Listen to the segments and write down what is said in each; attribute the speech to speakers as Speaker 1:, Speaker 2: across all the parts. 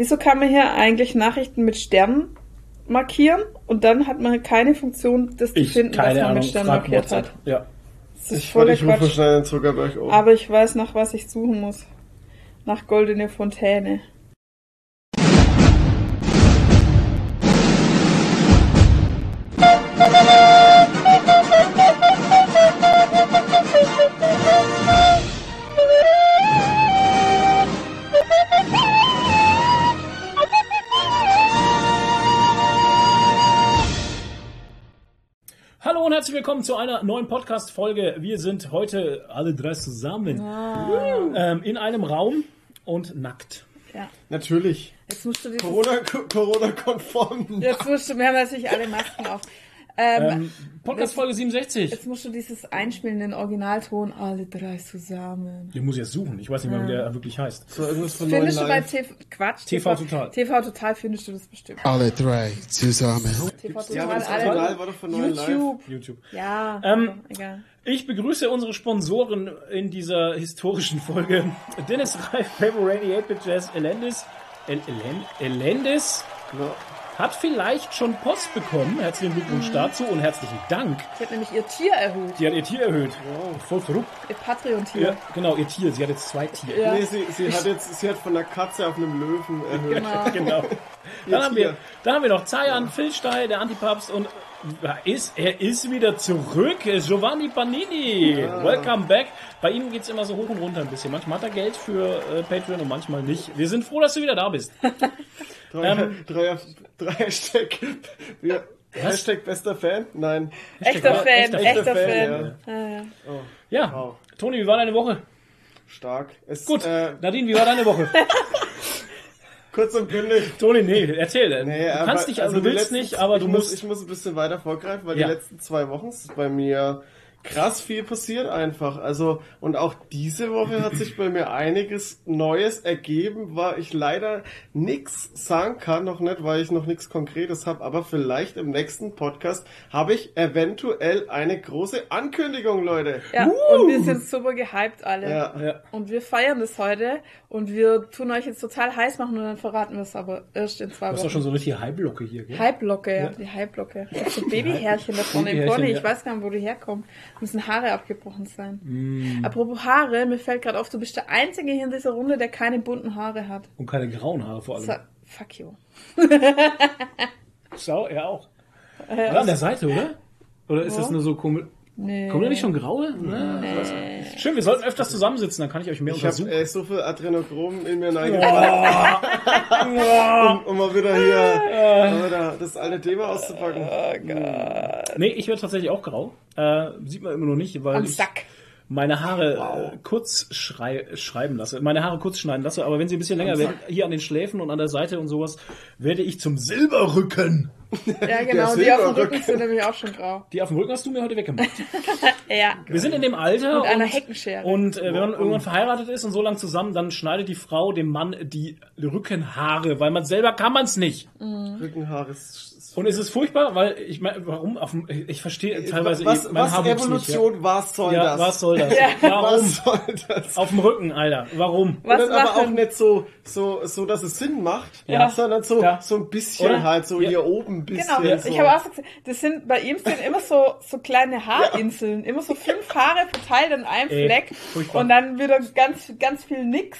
Speaker 1: Wieso kann man hier eigentlich Nachrichten mit Sternen markieren und dann hat man keine Funktion, das zu
Speaker 2: Ich,
Speaker 1: finden, was man
Speaker 2: Ahnung,
Speaker 1: mit Sternen markiert
Speaker 2: WhatsApp.
Speaker 1: hat?
Speaker 2: Ja.
Speaker 1: Das ist
Speaker 3: Ich, warte, ich rufe schnell den Zuckerberg um.
Speaker 1: Aber ich weiß, nach was ich suchen muss. Nach goldene Fontäne.
Speaker 2: Einer neuen Podcast-Folge. Wir sind heute alle drei zusammen ähm, in einem Raum und nackt.
Speaker 1: Ja.
Speaker 3: Natürlich.
Speaker 1: Jetzt musst du
Speaker 3: Corona, Corona-konform.
Speaker 1: jetzt musst du, wir haben natürlich alle Masken auf. Ähm,
Speaker 2: Ähm, Podcast-Folge 67.
Speaker 1: jetzt musst du dieses einspielen in Originalton, alle drei zusammen.
Speaker 2: Den muss ich jetzt suchen. Ich weiß nicht mehr, wie der wirklich heißt.
Speaker 3: So irgendwas von
Speaker 1: Findest du bei. TV, Quatsch,
Speaker 2: TV Total.
Speaker 1: TV Total findest du das bestimmt.
Speaker 4: Alle drei zusammen.
Speaker 1: TV Total,
Speaker 3: Ja, aber das
Speaker 1: alle-
Speaker 3: war doch von.
Speaker 1: YouTube.
Speaker 2: YouTube.
Speaker 1: Ja,
Speaker 2: Ähm,
Speaker 1: egal.
Speaker 2: Ich begrüße unsere Sponsoren in dieser historischen Folge. Dennis Reif, Favorani 8-Bit Jazz, Elendis. El Elen Elendis. Hat vielleicht schon Post bekommen. Herzlichen Glückwunsch dazu und herzlichen Dank.
Speaker 1: Sie hat nämlich ihr Tier erhöht.
Speaker 2: Die hat ihr Tier erhöht. Voll verrückt.
Speaker 1: Ihr Patreon-Tier.
Speaker 2: Ja, genau, ihr Tier. Sie hat jetzt zwei Tiere.
Speaker 1: Ja.
Speaker 3: Nee, sie, sie hat jetzt, sie hat von der Katze auf einem Löwen erhöht.
Speaker 1: Genau.
Speaker 2: Genau. Dann haben, wir, dann haben wir noch Zayan, Phil Steil, der Antipapst und er ist, er ist wieder zurück. Giovanni Panini. Welcome back. Bei ihm geht's immer so hoch und runter ein bisschen. Manchmal hat er Geld für äh, Patreon und manchmal nicht. Wir sind froh, dass du wieder da bist.
Speaker 3: Drei,
Speaker 2: Ähm.
Speaker 3: drei Hashtag, wir, Hashtag bester Fan? Nein.
Speaker 1: Echter Fan,
Speaker 2: Echter
Speaker 1: echter,
Speaker 3: Fan,
Speaker 1: Fan.
Speaker 3: ja.
Speaker 1: Ja, ja.
Speaker 2: Ja,
Speaker 3: Wow.
Speaker 2: Toni, wie war deine Woche?
Speaker 3: Stark. Es,
Speaker 2: Gut.
Speaker 3: Äh,
Speaker 2: Nadine, wie war deine Woche?
Speaker 3: kurz und bündig.
Speaker 2: Toni, nee, erzähl.
Speaker 3: Nee,
Speaker 2: du
Speaker 3: aber-
Speaker 2: kannst dich, also, du
Speaker 3: die
Speaker 2: willst
Speaker 3: letzten-
Speaker 2: nicht, aber
Speaker 3: ich
Speaker 2: du
Speaker 3: muss,
Speaker 2: musst.
Speaker 3: Ich muss ein bisschen weiter vorgreifen, weil
Speaker 2: Ja.
Speaker 3: die letzten zwei Wochen ist bei mir krass viel passiert einfach. Also, und auch diese Woche hat sich bei mir einiges Neues ergeben, war ich leider nix sagen kann, noch nicht, weil ich noch nichts Konkretes habe, aber vielleicht im nächsten Podcast habe ich eventuell eine große Ankündigung, Leute.
Speaker 1: Ja, und wir sind super gehypt alle.
Speaker 3: Ja.
Speaker 2: ja.
Speaker 1: Und wir feiern das heute und wir tun euch jetzt total heiß machen und dann verraten wir es aber erst in zwei
Speaker 2: Du hast doch
Speaker 1: Wochen.
Speaker 2: schon so eine richtige Halblocke hier, gell?
Speaker 1: Hype-Locke, ja.
Speaker 2: Ja.
Speaker 1: die Hype-Locke. Das ist so Babyhärchen da vorne im Pony. Ich
Speaker 2: ja.
Speaker 1: weiß gar nicht, wo die herkommen. Müssen Haare abgebrochen sein.
Speaker 2: Mm.
Speaker 1: Apropos Haare, mir fällt gerade auf, du bist der Einzige hier in dieser Runde, der keine bunten Haare hat.
Speaker 2: Und keine grauen Haare vor allem.
Speaker 1: So, fuck you.
Speaker 2: Sau, er auch. Oder an der Seite, oder? Oder ist
Speaker 1: Wo?
Speaker 2: das nur so komisch?
Speaker 1: Nee.
Speaker 2: Kommen da nicht schon graue? Ne? Ich nicht. Schön, wir sollten öfters zusammensitzen, dann kann ich euch mehr
Speaker 3: Ich habe
Speaker 2: untersuchen.
Speaker 3: äh, so viel Adrenochrom in mir reingepackt, um, um mal wieder hier um wieder das alte Thema auszupacken.
Speaker 2: Nee, ich werde tatsächlich auch grau. Äh, sieht man immer noch nicht, weil ich
Speaker 1: Sack.
Speaker 2: meine Haare äh, kurz schrei schreiben lasse. Meine Haare kurz schneiden lasse, aber wenn sie ein bisschen länger werden, hier an den Schläfen und an der Seite und sowas, werde ich zum Silberrücken.
Speaker 1: Ja, genau. Die auf dem. Rücken sind nämlich auch schon grau.
Speaker 2: Die auf dem Rücken hast du mir heute weggemacht.
Speaker 1: Ja.
Speaker 2: Wir sind in dem Alter.
Speaker 1: Mit einer
Speaker 2: und,
Speaker 1: Heckenschere.
Speaker 2: Und äh, wenn man irgendwann verheiratet ist und so lang zusammen, dann schneidet die Frau dem Mann die Rückenhaare, weil man selber kann man es nicht.
Speaker 3: Rückenhaare ist.
Speaker 2: Und es ist furchtbar, weil ich meine, warum? Auf dem, ich verstehe teilweise
Speaker 3: was,
Speaker 2: eh, mein
Speaker 3: was
Speaker 2: Haarwuchs
Speaker 3: Evolution,
Speaker 2: nicht.
Speaker 3: was soll
Speaker 2: Ja, ja
Speaker 3: das?
Speaker 2: was soll das? Warum?
Speaker 3: Was soll das?
Speaker 2: Auf dem Rücken, Alter. Warum?
Speaker 1: Was
Speaker 3: Und dann aber auch nicht so, so, so, dass es Sinn macht,
Speaker 2: Ja.
Speaker 3: sondern so,
Speaker 2: Ja.
Speaker 3: so ein bisschen
Speaker 2: Oder?
Speaker 3: halt, so
Speaker 2: Ja.
Speaker 3: hier oben ein bisschen.
Speaker 1: Genau,
Speaker 3: so.
Speaker 1: ich habe auch so gesehen, das sind, bei ihm sind immer so, so kleine Haarinseln, immer so fünf Haare verteilt an einem
Speaker 2: Ey,
Speaker 1: Fleck
Speaker 2: furchtbar.
Speaker 1: und dann wieder ganz, ganz viel nix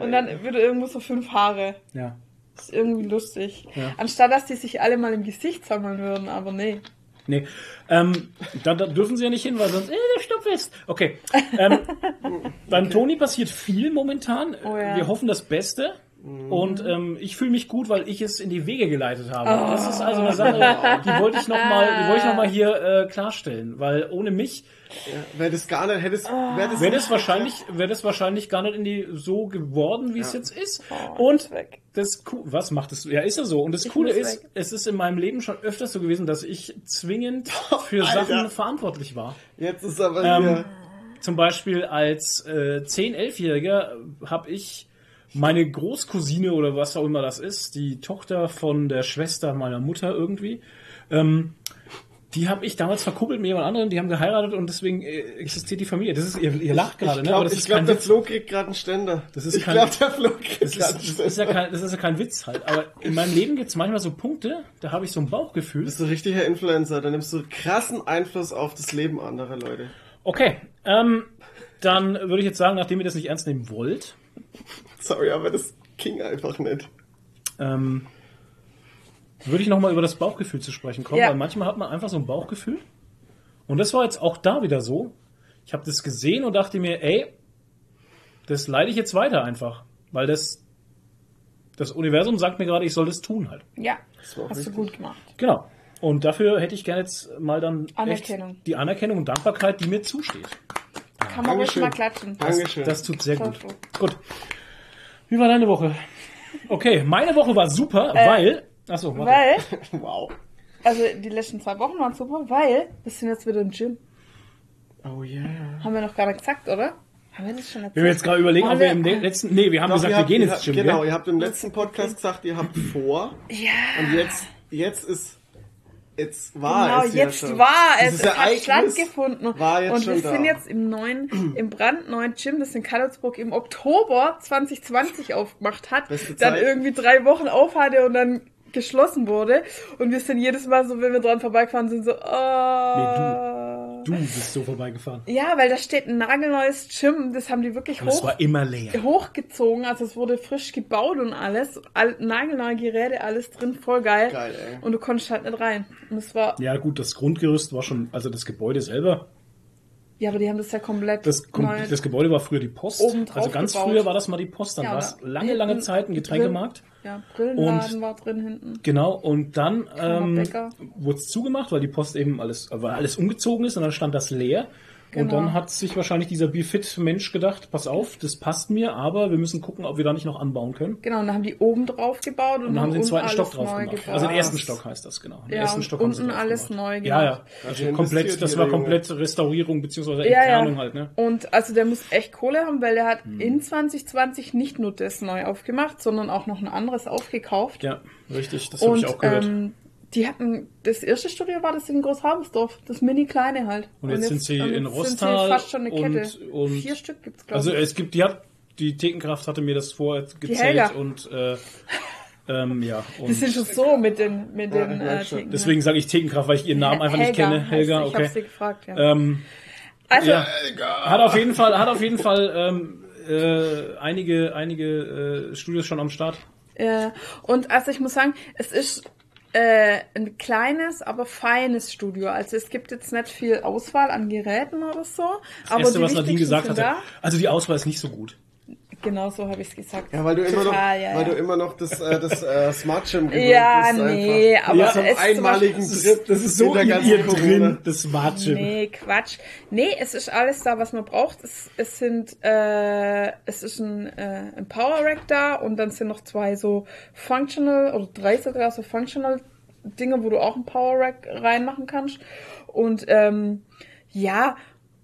Speaker 1: und dann wieder irgendwo so fünf Haare.
Speaker 2: Ja.
Speaker 1: Das ist irgendwie lustig.
Speaker 2: Ja.
Speaker 1: Anstatt, dass die sich alle mal im Gesicht sammeln würden, aber nee.
Speaker 2: Nee. Ähm, da, da dürfen sie ja nicht hin, weil sonst, äh, der Stopp ist. Okay. Ähm, beim Toni passiert viel momentan.
Speaker 1: Oh ja.
Speaker 2: Wir hoffen das Beste. Und ähm, ich fühle mich gut, weil ich es in die Wege geleitet habe. Das ist also eine Sache, die wollte ich nochmal, die wollte ich noch mal hier äh, klarstellen, weil ohne mich
Speaker 3: Wäre das gar nicht, hätte es, wäre das, nicht
Speaker 2: das wahrscheinlich, wäre das wahrscheinlich gar nicht in die so geworden, wie es jetzt ist.
Speaker 1: Oh,
Speaker 2: Und das was macht es? Ja, ist ja so. Und das Coole
Speaker 1: muss
Speaker 2: ist,
Speaker 1: weg.
Speaker 2: es ist in meinem Leben schon öfters so gewesen, dass ich zwingend für
Speaker 3: Alter.
Speaker 2: Sachen verantwortlich war.
Speaker 3: Jetzt ist aber
Speaker 2: Ähm,
Speaker 3: hier.
Speaker 2: Zum Beispiel als äh, 10-, 11-Jähriger habe ich meine Großcousine oder was auch immer das ist, die Tochter von der Schwester meiner Mutter irgendwie, ähm, Die habe ich damals verkuppelt mit jemand anderem, die haben geheiratet und deswegen äh, existiert die Familie. Das ist, ihr, ihr lacht gerade,
Speaker 3: ich
Speaker 2: ne? Aber
Speaker 3: glaube,
Speaker 2: das ist
Speaker 3: glaub,
Speaker 2: kein
Speaker 3: der
Speaker 2: Witz.
Speaker 3: Flo kriegt gerade einen Ständer.
Speaker 2: Das ist
Speaker 3: ich
Speaker 2: kein-
Speaker 3: glaube, der Flo kriegt
Speaker 2: Das ist, das, ist ja
Speaker 3: Ständer.
Speaker 2: kein, das ist ja kein Witz halt. Aber in meinem Leben gibt's manchmal so Punkte, da habe ich so ein Bauchgefühl.
Speaker 3: bist du richtiger Influencer, da nimmst du krassen Einfluss auf das Leben anderer Leute.
Speaker 2: Okay, ähm, dann würde ich jetzt sagen, nachdem ihr das nicht ernst nehmen wollt,
Speaker 3: Sorry, aber das ging einfach nicht.
Speaker 2: ähm, würde ich nochmal über das Bauchgefühl zu sprechen kommen,
Speaker 1: Ja.
Speaker 2: weil manchmal hat man einfach so ein Bauchgefühl. Und das war jetzt auch da wieder so. Ich habe das gesehen und dachte mir, ey, das leite ich jetzt weiter einfach, weil das das Universum sagt mir gerade, ich soll das tun halt.
Speaker 1: Ja,
Speaker 3: war auch
Speaker 1: hast du
Speaker 3: richtig.
Speaker 1: gut gemacht.
Speaker 2: Genau. Und dafür hätte ich gerne jetzt mal dann
Speaker 1: Anerkennung.
Speaker 2: echt die Anerkennung und Dankbarkeit, die mir zusteht.
Speaker 1: Kann man ruhig mal klatschen.
Speaker 3: Dankeschön.
Speaker 2: Das tut sehr gut. Gut. Wie war deine Woche? Okay, meine Woche war super, weil. Achso, warte.
Speaker 1: Weil,
Speaker 3: wow.
Speaker 1: also die letzten zwei Wochen waren super, weil wir sind jetzt wieder im Gym.
Speaker 3: Oh yeah.
Speaker 1: Haben wir noch gar nicht gesagt, oder? Haben wir das schon erzählt?
Speaker 2: Wir jetzt gerade überlegen,
Speaker 1: Haben
Speaker 2: ob wir im letzten. Nee, wir haben
Speaker 3: Doch,
Speaker 2: gesagt,
Speaker 3: ihr
Speaker 2: wir
Speaker 3: habt-
Speaker 2: gehen ins
Speaker 3: habt-
Speaker 2: Gym.
Speaker 3: Genau,
Speaker 2: gell?
Speaker 3: ihr habt im letzten Podcast gesagt, ihr habt vor.
Speaker 1: Ja.
Speaker 3: Und jetzt, jetzt ist, jetzt war
Speaker 1: Genau,
Speaker 3: es ja
Speaker 1: jetzt
Speaker 3: schon.
Speaker 1: war es.
Speaker 3: Dieses
Speaker 1: Es hat stattgefunden.
Speaker 3: War jetzt
Speaker 1: und
Speaker 3: schon
Speaker 1: wir
Speaker 3: da.
Speaker 1: sind jetzt im neuen, im brandneuen Gym, das in Karlsburg im Oktober 2020 aufgemacht hat.
Speaker 3: Beste
Speaker 1: Dann
Speaker 3: Zeit.
Speaker 1: irgendwie drei Wochen auf hatte und dann geschlossen wurde. Und wir sind jedes Mal so, wenn wir dran vorbeigefahren sind, so, oh.
Speaker 2: Du bist so vorbeigefahren.
Speaker 1: Ja, weil da steht ein nagelneues Gym, das haben die wirklich hoch,
Speaker 2: war immer leer.
Speaker 1: hochgezogen, also es wurde frisch gebaut und alles, all, nagelneue Geräte, alles drin, voll geil.
Speaker 3: Geil, ey.
Speaker 1: Und du konntest halt nicht rein. Und es war,
Speaker 2: Ja, gut, das Grundgerüst war schon. Also das Gebäude selber.
Speaker 1: Ja, aber die haben das ja komplett
Speaker 2: Das, Kom-
Speaker 1: neu-
Speaker 2: das Gebäude war früher die Post. Also ganz
Speaker 1: gebaut.
Speaker 2: früher war das mal die Post. Dann
Speaker 1: Ja,
Speaker 2: war es lange, lange Zeit ein Getränkemarkt.
Speaker 1: Ja, Brillenladen
Speaker 2: Und-
Speaker 1: war drin hinten.
Speaker 2: Genau, und dann ähm, wurde es zugemacht, weil die Post eben alles, weil alles umgezogen ist und dann stand das leer. Und
Speaker 1: Genau.
Speaker 2: dann hat sich wahrscheinlich dieser Befit-Mensch gedacht, pass auf, das passt mir, aber wir müssen gucken, ob wir da nicht noch anbauen können.
Speaker 1: Genau, und dann haben die oben drauf gebaut und,
Speaker 2: Und dann haben sie den
Speaker 1: unten
Speaker 2: zweiten
Speaker 1: alles
Speaker 2: Stock drauf
Speaker 1: neu
Speaker 2: gemacht.
Speaker 1: gebaut.
Speaker 2: Also den ersten Stock heißt das, genau. Den
Speaker 1: Ja,
Speaker 2: ersten
Speaker 1: und
Speaker 2: Stock haben sie
Speaker 1: unten alles
Speaker 2: gemacht.
Speaker 1: neu
Speaker 2: Ja,
Speaker 1: gemacht.
Speaker 2: ja. Also
Speaker 3: investiert
Speaker 2: komplett, das war komplett Restaurierung beziehungsweise
Speaker 1: Ja,
Speaker 2: Entfernung
Speaker 1: ja.
Speaker 2: halt, ne?
Speaker 1: Und also der muss echt Kohle haben, weil der hat
Speaker 2: Hm.
Speaker 1: in 2020 nicht nur das neu aufgemacht, sondern auch noch ein anderes aufgekauft.
Speaker 2: Ja, richtig, das habe
Speaker 1: und
Speaker 2: ich auch gehört.
Speaker 1: ähm, die hatten, das erste Studio war das in Großhabersdorf, das mini-kleine halt.
Speaker 2: Und jetzt sind sie
Speaker 1: und
Speaker 2: in Rostal
Speaker 1: Sind sie fast schon eine
Speaker 2: und-
Speaker 1: Kette.
Speaker 2: und-
Speaker 1: Vier Stück gibt's, glaube
Speaker 2: Also
Speaker 1: ich.
Speaker 2: es gibt, die hat, die Thekenkraft hatte mir das vorher gezählt
Speaker 1: Helga.
Speaker 2: und äh, ähm, ja. Und
Speaker 1: die sind schon so mit den, mit
Speaker 3: Ja,
Speaker 1: den
Speaker 3: merk
Speaker 1: äh,
Speaker 2: deswegen sage ich Thekenkraft, weil ich ihren Namen einfach nicht kenne.
Speaker 1: heißt
Speaker 2: Helga,
Speaker 1: sie. Ich hab
Speaker 2: okay.
Speaker 1: sie gefragt, ja.
Speaker 2: Ähm,
Speaker 1: also,
Speaker 2: ja, hat auf jeden Fall, hat auf jeden Fall ähm, äh, einige, einige äh, Studios schon am Start.
Speaker 1: äh, und also ich muss sagen, es ist äh, ein kleines, aber feines Studio. Also es gibt jetzt nicht viel Auswahl an Geräten oder so.
Speaker 2: Das
Speaker 1: aber
Speaker 2: Erste, was Nadine gesagt hatte. Also die Auswahl ist nicht so gut.
Speaker 1: Genau so habe ich es gesagt.
Speaker 3: Ja, weil du immer noch,
Speaker 1: Total, ja,
Speaker 3: weil
Speaker 1: ja.
Speaker 3: du immer noch das, äh, das äh, Smart Gym gewöhnt
Speaker 1: Ja,
Speaker 3: bist
Speaker 1: nee,
Speaker 3: einfach.
Speaker 1: aber
Speaker 3: Ja, zum
Speaker 1: es ist
Speaker 3: einmaligen
Speaker 1: zum
Speaker 3: Trip.
Speaker 2: Das ist so
Speaker 3: in der
Speaker 2: in ihr
Speaker 3: Corona.
Speaker 2: drin, das Smart Gym.
Speaker 1: Nee, Quatsch. Nee, es ist alles da, was man braucht. Es, es sind, äh, es ist ein, äh, ein Power Rack da und dann sind noch zwei so Functional oder drei sogar so Functional Dinge, wo du auch ein Power Rack reinmachen kannst. Und ähm, ja,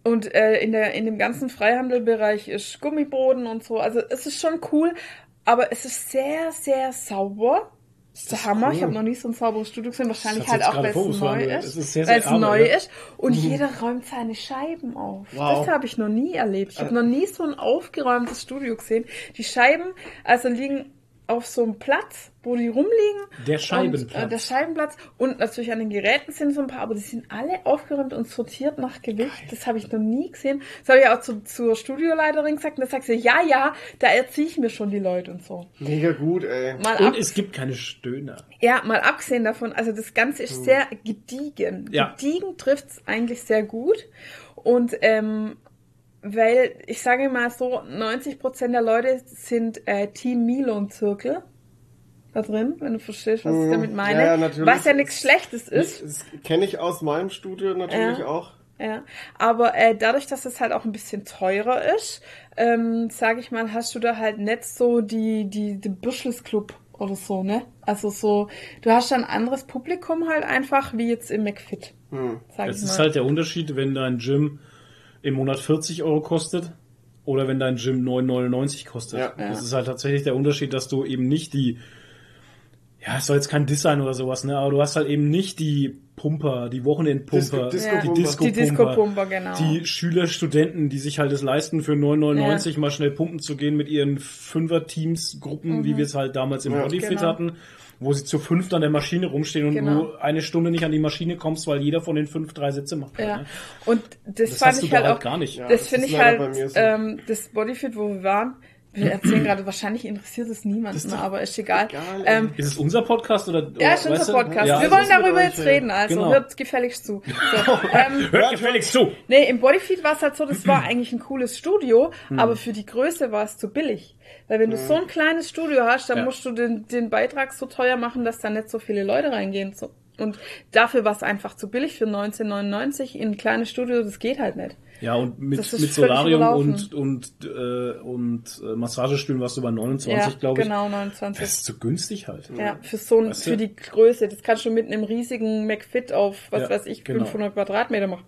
Speaker 1: und äh, in der in dem ganzen Freihandelbereich ist Gummiboden und so. Also es ist schon cool, aber es ist sehr sehr sauber. Das ist der Hammer. Ich habe noch nie so ein sauberes Studio gesehen. Wahrscheinlich halt auch, weil es neu ist.
Speaker 2: Es ist sehr,
Speaker 1: weil
Speaker 2: sehr
Speaker 1: es neu
Speaker 2: ja.
Speaker 1: ist. Und jeder räumt seine Scheiben auf.
Speaker 3: Wow.
Speaker 1: Das habe ich noch nie erlebt. Ich habe noch nie so ein aufgeräumtes Studio gesehen. Die Scheiben, also liegen auf so einem Platz, wo die rumliegen.
Speaker 2: Der Scheibenplatz.
Speaker 1: Und, äh, der Scheibenplatz. Und natürlich an den Geräten sind so ein paar, aber die sind alle aufgeräumt und sortiert nach Gewicht. Das habe ich noch nie gesehen. Das habe ich auch zu, zur Studioleiterin gesagt. Und da sagt sie, ja, ja, da erziehe ich mir schon die Leute und so.
Speaker 3: Mega gut, ey.
Speaker 1: Mal ab,
Speaker 2: Und es gibt keine Stöhner.
Speaker 1: ja, mal abgesehen davon, also das Ganze ist sehr gediegen.
Speaker 2: Ja.
Speaker 1: Gediegen trifft's eigentlich sehr gut. Und ähm, weil, ich sage mal so, 90% der Leute sind äh, Team Milon-Zirkel da drin, wenn du verstehst, was ich
Speaker 3: Mhm.
Speaker 1: damit meine.
Speaker 3: Ja, ja, natürlich.
Speaker 1: was ja nichts Schlechtes ist.
Speaker 3: Das kenne ich aus meinem Studio natürlich
Speaker 1: Ja.
Speaker 3: auch.
Speaker 1: Ja, aber äh, dadurch, dass es halt auch ein bisschen teurer ist, ähm, sage ich mal, hast du da halt nicht so die die die Büschels Club oder so, ne? Also so, du hast dann ein anderes Publikum halt einfach wie jetzt im McFit,
Speaker 3: Hm.
Speaker 1: sag
Speaker 2: Es
Speaker 1: ich
Speaker 2: ist halt der Unterschied, wenn dein Gym im Monat 40 Euro kostet oder wenn dein Gym 9,99 kostet.
Speaker 3: Ja.
Speaker 2: Das ist halt tatsächlich der Unterschied, dass du eben nicht die ja, es soll jetzt kein Diss sein oder sowas, ne? Aber du hast halt eben nicht die Pumper, die Wochenendpumper,
Speaker 3: Disco- Disco-
Speaker 2: die
Speaker 3: Pumper.
Speaker 2: Disco-Pumper,
Speaker 1: Die Disco-Pumper, genau.
Speaker 2: die Schüler, Studenten, die sich halt es leisten, für 9,99 mal schnell pumpen zu gehen mit ihren Fünfer-Teams, Gruppen,
Speaker 1: Mhm.
Speaker 2: wie wir es halt damals im
Speaker 3: Ja.
Speaker 2: Bodyfit
Speaker 1: Genau.
Speaker 2: hatten, wo sie zu fünft an der Maschine rumstehen und
Speaker 1: Genau.
Speaker 2: du eine Stunde nicht an die Maschine kommst, weil jeder von den fünf drei Sitze macht.
Speaker 1: Ja.
Speaker 2: ne?
Speaker 1: Und das,
Speaker 2: Das
Speaker 1: fand ich halt auch
Speaker 2: gar nicht.
Speaker 3: Ja,
Speaker 1: das
Speaker 3: das
Speaker 1: finde ich halt,
Speaker 3: so.
Speaker 1: ähm, das Bodyfit, wo wir waren, wir erzählen gerade, wahrscheinlich interessiert es niemanden, aber ist egal.
Speaker 3: egal,
Speaker 1: ähm,
Speaker 2: Ist es unser Podcast oder?
Speaker 1: ja, ist unser? Podcast.
Speaker 2: Ja,
Speaker 1: wir
Speaker 2: also-
Speaker 1: wollen darüber
Speaker 3: euch,
Speaker 1: jetzt
Speaker 3: ja.
Speaker 1: reden, also
Speaker 2: Genau.
Speaker 1: hört gefälligst zu. So, ähm,
Speaker 2: Hört gefälligst zu!
Speaker 1: nee, im Bodyfeed war es halt so, das war eigentlich ein cooles Studio,
Speaker 2: Hm.
Speaker 1: aber für die Größe war es zu billig. Weil wenn du so ein kleines Studio hast, dann
Speaker 2: Ja.
Speaker 1: musst du den, den Beitrag so teuer machen, dass da nicht so viele Leute reingehen. So. Und dafür war es einfach zu billig für 1999 in ein kleines Studio, das geht halt nicht.
Speaker 2: Ja, und mit, mit Solarium und, und, äh, und äh, Massagestühlen warst du bei 29,
Speaker 1: ja,
Speaker 2: glaube ich.
Speaker 1: genau, 29.
Speaker 2: Das ist zu günstig halt.
Speaker 1: Ja, für so ein,
Speaker 2: Weißt du?
Speaker 1: für die Größe. Das kannst du mit einem riesigen McFit auf, was
Speaker 2: Ja,
Speaker 1: weiß ich,
Speaker 2: genau.
Speaker 1: 500 Quadratmeter machen.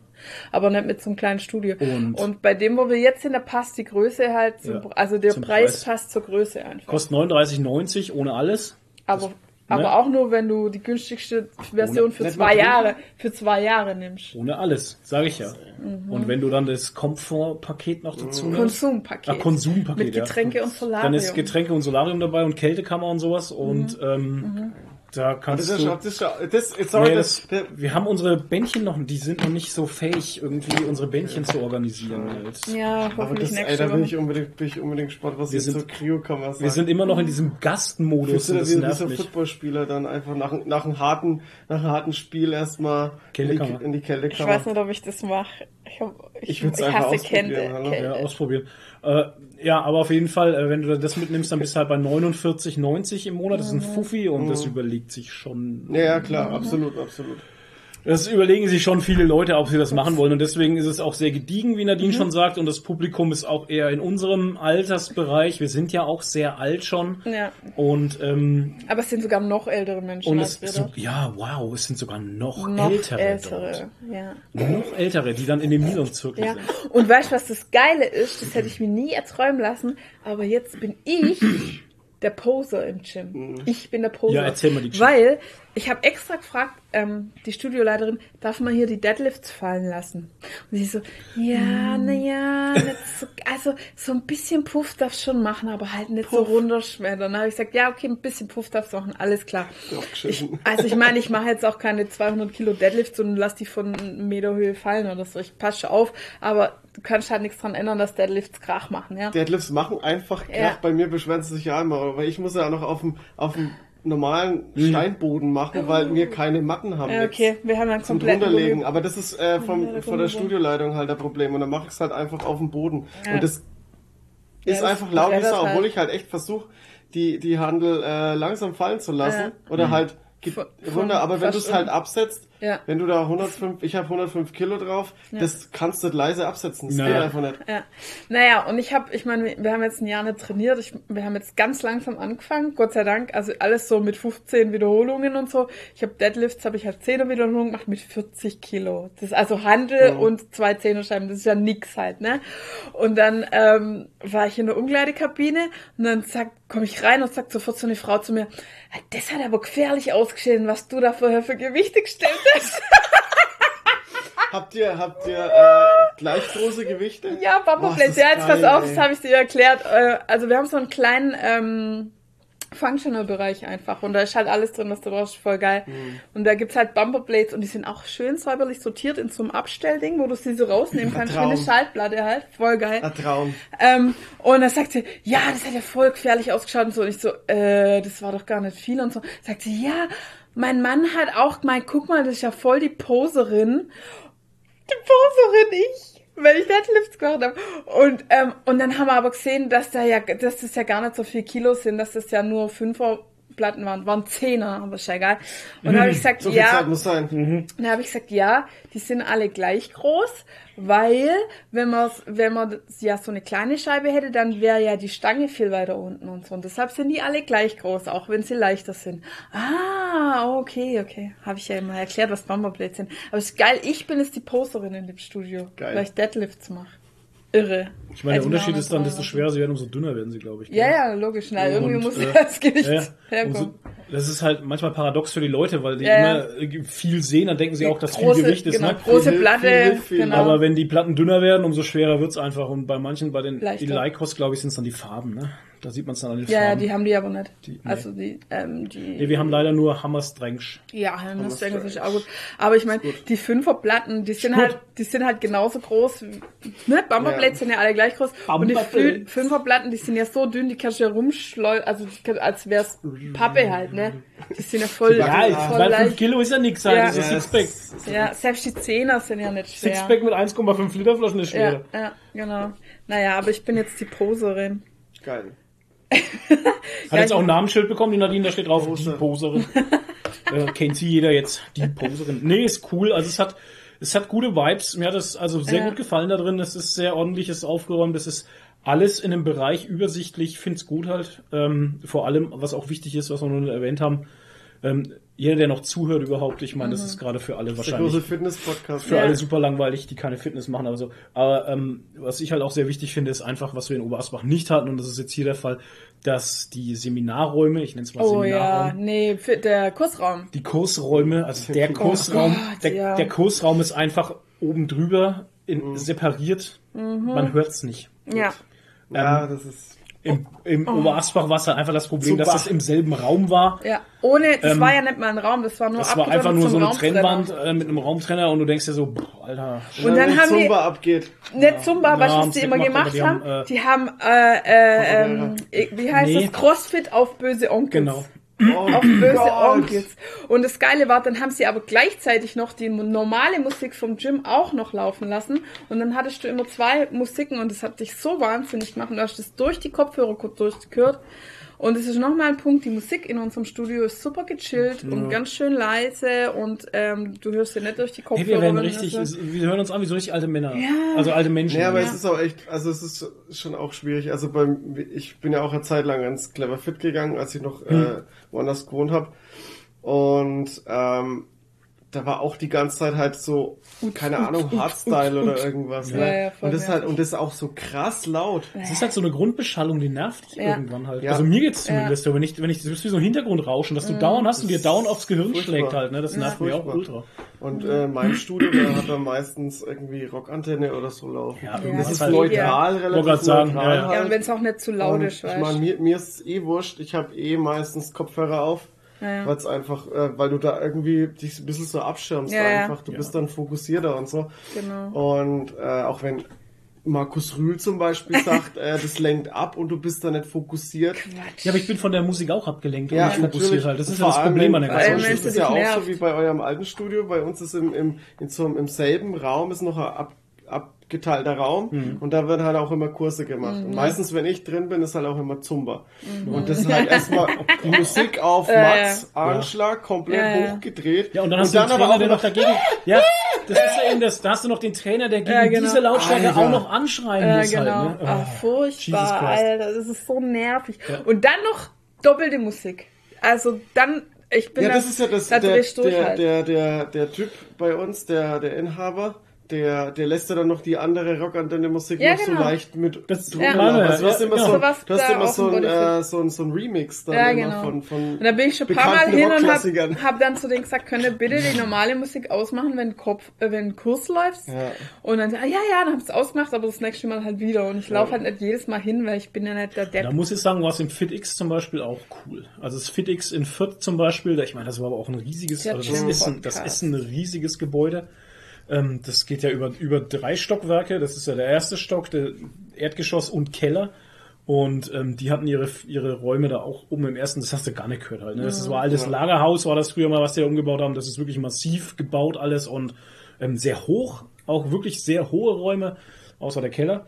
Speaker 1: Aber nicht mit so einem kleinen Studio.
Speaker 2: Und-
Speaker 1: bei dem, wo wir jetzt sind, da passt die Größe halt, zum,
Speaker 2: Ja,
Speaker 1: also der Preis,
Speaker 2: Preis.
Speaker 1: passt zur Größe einfach.
Speaker 2: Kostet 39,90 ohne alles.
Speaker 1: aber,
Speaker 2: ne?
Speaker 1: aber auch nur, wenn du die günstigste Version
Speaker 2: Ohne-
Speaker 1: für zwei Jahre, für zwei Jahre nimmst.
Speaker 2: Ohne alles, sage ich ja.
Speaker 1: Mhm.
Speaker 2: Und wenn du dann das Komfortpaket noch dazu nimmst,
Speaker 1: Konsumpaket.
Speaker 2: Ah, Konsumpaket,
Speaker 1: Mit
Speaker 2: ja.
Speaker 1: Getränke und Solarium.
Speaker 2: dann ist Getränke und Solarium dabei und Kältekammer und sowas und
Speaker 1: Mhm.
Speaker 2: ähm, da
Speaker 3: Das
Speaker 2: kannst
Speaker 3: ist,
Speaker 2: du...
Speaker 3: das ist, das, sorry,
Speaker 2: Nee,
Speaker 3: das,
Speaker 2: das, wir haben unsere Bändchen noch, die sind noch nicht so fähig, irgendwie unsere Bändchen zu organisieren. Halt.
Speaker 1: ja,
Speaker 3: aber
Speaker 1: hoffentlich
Speaker 3: das, ey, da bin ich unbedingt, bin ich unbedingt gespannt, was
Speaker 2: Wir
Speaker 3: jetzt
Speaker 2: sind-
Speaker 3: zur Cryo-Kammer sagt.
Speaker 2: Wir sind immer noch in diesem Gastenmodus das nervt
Speaker 3: dieser
Speaker 2: mich.
Speaker 3: Footballspieler dann einfach nach, nach, einem harten, nach einem harten Spiel erstmal in die,
Speaker 2: Kältekammer.
Speaker 3: in die
Speaker 1: Ich
Speaker 3: Kältekammer?
Speaker 1: weiß nicht, ob ich das mache. Ich, hab- ich,
Speaker 3: Ich
Speaker 1: ich
Speaker 3: einfach
Speaker 1: hasse? Kälte.
Speaker 2: Ja, ausprobieren. Äh, ja, aber auf jeden Fall, äh, wenn du das mitnimmst, dann bist du halt bei 49,90 im Monat. Das ist ein Fuffi und das überlegt sich schon.
Speaker 3: Ja, klar, absolut, absolut.
Speaker 2: Das überlegen sich schon viele Leute, ob sie das machen wollen. Und deswegen ist es auch sehr gediegen, wie Nadine
Speaker 1: Mhm.
Speaker 2: schon sagt. Und das Publikum ist auch eher in unserem Altersbereich. Wir sind ja auch sehr alt schon.
Speaker 1: Ja.
Speaker 2: Und
Speaker 1: Mhm.
Speaker 2: ähm,
Speaker 1: Aber es sind sogar noch ältere Menschen
Speaker 2: und es so, ja, wow, es sind sogar noch,
Speaker 1: noch
Speaker 2: ältere,
Speaker 1: ältere. Ja.
Speaker 2: Noch ältere, die dann in dem Milon-Zirkel
Speaker 1: Ja,
Speaker 2: sind.
Speaker 1: und weißt du, was das Geile ist? Das hätte ich mir nie erträumen lassen, aber jetzt bin ich der Poser im Gym. Ich bin der Poser.
Speaker 2: Ja, erzähl mal die Geschichte.
Speaker 1: Weil ich habe extra gefragt, ähm, die Studioleiterin, darf man hier die Deadlifts fallen lassen? Und sie so, ja,
Speaker 2: Hm.
Speaker 1: na ja, nicht so, also so ein bisschen Puff darfst schon machen, aber halt nicht so runterschmettern. Dann habe ich gesagt, ja, okay, ein bisschen Puff darfst du machen, alles klar. Ich, also ich meine, ich mache jetzt auch keine 200 Kilo Deadlifts und lass die von einem Meter Höhe fallen oder so. Ich passe auf, aber du kannst halt nichts dran ändern, dass Deadlifts Krach machen, ja.
Speaker 3: Deadlifts machen einfach Krach.
Speaker 1: Ja.
Speaker 3: Bei mir beschweren sie sich ja immer, weil ich muss ja noch auf dem, auf dem normalen Steinboden machen, weil wir keine Matten haben.
Speaker 1: Ja, okay, wir haben einen
Speaker 3: Zum
Speaker 1: kompletten
Speaker 3: drunterlegen.
Speaker 1: Gummi-
Speaker 3: Aber das ist äh, vom, von der. Studioleitung halt der Problem. Und dann mache ich es halt einfach auf dem Boden.
Speaker 1: Ja.
Speaker 3: Und das
Speaker 1: Ja,
Speaker 3: ist
Speaker 1: das
Speaker 3: einfach laut obwohl
Speaker 1: halt.
Speaker 3: ich halt echt versuche, die, die Handel äh, langsam fallen zu lassen.
Speaker 1: Ja.
Speaker 3: Oder halt ge-
Speaker 1: Von-
Speaker 3: runter. Aber wenn du es halt absetzt,
Speaker 1: Ja.
Speaker 3: wenn du da 105, ich habe 105 Kilo drauf, das kannst du leise absetzen. Das
Speaker 2: Naja.
Speaker 3: geht einfach nicht.
Speaker 1: Ja. Naja, und ich habe, ich meine, wir haben jetzt ein Jahr nicht trainiert. Ich, wir haben jetzt ganz langsam angefangen, Gott sei Dank. Also alles so mit 15 Wiederholungen und so. Ich habe Deadlifts, habe ich halt 10er Wiederholungen gemacht mit 40 Kilo. Das ist also Handel
Speaker 3: Ja.
Speaker 1: und zwei Zehnerscheiben. Das ist ja nix halt, ne? Und dann ähm, war ich in der Umkleidekabine und dann sagt, komme ich rein und sagt sofort so eine Frau zu mir, "Ah, das hat aber gefährlich ausgesehen, was du da vorher für Gewichte gestellt hast.
Speaker 3: Habt ihr, habt ihr äh, gleich große Gewichte?
Speaker 1: Ja,
Speaker 3: ist
Speaker 1: Ja, jetzt pass
Speaker 3: geil,
Speaker 1: auf,
Speaker 3: ey.
Speaker 1: das habe ich dir erklärt. Äh, Also wir haben so einen kleinen ähm, Functional-Bereich einfach und da ist halt alles drin, was du brauchst. Voll geil.
Speaker 3: Mhm.
Speaker 1: Und da gibt's halt Bumperplates und die sind auch schön säuberlich sortiert in so einem Abstellding, wo du sie so rausnehmen kannst. Wie
Speaker 3: Traum.
Speaker 1: eine Schaltplatte halt. Voll geil.
Speaker 3: Ein Traum.
Speaker 1: Ähm, und dann sagt sie, ja, das hat ja voll gefährlich ausgeschaut und so. Und ich so, äh, das war doch gar nicht viel und so. Sagt sie, ja, mein Mann hat auch gemeint, guck mal, das ist ja voll die Poserin. Die Poserin, ich, wenn ich Deadlifts gemacht habe. Und, ähm, und dann haben wir aber gesehen, dass da ja, dass das ja gar nicht so viel Kilo sind, dass das ja nur Fünfer Platten waren, waren Zehner, aber ist ja egal. Und dann habe ich gesagt,
Speaker 3: So
Speaker 1: ja,
Speaker 3: Zeit muss sein.
Speaker 1: dann habe ich gesagt, ja, die sind alle gleich groß, weil wenn man wenn man ja so eine kleine Scheibe hätte, dann wäre ja die Stange viel weiter unten und so. Und deshalb sind die alle gleich groß, auch wenn sie leichter sind. Ah, okay, okay. Habe ich ja immer erklärt, was Bumperplates sind. Aber es ist geil, ich bin jetzt die Poserin in dem Studio,
Speaker 3: Geil.
Speaker 1: weil ich Deadlifts mache. Irre.
Speaker 2: Ich meine, der
Speaker 1: Also
Speaker 2: Unterschied
Speaker 1: machen
Speaker 2: ist dann, desto schwerer sie werden, umso dünner werden sie, glaube ich.
Speaker 1: Ja, ja, logisch. Na, irgendwie
Speaker 2: Und,
Speaker 1: muss
Speaker 2: äh,
Speaker 1: das Gewicht
Speaker 2: Ja, ja.
Speaker 1: herkommen.
Speaker 2: Umso, Das ist halt manchmal paradox für die Leute, weil die
Speaker 1: Ja,
Speaker 2: immer äh, viel sehen, dann denken sie auch, dass
Speaker 1: große,
Speaker 2: viel Gewicht ist.
Speaker 1: genau,
Speaker 2: Ne?
Speaker 1: große
Speaker 3: Viel,
Speaker 1: Platte,
Speaker 3: viel, viel.
Speaker 1: genau.
Speaker 2: Aber wenn die Platten dünner werden, umso schwerer wird's einfach. Und bei manchen, bei den. Lycos, glaube ich, sind es dann die Farben. Ne? Da sieht man es dann an den
Speaker 1: ja, ja,
Speaker 2: Farben.
Speaker 1: die haben die aber nicht.
Speaker 2: nee.
Speaker 1: Also die, ähm, die.
Speaker 2: nee, wir haben leider nur Hammerstrengsch.
Speaker 1: Ja,
Speaker 3: Strange.
Speaker 1: ist auch gut. Aber ich meine, die Fünferplatten, die sind halt, die sind halt genauso groß. wie- Ne? Bumperblades
Speaker 3: Ja.
Speaker 1: sind ja alle gleich groß. Und die. Flü- Fünferplatten, die sind ja so dünn, die kannst du ja rumschleudern, also kann- als wär's Pappe halt, ne? Die sind ja voll,
Speaker 2: Ja,
Speaker 3: Ja,
Speaker 1: voll
Speaker 2: weil 5
Speaker 1: leicht.
Speaker 2: Kilo ist ja nix halt.
Speaker 1: Ja.
Speaker 2: Das ist
Speaker 3: Ja,
Speaker 2: ein Sixpack.
Speaker 3: es-
Speaker 1: Ja, selbst die Zehner sind ja nicht schwer.
Speaker 2: Sixpack mit 1,5 Liter Flaschen ist schwer.
Speaker 1: Ja, ja, genau. Naja, aber ich bin jetzt die Poserin.
Speaker 3: Geil.
Speaker 2: Hat
Speaker 1: Ja,
Speaker 2: jetzt auch ein Namenschild bekommen, die Nadine, da steht drauf,
Speaker 3: Pose.
Speaker 2: die Poserin. äh, kennt sie jeder jetzt, die Poserin. Nee, ist cool. Also es hat, es hat gute Vibes. Mir hat es also sehr
Speaker 1: Ja.
Speaker 2: gut gefallen da drin. Es ist sehr ordentlich, es ist aufgeräumt, es ist alles in einem Bereich übersichtlich. Find's gut halt. Ähm, vor allem, was auch wichtig ist, was wir noch erwähnt haben, ähm, jeder, der noch zuhört überhaupt, ich meine, das ist gerade für alle
Speaker 3: Der
Speaker 2: wahrscheinlich
Speaker 3: große Fitness-Podcast.
Speaker 2: für
Speaker 1: Ja.
Speaker 2: alle super langweilig, die keine Fitness machen, aber so. Aber ähm, was ich halt auch sehr wichtig finde, ist einfach, was wir in Oberasbach nicht hatten, und das ist jetzt hier der Fall, dass die Seminarräume, ich nenne es mal
Speaker 1: Oh ja,
Speaker 2: Seminarraum,
Speaker 1: nee, für der Kursraum.
Speaker 2: die Kursräume, also der Kursraum,
Speaker 1: Gott,
Speaker 2: der,
Speaker 1: ja.
Speaker 2: der Kursraum ist einfach oben drüber in, separiert. Man hört's nicht.
Speaker 1: Ja.
Speaker 3: Ja, das ist.
Speaker 2: Im, im Oberasbach war es halt einfach das Problem,
Speaker 3: Super.
Speaker 2: dass das im selben Raum war.
Speaker 1: Ja, ohne, das
Speaker 2: Ähm,
Speaker 1: war ja nicht mal ein Raum, das war nur
Speaker 2: Das war einfach nur so eine. Trennwand äh, mit einem Raumtrenner und du denkst dir so, boah, Alter,
Speaker 1: Und dann
Speaker 3: wenn
Speaker 1: haben die-
Speaker 3: Zumba abgeht.
Speaker 1: Nicht Zumba,
Speaker 2: Ja,
Speaker 1: was die immer gemacht
Speaker 2: gemacht,
Speaker 1: haben?
Speaker 2: aber
Speaker 1: Die haben, äh, äh, ähm, wie heißt
Speaker 2: Nee.
Speaker 1: das? Crossfit auf böse Onkels.
Speaker 2: genau.
Speaker 3: Oh,
Speaker 1: Auf böse
Speaker 3: Gott.
Speaker 1: Onkels. Und das Geile war, dann haben sie aber gleichzeitig noch die normale Musik vom Gym auch noch laufen lassen. Und dann hattest du immer zwei Musiken und das hat dich so wahnsinnig gemacht. Und du hast das durch die Kopfhörer kurz durchgehört. Und es ist nochmal ein Punkt, die Musik in unserem Studio ist super gechillt und ganz schön leise und ähm, du hörst sie nicht durch die Kopfhörer.
Speaker 2: Hey, wir werden richtig,
Speaker 1: das-
Speaker 2: wir hören uns an wie so richtig alte Männer.
Speaker 1: Ja.
Speaker 2: Also alte Menschen.
Speaker 3: Ja, aber
Speaker 1: Ja.
Speaker 3: es ist auch echt, also es ist schon auch schwierig. Also beim, ich bin ja auch eine Zeit lang ganz clever fit gegangen, als ich noch
Speaker 2: Hm.
Speaker 3: äh, woanders gewohnt habe. Und ähm, da war auch die ganze Zeit halt so, keine Ahnung, Hardstyle oder irgendwas.
Speaker 1: Ja,
Speaker 3: ne?
Speaker 1: ja,
Speaker 3: und das ist halt, und das ist auch so krass laut.
Speaker 2: Es ist halt so eine Grundbeschallung, die nervt dich
Speaker 1: Ja.
Speaker 2: irgendwann halt.
Speaker 3: Ja.
Speaker 2: Also mir geht's zumindest wenn ich, wenn ich, das ist wie so ein Hintergrundrauschen, dass du dauernd hast und dir dauernd aufs Gehirn
Speaker 3: furchtbar.
Speaker 2: schlägt halt, ne? Das nervt mich auch ultra.
Speaker 3: Und äh, mein Studio, da hat er meistens irgendwie Rockantenne oder so laufen.
Speaker 2: Ja,
Speaker 3: das ist
Speaker 2: halt-
Speaker 3: neutral, relativ
Speaker 2: sagen,
Speaker 3: neutral
Speaker 2: ja,
Speaker 3: halt.
Speaker 1: und wenn es auch nicht zu laut
Speaker 3: Und
Speaker 1: ist,
Speaker 3: ich meine, mir, mir ist es eh wurscht. Ich habe eh meistens Kopfhörer auf.
Speaker 1: Ja, ja.
Speaker 3: Weil es einfach, äh, weil du da irgendwie dich ein bisschen so abschirmst
Speaker 1: Ja, ja.
Speaker 3: einfach. Du bist dann fokussierter und so.
Speaker 1: Genau.
Speaker 3: Und äh, auch wenn Markus Rühl zum Beispiel sagt, äh, das lenkt ab und du bist da nicht fokussiert.
Speaker 2: Ja, aber ich bin von der Musik auch abgelenkt und
Speaker 3: Ja,
Speaker 2: nicht fokussiert
Speaker 3: natürlich.
Speaker 2: halt. Das ist ja das Problem an der ganzen
Speaker 1: wenn
Speaker 3: Das ist ja auch
Speaker 1: nervt.
Speaker 3: so wie bei eurem alten Studio. Bei uns ist im, im, in so, einem- im selben Raum ist noch ein ab, abgeteilter Raum
Speaker 2: Mhm.
Speaker 3: und da werden halt auch immer Kurse gemacht. Und meistens, wenn ich drin bin, ist halt auch immer Zumba.
Speaker 1: Mhm.
Speaker 3: Und das ist halt erstmal die Musik auf
Speaker 1: Ja,
Speaker 3: Max, Anschlag, komplett
Speaker 1: Ja, ja.
Speaker 3: hochgedreht.
Speaker 2: Ja, und dann hast du den
Speaker 3: aber auch
Speaker 2: der
Speaker 3: noch
Speaker 2: noch dagegen. Ja, das ist ja eben das. Da hast du noch den Trainer, der gegen
Speaker 1: Ja, genau.
Speaker 2: diese Lautstärke
Speaker 3: Alter.
Speaker 2: auch noch anschreien
Speaker 1: Ja,
Speaker 2: muss
Speaker 1: genau.
Speaker 2: halt. Ne?
Speaker 1: Ah,
Speaker 2: Oh,
Speaker 1: furchtbar. Alter. Das ist so nervig.
Speaker 2: Ja.
Speaker 1: Und dann noch doppelte Musik. Also dann, ich bin
Speaker 3: Ja,
Speaker 1: da,
Speaker 3: das ist ja das,
Speaker 1: da
Speaker 3: der, der,
Speaker 1: halt.
Speaker 3: der, der, der Typ bei uns, der, der Inhaber, der, der lässt ja dann noch die andere Rockantenne Musik
Speaker 1: Ja,
Speaker 3: noch so
Speaker 1: genau.
Speaker 3: leicht mit
Speaker 2: Das-
Speaker 3: drunter
Speaker 1: Ja.
Speaker 3: Also du hast
Speaker 2: Ja,
Speaker 3: immer
Speaker 2: genau.
Speaker 3: so, du hast
Speaker 1: da
Speaker 3: immer so ein, äh, so ein, so ein Remix dann
Speaker 1: Ja,
Speaker 3: immer
Speaker 1: genau.
Speaker 3: von, von
Speaker 1: Und da bin ich schon ein paar Mal hin und hab, hab dann zu denen gesagt, könnt ihr bitte die normale Musik ausmachen, wenn Kopf, äh, wenn Kurs läuft.
Speaker 3: Ja.
Speaker 1: Und dann, ah, ja, ja, dann hab's ausgemacht, aber das nächste Mal halt wieder. Und ich laufe halt nicht jedes Mal hin, weil ich bin ja nicht der
Speaker 2: Da
Speaker 1: Depp.
Speaker 2: muss ich sagen, war es im FitX zum Beispiel auch cool. Also das FitX in Fürth zum Beispiel, ich meine, das war aber auch ein riesiges, also das ist, ein, das ist ein riesiges Gebäude. Ähm, das geht ja über, über drei Stockwerke. Das ist ja der erste Stock, der Erdgeschoss und Keller. Und ähm, die hatten ihre, ihre Räume da auch oben im ersten, das hast du gar nicht gehört halt. Ne? Das war altes Lagerhaus, war das früher mal, was die da umgebaut haben. Das ist wirklich massiv gebaut alles und ähm, sehr hoch, auch wirklich sehr hohe Räume, außer der Keller.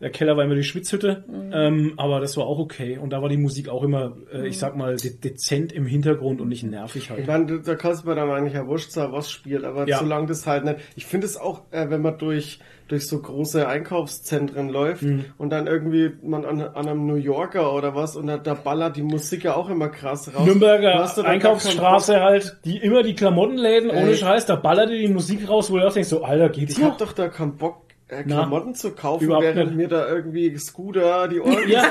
Speaker 2: Der Keller war immer die Schwitzhütte, ähm, aber das war auch okay. Und da war die Musik auch immer, äh, ich sag mal, de dezent im Hintergrund und nicht nervig
Speaker 3: Ich
Speaker 2: halt.
Speaker 3: meine, da kannst du mir dann eigentlich ja wurscht sein, was spielt, aber
Speaker 2: Ja.
Speaker 3: solange das halt nicht. Ich finde es auch, äh, wenn man durch, durch so große Einkaufszentren läuft
Speaker 2: Mhm.
Speaker 3: und dann irgendwie man an, an einem New Yorker oder was und da, da ballert die Musik ja auch immer krass raus.
Speaker 2: Nürnberger Einkaufsstraße halt, die immer die Klamottenläden, ohne. Scheiß, da ballert dir die Musik raus, wo du auch denkst, so, Alter, geht's
Speaker 3: Ich hab doch da keinen Bock, äh, Klamotten zu kaufen, während
Speaker 2: nicht.
Speaker 3: mir da irgendwie Scooter die Ohren
Speaker 2: Ja,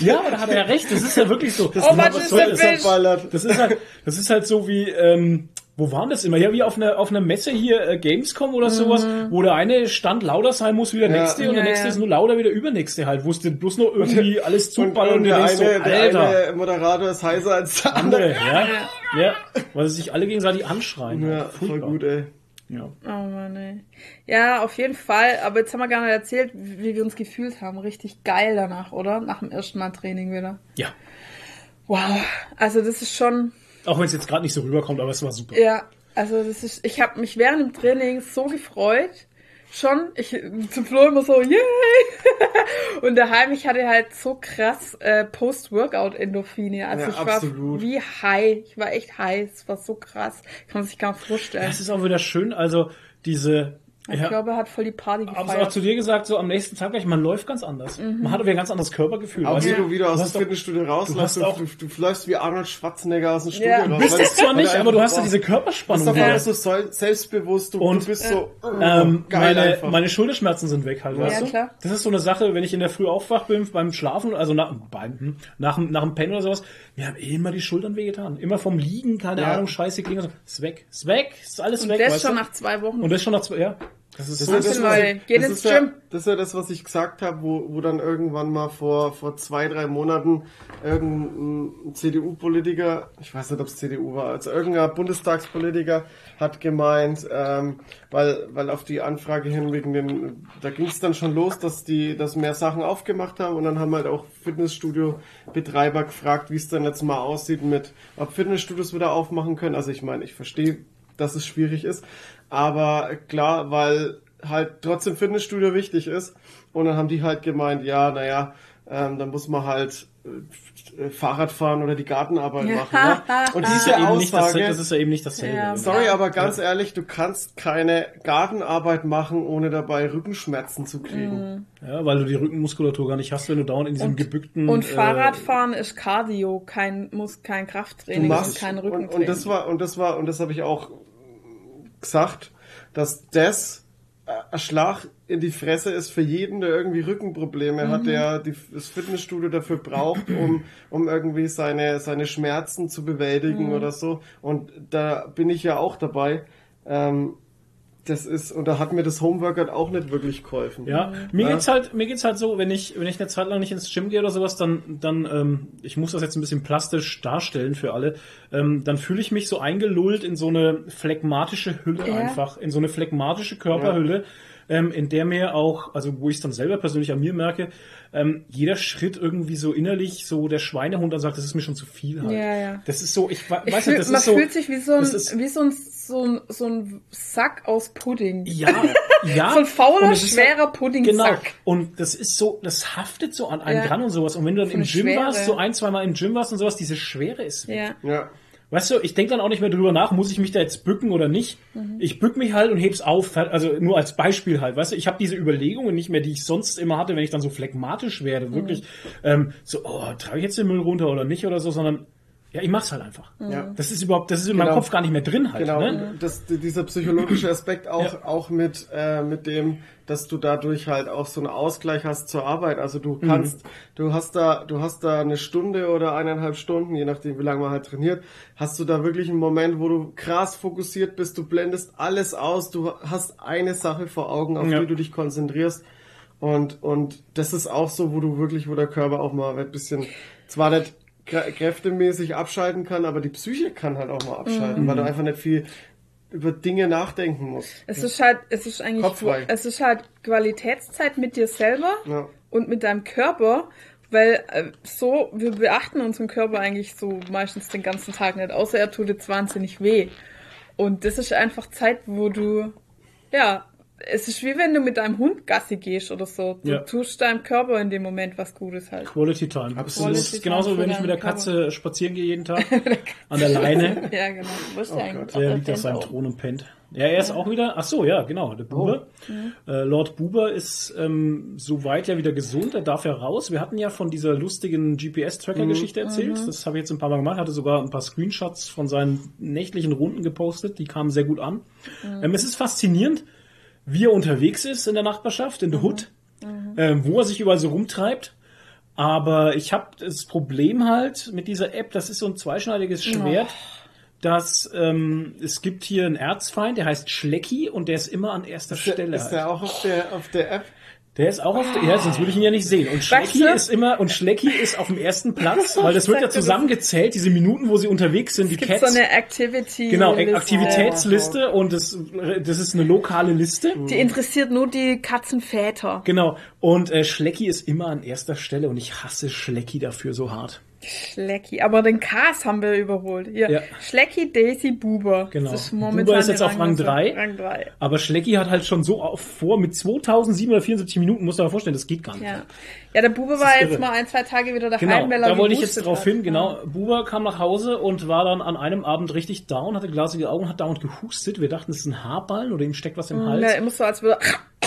Speaker 2: ja, aber da hat er ja recht. Das ist ja wirklich so. Das,
Speaker 1: Oh, was ist denn Fisch?
Speaker 3: ballert.
Speaker 2: das ist halt, das ist halt so wie, ähm, wo waren das immer? Ja, wie auf einer auf einer Messe hier äh, Gamescom oder sowas, wo der eine Stand lauter sein muss wie der
Speaker 3: Ja.
Speaker 2: nächste und der
Speaker 1: Ja,
Speaker 2: nächste
Speaker 1: ja.
Speaker 2: ist nur lauter wie der übernächste halt, wo es dir bloß nur irgendwie alles
Speaker 3: Und,
Speaker 2: zuballert
Speaker 3: und
Speaker 2: und,
Speaker 3: der,
Speaker 2: denkst
Speaker 3: eine,
Speaker 2: so,
Speaker 3: der eine Moderator ist heißer als der andere.
Speaker 2: andere, ja, ja, weil sie sich alle gegenseitig anschreien.
Speaker 3: Ja,
Speaker 2: halt.
Speaker 3: voll gut, ey.
Speaker 2: Ja.
Speaker 1: Oh Mann, ey. Ja, auf jeden Fall. Aber jetzt haben wir gar nicht erzählt, wie wir uns gefühlt haben. Richtig geil danach, oder? Nach dem ersten Mal Training wieder.
Speaker 2: ja,
Speaker 1: Wow. Also das ist schon,
Speaker 2: auch wenn es jetzt gerade nicht so rüberkommt, aber es war super.
Speaker 1: ja, also das ist, ich habe mich während dem Training so gefreut. Schon, ich zum Flo immer so, yay! Und daheim, ich hatte halt so krass äh, Post-Workout-Endorphine. Also
Speaker 3: Ja,
Speaker 1: ich war
Speaker 3: absolut.
Speaker 1: wie high. Ich war echt high. Es war so krass. Kann man sich gar nicht vorstellen.
Speaker 2: Es ist auch wieder schön, also diese
Speaker 1: Mein
Speaker 2: ja,
Speaker 1: Körper hat voll die Party
Speaker 2: Hab's auch
Speaker 1: gefeiert.
Speaker 2: zu dir gesagt, so am nächsten Tag gleich, man läuft ganz anders. Man hat aber ein ganz anderes Körpergefühl.
Speaker 3: Auch
Speaker 2: weißt
Speaker 3: wie
Speaker 2: du?
Speaker 3: du wieder aus dem Fitnessstudio
Speaker 2: du
Speaker 3: rausläufst, du,
Speaker 2: auch-
Speaker 3: du, du, läufst wie Arnold Schwarzenegger aus dem Studio
Speaker 1: Ja.
Speaker 3: raus.
Speaker 2: Du bist es zwar nicht, aber du hast ja diese
Speaker 3: Du
Speaker 2: Körperspannung.
Speaker 3: bist auf
Speaker 2: Ja.
Speaker 3: so selbstbewusst, du,
Speaker 2: Und,
Speaker 3: du bist so oh,
Speaker 2: Ähm,
Speaker 3: geil
Speaker 2: meine,
Speaker 3: einfach.
Speaker 2: meine Schulterschmerzen sind weg halt, weißt du?
Speaker 1: klar.
Speaker 2: Das ist so eine Sache, wenn ich in der Früh aufwach bin beim Schlafen, also nach, beim, hm, nach, dem- nach dem Pennen oder sowas, mir haben immer die Schultern wehgetan. Immer vom Liegen, keine
Speaker 3: Ja.
Speaker 2: Ahnung, scheiße klingen. So. Ist weg, ist weg, ist alles
Speaker 1: Und
Speaker 2: weg,
Speaker 1: das
Speaker 2: weißt
Speaker 1: schon
Speaker 2: du?
Speaker 1: nach zwei Wochen.
Speaker 2: Und das schon nach zwei, ja. Das ist
Speaker 3: Das
Speaker 2: so
Speaker 3: ist, ja das, das, ist ja, das ist ja das, was ich gesagt habe, wo, wo dann irgendwann mal vor, vor zwei, drei Monaten irgendein CDU-Politiker, ich weiß nicht, ob es CDU war, also irgendein Bundestagspolitiker hat gemeint, ähm, weil, weil auf die Anfrage hin wegen den, da ging es dann schon los, dass die, dass mehr Sachen aufgemacht haben und dann haben halt auch Fitnessstudio-Betreiber gefragt, wie es dann jetzt mal aussieht mit, ob Fitnessstudios wieder aufmachen können. Also ich meine, ich verstehe, dass es schwierig ist, aber klar, weil halt trotzdem Fitnessstudio wichtig ist und dann haben die halt gemeint, ja, naja, ähm, dann muss man halt äh, Fahrrad fahren oder die Gartenarbeit machen. Ne? Und
Speaker 2: Das ist,
Speaker 3: diese
Speaker 2: ja eben nicht das,
Speaker 3: Aussage,
Speaker 2: das ist ja eben nicht dasselbe.
Speaker 1: Ja.
Speaker 3: Sorry, aber ganz ehrlich, du kannst keine Gartenarbeit machen, ohne dabei Rückenschmerzen zu kriegen.
Speaker 2: Ja, weil du die Rückenmuskulatur gar nicht hast, wenn du dauernd in diesem
Speaker 1: Und-
Speaker 2: gebückten...
Speaker 1: Und
Speaker 2: äh,
Speaker 1: Fahrradfahren ist Cardio, kein, muss kein
Speaker 3: Du
Speaker 1: Krafttraining
Speaker 3: machst
Speaker 1: und kein
Speaker 3: und,
Speaker 1: Rückentraining.
Speaker 3: und das war und das war und das habe ich auch gesagt, dass das äh, ein Schlag in die Fresse ist für jeden, der irgendwie Rückenprobleme hat, der die, das Fitnessstudio dafür braucht, um, um irgendwie seine, seine Schmerzen zu bewältigen oder so. Und da bin ich ja auch dabei. Ähm, das ist, und da hat mir das Homeworkout auch nicht wirklich geholfen.
Speaker 2: Ja, mir
Speaker 3: Ja.
Speaker 2: geht's halt, mir geht's halt so, wenn ich, wenn ich eine Zeit lang nicht ins Gym gehe oder sowas, dann, dann, ähm, ich muss das jetzt ein bisschen plastisch darstellen für alle, ähm, dann fühle ich mich so eingelullt in so eine phlegmatische Hülle
Speaker 1: Ja.
Speaker 2: einfach, in so eine phlegmatische Körperhülle, ähm, in der mir auch, also wo ich dann selber persönlich an mir merke, ähm, jeder Schritt irgendwie so innerlich so der Schweinehund dann sagt, das ist mir schon zu viel halt.
Speaker 1: Ja, ja.
Speaker 2: Das ist so, ich, we-
Speaker 1: Ich
Speaker 2: weiß
Speaker 1: fühl,
Speaker 2: nicht, das
Speaker 1: man
Speaker 2: ist so,
Speaker 1: fühlt sich wie so ein,
Speaker 2: ist-
Speaker 1: wie so ein, so ein, so ein Sack aus Pudding.
Speaker 2: ja, ja.
Speaker 1: So ein fauler, schwerer
Speaker 2: Genau.
Speaker 1: Puddingsack.
Speaker 2: Und das ist so, das haftet so an einen
Speaker 1: Ja.
Speaker 2: dran und sowas. Und wenn du dann
Speaker 1: So
Speaker 2: im Gym
Speaker 1: Schwere.
Speaker 2: warst, so ein, zwei Mal im Gym warst und sowas, diese Schwere ist weg.
Speaker 1: Ja.
Speaker 3: Ja.
Speaker 2: Weißt du, ich denke dann auch nicht mehr drüber nach, muss ich mich da jetzt bücken oder nicht.
Speaker 1: Mhm.
Speaker 2: Ich bück mich halt und heb's auf, also nur als Beispiel halt, weißt du, ich habe diese Überlegungen nicht mehr, die ich sonst immer hatte, wenn ich dann so phlegmatisch werde,
Speaker 1: Mhm.
Speaker 2: wirklich ähm, so, oh, trage ich jetzt den Müll runter oder nicht oder so, sondern ja, ich mach's halt einfach.
Speaker 3: Ja.
Speaker 2: Das ist überhaupt, das ist in meinem
Speaker 3: Genau.
Speaker 2: Kopf gar nicht mehr drin halt.
Speaker 3: Genau,
Speaker 2: Ne?
Speaker 3: das, dieser psychologische Aspekt auch,
Speaker 2: Ja.
Speaker 3: auch mit, äh, mit dem, dass du dadurch halt auch so einen Ausgleich hast zur Arbeit. Also du
Speaker 2: Mhm.
Speaker 3: kannst, du hast da, du hast da eine Stunde oder eineinhalb Stunden, je nachdem wie lange man halt trainiert, hast du da wirklich einen Moment, wo du krass fokussiert bist, du blendest alles aus, du hast eine Sache vor Augen, auf
Speaker 2: Ja.
Speaker 3: die du dich konzentrierst. Und, und das ist auch so, wo du wirklich, wo der Körper auch mal ein bisschen, zwar nicht kräftemäßig abschalten kann, aber die Psyche kann halt auch mal abschalten, weil du einfach nicht viel über Dinge nachdenken musst.
Speaker 1: Es ist halt, es ist eigentlich,
Speaker 3: Kopffrei.
Speaker 1: es ist halt Qualitätszeit mit dir selber
Speaker 3: Ja.
Speaker 1: und mit deinem Körper, weil äh, so, wir beachten unseren Körper eigentlich so meistens den ganzen Tag nicht, außer er tut jetzt wahnsinnig weh. Und das ist einfach Zeit, wo du, ja, es ist wie wenn du mit deinem Hund Gassi gehst oder so. Du
Speaker 2: Ja.
Speaker 1: tust deinem Körper in dem Moment was Gutes halt.
Speaker 2: Quality Time.
Speaker 3: Absolut.
Speaker 2: Das ist genauso,
Speaker 1: Quality
Speaker 2: wenn ich
Speaker 1: Time
Speaker 2: mit der Katze spazieren gehe jeden Tag. an der Leine.
Speaker 1: Ja, genau. Ja eigentlich
Speaker 2: Der
Speaker 1: auch
Speaker 2: liegt auf seinem Thron und pennt. Ja, er ist auch wieder, ach so, ja, genau, der Buber. Äh, Lord Buber ist ähm, soweit ja wieder gesund, er darf ja raus. Wir hatten ja von dieser lustigen GPS-Tracker-Geschichte erzählt. Das habe ich jetzt ein paar Mal gemacht, hatte sogar ein paar Screenshots von seinen nächtlichen Runden gepostet, die kamen sehr gut an. Ähm, es ist faszinierend, wie er unterwegs ist in der Nachbarschaft, in der Hood, ähm, wo er sich überall so rumtreibt. Aber ich habe das Problem halt mit dieser App, das ist so ein zweischneidiges Schwert, dass ähm, es gibt hier einen Erzfeind, der heißt Schlecki und der ist immer an erster Stelle.
Speaker 3: Ist
Speaker 2: halt.
Speaker 3: der auch auf der, auf der App?
Speaker 2: Der ist auch auf der, ja, sonst würde ich ihn ja nicht sehen. Und Schlecki ist immer, und Schlecki ist auf dem ersten Platz, weil das wird ja zusammengezählt, diese Minuten, wo sie unterwegs sind, die Cats.
Speaker 1: so eine Activity.
Speaker 2: genau,
Speaker 1: Liste.
Speaker 2: Aktivitätsliste und das, das ist eine lokale Liste.
Speaker 1: Die interessiert nur die Katzenväter.
Speaker 2: Genau. Und äh, Schlecki ist immer an erster Stelle und ich hasse Schlecki dafür so hart.
Speaker 1: Schlecki. Aber den Cars haben wir überholt. Hier.
Speaker 2: Ja.
Speaker 1: Schlecki, Daisy, Buber.
Speaker 2: Genau.
Speaker 1: Das ist momentan
Speaker 2: Buber ist jetzt auf Rang
Speaker 1: Rangliste.
Speaker 2: 3.
Speaker 1: Rang 3.
Speaker 2: Aber Schlecki hat halt schon so auf, vor, mit 2774 Minuten, musst du dir mal vorstellen, das geht gar nicht.
Speaker 1: Ja. ja, der Bube war
Speaker 2: ist
Speaker 1: jetzt
Speaker 2: irre.
Speaker 1: mal ein, zwei Tage wieder daheim,
Speaker 2: Genau,
Speaker 1: weil er
Speaker 2: da wollte ich jetzt drauf
Speaker 1: hat.
Speaker 2: hin, genau. Buber kam nach Hause und war dann an einem Abend richtig down, hatte glasige Augen, hat dauernd gehustet. Wir dachten, es ist ein Haarballen oder ihm steckt was im Hals.
Speaker 1: Ja, immer so, als würde,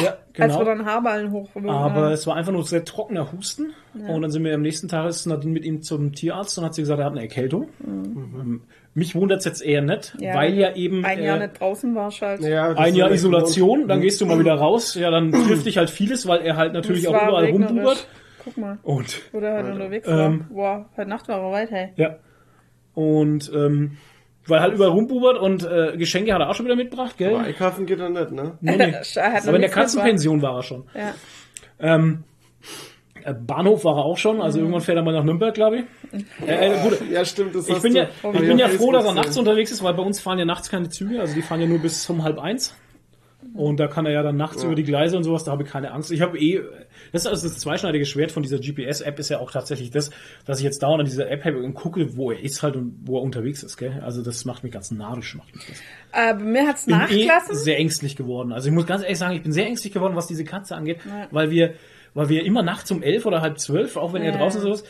Speaker 2: Ja,
Speaker 1: als
Speaker 2: genau.
Speaker 1: würde ein Haarballen hoch.
Speaker 2: Aber es war einfach nur sehr trockener Husten. Und dann sind wir am nächsten Tag ist Nadine mit ihm zum Tierarzt und hat sie gesagt, er hat eine Erkältung. Ähm, Mich wundert es jetzt eher nicht,
Speaker 1: Ja,
Speaker 2: weil ja eben
Speaker 1: ein Jahr
Speaker 2: äh,
Speaker 1: nicht draußen war halt.
Speaker 3: Ja,
Speaker 2: ein Jahr Isolation, dann gehst du mal wieder raus. Ja, dann trifft dich halt vieles, weil er halt natürlich auch überall
Speaker 1: regnerisch.
Speaker 2: rumbubert.
Speaker 1: Guck mal,
Speaker 2: Und
Speaker 1: wo der heute unterwegs
Speaker 2: Ähm,
Speaker 1: war. Boah, heute Nacht war er weit, hey.
Speaker 2: ja. Und ähm, weil halt überall rumbubert und äh, Geschenke hat er auch schon wieder mitgebracht, gell?
Speaker 3: Aber einkaufen geht er nicht, ne?
Speaker 2: Nee, nee.
Speaker 1: Er
Speaker 2: Aber in der. Katzenpension war er schon.
Speaker 1: Ja.
Speaker 2: Ähm, äh, Bahnhof war er auch schon, also irgendwann fährt er mal nach Nürnberg, glaube ich. Äh, äh, gut,
Speaker 3: Ja, stimmt, das
Speaker 2: ich
Speaker 3: hast
Speaker 2: bin
Speaker 3: du-
Speaker 2: ja, ich bin ja froh, dass er nachts
Speaker 3: gesehen.
Speaker 2: unterwegs ist, weil bei uns fahren ja nachts keine Züge, also die fahren ja nur bis um halb eins. Und da kann er ja dann nachts über die Gleise und sowas, da habe ich keine Angst. Ich habe eh, das ist also das zweischneidige Schwert von dieser GPS-App ist ja auch tatsächlich das, dass ich jetzt dauernd an dieser App habe und gucke, wo er ist halt und wo er unterwegs ist, gell? Also das macht mich ganz narrisch, macht mich das.
Speaker 1: Äh, bei mir hat's
Speaker 2: bin eh
Speaker 1: nachgelassen.
Speaker 2: sehr ängstlich geworden. Also ich muss ganz ehrlich sagen, ich bin sehr ängstlich geworden, was diese Katze angeht,
Speaker 1: Ja.
Speaker 2: weil wir, weil wir immer nachts um elf oder halb zwölf, auch wenn er
Speaker 1: Ja.
Speaker 2: draußen so ist,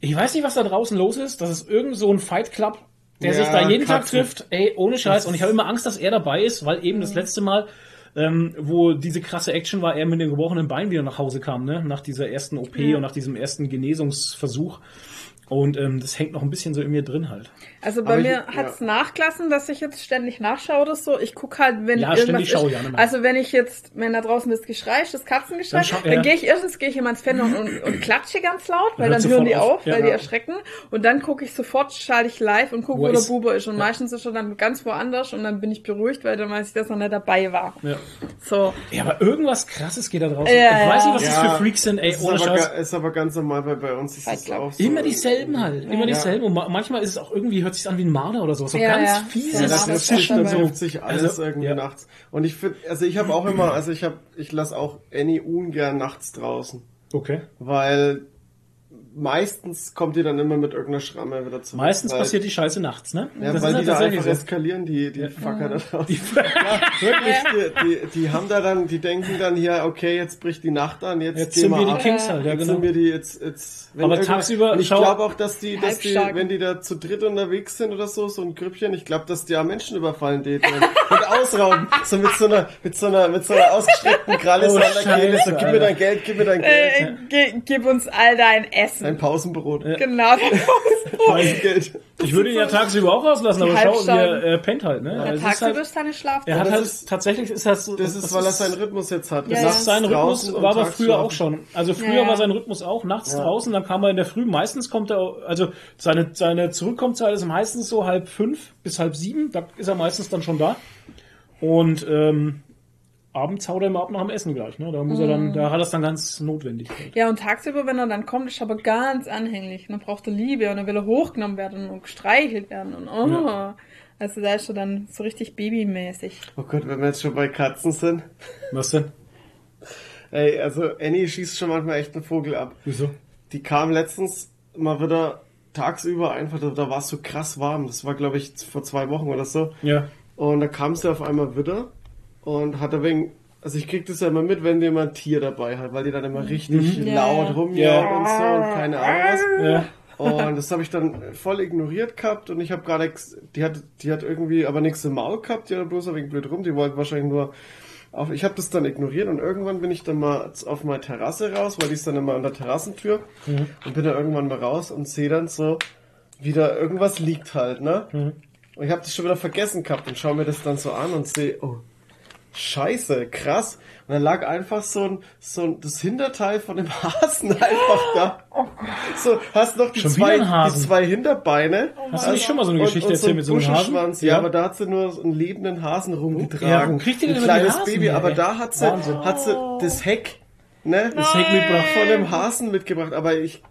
Speaker 2: ich weiß nicht, was da draußen los ist. Das ist irgend so ein Fight Club, der
Speaker 3: Ja,
Speaker 2: sich da jeden Tag
Speaker 3: Katzen.
Speaker 2: trifft. Ey, ohne Scheiß. Und ich habe immer Angst, dass er dabei ist, weil eben das letzte Mal, ähm, wo diese krasse Action war, er mit dem gebrochenen Bein wieder nach Hause kam, ne? Nach dieser ersten OP und nach diesem ersten Genesungsversuch. Und ähm, das hängt noch ein bisschen so in mir drin halt.
Speaker 1: Also bei
Speaker 3: Aber ich-
Speaker 1: mir hat's nachgelassen, dass ich jetzt ständig nachschaue oder so. Ich guck halt, wenn
Speaker 2: Ja,
Speaker 1: irgendwas
Speaker 2: ich
Speaker 1: ist.
Speaker 2: mehr.
Speaker 1: Also wenn ich jetzt, wenn da draußen das Geschrei ist, das Katzengeschrei,
Speaker 2: Dann schau-
Speaker 1: dann,
Speaker 2: ja.
Speaker 1: gehe ich erstens gehe ich in mein Fenster und, und, und klatsche ganz laut, weil dann hören die
Speaker 2: auf.
Speaker 1: auf,
Speaker 2: Ja.
Speaker 1: weil die erschrecken. Und dann gucke ich sofort, schalte ich live und gucke,
Speaker 2: Wo
Speaker 1: wo,
Speaker 2: er
Speaker 1: der
Speaker 2: ist.
Speaker 1: Bube ist. Und meistens ist er dann ganz woanders und dann bin ich beruhigt, weil dann weiß ich, dass er nicht dabei war.
Speaker 2: Ja.
Speaker 1: So.
Speaker 2: Ja, aber irgendwas krasses geht da draußen.
Speaker 1: Ja,
Speaker 2: ich weiß nicht,
Speaker 1: ja.
Speaker 2: was das für Freaks sind, ey,
Speaker 3: ist,
Speaker 2: ohne
Speaker 3: aber,
Speaker 2: Scheiß.
Speaker 3: ga- ist aber ganz normal, weil bei uns ist es auch so.
Speaker 2: Immer dieselben halt, immer dieselben. Und ma manchmal ist es auch irgendwie, hört sich an wie ein Marder oder so. So
Speaker 1: Ja,
Speaker 2: ganz
Speaker 1: ja.
Speaker 2: Fieses
Speaker 1: Ja,
Speaker 3: das
Speaker 1: das
Speaker 3: trifft sich alles
Speaker 2: Also,
Speaker 3: irgendwie
Speaker 2: ja.
Speaker 3: nachts. Und ich finde, also ich habe auch immer, also ich habe, ich lasse auch Annie ungern nachts draußen,
Speaker 2: Okay.
Speaker 3: weil meistens kommt die dann immer mit irgendeiner Schramme wieder zurück.
Speaker 2: Meistens
Speaker 3: weil,
Speaker 2: passiert die Scheiße nachts, ne?
Speaker 3: Ja,
Speaker 2: Das
Speaker 3: weil
Speaker 2: ist
Speaker 3: die da
Speaker 2: tatsächlich
Speaker 3: einfach
Speaker 2: so.
Speaker 3: eskalieren, die, die Fucker da draußen.
Speaker 2: Die-
Speaker 3: Wirklich, die, die, die haben da dann, die denken dann hier, okay, jetzt bricht die Nacht an, jetzt,
Speaker 2: Jetzt
Speaker 3: gehen
Speaker 2: sind wir die
Speaker 3: ab.
Speaker 2: Kings halt, ja
Speaker 3: Jetzt
Speaker 2: genau.
Speaker 3: sind wir die jetzt, jetzt, wenn
Speaker 2: Aber tagsüber,
Speaker 3: ich glaube auch, dass die, dass die, wenn die da zu dritt unterwegs sind oder so, so ein Grüppchen, ich glaube, dass die ja Menschen überfallen, die und, ausrauben, so mit so einer, mit so einer, mit so einer ausgestreckten Kralle so
Speaker 2: Oh,
Speaker 3: an der Kehle, so,
Speaker 2: Scheiße,
Speaker 3: gib mir dein Geld, gib mir dein Geld,
Speaker 1: Äh, gib uns all dein Essen.
Speaker 3: Dein Pausenbrot,
Speaker 1: Genau.
Speaker 3: Pausengeld.
Speaker 2: Ich würde ihn ja tagsüber auch rauslassen,
Speaker 1: Die
Speaker 2: aber schau, er äh, pennt halt, ne?
Speaker 1: Ja,
Speaker 2: Also ist
Speaker 1: tagsüber
Speaker 2: halt,
Speaker 1: ist seine Schlafzeit.
Speaker 2: er hat halt,
Speaker 3: ist-
Speaker 2: tatsächlich ist das so.
Speaker 3: Das ist, weil er seinen Rhythmus jetzt hat.
Speaker 1: Ja,
Speaker 2: Das
Speaker 1: ja.
Speaker 2: ist sein Rhythmus, war aber früher auch schon. Also früher
Speaker 1: Ja, ja.
Speaker 2: war sein Rhythmus auch nachts draußen, dann kam er in der Früh. Meistens kommt er, also seine, seine Zurückkommzeit ist meistens so halb fünf bis halb sieben. Da ist er meistens dann schon da. Und ähm, abends haut er immer ab nach dem Essen gleich. Ne? Da muss er
Speaker 1: Mhm.
Speaker 2: dann, da hat er es dann ganz notwendig.
Speaker 1: Ja, und tagsüber, wenn er dann kommt, ist er aber ganz anhänglich. Und dann braucht er Liebe und dann will er hochgenommen werden und gestreichelt werden. Und oh.
Speaker 2: Ja.
Speaker 1: Also da ist er dann so richtig babymäßig.
Speaker 3: Oh Gott, wenn wir jetzt schon bei Katzen sind.
Speaker 2: Was denn?
Speaker 3: Ey, also Annie schießt schon manchmal echt einen Vogel ab.
Speaker 2: Wieso?
Speaker 3: Die kam letztens mal wieder tagsüber einfach, da, da war es so krass warm. Das war, glaube ich, vor zwei Wochen oder so.
Speaker 2: Ja.
Speaker 3: Und da kam sie auf einmal wieder und hat wegen, also ich krieg das ja immer mit, wenn jemand ein Tier dabei hat, weil die dann immer richtig
Speaker 1: Ja,
Speaker 3: laut
Speaker 1: ja.
Speaker 3: rumjagen
Speaker 2: Ja.
Speaker 3: und so und keine Ahnung was.
Speaker 2: Ja.
Speaker 3: Und das habe ich dann voll ignoriert gehabt und ich habe gerade, die hat, die hat irgendwie aber nichts im Maul gehabt, die hat bloß ein wenig blöd rum, die wollte wahrscheinlich nur auf, ich habe das dann ignoriert und irgendwann bin ich dann mal auf meine Terrasse raus, weil die ist dann immer an der Terrassentür und bin dann irgendwann mal raus und sehe dann so, wieder irgendwas liegt halt, ne? Und ich habe das schon wieder vergessen gehabt und schaue mir das dann so an und sehe, oh, scheiße, krass. Und dann lag einfach so ein, so ein, das Hinterteil von dem Hasen einfach da. So, hast noch die
Speaker 2: Schon
Speaker 3: zwei, die zwei Hinterbeine.
Speaker 2: Hast du nicht schon mal so eine
Speaker 3: und,
Speaker 2: Geschichte
Speaker 3: und
Speaker 2: erzählt mit so einem Hasen?
Speaker 3: Buschelschwanz, Ja, aber da hat sie nur so einen lebenden Hasen rumgetragen.
Speaker 2: Ja, kriegt denn
Speaker 3: ein kleines
Speaker 2: Hasen
Speaker 3: Baby,
Speaker 2: her,
Speaker 3: aber
Speaker 2: ey?
Speaker 3: da hat sie,
Speaker 2: Wahnsinn.
Speaker 3: hat sie das Heck, ne?
Speaker 2: Das Heck mitgebracht.
Speaker 3: von dem Hasen mitgebracht, aber ich,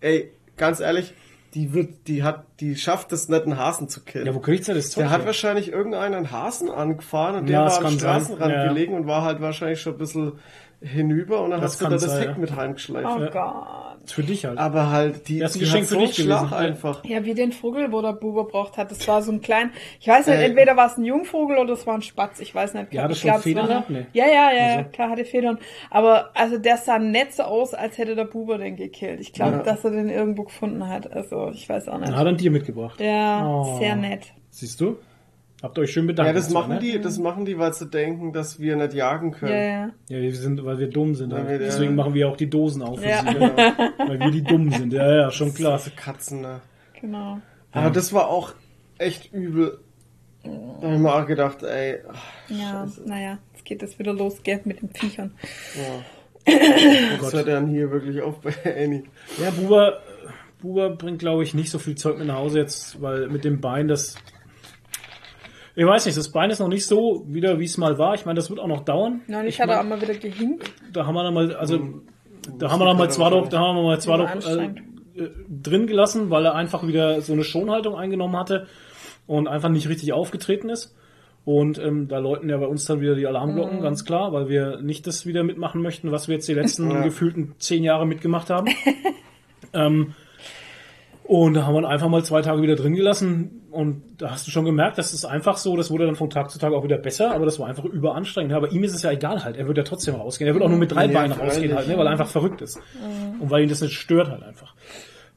Speaker 3: ey, ganz ehrlich, die wird, die hat, die schafft es nicht, einen Hasen zu killen.
Speaker 2: Ja, wo kriegt sie das Zeug
Speaker 3: der hat wahrscheinlich irgendeinen Hasen angefahren und
Speaker 2: Ja,
Speaker 3: der war am
Speaker 2: sein.
Speaker 3: Straßenrand
Speaker 2: Ja.
Speaker 3: gelegen und war halt wahrscheinlich schon ein bisschen hinüber und dann
Speaker 2: Das
Speaker 3: hast du da das Heck
Speaker 2: ja.
Speaker 3: mit heimgeschleift.
Speaker 1: Oh
Speaker 2: Ja.
Speaker 1: Gott.
Speaker 2: Für dich halt.
Speaker 3: Aber halt, die,
Speaker 2: Das
Speaker 3: die
Speaker 2: Geschenk
Speaker 3: hat
Speaker 2: für
Speaker 3: so
Speaker 2: dich
Speaker 3: einen Schlag
Speaker 2: gewesen,
Speaker 3: einfach.
Speaker 1: Ja, wie den Vogel, wo der Buber braucht hat. Das war so ein klein, ich weiß nicht,
Speaker 3: Äh.
Speaker 1: entweder war es ein Jungvogel oder es war ein Spatz, ich weiß nicht.
Speaker 2: Ja, hat
Speaker 1: ich
Speaker 2: das schon
Speaker 1: glaub,
Speaker 2: Federn
Speaker 1: war-
Speaker 2: gehabt? Nee.
Speaker 1: Ja, ja, ja,
Speaker 2: Also.
Speaker 1: klar hatte Federn. Aber also der sah nicht so aus, als hätte der Buber den gekillt. Ich glaube,
Speaker 3: Ja.
Speaker 1: dass er den irgendwo gefunden hat. Also, ich weiß auch nicht.
Speaker 2: Dann hat er ein Tier mitgebracht.
Speaker 1: Ja,
Speaker 2: Oh.
Speaker 1: sehr nett.
Speaker 2: Siehst du? Habt ihr euch schön bedankt.
Speaker 3: Ja, das machen
Speaker 2: ne?
Speaker 3: die, das machen die, weil sie denken, dass wir nicht jagen können.
Speaker 1: Ja, ja.
Speaker 2: Ja, wir sind, weil wir dumm sind. Halt.
Speaker 3: wir-
Speaker 2: Deswegen machen wir auch die Dosen auf. für
Speaker 1: Ja.
Speaker 2: sie,
Speaker 3: Genau.
Speaker 2: Weil wir die dumm sind. Ja, ja, schon klar.
Speaker 3: Diese Katzen, ne?
Speaker 1: Genau.
Speaker 3: Aber das war auch echt übel. Da hab ich mir auch gedacht, ey, ach,
Speaker 1: Ja, naja, jetzt geht das wieder los, gell, mit den Viechern.
Speaker 3: das hört dann hier wirklich auf bei Annie.
Speaker 2: Ja, Buber, Buber bringt, glaube ich, nicht so viel Zeug mit nach Hause jetzt, weil mit dem Bein das. Ich weiß nicht, das Bein ist noch nicht so wieder, wie es mal war. Ich meine, das wird auch noch dauern.
Speaker 1: Nein, ich,
Speaker 2: Ich
Speaker 1: hatte
Speaker 2: mein-
Speaker 1: auch mal wieder gehinkt.
Speaker 2: Da haben wir dann mal, also da haben wir dann mal zwar doch, da haben wir mal zwar
Speaker 1: War
Speaker 2: doch äh, äh, drin gelassen, weil er einfach wieder so eine Schonhaltung eingenommen hatte und einfach nicht richtig aufgetreten ist. Und ähm, da läuten ja bei uns dann wieder die
Speaker 1: Mhm.
Speaker 2: Alarmglocken, ganz klar, weil wir nicht das wieder mitmachen möchten, was wir jetzt die letzten
Speaker 3: Ja.
Speaker 2: gefühlten zehn Jahre mitgemacht haben. ähm, und da haben wir ihn einfach mal zwei Tage wieder drin gelassen. Und da hast du schon gemerkt, das ist einfach so, das wurde dann von Tag zu Tag auch wieder besser, aber das war einfach überanstrengend. Aber ihm ist es ja egal halt, er wird ja trotzdem rausgehen. Er wird auch nur mit drei
Speaker 3: Ja,
Speaker 2: Beinen rausgehen halt, ne, weil er einfach verrückt ist. Und weil ihn das nicht stört halt einfach.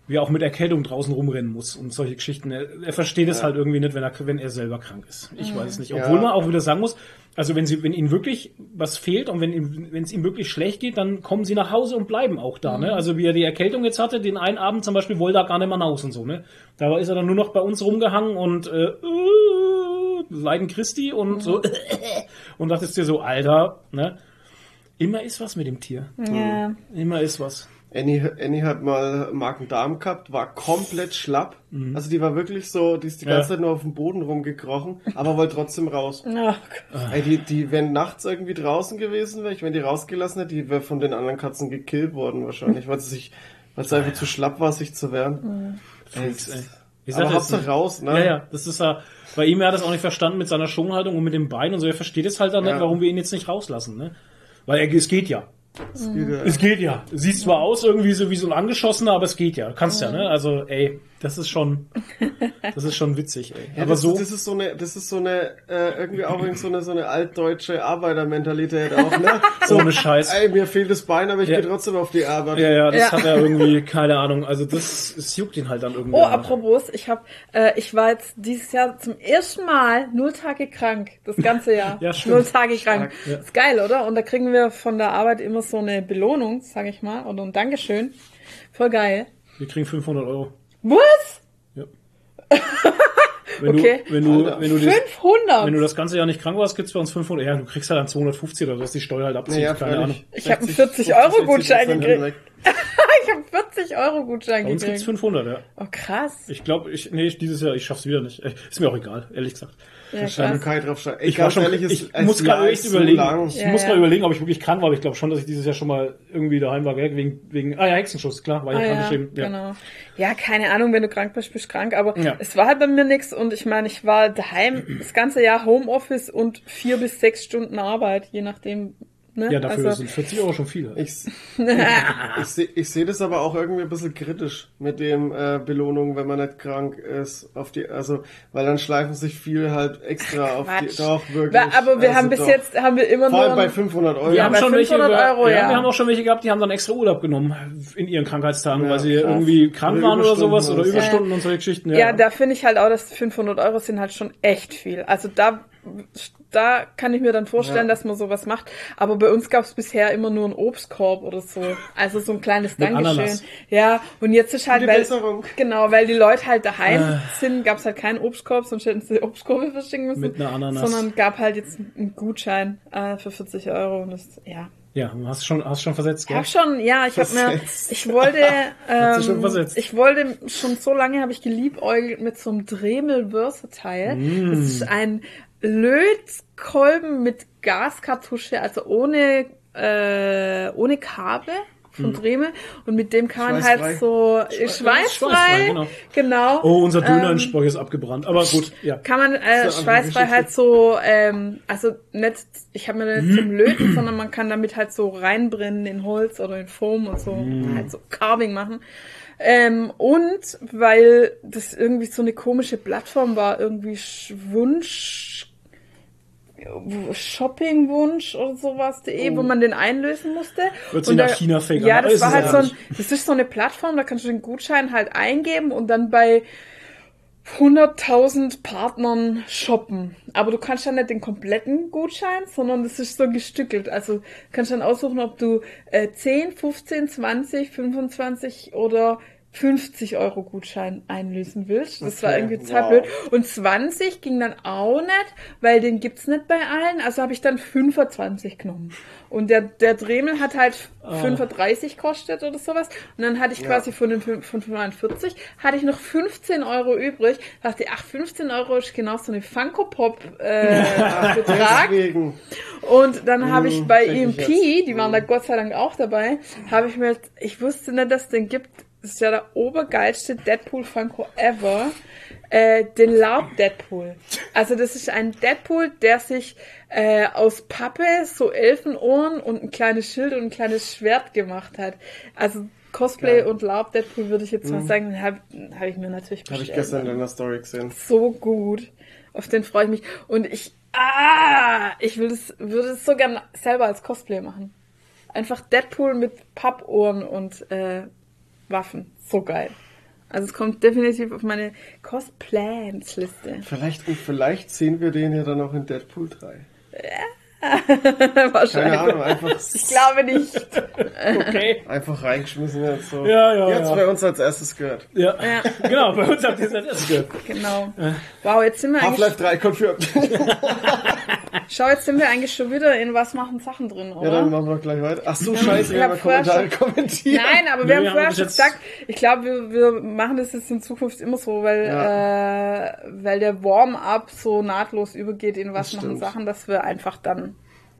Speaker 2: Wie er auch mit Erkältung draußen rumrennen muss und solche Geschichten. Er, er versteht es halt irgendwie nicht, wenn er, wenn er selber krank ist. Ich weiß es nicht. Obwohl
Speaker 3: Ja.
Speaker 2: man auch wieder sagen muss, also wenn sie, wenn ihnen wirklich was fehlt und wenn, ihm- wenn es ihm wirklich schlecht geht, dann kommen sie nach Hause und bleiben auch da. Ne? Also wie er die Erkältung jetzt hatte, den einen Abend zum Beispiel wollte er gar nicht mehr raus und so. Ne? Da ist er dann nur noch bei uns rumgehangen und äh, äh, Leiden Christi und so und dachtest dir so, Alter, ne? Immer ist was mit dem Tier.
Speaker 1: Ja.
Speaker 2: Immer ist was.
Speaker 3: Annie, Annie hat mal Magen-Darm gehabt, war komplett schlapp. Also die war wirklich so, die ist die
Speaker 2: Mhm. Ja.
Speaker 3: ganze Zeit nur auf dem Boden rumgekrochen, aber wollte trotzdem raus.
Speaker 1: Oh.
Speaker 3: Ey, die, die, wenn nachts irgendwie draußen gewesen wäre, ich wenn die rausgelassen hätte, die wäre von den anderen Katzen gekillt worden wahrscheinlich, weil sie sich, weil es einfach zu schlapp war, sich zu wehren.
Speaker 2: Freaks, ey. Ich
Speaker 3: Aber
Speaker 2: sag, das
Speaker 3: Hauptsache raus, ne?
Speaker 2: Ja, ja, das ist ja, bei ihm, er hat das auch nicht verstanden mit seiner Schonhaltung und mit dem Bein und so, er versteht es halt dann
Speaker 3: Ja.
Speaker 2: nicht, warum wir ihn jetzt nicht rauslassen, ne? Weil er, es geht ja.
Speaker 3: Das geht ja.
Speaker 2: Es geht ja. Sieht zwar aus irgendwie so wie so ein angeschossener, aber es geht ja. Kannst ja, ne? Also, ey, das ist schon, das ist schon witzig, ey.
Speaker 3: Ja,
Speaker 2: aber
Speaker 3: das,
Speaker 2: so,
Speaker 3: das ist so eine, das ist so eine, äh, irgendwie auch irgendwie so eine, so eine altdeutsche Arbeitermentalität auch, ne? So,
Speaker 2: ohne Scheiß.
Speaker 3: ey, mir fehlt das Bein, aber ich
Speaker 2: Ja.
Speaker 3: gehe trotzdem auf die Arbeit.
Speaker 2: Ja, ja, das
Speaker 1: Ja.
Speaker 2: hat er irgendwie, keine Ahnung. Also das, es juckt ihn halt dann irgendwie.
Speaker 1: Oh, apropos, ich hab, äh, ich war jetzt dieses Jahr zum ersten Mal null Tage krank. Das ganze Jahr.
Speaker 2: Ja, stimmt.
Speaker 1: Null Tage krank.
Speaker 2: ja.
Speaker 1: Ist geil, oder? Und da kriegen wir von der Arbeit immer so eine Belohnung, sag ich mal, oder ein Dankeschön. Voll geil.
Speaker 2: Wir kriegen 500 Euro.
Speaker 1: Was?
Speaker 2: Ja. Wenn
Speaker 1: Okay.
Speaker 2: du, wenn du,
Speaker 3: Alter.
Speaker 2: wenn du das,
Speaker 1: 500?
Speaker 2: wenn du das ganze Jahr nicht krank warst, gibt's bei uns 500. Ja, du kriegst halt dann 250 oder was die Steuer halt abzieht.
Speaker 3: Naja,
Speaker 2: keine Ahnung.
Speaker 1: Ich hab einen
Speaker 3: 60,
Speaker 1: 40 Euro
Speaker 3: 50,
Speaker 1: Gutschein
Speaker 3: 60%
Speaker 1: gekriegt. ich habe 40 Euro Gutschein
Speaker 2: Bei uns gibt's
Speaker 1: gekriegt.
Speaker 2: 500, ja.
Speaker 1: Oh, krass.
Speaker 2: Ich glaube, ich, nee, dieses Jahr, ich schaff's wieder nicht. Äh, Ist mir auch egal, ehrlich gesagt.
Speaker 1: Ja,
Speaker 3: kein drauf schreiben. Ey,
Speaker 2: Ich war schon,
Speaker 3: ehrlich,
Speaker 2: ich
Speaker 3: es
Speaker 2: muss gerade echt
Speaker 3: so
Speaker 2: überlegen.
Speaker 3: lang.
Speaker 2: Ich
Speaker 1: Ja,
Speaker 2: muss
Speaker 1: ja.
Speaker 2: gerade überlegen, ob ich wirklich krank war, aber ich glaube schon, dass ich dieses Jahr schon mal irgendwie daheim war, gell? wegen, wegen, ah ja, Hexenschuss, klar, war ich
Speaker 1: Ah,
Speaker 2: krank
Speaker 1: ja,
Speaker 2: geschrieben. Ja.
Speaker 1: genau. Ja, keine Ahnung, wenn du krank bist, bist du krank, aber
Speaker 2: Ja.
Speaker 1: es war halt bei mir nix und ich meine, ich war daheim das ganze Jahr Homeoffice und vier bis sechs Stunden Arbeit, je nachdem. Ne?
Speaker 2: Ja, dafür
Speaker 1: also,
Speaker 2: sind 40 Euro schon viel.
Speaker 3: Ich, ich sehe ich seh das aber auch irgendwie ein bisschen kritisch mit dem äh, Belohnung, wenn man nicht krank ist. Auf die, also, weil dann schleifen sich viel halt extra auf die. Doch, wirklich.
Speaker 1: Aber wir
Speaker 3: also
Speaker 1: haben bis
Speaker 3: doch.
Speaker 1: jetzt, haben wir immer
Speaker 3: Vor allem bei 500 Euro.
Speaker 2: Wir haben schon welche,
Speaker 1: 500
Speaker 2: über-
Speaker 1: Euro,
Speaker 2: ja,
Speaker 1: ja.
Speaker 2: wir haben auch schon welche gehabt, die haben dann extra Urlaub genommen in ihren Krankheitstagen,
Speaker 3: Ja,
Speaker 2: weil sie
Speaker 3: krass.
Speaker 2: irgendwie krank
Speaker 3: Oder
Speaker 2: waren oder sowas oder. Überstunden und solche Geschichten.
Speaker 1: ja, da finde ich halt auch, dass 500 Euro sind halt schon echt viel. Also da da kann ich mir dann vorstellen,
Speaker 3: Ja.
Speaker 1: dass man sowas macht. Aber bei uns gab es bisher immer nur einen Obstkorb oder so. Also so ein kleines
Speaker 2: Mit
Speaker 1: Dankeschön.
Speaker 2: Ananas.
Speaker 1: Ja, und jetzt ist halt, weil,
Speaker 3: Besserung.
Speaker 1: genau, weil die Leute halt daheim
Speaker 2: Ah.
Speaker 1: sind, gab es halt keinen Obstkorb, sonst hätten sie Obstkorbe verschicken müssen.
Speaker 2: Mit einer Ananas.
Speaker 1: Sondern gab halt jetzt einen Gutschein äh, für 40 Euro und das, ja.
Speaker 2: Ja, hast schon, hast schon versetzt,
Speaker 1: Ich
Speaker 2: gell?
Speaker 1: habe schon, ja, ich habe mir, ich wollte, ähm,
Speaker 2: versetzt.
Speaker 1: ich wollte schon so lange habe ich geliebäugelt mit so einem Dremel Versatile.
Speaker 2: Mm.
Speaker 1: Das ist ein Lötkolben mit Gaskartusche, also ohne äh, ohne Kabel von Dremel und mit dem kann man halt so.
Speaker 2: Schweißfrei,
Speaker 1: schweißfrei,
Speaker 2: genau.
Speaker 1: genau.
Speaker 2: Oh, unser Döner
Speaker 1: Ähm,
Speaker 2: in ist abgebrannt. Aber gut, ja.
Speaker 1: kann man äh, schweißfrei halt so, ähm, also nicht, ich habe mir
Speaker 2: Mhm.
Speaker 1: nicht zum Löten, sondern man kann damit halt so reinbrennen in Holz oder in Foam und so,
Speaker 2: Mhm.
Speaker 1: halt so Carving machen. Ähm, und weil das irgendwie so eine komische Plattform war, irgendwie Sch- Wunsch, Shoppingwunsch oder sowas.de, wo man den einlösen musste.
Speaker 2: Oh. Wird sie
Speaker 1: Und
Speaker 2: nach
Speaker 1: da-
Speaker 2: China fake
Speaker 1: Ja, das
Speaker 2: Ist
Speaker 1: war halt
Speaker 2: ja
Speaker 1: so ein, das ist so eine Plattform, da kannst du den Gutschein halt eingeben und dann bei 100.000 Partnern shoppen. Aber du kannst dann nicht den kompletten Gutschein, sondern das ist so gestückelt. Also du kannst dann aussuchen, ob du äh, 10, 15, 20, 25 oder 50 Euro Gutschein einlösen willst. Das war
Speaker 3: Okay,
Speaker 1: irgendwie total
Speaker 3: wow.
Speaker 1: Und 20 ging dann auch nicht, weil den gibt's nicht bei allen. Also habe ich dann 25 genommen. Und der, der Dremel hat halt
Speaker 2: Ah.
Speaker 1: 35 kostet oder sowas. Und dann hatte ich quasi von den fün- von 45 hatte ich noch 15 Euro übrig. Dachte, ach, 15 Euro ist genau so eine Funko Pop äh, Betrag. Und dann habe ich bei
Speaker 3: ich
Speaker 1: EMP,
Speaker 3: jetzt.
Speaker 1: die waren da Gott sei Dank auch dabei, habe ich mir, ich wusste nicht, dass es den gibt. Das ist ja der obergeilste Deadpool Funko ever. Äh, den Laub Deadpool. Also das ist ein Deadpool, der sich äh, aus Pappe so Elfenohren und ein kleines Schild und ein kleines Schwert gemacht hat. Also Cosplay
Speaker 3: Geil. Mhm.
Speaker 1: und Laub Deadpool würde ich jetzt mal sagen, habe hab ich mir natürlich
Speaker 3: Habe ich
Speaker 1: bestellt
Speaker 3: gestern in deiner Story gesehen.
Speaker 1: so gut. Auf den freue ich mich. Und ich, ah, ich will das, würde es so gern selber als Cosplay machen. Einfach Deadpool mit Pappohren und äh, Waffen. So geil. Also es kommt definitiv auf meine Cosplans-Liste.
Speaker 3: Vielleicht, vielleicht sehen wir den ja dann auch in Deadpool 3.
Speaker 1: Wahrscheinlich.
Speaker 3: Keine Ahnung, einfach,
Speaker 1: Ich glaube nicht.
Speaker 2: Okay.
Speaker 3: einfach reingeschmissen jetzt so.
Speaker 2: Ja, ja,
Speaker 3: Jetzt
Speaker 2: ja.
Speaker 3: bei uns als erstes gehört.
Speaker 2: Ja, genau, bei uns habt ihr es als erstes gehört.
Speaker 1: Genau. Wow, jetzt sind wir eigentlich,
Speaker 3: Half-Life 3 confirmed.
Speaker 1: schau, jetzt sind wir eigentlich schon wieder in was machen Sachen drin, oder?
Speaker 3: ja, dann machen wir gleich weiter. Ach so, scheiße,
Speaker 1: Ich
Speaker 3: wir haben ja Kommentare
Speaker 1: schon-
Speaker 3: kommentiert.
Speaker 1: Nein, aber
Speaker 2: Nee,
Speaker 1: wir haben
Speaker 2: wir
Speaker 1: vorher
Speaker 2: haben
Speaker 1: schon gesagt, ich glaube, wir, wir machen das jetzt in Zukunft immer so, weil, äh, weil der Warm-up so nahtlos übergeht in was
Speaker 3: Das
Speaker 1: machen
Speaker 3: stimmt.
Speaker 1: Sachen, dass wir einfach dann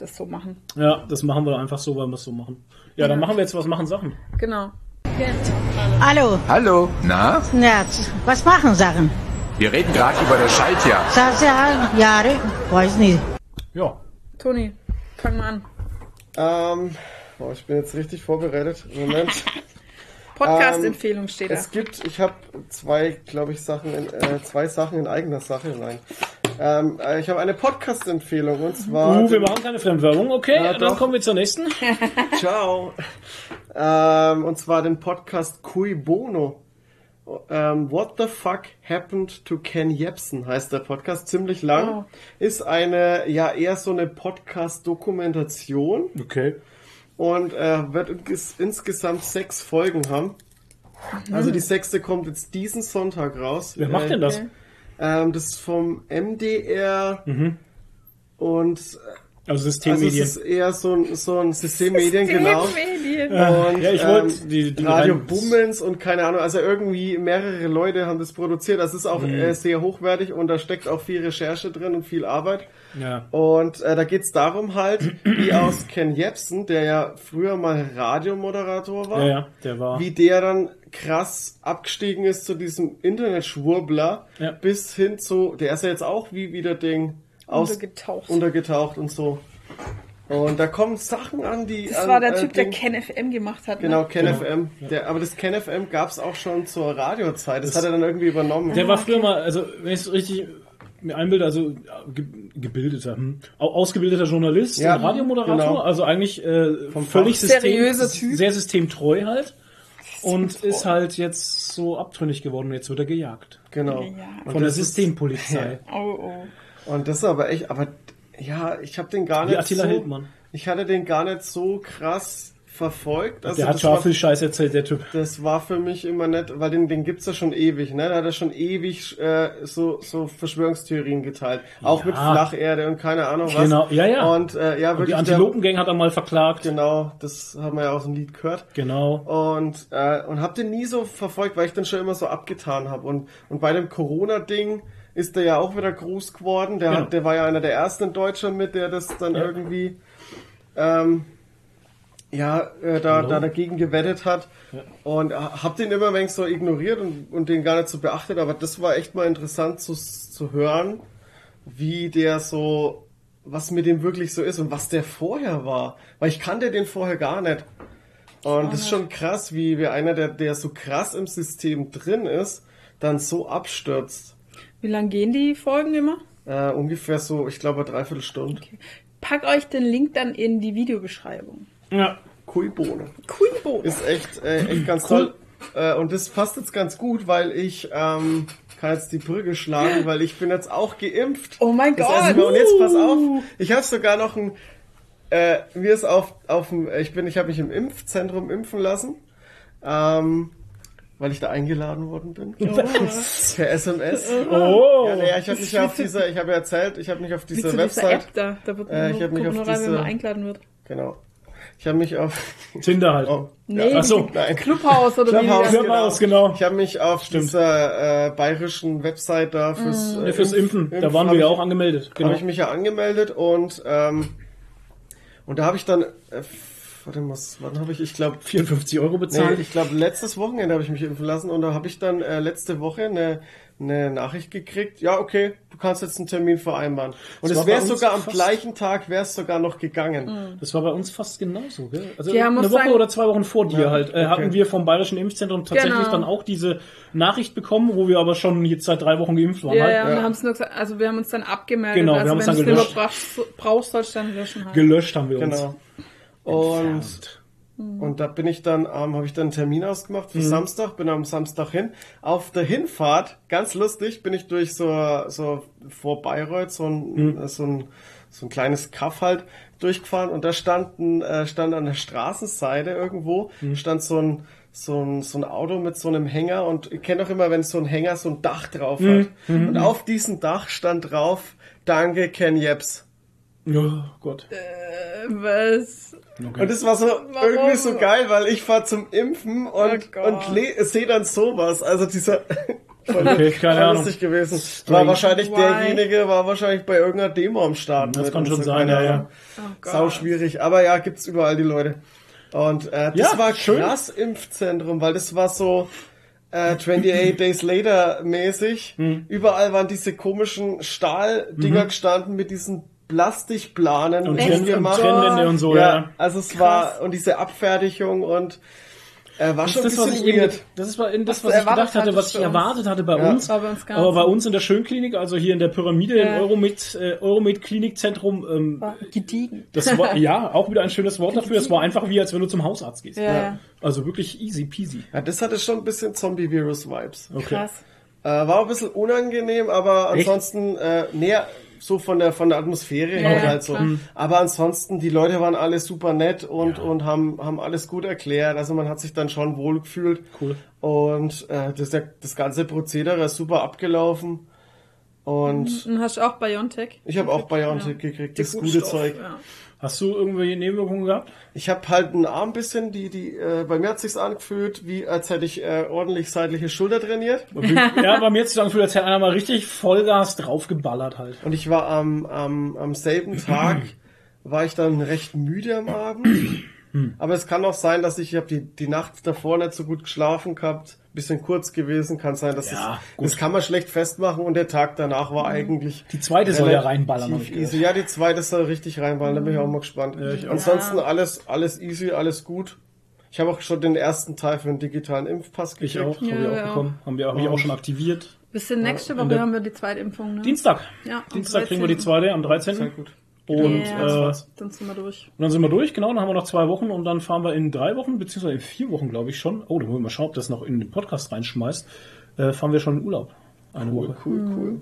Speaker 1: das so machen.
Speaker 2: Ja, das machen wir einfach so, weil wir es so machen. Ja, dann machen wir jetzt was machen Sachen.
Speaker 1: Genau.
Speaker 5: Hallo,
Speaker 6: Hallo, na?
Speaker 5: na, was machen Sachen?
Speaker 6: Wir reden gerade über das Schaltjahr.
Speaker 5: Sasa, Jahre, weiß nicht.
Speaker 2: Ja.
Speaker 1: Toni, fang mal an.
Speaker 3: Ähm, boah, ich bin jetzt richtig vorbereitet. Moment.
Speaker 1: Podcast-Empfehlung steht da.
Speaker 3: Es gibt, ich habe zwei, glaube ich, Sachen, in, äh, zwei Sachen in eigener Sache. Nein. Ähm, äh, ich habe eine Podcast-Empfehlung und zwar.
Speaker 2: Uh, wir machen keine Fremdwerbung. Okay,
Speaker 3: Ja,
Speaker 2: dann
Speaker 3: doch.
Speaker 2: kommen wir zur nächsten.
Speaker 3: Ciao. Ähm, und zwar den Podcast Cui Bono. Ähm, What the fuck happened to Ken Jebsen heißt der Podcast, ziemlich lang.
Speaker 1: Oh.
Speaker 3: Ist eine, ja, eher so eine Podcast-Dokumentation
Speaker 2: Okay.
Speaker 3: und äh, wird ins, insgesamt sechs Folgen haben. Also die sechste kommt jetzt diesen Sonntag raus.
Speaker 2: Wer macht
Speaker 3: Äh,
Speaker 2: denn das?
Speaker 1: okay.
Speaker 3: Ähm, das ist vom MDR und
Speaker 2: Also
Speaker 3: also es
Speaker 2: Systemmedien.
Speaker 3: ist eher so ein, so ein Systemmedien, genau.
Speaker 1: Systemmedien.
Speaker 3: Und,
Speaker 2: Ja, ich wollte die- die
Speaker 3: Radio Bummens und keine Ahnung, also irgendwie mehrere Leute haben das produziert. Das ist auch
Speaker 2: Mhm.
Speaker 3: äh, sehr hochwertig und da steckt auch viel Recherche drin und viel Arbeit.
Speaker 2: ja.
Speaker 3: Und äh, da geht's darum halt, wie aus Ken Jebsen, der ja früher mal Radiomoderator war,
Speaker 2: ja, ja, der war.
Speaker 3: wie der dann krass abgestiegen ist zu diesem Internetschwurbler
Speaker 2: Ja.
Speaker 3: bis hin zu, der ist ja jetzt auch wie wieder Ding aus,
Speaker 1: Untergetaucht.
Speaker 3: untergetaucht und so. Und da kommen Sachen an, die.
Speaker 1: Das
Speaker 3: an,
Speaker 1: war der
Speaker 3: äh,
Speaker 1: Typ, der
Speaker 3: Ding-
Speaker 1: Ken FM gemacht hat.
Speaker 3: Genau,
Speaker 1: Ne?
Speaker 3: Ken FM. Der, aber das Ken FM gab's auch schon zur Radiozeit. Das,
Speaker 2: Das-
Speaker 3: hat er dann irgendwie übernommen.
Speaker 2: Der war früher mal, also wenn ich es richtig mir einbilde, also ge gebildeter, hm, au- ausgebildeter Journalist
Speaker 3: Ja,
Speaker 2: Radiomoderator,
Speaker 3: genau.
Speaker 2: also eigentlich äh,
Speaker 3: Vom
Speaker 2: völlig
Speaker 3: Fach.
Speaker 2: System,
Speaker 1: Seriöser Typ.
Speaker 2: sehr systemtreu halt. Und ist halt jetzt so abtrünnig geworden und jetzt wird er gejagt.
Speaker 3: Genau.
Speaker 1: Ja.
Speaker 3: Und
Speaker 2: Von der Systempolizei.
Speaker 1: Oh, oh.
Speaker 3: Und das ist aber echt, aber ja, ich habe den gar
Speaker 2: Wie
Speaker 3: nicht
Speaker 2: Attila
Speaker 3: so,
Speaker 2: Hildmann.
Speaker 3: ich hatte den gar nicht so krass verfolgt. Also
Speaker 2: Der hat schon viel Scheiß erzählt, der Typ.
Speaker 3: das war für mich immer nett, weil den, den gibt's ja schon ewig, ne? Da hat er schon ewig äh, so, so Verschwörungstheorien geteilt. Auch
Speaker 2: Ja.
Speaker 3: mit Flacherde und keine Ahnung was.
Speaker 2: Genau, ja, ja.
Speaker 3: Und äh, ja,
Speaker 2: Und die
Speaker 3: wirklich.
Speaker 2: Antilopengang hat er mal verklagt.
Speaker 3: Genau, das haben wir ja aus dem Lied gehört.
Speaker 2: Genau.
Speaker 3: Und, äh, und hab den nie so verfolgt, weil ich den schon immer so abgetan habe. Und, und bei dem Corona-Ding ist der ja auch wieder groß geworden. Der,
Speaker 2: Genau.
Speaker 3: hat, der war ja einer der ersten in Deutschland mit, der das dann
Speaker 2: Ja.
Speaker 3: irgendwie ähm, ja, äh, da, da dagegen gewettet hat. Und hab den immer ein wenig so ignoriert und, und den gar nicht so beachtet. Aber das war echt mal interessant zu, zu hören, wie der so, was mit dem wirklich so ist und was der vorher war. Weil ich kannte den vorher gar nicht. Und das ist schon krass, wie, wie einer, der, der so krass im System drin ist, dann so abstürzt.
Speaker 1: Wie lang gehen die Folgen immer?
Speaker 3: Äh, ungefähr so, ich glaube, eine Dreiviertelstunde.
Speaker 1: Pack euch den Link dann in die Videobeschreibung.
Speaker 2: Ja.
Speaker 3: Kuibohne.
Speaker 1: Kuibo.
Speaker 3: Ist echt, äh, echt ganz toll. Äh, und das passt jetzt ganz gut, weil ich ähm, kann jetzt die Brücke schlagen, weil ich bin jetzt auch geimpft.
Speaker 1: Oh mein
Speaker 3: Das
Speaker 1: Gott.
Speaker 3: Und jetzt pass auf, ich habe sogar noch ein, äh, mir ist auf, auf dem, ich bin, ich habe mich im Impfzentrum impfen lassen, ähm, weil ich da eingeladen worden bin. Per SMS.
Speaker 2: Oh.
Speaker 3: Ja, naja, ich habe mich ja auf dieser, ich habe ja erzählt, ich habe mich auf dieser
Speaker 1: zu dieser
Speaker 3: Website,
Speaker 1: App da. Da wird
Speaker 3: Äh,
Speaker 1: nur,
Speaker 3: ich hab mich auf
Speaker 1: rein, wenn
Speaker 3: diese-
Speaker 1: man eingeladen wird.
Speaker 3: genau. Ich habe mich auf,
Speaker 2: Tinder halt.
Speaker 3: oh,
Speaker 1: Nee,
Speaker 2: Ach so.
Speaker 3: nein.
Speaker 1: Clubhouse oder
Speaker 3: Clubhouse,
Speaker 1: wie die
Speaker 2: Clubhouse, genau.
Speaker 3: Ich habe mich auf dieser äh, bayerischen Website da fürs,
Speaker 1: Mm.
Speaker 3: äh,
Speaker 2: Ja, fürs Impfen. Da
Speaker 3: Impfen
Speaker 2: waren wir ja auch angemeldet. Genau.
Speaker 3: habe ich mich ja angemeldet und ähm, und da habe ich dann, äh, warte mal, was- wann habe ich, ich glaube,
Speaker 2: 54 Euro
Speaker 3: nee,
Speaker 2: bezahlt.
Speaker 3: ich glaube letztes Wochenende habe ich mich impfen lassen und da habe ich dann äh, letzte Woche eine eine Nachricht gekriegt. Ja, okay, du kannst jetzt einen Termin vereinbaren. Und es wäre sogar am gleichen Tag wäre es sogar noch gegangen.
Speaker 2: Das war bei uns fast genauso, gell? Also
Speaker 1: Ja,
Speaker 2: eine Woche oder zwei Wochen vor dir
Speaker 3: Ja,
Speaker 2: halt, äh,
Speaker 3: okay.
Speaker 2: hatten wir vom Bayerischen Impfzentrum tatsächlich
Speaker 1: Genau.
Speaker 2: dann auch diese Nachricht bekommen, wo wir aber schon jetzt seit drei Wochen geimpft waren.
Speaker 1: Ja,
Speaker 2: halt.
Speaker 1: ja,
Speaker 3: Ja.
Speaker 1: wir haben es nur gesagt, also wir haben uns dann abgemeldet.
Speaker 2: Genau, wir
Speaker 1: also
Speaker 2: haben uns
Speaker 1: wenn
Speaker 2: dann
Speaker 1: du es
Speaker 2: gelöscht.
Speaker 1: lieber brauchst, brauchst, sollst du dann löschen halt.
Speaker 2: Gelöscht haben wir uns.
Speaker 3: Genau. Und
Speaker 2: Entfernt.
Speaker 3: Und da bin ich dann, ähm, habe ich dann einen Termin ausgemacht
Speaker 2: Mhm.
Speaker 3: für Samstag, bin am Samstag hin. Auf der Hinfahrt, ganz lustig, bin ich durch so, so vor Bayreuth, so ein,
Speaker 2: Mhm.
Speaker 3: so ein, so ein kleines Kaff halt durchgefahren und da stand, ein, äh, stand an der Straßenseite irgendwo,
Speaker 2: Mhm.
Speaker 3: stand so ein, so ein, so ein Auto mit so einem Hänger und ich kenne auch immer, wenn so ein Hänger so ein Dach drauf
Speaker 2: Mhm.
Speaker 3: hat. Und auf diesem Dach stand drauf, danke Ken Jeps.
Speaker 2: Oh Gott.
Speaker 1: Äh, was?
Speaker 2: Okay.
Speaker 3: Und es war so irgendwie so geil, weil ich fahr zum Impfen und,
Speaker 1: Oh
Speaker 3: und sehe dann sowas. Also dieser voll,
Speaker 2: Okay, keine Ahnung.
Speaker 3: lustig gewesen. War wahrscheinlich
Speaker 1: Why?
Speaker 3: derjenige, war wahrscheinlich bei irgendeiner Demo am Start.
Speaker 2: Das kann schon
Speaker 3: so,
Speaker 2: sein, ja, ja.
Speaker 1: Oh.
Speaker 3: Sau schwierig. Aber ja, gibt's überall die Leute. Und äh, das
Speaker 2: Ja,
Speaker 3: war
Speaker 2: schön.
Speaker 3: krass Impfzentrum, weil das war so äh, 28 Days Later mäßig.
Speaker 2: Hm.
Speaker 3: Überall waren diese komischen Stahldinger gestanden mit diesen Plastikplanen.
Speaker 2: Und, und
Speaker 3: gemacht.
Speaker 2: Trennwände und so,
Speaker 3: ja,
Speaker 2: ja.
Speaker 3: also es war und diese Abfertigung und äh, war
Speaker 2: Das
Speaker 3: schon
Speaker 2: ist das,
Speaker 3: ein
Speaker 2: was ich
Speaker 3: bisschen
Speaker 2: eben,
Speaker 3: weird.
Speaker 2: das ist das,
Speaker 1: Was
Speaker 2: was ich gedacht
Speaker 1: erwartet
Speaker 2: hatte, was ich
Speaker 1: bei uns.
Speaker 2: erwartet hatte bei
Speaker 3: Ja.
Speaker 2: uns.
Speaker 1: War bei uns gar
Speaker 2: Aber
Speaker 1: nicht
Speaker 2: bei uns in der Schönklinik, also hier in der Pyramide
Speaker 1: Ja.
Speaker 2: im Euromed, äh, Euromed Klinikzentrum, ähm,
Speaker 1: War gediegen.
Speaker 2: das war, ja, auch wieder ein schönes Wort dafür. Es war einfach wie, als wenn du zum Hausarzt gehst.
Speaker 1: Ja, ja.
Speaker 2: Also wirklich easy peasy.
Speaker 3: Ja, das hatte schon ein bisschen Zombie-Virus-Vibes.
Speaker 2: Okay.
Speaker 1: Krass.
Speaker 3: Äh, war ein bisschen unangenehm, aber
Speaker 2: Echt?
Speaker 3: ansonsten äh, näher so von der von der Atmosphäre
Speaker 1: Ja,
Speaker 3: her
Speaker 1: ja,
Speaker 3: halt so.
Speaker 1: klar.
Speaker 3: Aber ansonsten die Leute waren alle super nett und und haben haben alles gut erklärt. Also man hat sich dann schon wohl gefühlt.
Speaker 2: Cool.
Speaker 3: Und äh, das das ganze Prozedere ist super abgelaufen. Und
Speaker 1: Und hast du auch Biontech?
Speaker 3: ich habe auch Biontech gekriegt, das gute Zeug.
Speaker 1: Ja.
Speaker 2: Hast du irgendwelche Nebenwirkungen gehabt?
Speaker 3: Ich habe halt einen Arm bisschen, die die äh, bei mir hat sich's angefühlt, wie als hätte ich äh, ordentlich seitliche Schulter trainiert.
Speaker 2: ja, bei mir zu sagen, als hätte einer mal richtig Vollgas draufgeballert halt.
Speaker 3: Und ich war am, am, am selben Tag, war ich dann recht müde am Abend. Aber es kann auch sein, dass ich, ich habe die, die Nacht davor nicht so gut geschlafen gehabt, bisschen kurz gewesen, kann sein, dass
Speaker 2: Ja,
Speaker 3: es, das kann man schlecht festmachen und der Tag danach war eigentlich
Speaker 2: Die zweite soll ja reinballern, ich
Speaker 3: easy. Ja, die zweite soll richtig reinballern, da bin ich auch mal gespannt. Ansonsten alles, alles easy, alles gut. Ich habe auch schon den ersten Teil für den digitalen Impfpass gekriegt.
Speaker 2: Ich auch,
Speaker 1: Ja,
Speaker 2: habe ich auch
Speaker 1: ja.
Speaker 2: bekommen. Haben wir, hab ich auch schon aktiviert.
Speaker 1: Bis in nächste Woche haben wir die Zweitimpfung, ne?
Speaker 2: Dienstag.
Speaker 1: Ja,
Speaker 2: Dienstag kriegen wir die
Speaker 1: 13..
Speaker 2: zweite am 13.
Speaker 3: Sehr gut.
Speaker 2: Und,
Speaker 1: Ja.
Speaker 2: äh,
Speaker 1: Dann sind wir durch.
Speaker 2: und dann sind wir durch, genau, dann haben wir noch zwei Wochen und dann fahren wir in drei Wochen, beziehungsweise in vier Wochen, glaube ich schon. Oh, da wollen wir mal schauen, ob das noch in den Podcast reinschmeißt. Äh, fahren wir schon in Urlaub. Eine Woche.
Speaker 3: Cool, cool.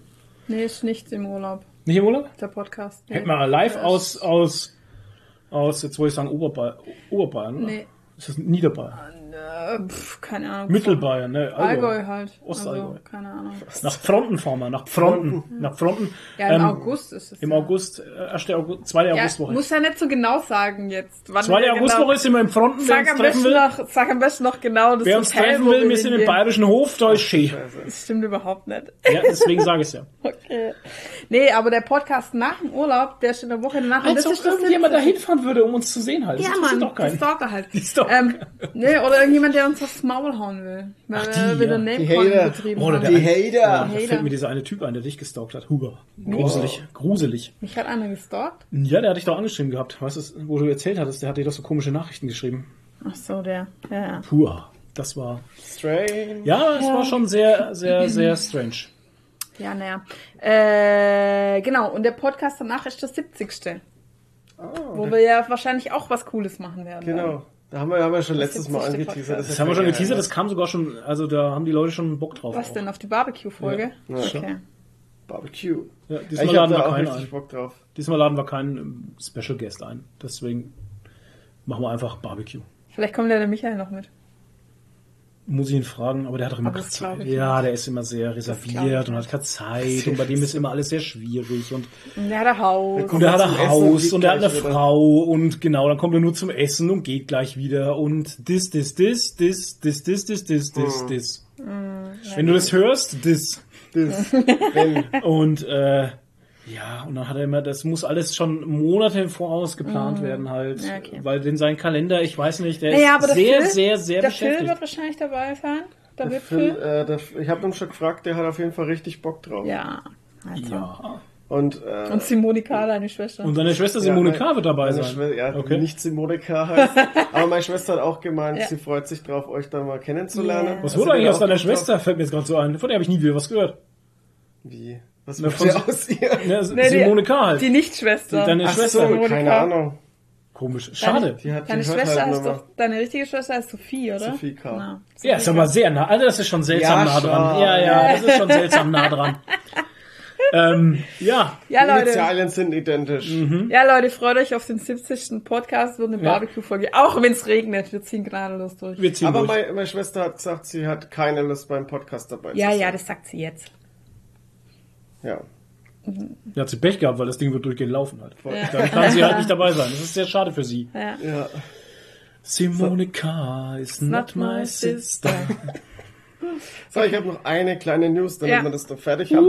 Speaker 1: Nee, ist nicht im Urlaub.
Speaker 2: Nicht im Urlaub?
Speaker 1: der Podcast. Nee.
Speaker 2: Hätten wir live aus, aus, aus, jetzt wollte ich sagen Oberbayern, Oberbayern?
Speaker 1: Nee.
Speaker 2: Ist das Niederbayern?
Speaker 1: Äh, pf, keine Ahnung.
Speaker 2: Mittelbayern, ne?
Speaker 1: Allgäu halt.
Speaker 2: Ostallgäu.
Speaker 1: Also, keine Ahnung.
Speaker 2: Nach Fronten fahren wir, nach Fronten, nach Fronten.
Speaker 1: Ja, im
Speaker 2: Ähm,
Speaker 1: August ist es.
Speaker 2: Im
Speaker 1: ja.
Speaker 2: August, äh, erste August, zweite
Speaker 1: Ja,
Speaker 2: Augustwoche.
Speaker 1: muss ja nicht so genau sagen jetzt. Wann
Speaker 2: Zweite
Speaker 1: wir
Speaker 2: Augustwoche
Speaker 1: genau,
Speaker 2: sind wir im Fronten, wer
Speaker 1: sag
Speaker 2: uns
Speaker 1: am,
Speaker 2: treffen
Speaker 1: besten
Speaker 2: will.
Speaker 1: noch, sag am besten noch genau das
Speaker 2: Wer uns
Speaker 1: Hotel,
Speaker 2: treffen will, wir sind im bayerischen Hof, da ist schön.
Speaker 1: Das stimmt überhaupt nicht.
Speaker 2: Ja, deswegen sage ich ja.
Speaker 1: Okay. Nee, aber der Podcast nach dem Urlaub, der ist in der Woche danach. und
Speaker 2: Als ob
Speaker 1: das
Speaker 2: irgendjemand da
Speaker 1: 70.
Speaker 2: hinfahren würde, um uns zu sehen halt. Das
Speaker 1: Ja,
Speaker 2: interessiert
Speaker 1: Mann,
Speaker 2: doch
Speaker 1: die. Stalker halt.
Speaker 2: Die Stalker.
Speaker 1: Ähm, nee, oder irgendjemand, der uns aufs Maul hauen will. Weil
Speaker 2: Ach,
Speaker 1: wir
Speaker 2: die,
Speaker 1: wieder
Speaker 2: ja.
Speaker 1: name
Speaker 3: Die Hater.
Speaker 1: betrieben haben.
Speaker 2: der
Speaker 3: Die Hater.
Speaker 2: Ja, da
Speaker 1: Hater.
Speaker 2: fällt mir dieser eine Typ ein, der dich gestalkt hat. Huber. Gruselig. Gruselig.
Speaker 1: Mich hat einer gestalkt.
Speaker 2: Ja, der hat dich doch angeschrieben gehabt. Weißt du, wo du erzählt hattest, der hat dir doch so komische Nachrichten geschrieben.
Speaker 1: Ach so, der. Ja, ja.
Speaker 2: Puh, das war.
Speaker 3: Strange.
Speaker 2: Ja, es war schon sehr, sehr, sehr strange.
Speaker 1: Ja, naja. Äh, genau, und der Podcast danach ist das 70. wo wir ja wahrscheinlich auch was Cooles machen werden.
Speaker 3: Genau. Da haben wir, haben wir schon letztes Mal
Speaker 1: 70.
Speaker 3: angeteasert.
Speaker 2: Das haben wir schon geteasert, das kam sogar schon, also da haben die Leute schon Bock drauf.
Speaker 1: Was
Speaker 2: auch.
Speaker 1: denn, auf die Barbecue-Folge?
Speaker 3: Ja.
Speaker 1: Okay.
Speaker 3: Barbecue.
Speaker 2: Ja,
Speaker 3: Ich
Speaker 2: diesmal
Speaker 3: habe
Speaker 2: laden wir
Speaker 3: auch
Speaker 2: keinen ein.
Speaker 3: Bock drauf.
Speaker 2: Diesmal laden wir keinen ähm, Special Guest ein. Deswegen machen wir einfach Barbecue.
Speaker 1: Vielleicht kommt ja der Michael noch mit.
Speaker 2: Muss ich ihn fragen, aber der hat doch immer Zeit. Ja, der ist immer sehr reserviert und hat keine Zeit und bei dem ist immer alles sehr schwierig und,
Speaker 1: Und der hat ein Haus.
Speaker 2: und er hat ein Haus und er hat eine. Frau und genau, dann kommt er nur zum Essen und geht gleich wieder und dis, dis, dis, dis, dis, dis, dis, dis, dis,
Speaker 3: Hm.
Speaker 2: dis. Wenn du das hörst, dis.
Speaker 3: Das, wenn,
Speaker 2: Und äh, ja, und dann hat er immer, das muss alles schon Monate im Voraus geplant werden halt,
Speaker 1: Ja, okay.
Speaker 2: weil in seinem Kalender, ich weiß nicht, der
Speaker 1: Naja,
Speaker 2: ist
Speaker 1: der
Speaker 2: sehr,
Speaker 1: Phil,
Speaker 2: sehr, sehr
Speaker 1: der Phil
Speaker 2: beschäftigt.
Speaker 1: wird wahrscheinlich dabei sein. Der
Speaker 3: der
Speaker 1: wird
Speaker 3: Phil,
Speaker 1: Phil.
Speaker 3: äh, der, ich habe ihn schon gefragt, der hat auf jeden Fall richtig Bock drauf.
Speaker 1: Ja. Also.
Speaker 2: ja.
Speaker 3: Und, äh,
Speaker 1: Und Simone K., deine Schwester.
Speaker 2: Und deine Schwester Simone
Speaker 3: Ja,
Speaker 2: K. wird dabei sein.
Speaker 3: Schwe- ja,
Speaker 2: Okay.
Speaker 3: nicht Simone K. heißt. Aber meine Schwester hat auch gemeint,
Speaker 1: Ja.
Speaker 3: sie freut sich drauf, euch da mal kennenzulernen.
Speaker 1: Yeah.
Speaker 2: Was
Speaker 3: Also
Speaker 2: wurde eigentlich
Speaker 3: der
Speaker 2: aus deiner. Schwester? Fällt mir jetzt gerade so ein. Von der habe ich nie wieder was gehört.
Speaker 3: Wie? Was macht
Speaker 2: von
Speaker 3: ihr
Speaker 2: Si-
Speaker 3: aus ihr?
Speaker 2: Ne,
Speaker 1: Nee,
Speaker 2: Simone
Speaker 1: die,
Speaker 2: K. halt.
Speaker 1: Die Nicht-Schwester.
Speaker 2: Deine
Speaker 3: Ach
Speaker 2: Schwester.
Speaker 3: so, keine
Speaker 1: K.
Speaker 3: Ahnung.
Speaker 2: Komisch. Schade.
Speaker 3: Die hat
Speaker 1: Deine
Speaker 3: die hört
Speaker 1: Schwester
Speaker 3: halt
Speaker 1: doch, deine richtige Schwester heißt Sophie, oder?
Speaker 3: Sophie K.
Speaker 1: Na,
Speaker 2: Ja, ist aber sehr nah. Also das ist schon seltsam
Speaker 3: Ja,
Speaker 2: nah dran.
Speaker 3: schon.
Speaker 2: Ja, ja, das ist schon seltsam nah dran. ähm, ja.
Speaker 1: Ja,
Speaker 3: Die
Speaker 1: Leute.
Speaker 3: Initialien sind identisch.
Speaker 1: Ja, Leute, freut euch auf den 70. Podcast und eine
Speaker 2: Ja.
Speaker 1: Barbecue-Folge. Auch wenn es regnet, wir ziehen gnadenlos durch.
Speaker 2: Wir ziehen
Speaker 3: Aber
Speaker 2: durch.
Speaker 3: meine, meine Schwester hat gesagt, sie hat keine Lust beim Podcast dabei
Speaker 1: Ja,
Speaker 3: zu
Speaker 1: ja,
Speaker 3: sein.
Speaker 1: das sagt sie jetzt.
Speaker 3: Ja.
Speaker 2: Ja, hat sie Pech gehabt, weil das Ding wird durchgehend laufen halt.
Speaker 1: Ja.
Speaker 2: Dann kann sie halt nicht dabei sein. Das ist sehr schade für sie.
Speaker 1: Ja.
Speaker 3: Ja.
Speaker 2: Simone K. is not my sister.
Speaker 3: So, ich habe noch eine kleine News, damit
Speaker 1: Ja.
Speaker 3: wir das noch fertig haben.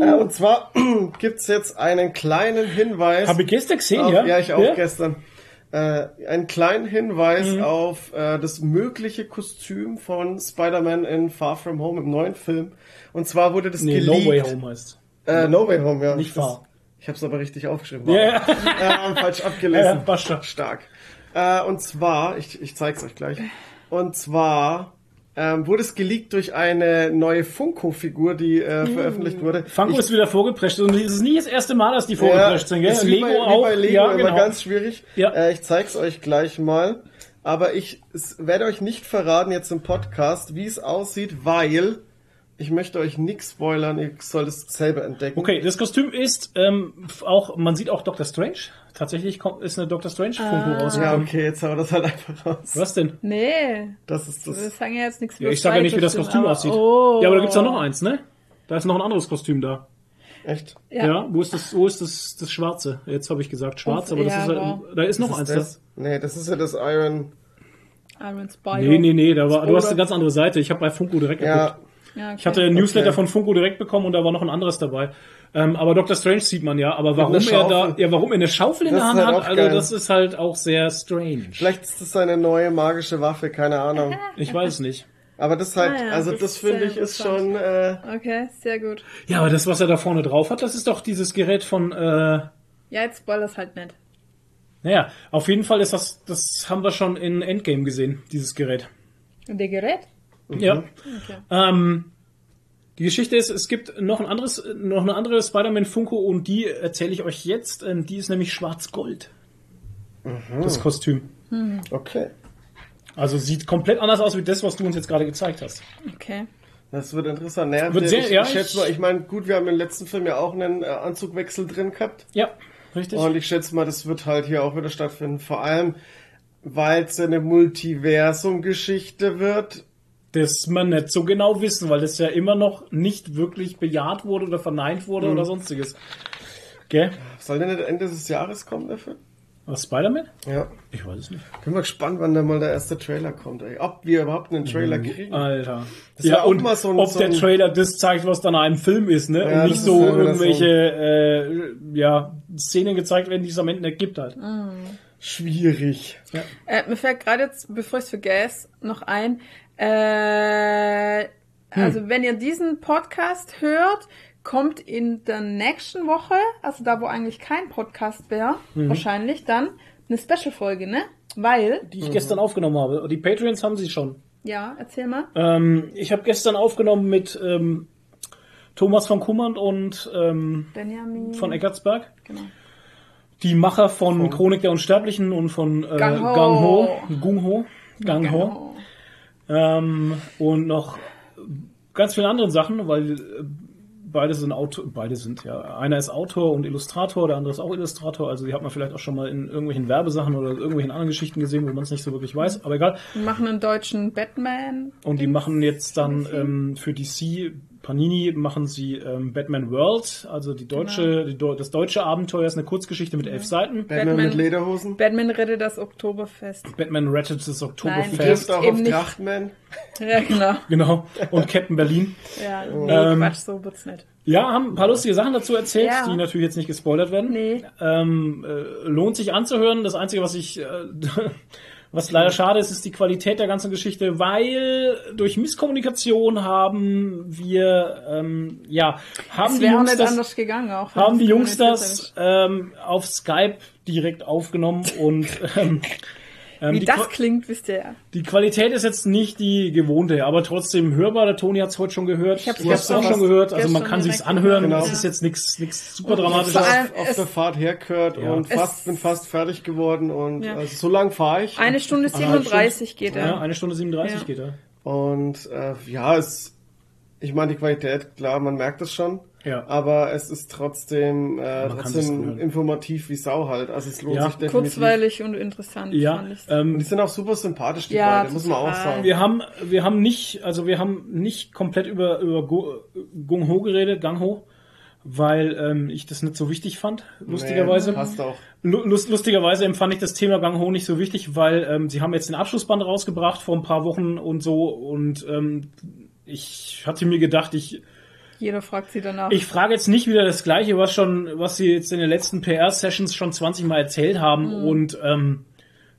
Speaker 1: Ja.
Speaker 3: Äh, und zwar gibt's jetzt einen kleinen Hinweis.
Speaker 2: Habe ich gestern gesehen,
Speaker 3: auf,
Speaker 2: ja?
Speaker 3: ja, ich auch gestern. Äh, einen kleinen Hinweis
Speaker 2: Mhm.
Speaker 3: auf äh, das mögliche Kostüm von Spider-Man in Far From Home im neuen Film. Und zwar wurde das
Speaker 2: Nee,
Speaker 3: geleakt.
Speaker 2: No Way Home heißt.
Speaker 3: Äh, no Way Home, ja.
Speaker 2: Nicht Far.
Speaker 3: Ich habe es aber richtig aufgeschrieben.
Speaker 2: Ja, ja.
Speaker 3: äh, falsch
Speaker 2: Ja,
Speaker 3: abgelesen.
Speaker 2: ja, schon.
Speaker 3: Stark. Äh, und zwar, ich, ich zeig's euch gleich. Und zwar ähm, wurde es geleakt durch eine neue Funko-Figur, die äh, veröffentlicht wurde.
Speaker 2: Funko
Speaker 3: ich,
Speaker 2: ist wieder vorgeprescht und es ist nie das erste Mal, dass die vorgeprescht sind, gell?
Speaker 3: ist
Speaker 2: Lego
Speaker 3: bei,
Speaker 2: auch.
Speaker 3: Bei Lego
Speaker 2: ja,
Speaker 3: immer
Speaker 2: genau.
Speaker 3: ganz schwierig.
Speaker 2: Ja.
Speaker 3: Äh, ich zeig's euch gleich mal. Aber ich werde euch nicht verraten jetzt im Podcast, wie es aussieht, weil ich möchte euch nichts spoilern. Ihr sollt es selber entdecken.
Speaker 2: Okay, das Kostüm ist ähm, auch, man sieht auch Doctor Strange. Tatsächlich kommt, ist eine Doctor Strange Funko
Speaker 3: Ah. Ja,
Speaker 2: rausgekommen.
Speaker 3: okay, jetzt haben wir das halt einfach raus.
Speaker 2: Was denn?
Speaker 1: Nee,
Speaker 3: Das ist
Speaker 1: wir
Speaker 3: das.
Speaker 1: sagen ja jetzt nichts
Speaker 2: Ja, ich sag ja nicht, wie das Kostüm
Speaker 1: aber-
Speaker 2: aussieht.
Speaker 1: Oh.
Speaker 2: Ja, aber da gibt's doch noch eins, ne? Da ist noch ein anderes Kostüm da.
Speaker 3: Echt?
Speaker 2: Ja,
Speaker 1: Ja.
Speaker 2: wo ist das, wo ist das, das Schwarze? Jetzt habe ich gesagt schwarz, aber das
Speaker 1: ja,
Speaker 2: ist halt,
Speaker 1: wow.
Speaker 2: da ist noch
Speaker 3: Was
Speaker 2: eins
Speaker 3: ist
Speaker 2: da.
Speaker 3: das? Nee, das ist ja das Iron.
Speaker 1: Iron Spire.
Speaker 2: Nee, nee, nee, da war, du hast eine ganz andere Seite. Ich habe bei Funko direkt geguckt.
Speaker 3: Ja,
Speaker 1: okay.
Speaker 2: Ich hatte ein Newsletter
Speaker 3: Okay.
Speaker 2: von Funko direkt bekommen und da war noch ein anderes dabei. Ähm, aber Doctor Strange sieht man ja. Aber warum er da, ja, warum er eine Schaufel in
Speaker 3: Das
Speaker 2: der Hand
Speaker 3: halt
Speaker 2: hat, also
Speaker 3: geil.
Speaker 2: das ist halt auch sehr strange.
Speaker 3: vielleicht ist das seine neue magische Waffe, keine Ahnung.
Speaker 2: Ich weiß es nicht.
Speaker 3: Aber das halt,
Speaker 1: Ah ja,
Speaker 3: also
Speaker 1: das
Speaker 3: das, finde ich ist schon, äh,
Speaker 1: Okay, sehr gut.
Speaker 2: Ja, aber das, was er da vorne drauf hat, das ist doch dieses Gerät von, äh,
Speaker 1: Ja, jetzt spoilers halt nicht.
Speaker 2: naja, auf jeden Fall ist das, das haben wir schon in Endgame gesehen, dieses Gerät.
Speaker 1: Und der Gerät?
Speaker 2: Ja.
Speaker 1: Okay.
Speaker 2: Ähm, die Geschichte ist, es gibt noch ein anderes, noch eine andere Spider-Man Funko und die erzähle ich euch jetzt. Ähm, die ist nämlich schwarz-gold. Das Kostüm.
Speaker 3: okay.
Speaker 2: Also sieht komplett anders aus wie das, was du uns jetzt gerade gezeigt hast.
Speaker 1: Okay.
Speaker 3: Das wird interessant. Naja,
Speaker 2: Wird
Speaker 3: ich,
Speaker 2: sehr- ja,
Speaker 3: ich schätze
Speaker 2: ich-
Speaker 3: mal, ich meine, gut, wir haben im letzten Film ja auch einen äh, Anzugwechsel drin gehabt.
Speaker 2: Ja, richtig.
Speaker 3: Und ich schätze mal, das wird halt hier auch wieder stattfinden. Vor allem, weil es eine Multiversum-Geschichte wird.
Speaker 2: Das man nicht so genau wissen, weil das ja immer noch nicht wirklich bejaht wurde oder verneint wurde
Speaker 3: Mhm.
Speaker 2: oder sonstiges. Gell?
Speaker 3: Soll der nicht Ende des Jahres kommen, der Film?
Speaker 2: Was Spider-Man?
Speaker 3: Ja.
Speaker 2: Ich weiß es nicht.
Speaker 3: Bin mal gespannt, wann da mal der erste Trailer kommt, ey. Ob wir überhaupt einen Trailer kriegen.
Speaker 2: Alter.
Speaker 3: Das
Speaker 2: ja,
Speaker 3: auch
Speaker 2: und
Speaker 3: mal so ein-
Speaker 2: ob
Speaker 3: so
Speaker 2: der
Speaker 3: ein-
Speaker 2: Trailer das zeigt, was dann einem Film ist, ne?
Speaker 3: Ja,
Speaker 2: und nicht so
Speaker 3: ja
Speaker 2: irgendwelche äh, ja, Szenen gezeigt werden, die es am Ende nicht gibt halt.
Speaker 3: Schwierig.
Speaker 1: Äh, mir fällt gerade jetzt, bevor ich es vergesse, noch ein. Äh, Also wenn ihr diesen Podcast hört, kommt in der nächsten Woche, also da wo eigentlich kein Podcast wäre, wahrscheinlich dann eine Special-Folge, ne? Weil,
Speaker 2: Die ich gestern aufgenommen habe. Die Patreons haben sie schon.
Speaker 1: ja, erzähl mal.
Speaker 2: Ähm, ich habe gestern aufgenommen mit ähm, Thomas von Kummern und ähm,
Speaker 1: Benjamin.
Speaker 2: von Eckartsberg.
Speaker 1: Genau.
Speaker 2: Die Macher von Chronik der Unsterblichen und von äh,
Speaker 1: Gang Ho.
Speaker 2: Gang Ho. Gung Ho. Gang Ho. Ähm, und noch ganz viele andere Sachen, weil äh, beide sind Autor, beide sind ja, einer ist Autor und Illustrator, der andere ist auch Illustrator, also die hat man vielleicht auch schon mal in irgendwelchen Werbesachen oder irgendwelchen anderen Geschichten gesehen, wo man es nicht so wirklich weiß, aber egal.
Speaker 1: Wir machen einen deutschen Batman.
Speaker 2: Und die machen jetzt dann ähm, für DC Panini machen sie ähm, Batman World, also die deutsche, die, Deu- das deutsche Abenteuer ist eine Kurzgeschichte mit elf Seiten.
Speaker 3: Batman,
Speaker 1: Batman-
Speaker 3: mit Lederhosen.
Speaker 1: Batman rettet das Oktoberfest.
Speaker 2: Batman rettet das
Speaker 1: Nein.
Speaker 2: Oktoberfest.
Speaker 3: Trifft auch
Speaker 1: eben
Speaker 3: auf
Speaker 1: nicht.
Speaker 3: Trachtman.
Speaker 1: Ja, genau.
Speaker 2: Genau. Und Captain Berlin.
Speaker 1: Ja, nee,
Speaker 2: Ähm,
Speaker 1: Quatsch, so wird's nicht.
Speaker 2: Ja, haben ein paar lustige Sachen dazu erzählt,
Speaker 1: Ja.
Speaker 2: die natürlich jetzt nicht gespoilert werden.
Speaker 1: Nee.
Speaker 2: Ähm, äh, lohnt sich anzuhören. Das Einzige, was ich, äh, was leider schade ist, ist die Qualität der ganzen Geschichte, weil durch Misskommunikation haben wir, ähm, ja, haben die Jungs das,
Speaker 1: anders gegangen
Speaker 2: haben die Jungs das ähm, auf Skype direkt aufgenommen und ähm, ähm,
Speaker 1: Wie
Speaker 2: die,
Speaker 1: das
Speaker 2: Qua-
Speaker 1: klingt, wisst ihr ja.
Speaker 2: die Qualität ist jetzt nicht die gewohnte, aber trotzdem hörbar. Der Toni hat es heute schon gehört.
Speaker 1: Ich hab's
Speaker 2: Du hast es auch schon gehört. Also man kann sich's anhören.
Speaker 3: Genau.
Speaker 2: ist jetzt nichts nichts super dramatisches.
Speaker 3: auf
Speaker 1: es-
Speaker 3: der Fahrt hergehört
Speaker 2: Ja.
Speaker 3: und fast, bin fast fertig geworden und
Speaker 1: Ja.
Speaker 3: also so lang fahre ich.
Speaker 1: Eine Stunde
Speaker 2: Anderthalb
Speaker 1: 37 geht
Speaker 2: Ja,
Speaker 1: er.
Speaker 2: eine Stunde 37
Speaker 1: Ja.
Speaker 2: geht er.
Speaker 3: Und äh, ja, es, ich meine die Qualität, klar, man merkt es schon.
Speaker 2: Ja.
Speaker 3: Aber es ist trotzdem, äh, trotzdem informativ wie Sau halt. Also es lohnt
Speaker 2: Ja.
Speaker 3: sich definitiv.
Speaker 1: Kurzweilig und interessant.
Speaker 2: Ja.
Speaker 3: Und
Speaker 2: ähm,
Speaker 3: die sind auch super sympathisch, die
Speaker 1: Ja,
Speaker 3: beiden, muss man auch sagen.
Speaker 2: wir haben wir haben nicht also wir haben nicht komplett über über Gung Ho geredet, Gang Ho, weil ähm, ich das nicht so wichtig fand. Lustigerweise.
Speaker 3: Nee, passt auch.
Speaker 2: Lu- Lust, lustigerweise empfand ich das Thema Gang Ho nicht so wichtig, weil ähm, sie haben jetzt den Abschlussband rausgebracht vor ein paar Wochen und so und ähm, ich hatte mir gedacht, ich
Speaker 1: Jeder fragt sie danach.
Speaker 2: ich frage jetzt nicht wieder das Gleiche, was schon, was sie jetzt in den letzten PR-Sessions schon 20 Mal erzählt haben und ähm,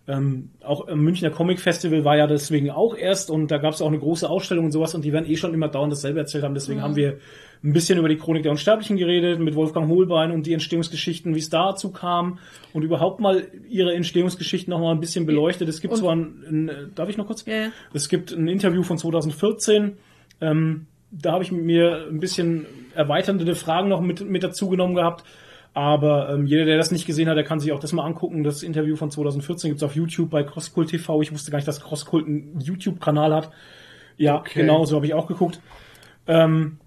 Speaker 2: ähm, auch im Münchner Comic Festival war ja deswegen auch erst und da gab es auch eine große Ausstellung und sowas und die werden eh schon immer dauernd dasselbe erzählt haben. Deswegen haben wir ein bisschen über die Chronik der Unsterblichen geredet mit Wolfgang Hohlbein und die Entstehungsgeschichten, wie es dazu kam und überhaupt mal ihre Entstehungsgeschichten noch mal ein bisschen beleuchtet. Es gibt
Speaker 1: Und-
Speaker 2: zwar ein, ein, äh, darf ich noch kurz?
Speaker 1: Ja, ja.
Speaker 2: Es gibt ein Interview von 2014. Ähm, da habe ich mir ein bisschen erweiternde Fragen noch mit, mit dazu genommen gehabt. Aber ähm, jeder, der das nicht gesehen hat, der kann sich auch das mal angucken. Das Interview von 2014 gibt's auf YouTube bei Crosskult TV. Ich wusste gar nicht, dass Crosskult einen YouTube-Kanal hat. Ja,
Speaker 3: Okay.
Speaker 2: genau, so habe ich auch geguckt. Ähm,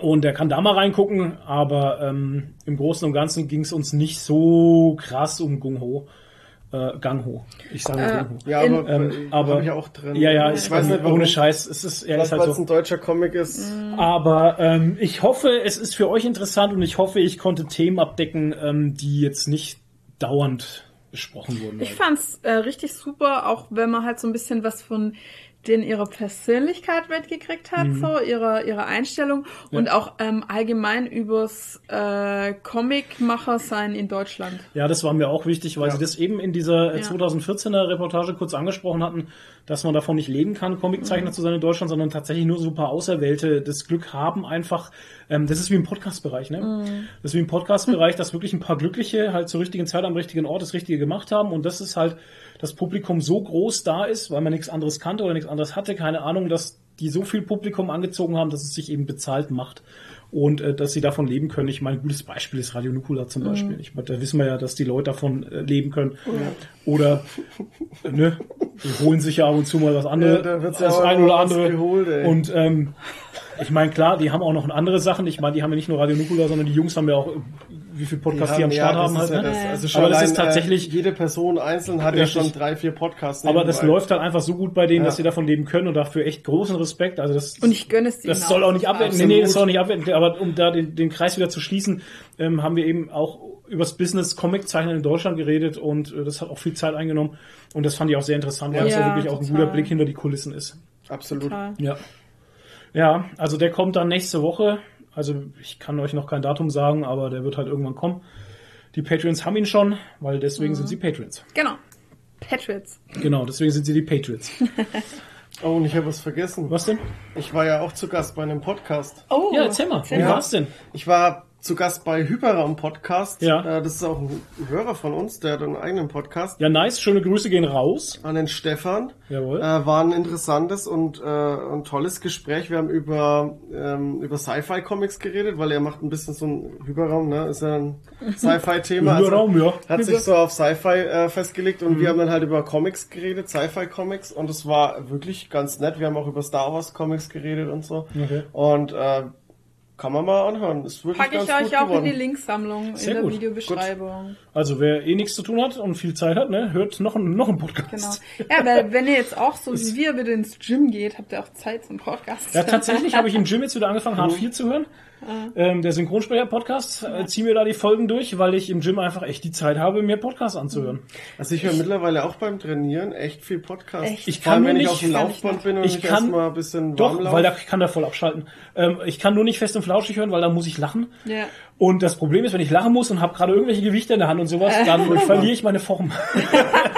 Speaker 2: und der kann da mal reingucken, aber ähm, im Großen und Ganzen ging's uns nicht so krass um Gung Ho. Äh, Gang Ho. Ich sage
Speaker 1: Äh,
Speaker 2: Gung Ho.
Speaker 3: Ja, aber,
Speaker 2: Ähm,
Speaker 3: äh,
Speaker 2: aber
Speaker 3: ich auch drin.
Speaker 2: Ja, ja,
Speaker 3: ich weiß nicht, warum.
Speaker 2: ohne Scheiß. Es ist, ist halt so.
Speaker 3: ein deutscher Comic ist.
Speaker 2: Aber ähm, ich hoffe, es ist für euch interessant und ich hoffe, ich konnte Themen abdecken, ähm, die jetzt nicht dauernd besprochen wurden.
Speaker 1: Ich fand's äh, richtig super, auch wenn man halt so ein bisschen was von den ihrer Persönlichkeit mitgekriegt hat,
Speaker 2: Mhm.
Speaker 1: so ihre ihre Einstellung und auch ähm, allgemein übers äh, Comicmacher sein in Deutschland.
Speaker 2: Ja, das war mir auch wichtig, weil
Speaker 3: Ja.
Speaker 2: sie das eben in dieser äh,
Speaker 1: Ja.
Speaker 2: 2014er Reportage kurz angesprochen hatten, dass man davon nicht leben kann, Comiczeichner zu sein in Deutschland, sondern tatsächlich nur so ein paar Auserwählte das Glück haben, einfach, ähm, das ist wie im Podcast-Bereich, ne? Das ist wie im Podcast-Bereich, dass wirklich ein paar Glückliche halt zur richtigen Zeit am richtigen Ort das Richtige gemacht haben und das ist halt, das Publikum so groß da ist, weil man nichts anderes kannte oder nichts anderes hatte, keine Ahnung, dass die so viel Publikum angezogen haben, dass es sich eben bezahlt macht und äh, dass sie davon leben können. Ich meine, ein gutes Beispiel ist Radio Nukula zum Beispiel. Ich meine, da wissen wir ja, dass die Leute davon äh, leben können. Oder ne, die holen sich ja ab und zu mal was anderes,
Speaker 3: Ja, da wird's
Speaker 2: das
Speaker 3: ja
Speaker 2: ein oder andere.
Speaker 3: geholt, ey.
Speaker 2: und ähm, ich meine, klar, die haben auch noch andere Sachen. Ich meine, die haben ja nicht nur Radio Nukula, sondern die Jungs haben ja auch, äh, wie viel Podcasts die, am Start
Speaker 3: das
Speaker 2: haben
Speaker 3: ist
Speaker 2: halt.
Speaker 3: ja
Speaker 2: ne?
Speaker 3: das. Also schon
Speaker 2: Aber das
Speaker 3: allein,
Speaker 2: ist tatsächlich-
Speaker 3: äh, jede Person einzeln hat
Speaker 2: Richtig.
Speaker 3: ja schon drei, vier Podcasts.
Speaker 2: Aber das läuft halt einfach so gut bei denen,
Speaker 3: Ja.
Speaker 2: dass sie davon leben können und dafür echt großen Respekt. Also das,
Speaker 1: Und ich gönne es dir.
Speaker 2: das soll auch nicht abwenden. Nee, nee, das soll auch nicht abwenden. Aber um da den, den Kreis wieder zu schließen, ähm, haben wir eben auch übers Business Comic Zeichnen in Deutschland geredet und äh, das hat auch viel Zeit eingenommen. Und das fand ich auch sehr interessant, weil es ja
Speaker 1: Ja,
Speaker 2: wirklich auch ein
Speaker 1: total.
Speaker 2: guter Blick hinter die Kulissen ist.
Speaker 3: Absolut.
Speaker 2: Ja. Ja, also der kommt dann nächste Woche. Also ich kann euch noch kein Datum sagen, aber der wird halt irgendwann kommen. Die Patreons haben ihn schon, weil deswegen sind sie Patreons.
Speaker 1: Genau. Patriots.
Speaker 2: Genau, deswegen sind sie die Patriots.
Speaker 3: Oh, und ich habe was vergessen.
Speaker 2: Was denn?
Speaker 3: Ich war ja auch zu Gast bei einem Podcast.
Speaker 1: Oh,
Speaker 2: Ja, erzähl mal. Wie
Speaker 3: Ja.
Speaker 2: war's denn?
Speaker 3: Ich war zu Gast bei Hyperraum Podcast.
Speaker 2: Ja.
Speaker 3: Äh, Das ist auch ein Hörer von uns, der hat einen eigenen Podcast.
Speaker 2: Ja, nice. Schöne Grüße gehen raus.
Speaker 3: An den Stefan.
Speaker 2: Jawohl.
Speaker 3: Äh, war ein interessantes und äh, ein tolles Gespräch. Wir haben über, ähm, über Sci-Fi-Comics geredet, weil er macht ein bisschen so ein Hyperraum, ne? Ist ja ein Sci-Fi-Thema.
Speaker 2: Hyperraum, ja.
Speaker 3: Hat sich so auf Sci-Fi äh, festgelegt und wir haben dann halt über Comics geredet, Sci-Fi-Comics und es war wirklich ganz nett. Wir haben auch über Star Wars Comics geredet und so.
Speaker 2: Okay.
Speaker 3: Und äh, kann man mal anhören. Ist wirklich
Speaker 1: Packe
Speaker 3: ganz
Speaker 1: ich
Speaker 3: gut
Speaker 1: euch auch
Speaker 3: geworden.
Speaker 1: in die Linksammlung
Speaker 2: Sehr
Speaker 1: in der
Speaker 2: gut.
Speaker 1: Videobeschreibung.
Speaker 2: Also wer eh nichts zu tun hat und viel Zeit hat, ne, hört noch, einen- noch einen Podcast.
Speaker 1: Genau. Ja, weil wenn ihr jetzt auch so wie wir bitte ins Gym geht, habt ihr auch Zeit zum Podcast.
Speaker 2: Ja, tatsächlich habe ich im Gym jetzt wieder angefangen, Hard 4 zu hören. Ähm, der Synchronsprecher-Podcast. Äh, zieh mir da die Folgen durch, weil ich im Gym einfach echt die Zeit habe, mir Podcasts anzuhören.
Speaker 3: Also ich höre mittlerweile auch beim Trainieren echt viel Podcast.
Speaker 1: Echt?
Speaker 2: Ich
Speaker 3: Vor allem,
Speaker 2: kann
Speaker 3: wenn
Speaker 2: nur
Speaker 3: ich
Speaker 2: nicht-
Speaker 3: auf dem
Speaker 1: kann
Speaker 3: Laufband
Speaker 1: nicht.
Speaker 3: bin und
Speaker 2: Ich
Speaker 3: ich
Speaker 2: kann-
Speaker 3: erstmal ein bisschen
Speaker 2: Doch,
Speaker 3: warm laufe.
Speaker 2: weil da kann der voll abschalten. Ähm, ich kann nur nicht fest und flauschig hören, weil da muss ich lachen.
Speaker 1: Ja.
Speaker 2: Und das Problem ist, wenn ich lachen muss und habe gerade irgendwelche Gewichte in der Hand und sowas, dann verliere ich meine Form.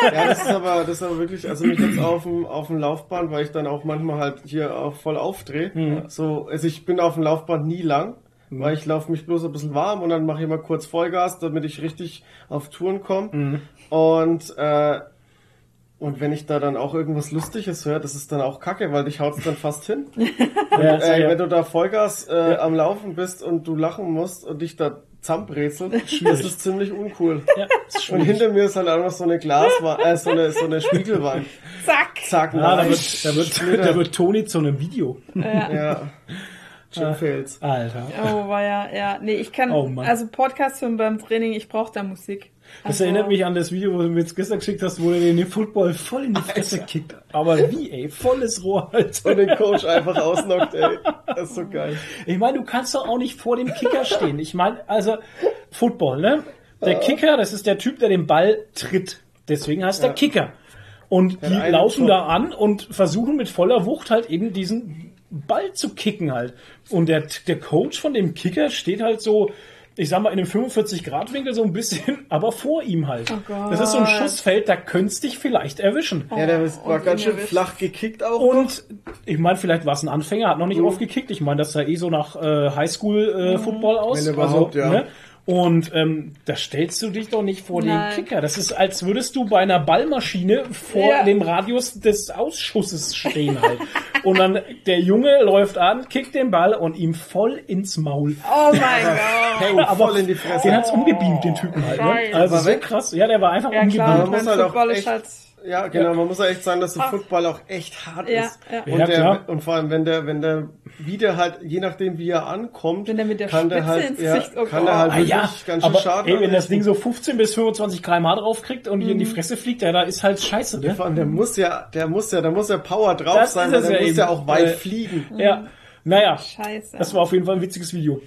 Speaker 3: Ja, das ist aber, das ist aber wirklich, also mich jetzt auf dem, auf dem Laufband, weil ich dann auch manchmal halt hier auch voll aufdrehe.
Speaker 2: Mhm.
Speaker 3: So, also ich bin auf dem Laufband nie lang, weil ich laufe mich bloß ein bisschen warm und dann mache ich mal kurz Vollgas, damit ich richtig auf Touren komme.
Speaker 2: Mhm.
Speaker 3: Und, äh, und wenn ich da dann auch irgendwas Lustiges höre, das ist dann auch kacke, weil dich haut's dann fast hin.
Speaker 2: Ja,
Speaker 3: Äh,
Speaker 2: ja.
Speaker 3: Wenn du da Vollgas äh, am Laufen bist und du lachen musst und dich da zusammenbrezeln, das ist ziemlich uncool.
Speaker 2: ja, ist
Speaker 3: Und hinter mir ist halt noch so eine Glaswand, äh, so eine, so eine Spiegelwand.
Speaker 1: Zack.
Speaker 3: Zack,
Speaker 2: Ah, da wird, da wird, da wird Toni zu einem Video.
Speaker 3: Ja. Jim Fails.
Speaker 2: Alter.
Speaker 1: Oh, war ja, ja. Nee, ich kann,
Speaker 2: Oh, Mann.
Speaker 1: also Podcast hören beim Training, ich brauche da Musik.
Speaker 2: Das
Speaker 1: Also,
Speaker 2: erinnert mich an das Video, wo du mir jetzt gestern geschickt hast, wo er den Football voll in die Fresse kickt. Aber wie, ey? Volles Rohr halt.
Speaker 3: Und den Coach einfach ausnockt, ey. Das ist so geil.
Speaker 2: Ich meine, du kannst doch auch nicht vor dem Kicker stehen. Ich meine, also Football, ne? Der Kicker, das ist der Typ, der den Ball tritt. Deswegen heißt der Kicker. Und die
Speaker 3: einen
Speaker 2: laufen
Speaker 3: Job.
Speaker 2: da an und versuchen mit voller Wucht halt eben diesen Ball zu kicken halt. Und der, der Coach von dem Kicker steht halt so, ich sag mal, in einem 45-Grad-Winkel so ein bisschen, aber vor ihm halt.
Speaker 1: Oh Gott.
Speaker 2: das ist so ein Schussfeld, da könntest dich vielleicht erwischen.
Speaker 3: Ja, der ist- war ganz schön
Speaker 1: unerwischt.
Speaker 3: flach gekickt auch.
Speaker 2: Und ich meine, vielleicht war es ein Anfänger, hat noch nicht oft gekickt. Ich meine, das sah eh so nach äh, Highschool-Football aus.
Speaker 3: Wenn überhaupt, ja.
Speaker 2: ne? Und ähm, da stellst du dich doch nicht vor
Speaker 1: Nein.
Speaker 2: den Kicker. Das ist, als würdest du bei einer Ballmaschine vor
Speaker 1: Ja.
Speaker 2: dem Radius des Ausschusses stehen halt. und dann der Junge läuft an, kickt den Ball und ihm voll ins Maul.
Speaker 1: Oh mein Gott.
Speaker 3: Hey,
Speaker 2: Aber
Speaker 3: voll in die Fresse.
Speaker 2: Den hat's umgebeamt, den Typen halt. Ne? Also
Speaker 3: War
Speaker 2: so
Speaker 3: weg?
Speaker 2: krass. Ja, der war einfach
Speaker 1: Ja klar,
Speaker 3: man
Speaker 2: umgebeamt.
Speaker 3: muss halt auch echt- Ja, genau, man muss ja echt sagen, dass der Football auch echt hart
Speaker 1: Ja,
Speaker 3: ist.
Speaker 1: ja.
Speaker 3: Und,
Speaker 2: Ja,
Speaker 3: der, und vor allem, wenn der, wenn der wieder halt, je nachdem wie er ankommt,
Speaker 1: Wenn der mit der
Speaker 3: kann der halt,
Speaker 1: ins
Speaker 3: ja,
Speaker 1: Gesicht- oh
Speaker 3: kann der halt
Speaker 2: Ah,
Speaker 3: wirklich
Speaker 2: ja,
Speaker 3: ganz schön
Speaker 2: aber
Speaker 3: Schaden
Speaker 2: ey, wenn das. Ding so 15 bis 25 km/h draufkriegt und
Speaker 1: Mhm.
Speaker 2: in die Fresse fliegt, ja, da ist halt scheiße, ne?
Speaker 3: Vor allem, der muss ja, der muss ja, da muss ja Power drauf
Speaker 2: Das
Speaker 3: sein, der
Speaker 2: ja
Speaker 3: muss
Speaker 2: eben.
Speaker 3: ja auch weit
Speaker 2: Äh,
Speaker 3: fliegen.
Speaker 2: Ja, naja,
Speaker 1: Scheiße.
Speaker 2: das war auf jeden Fall ein witziges Video.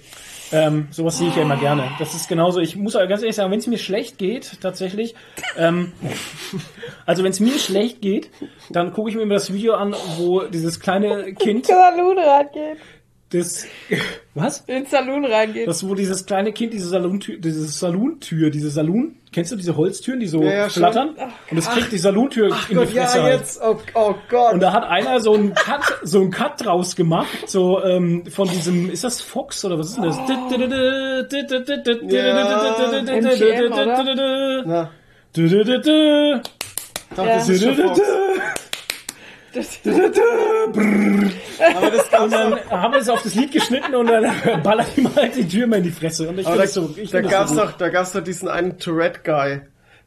Speaker 2: Ähm, sowas sehe ich ja immer gerne. Das ist genauso, ich muss aber ganz ehrlich sagen, wenn es mir schlecht geht, tatsächlich, ähm, also wenn es mir schlecht geht, dann gucke ich mir immer das Video an, wo dieses kleine Kind,
Speaker 1: Saloon reingeht.
Speaker 2: Das, was?
Speaker 1: In den Saloon reingeht.
Speaker 2: Das, wo dieses kleine Kind diese Saluntür, diese Saluntür, diese Salon, kennst du diese Holztüren, die so
Speaker 3: Ja, ja,
Speaker 2: flattern? Und es kriegt die Saluntür in die Fresse halt.
Speaker 3: oh, oh Gott.
Speaker 2: Und da hat einer so einen Cut, so einen Cut draus gemacht, so ähm, von diesem, ist das Fox oder was ist denn das?
Speaker 1: MGM, oder?
Speaker 3: Na,
Speaker 1: Ja.
Speaker 3: Das Aber das
Speaker 2: Und dann haben wir es auf das Lied geschnitten und dann ballert ihm halt die Tür mal in die Fresse. Und ich
Speaker 3: aber da,
Speaker 2: so, ich
Speaker 3: da gab's
Speaker 2: so
Speaker 3: doch, da gab's doch diesen einen Tourette-Guy.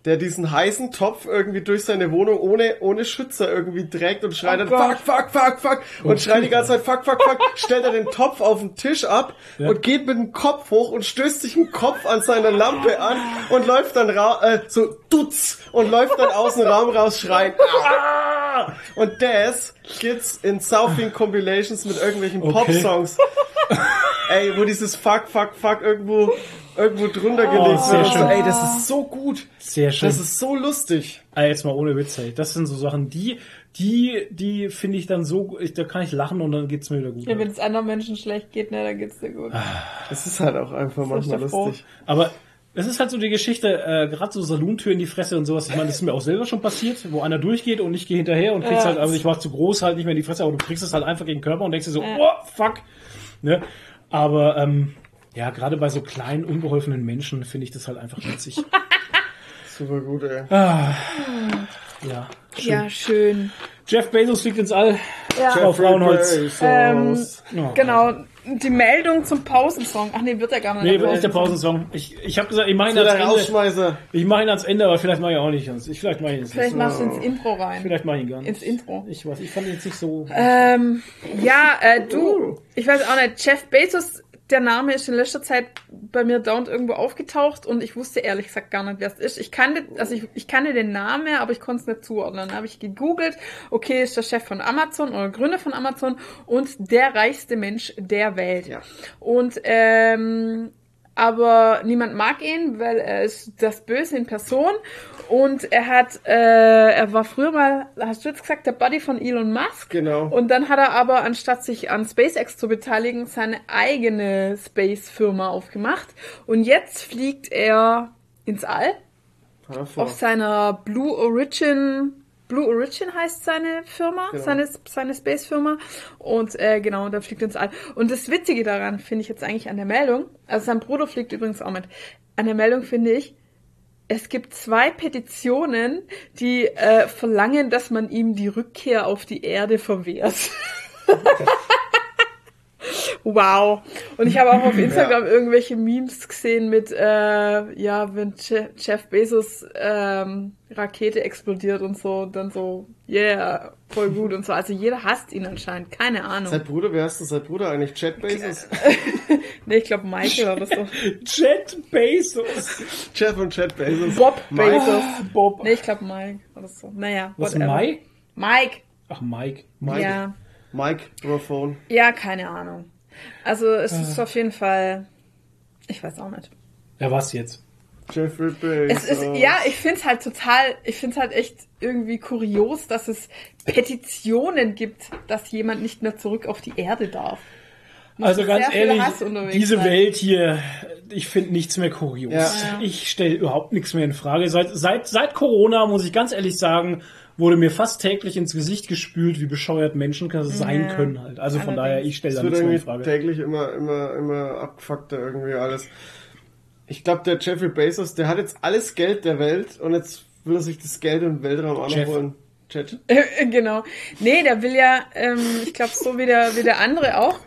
Speaker 3: der diesen heißen Topf irgendwie durch seine Wohnung ohne, ohne Schützer irgendwie trägt und schreit
Speaker 1: Oh
Speaker 3: dann
Speaker 1: Gott.
Speaker 3: fuck, fuck, fuck, fuck und schreit die ganze Zeit fuck, fuck, fuck, stellt er den Topf auf den Tisch ab und geht mit dem Kopf hoch und stößt sich den Kopf an seiner Lampe an und läuft dann ra äh, so dutz und läuft dann aus dem Raum raus schreien. Und das gibt's in Southing Compilations mit irgendwelchen Pop-Songs. Ey, wo dieses Fuck, Fuck, Fuck irgendwo, irgendwo drunter gelegt
Speaker 2: sehr
Speaker 3: wird. So,
Speaker 2: schön.
Speaker 3: ey, das ist so gut.
Speaker 2: Sehr schön.
Speaker 3: Das ist so lustig.
Speaker 2: Ah, jetzt mal ohne Witz, ey. Das sind so Sachen, die, die, die finde ich dann so, ich, da kann ich lachen und dann geht's mir wieder gut.
Speaker 1: Ja, wenn es anderen Menschen schlecht geht, ne, dann geht's dir gut.
Speaker 3: Das ist halt auch einfach manchmal lustig.
Speaker 2: Aber es ist halt so die Geschichte, äh, gerade so Salontür in die Fresse und sowas. Ich meine, das ist mir auch selber schon passiert, wo einer durchgeht und ich gehe hinterher und kriegst
Speaker 1: Ja.
Speaker 2: halt, also ich war zu groß halt nicht mehr in die Fresse, aber du kriegst es halt einfach gegen den Körper und denkst dir so, oh, fuck. Ne? Aber ähm, ja, gerade bei so kleinen, unbeholfenen Menschen finde ich das halt einfach witzig.
Speaker 3: Super gut, ey.
Speaker 2: ja.
Speaker 1: Ja, schön.
Speaker 2: Jeff Bezos fliegt ins All.
Speaker 1: Ja.
Speaker 2: Frauenholz.
Speaker 3: Bezos.
Speaker 1: Ähm,
Speaker 2: Oh,
Speaker 1: Genau, die Meldung zum Pausensong. Ach nee, wird er gar nicht.
Speaker 2: Nee, ist der Pausensong. Ich, ich habe gesagt, ich mache ihn ans Ende. Ich mache ihn ans Ende, aber vielleicht mache ich auch nicht. ganz. Ich, vielleicht mache ich ihn
Speaker 1: Vielleicht
Speaker 2: nicht.
Speaker 1: machst du ins Intro rein.
Speaker 2: Vielleicht mache ich ihn gar nicht.
Speaker 1: Ins Intro.
Speaker 2: Ich weiß, ich fand ihn jetzt nicht so.
Speaker 1: Ähm, ja, äh, du, ich weiß auch nicht, Jeff Bezos, der Name ist in letzter Zeit bei mir dauernd irgendwo aufgetaucht und ich wusste ehrlich gesagt gar nicht, wer es ist. Ich kannte, also ich, ich kannte den Namen, aber ich konnte es nicht zuordnen. Dann habe ich gegoogelt, okay, ist der Chef von Amazon oder Gründer von Amazon und der reichste Mensch der Welt.
Speaker 3: Ja.
Speaker 1: Und ähm, aber niemand mag ihn, weil er ist das Böse in Person und er hat, äh, er war früher mal, hast du jetzt gesagt, der Buddy von Elon Musk.
Speaker 3: Genau.
Speaker 1: Und dann hat er aber, anstatt sich an SpaceX zu beteiligen, seine eigene Space-Firma aufgemacht. Und jetzt fliegt er ins All auf seiner Blue Origin. Blue Origin heißt seine Firma,
Speaker 3: Genau.
Speaker 1: seine, seine Space-Firma. Und äh, genau, da fliegt ins All. Und das Witzige daran finde ich jetzt eigentlich an der Meldung, also sein Bruder fliegt übrigens auch mit. An der Meldung finde ich, es gibt zwei Petitionen, die äh, verlangen, dass man ihm die Rückkehr auf die Erde verwehrt. wow. Und ich habe auch auf Instagram irgendwelche Memes gesehen mit, äh, ja, wenn Je Jeff Bezos ähm, Rakete explodiert und so, dann so, yeah, voll gut und so. Also jeder hasst ihn anscheinend, keine Ahnung.
Speaker 3: Sein Bruder, wer heißt denn sein Bruder eigentlich? Jet Bezos?
Speaker 1: nee, ich glaube Michael oder so.
Speaker 2: Jet Bezos.
Speaker 3: Jeff und Jet Bezos.
Speaker 1: Bob
Speaker 3: Mike.
Speaker 1: Bezos.
Speaker 2: Bob.
Speaker 1: Nee, ich glaube Mike oder so. Naja,
Speaker 2: Was,
Speaker 1: whatever.
Speaker 2: Mai?
Speaker 1: Mike.
Speaker 2: Ach, Mike.
Speaker 3: Mike.
Speaker 1: Ja.
Speaker 3: Mike Brophone.
Speaker 1: Ja, keine Ahnung. Also es ist auf jeden Fall, ich weiß auch nicht.
Speaker 2: Ja, was jetzt?
Speaker 3: Jeffrey Bezos.
Speaker 1: Es ist, ja, ich find's halt total, ich find's halt echt irgendwie kurios, dass es Petitionen gibt, dass jemand nicht mehr zurück auf die Erde darf.
Speaker 2: Also
Speaker 1: sehr
Speaker 2: ganz ehrlich, diese
Speaker 1: sein.
Speaker 2: Welt hier, ich finde nichts mehr kurios.
Speaker 3: Ja.
Speaker 2: Ich stelle überhaupt nichts mehr in Frage. Seit, seit, seit Corona, muss ich ganz ehrlich sagen, wurde mir fast täglich ins Gesicht gespült, wie bescheuert Menschen sein
Speaker 1: Ja.
Speaker 2: können halt. Also von
Speaker 1: Allerdings.
Speaker 2: daher, ich stelle da nichts mehr in Frage.
Speaker 3: täglich immer, immer, immer abgefuckter irgendwie alles. Ich glaube, der Jeffrey Bezos, der hat jetzt alles Geld der Welt und jetzt will er sich das Geld im Weltraum auch noch
Speaker 2: Jeff.
Speaker 3: holen. Jet.
Speaker 1: genau. Nee, der will ja, ähm, ich glaube so wie der, wie der andere auch,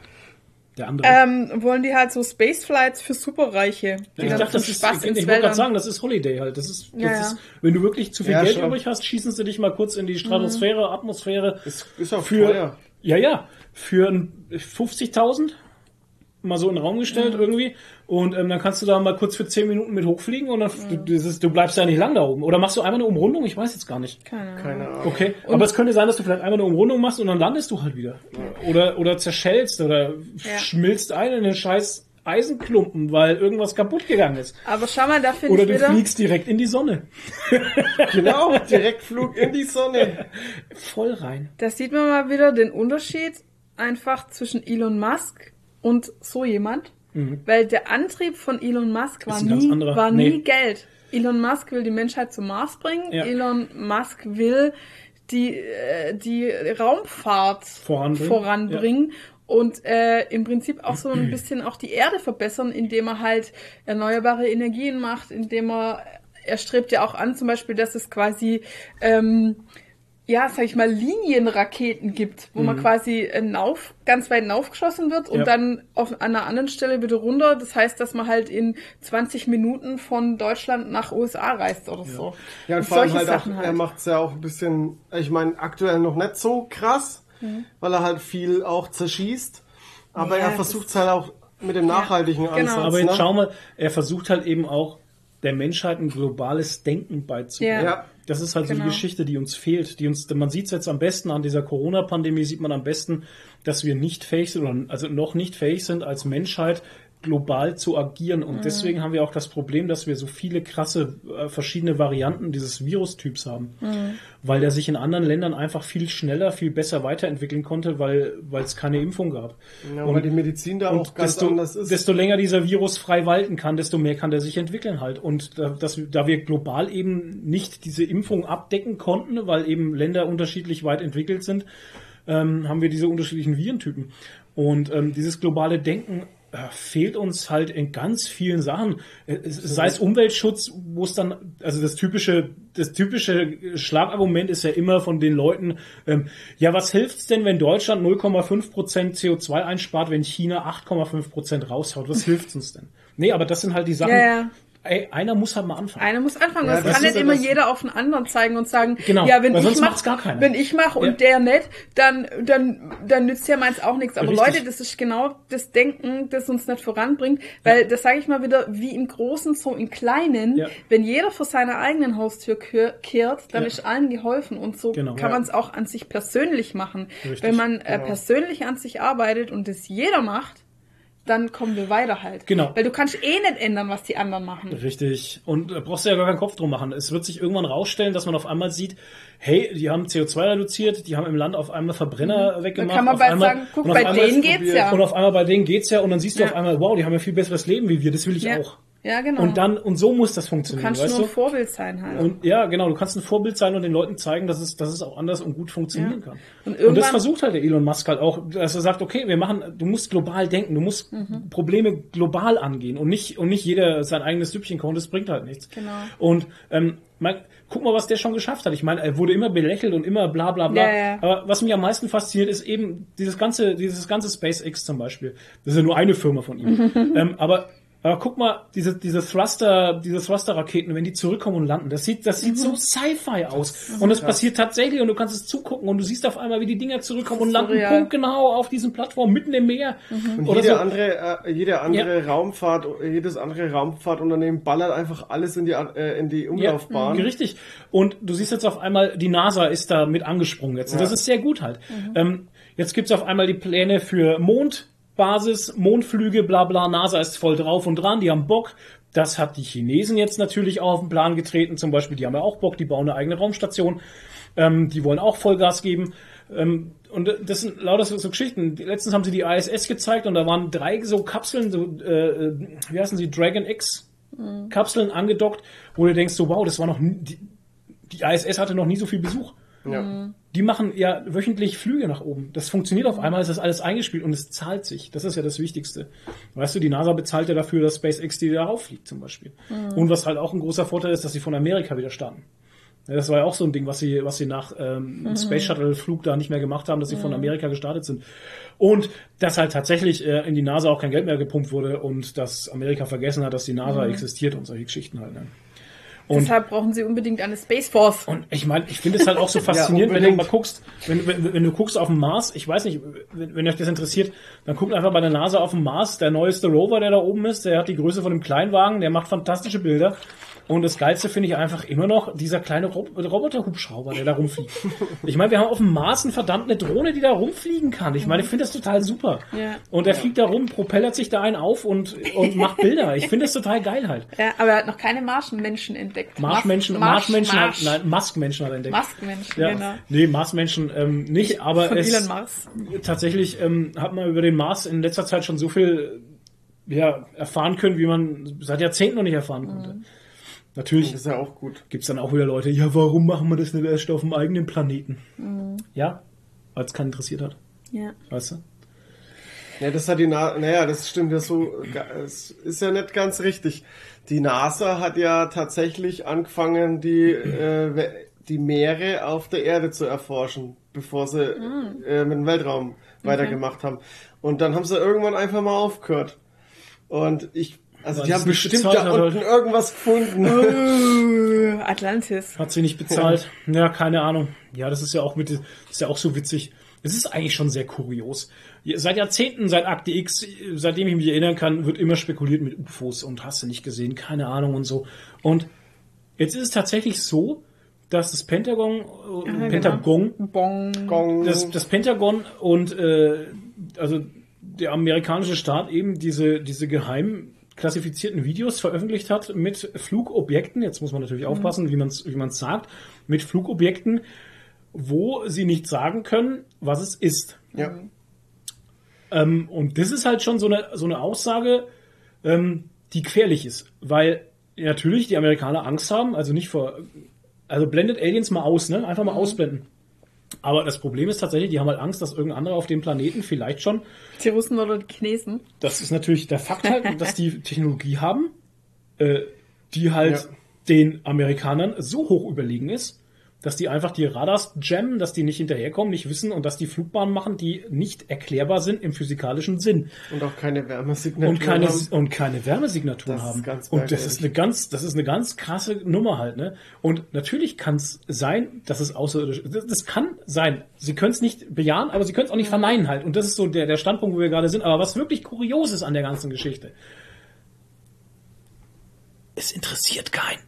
Speaker 2: Der andere.
Speaker 1: ähm, wollen die halt so Spaceflights für Superreiche. Die
Speaker 2: ich
Speaker 1: dann
Speaker 2: dachte,
Speaker 1: zum
Speaker 2: das ist,
Speaker 1: Spaß
Speaker 2: ich, ich wollte gerade sagen, das ist Holiday halt. Das ist, das
Speaker 1: Ja, ja.
Speaker 2: ist, wenn du wirklich zu viel
Speaker 3: Ja,
Speaker 2: Geld
Speaker 3: schon.
Speaker 2: übrig hast, schießen sie dich mal kurz in die Stratosphäre, Atmosphäre.
Speaker 3: Ist, ist auch
Speaker 2: für,
Speaker 3: teuer.
Speaker 2: ja, ja, für ein 50.000 mal so in den Raum gestellt irgendwie und ähm, dann kannst du da mal kurz für 10 Minuten mit hochfliegen und dann du, das ist, du bleibst ja nicht lang da oben. Oder machst du einmal eine Umrundung? Ich weiß jetzt gar nicht.
Speaker 1: Keine Ahnung.
Speaker 3: Keine Ahnung.
Speaker 2: Okay, aber es könnte sein, dass du vielleicht einmal eine Umrundung machst und dann landest du halt wieder. Oder, oder zerschellst oder
Speaker 1: Ja.
Speaker 2: schmilzt ein in den scheiß Eisenklumpen, weil irgendwas kaputt gegangen ist.
Speaker 1: Aber schau mal, da finde
Speaker 2: Oder
Speaker 1: ich
Speaker 2: du
Speaker 1: wieder,
Speaker 2: fliegst direkt in die Sonne.
Speaker 3: Genau, Direktflug in die Sonne.
Speaker 2: Voll rein.
Speaker 1: da sieht man mal wieder den Unterschied einfach zwischen Elon Musk und so jemand. Weil der Antrieb von Elon Musk war
Speaker 2: Mhm.
Speaker 1: nie, war
Speaker 2: Nee.
Speaker 1: nie Geld. Elon Musk will die Menschheit zum Mars bringen.
Speaker 2: Ja.
Speaker 1: Elon Musk will die, äh, die Raumfahrt
Speaker 2: Voranbringen.
Speaker 1: voranbringen. Und äh, im Prinzip auch so ein bisschen auch die Erde verbessern, indem er halt erneuerbare Energien macht, indem er, er strebt ja auch an, zum Beispiel, dass es quasi ähm, ja, sag ich mal, Linienraketen gibt, wo man quasi äh, nauf, ganz weit naufgeschossen wird und
Speaker 2: Ja.
Speaker 1: dann auf an einer anderen Stelle wieder runter. Das heißt, dass man halt in 20 Minuten von Deutschland nach USA reist oder so.
Speaker 3: Ja, und vor allem halt auch,
Speaker 1: Sachen
Speaker 3: er macht es ja auch ein bisschen, ich meine, aktuell noch nicht so krass, weil er halt viel auch zerschießt. Aber
Speaker 1: Ja,
Speaker 3: er
Speaker 1: das-
Speaker 3: versucht es halt auch mit dem nachhaltigen Ansatz.
Speaker 1: Genau.
Speaker 2: Aber jetzt
Speaker 3: ne?
Speaker 2: schau mal, er versucht halt eben auch der Menschheit ein globales Denken beizubringen.
Speaker 1: Ja.
Speaker 2: Das ist halt so
Speaker 1: Genau.
Speaker 2: die Geschichte, die uns fehlt. Die uns, man sieht es jetzt am besten an dieser Corona-Pandemie, sieht man am besten, dass wir nicht fähig sind, oder also noch nicht fähig sind, als Menschheit global zu agieren. Und deswegen haben wir auch das Problem, dass wir so viele krasse äh, verschiedene Varianten dieses Virustyps haben. Weil der sich in anderen Ländern einfach viel schneller, viel besser weiterentwickeln konnte, weil weil es keine Impfung gab.
Speaker 3: Ja, weil die Medizin da auch
Speaker 2: Und
Speaker 3: ganz
Speaker 2: desto,
Speaker 3: anders ist.
Speaker 2: desto länger dieser Virus frei walten kann, desto mehr kann der sich entwickeln halt. Und da, dass, da wir global eben nicht diese Impfung abdecken konnten, weil eben Länder unterschiedlich weit entwickelt sind, ähm, haben wir diese unterschiedlichen Virentypen. Und ähm, dieses globale Denken fehlt uns halt in ganz vielen Sachen. Äh, es- Sei es Umweltschutz, wo es dann, also das typische, das typische Schlagargument ist ja immer von den Leuten, ähm, ja, was hilft's denn, wenn Deutschland 0,5 Prozent CO2 einspart, wenn China 8,5 Prozent raushaut? Was hilft's uns denn? Nee, aber das sind halt die Sachen.
Speaker 1: Ja, ja.
Speaker 2: Ey, einer muss halt mal anfangen.
Speaker 1: Einer muss anfangen.
Speaker 3: Ja,
Speaker 1: das
Speaker 3: das
Speaker 1: kann nicht
Speaker 3: ja
Speaker 1: immer
Speaker 3: das-
Speaker 1: jeder auf den anderen zeigen und sagen,
Speaker 2: Genau,
Speaker 1: ja, wenn
Speaker 2: weil
Speaker 1: ich
Speaker 2: sonst
Speaker 1: mach,
Speaker 2: macht's gar keiner.
Speaker 1: wenn ich mache und
Speaker 2: Ja.
Speaker 1: der nicht, dann, dann, dann nützt ja meins auch nichts. Aber
Speaker 2: Richtig.
Speaker 1: Leute, das ist genau das Denken, das uns nicht voranbringt, weil das sage ich mal wieder, wie im Großen, so im Kleinen,
Speaker 2: Ja.
Speaker 1: wenn jeder vor seiner eigenen Haustür kehrt, dann
Speaker 2: Ja.
Speaker 1: ist allen geholfen und so
Speaker 2: Genau.
Speaker 1: kann
Speaker 2: Ja.
Speaker 1: man es auch an sich persönlich machen.
Speaker 2: Richtig,
Speaker 1: Wenn man äh,
Speaker 3: genau.
Speaker 1: persönlich an sich arbeitet und das jeder macht, dann kommen wir weiter halt.
Speaker 2: Genau.
Speaker 1: Weil du kannst eh nicht ändern, was die anderen machen.
Speaker 2: Richtig. Und da brauchst du ja gar keinen Kopf drum machen. Es wird sich irgendwann rausstellen, dass man auf einmal sieht, hey, die haben CO2 reduziert, die haben im Land auf einmal Verbrenner
Speaker 1: Dann
Speaker 2: weggemacht.
Speaker 1: kann man bald
Speaker 2: einmal,
Speaker 1: sagen, guck, bei denen geht's ja.
Speaker 2: Und auf einmal bei denen geht's ja und dann siehst du
Speaker 1: Ja.
Speaker 2: auf einmal, wow, die haben ja viel besseres Leben wie wir, das will ich
Speaker 1: Ja.
Speaker 2: auch.
Speaker 1: Ja, genau.
Speaker 2: Und dann, und so muss das
Speaker 1: du
Speaker 2: funktionieren,
Speaker 1: kannst
Speaker 2: weißt
Speaker 1: nur ein
Speaker 2: du?
Speaker 1: Vorbild sein halt.
Speaker 2: Und ja, genau, du kannst ein Vorbild sein und den Leuten zeigen, dass es, dass es auch anders und gut funktionieren
Speaker 1: Ja.
Speaker 2: kann.
Speaker 1: Und
Speaker 2: Und, das versucht halt der Elon Musk halt auch, dass er sagt, okay, wir machen, du musst global denken, du musst
Speaker 1: Mhm.
Speaker 2: Probleme global angehen und nicht, und nicht jeder sein eigenes Süppchen kochen, das bringt halt nichts.
Speaker 1: Genau.
Speaker 2: Und ähm, mein, guck mal, was der schon geschafft hat. Ich meine, er wurde immer belächelt und immer bla bla bla.
Speaker 1: Ja, ja.
Speaker 2: Aber was mich am meisten fasziniert, ist eben dieses ganze, dieses ganze SpaceX zum Beispiel. Das ist ja nur eine Firma von ihm. ähm, aber aber guck mal, diese, diese Thruster, diese Thruster-Raketen, wenn die zurückkommen und landen, das sieht, das sieht
Speaker 1: Mhm.
Speaker 2: so Sci-Fi aus. Und das passiert tatsächlich und du kannst es zugucken und du siehst auf einmal, wie die Dinger zurückkommen und landen
Speaker 1: surreal.
Speaker 2: punktgenau auf diesen Plattformen mitten im Meer.
Speaker 3: Und
Speaker 2: Oder
Speaker 3: jede
Speaker 2: so.
Speaker 3: andere, äh, jede andere Raumfahrt, jedes andere Raumfahrtunternehmen ballert einfach alles in die, äh, in die Umlaufbahn.
Speaker 2: Ja, richtig. Und du siehst jetzt auf einmal, die NASA ist da mit angesprungen jetzt. Und das ist sehr gut halt. Ähm, jetzt gibt's auf einmal die Pläne für Mondbasis, Mondflüge, bla bla. NASA ist voll drauf und dran, die haben Bock. Das hat die Chinesen jetzt natürlich auch auf den Plan getreten. Zum Beispiel, die haben ja auch Bock, die bauen eine eigene Raumstation. Ähm, die wollen auch Vollgas geben. Ähm, und das sind lauter so, so Geschichten. Letztens haben sie die ISS gezeigt und da waren drei so Kapseln, so, äh, wie heißen sie, Dragon X Kapseln angedockt, wo du denkst, so wow, das war noch die, die ISS hatte noch nie so viel Besuch.
Speaker 3: Ja.
Speaker 2: Die machen ja wöchentlich Flüge nach oben. Das funktioniert auf einmal, ist das alles eingespielt und es zahlt sich. Das ist ja das Wichtigste. Weißt du, die NASA bezahlt ja dafür, dass SpaceX die darauf fliegt zum Beispiel. Und was halt auch ein großer Vorteil ist, dass sie von Amerika wieder starten. Ja, das war ja auch so ein Ding, was sie, was sie nach ähm, Space Shuttle Flug da nicht mehr gemacht haben, dass sie von Amerika gestartet sind. Und dass halt tatsächlich äh, in die NASA auch kein Geld mehr gepumpt wurde und dass Amerika vergessen hat, dass die NASA existiert und solche Geschichten halt. Ne? Und
Speaker 1: Deshalb brauchen sie unbedingt eine Space Force.
Speaker 2: und ich meine, ich finde es halt auch so faszinierend, wenn du mal guckst, wenn, wenn, wenn du guckst auf den Mars, ich weiß nicht, wenn, wenn euch das interessiert, dann guckt einfach bei der NASA auf den Mars, der neueste Rover, der da oben ist, der hat die Größe von einem Kleinwagen, der macht fantastische Bilder. Und das Geilste finde ich einfach immer noch dieser kleine Rob Roboterhubschrauber, der da rumfliegt. Ich meine, wir haben auf dem Mars eine verdammte Drohne, die da rumfliegen kann. Ich meine, ich finde das total super.
Speaker 1: Ja.
Speaker 2: Und der fliegt da rum, propellert sich da einen auf und, und macht Bilder. Ich finde das total geil halt.
Speaker 1: Ja, aber er hat noch keine Marschenmenschen entdeckt.
Speaker 2: Marschmenschen,
Speaker 1: Marsch-
Speaker 2: Marschmenschen,
Speaker 1: Marsch-
Speaker 2: hat, nein, Muskmenschen hat er entdeckt.
Speaker 1: Muskmenschen,
Speaker 2: Ja,
Speaker 1: genau.
Speaker 2: nee, Marsmenschen ähm, nicht, aber
Speaker 1: Von
Speaker 2: es,
Speaker 1: Elon Mars.
Speaker 2: tatsächlich ähm, hat man über den Mars in letzter Zeit schon so viel ja, erfahren können, wie man seit Jahrzehnten noch nicht erfahren konnte.
Speaker 1: Mhm.
Speaker 2: Natürlich
Speaker 3: Das ist ja auch gut.
Speaker 2: gibt's dann auch wieder Leute, ja, warum machen wir das nicht erst auf dem eigenen Planeten?
Speaker 1: Mhm.
Speaker 2: Ja, weil es keinen interessiert hat,
Speaker 1: Ja.
Speaker 2: weißt du?
Speaker 3: Ja, das hat die NASA, naja, das stimmt ja so, es ist ja nicht ganz richtig. Die NASA hat ja tatsächlich angefangen, die äh, die Meere auf der Erde zu erforschen, bevor sie äh, mit dem Weltraum weitergemacht haben. Und dann haben sie irgendwann einfach mal aufgehört. Und ich, also die haben bestimmt
Speaker 2: bezahlt
Speaker 3: da unten irgendwas gefunden.
Speaker 1: Uh, Atlantis.
Speaker 2: Hat sie nicht bezahlt? Ja, keine Ahnung. Ja, das ist ja auch mit, ist ja auch so witzig. Es ist eigentlich schon sehr kurios. Seit Jahrzehnten, seit Akte X, seitdem ich mich erinnern kann, wird immer spekuliert mit UFOs und hast du nicht gesehen, keine Ahnung und so. Und jetzt ist es tatsächlich so, dass das Pentagon, äh, Pentagon,
Speaker 1: Bong.
Speaker 3: Gong.
Speaker 2: das, das Pentagon und äh, also der amerikanische Staat eben diese, diese geheim klassifizierten Videos veröffentlicht hat mit Flugobjekten, jetzt muss man natürlich aufpassen, wie man es wie man's sagt, mit Flugobjekten, wo sie nicht sagen können, was es ist.
Speaker 3: ja.
Speaker 2: Ähm, und das ist halt schon so eine, so eine Aussage, ähm, die gefährlich ist, weil natürlich die Amerikaner Angst haben, also nicht vor, also blendet Aliens mal aus, ne? Einfach mal ausblenden. Aber das Problem ist tatsächlich, die haben halt Angst, dass irgendein anderer auf dem Planeten vielleicht schon
Speaker 1: Die Russen oder die Chinesen.
Speaker 2: das ist natürlich der Fakt halt, dass die Technologie haben, äh, die halt
Speaker 3: Ja.
Speaker 2: den Amerikanern so hoch überlegen ist, dass die einfach die Radars jammen, dass die nicht hinterherkommen, nicht wissen und dass die Flugbahnen machen, die nicht erklärbar sind im physikalischen Sinn
Speaker 3: Und auch keine Wärmesignatur.
Speaker 2: und keine
Speaker 3: haben.
Speaker 2: und keine Wärmesignaturen
Speaker 3: Das ist
Speaker 2: haben.
Speaker 3: ganz
Speaker 2: und das ist eine ganz das ist eine ganz krasse Nummer halt, ne? Und natürlich kann es sein, dass es außerirdisch das, das kann sein. Sie können es nicht bejahen, aber sie können es auch nicht verneinen halt und das ist so der der Standpunkt, wo wir gerade sind, aber was wirklich kurios ist an der ganzen Geschichte. Es interessiert keinen.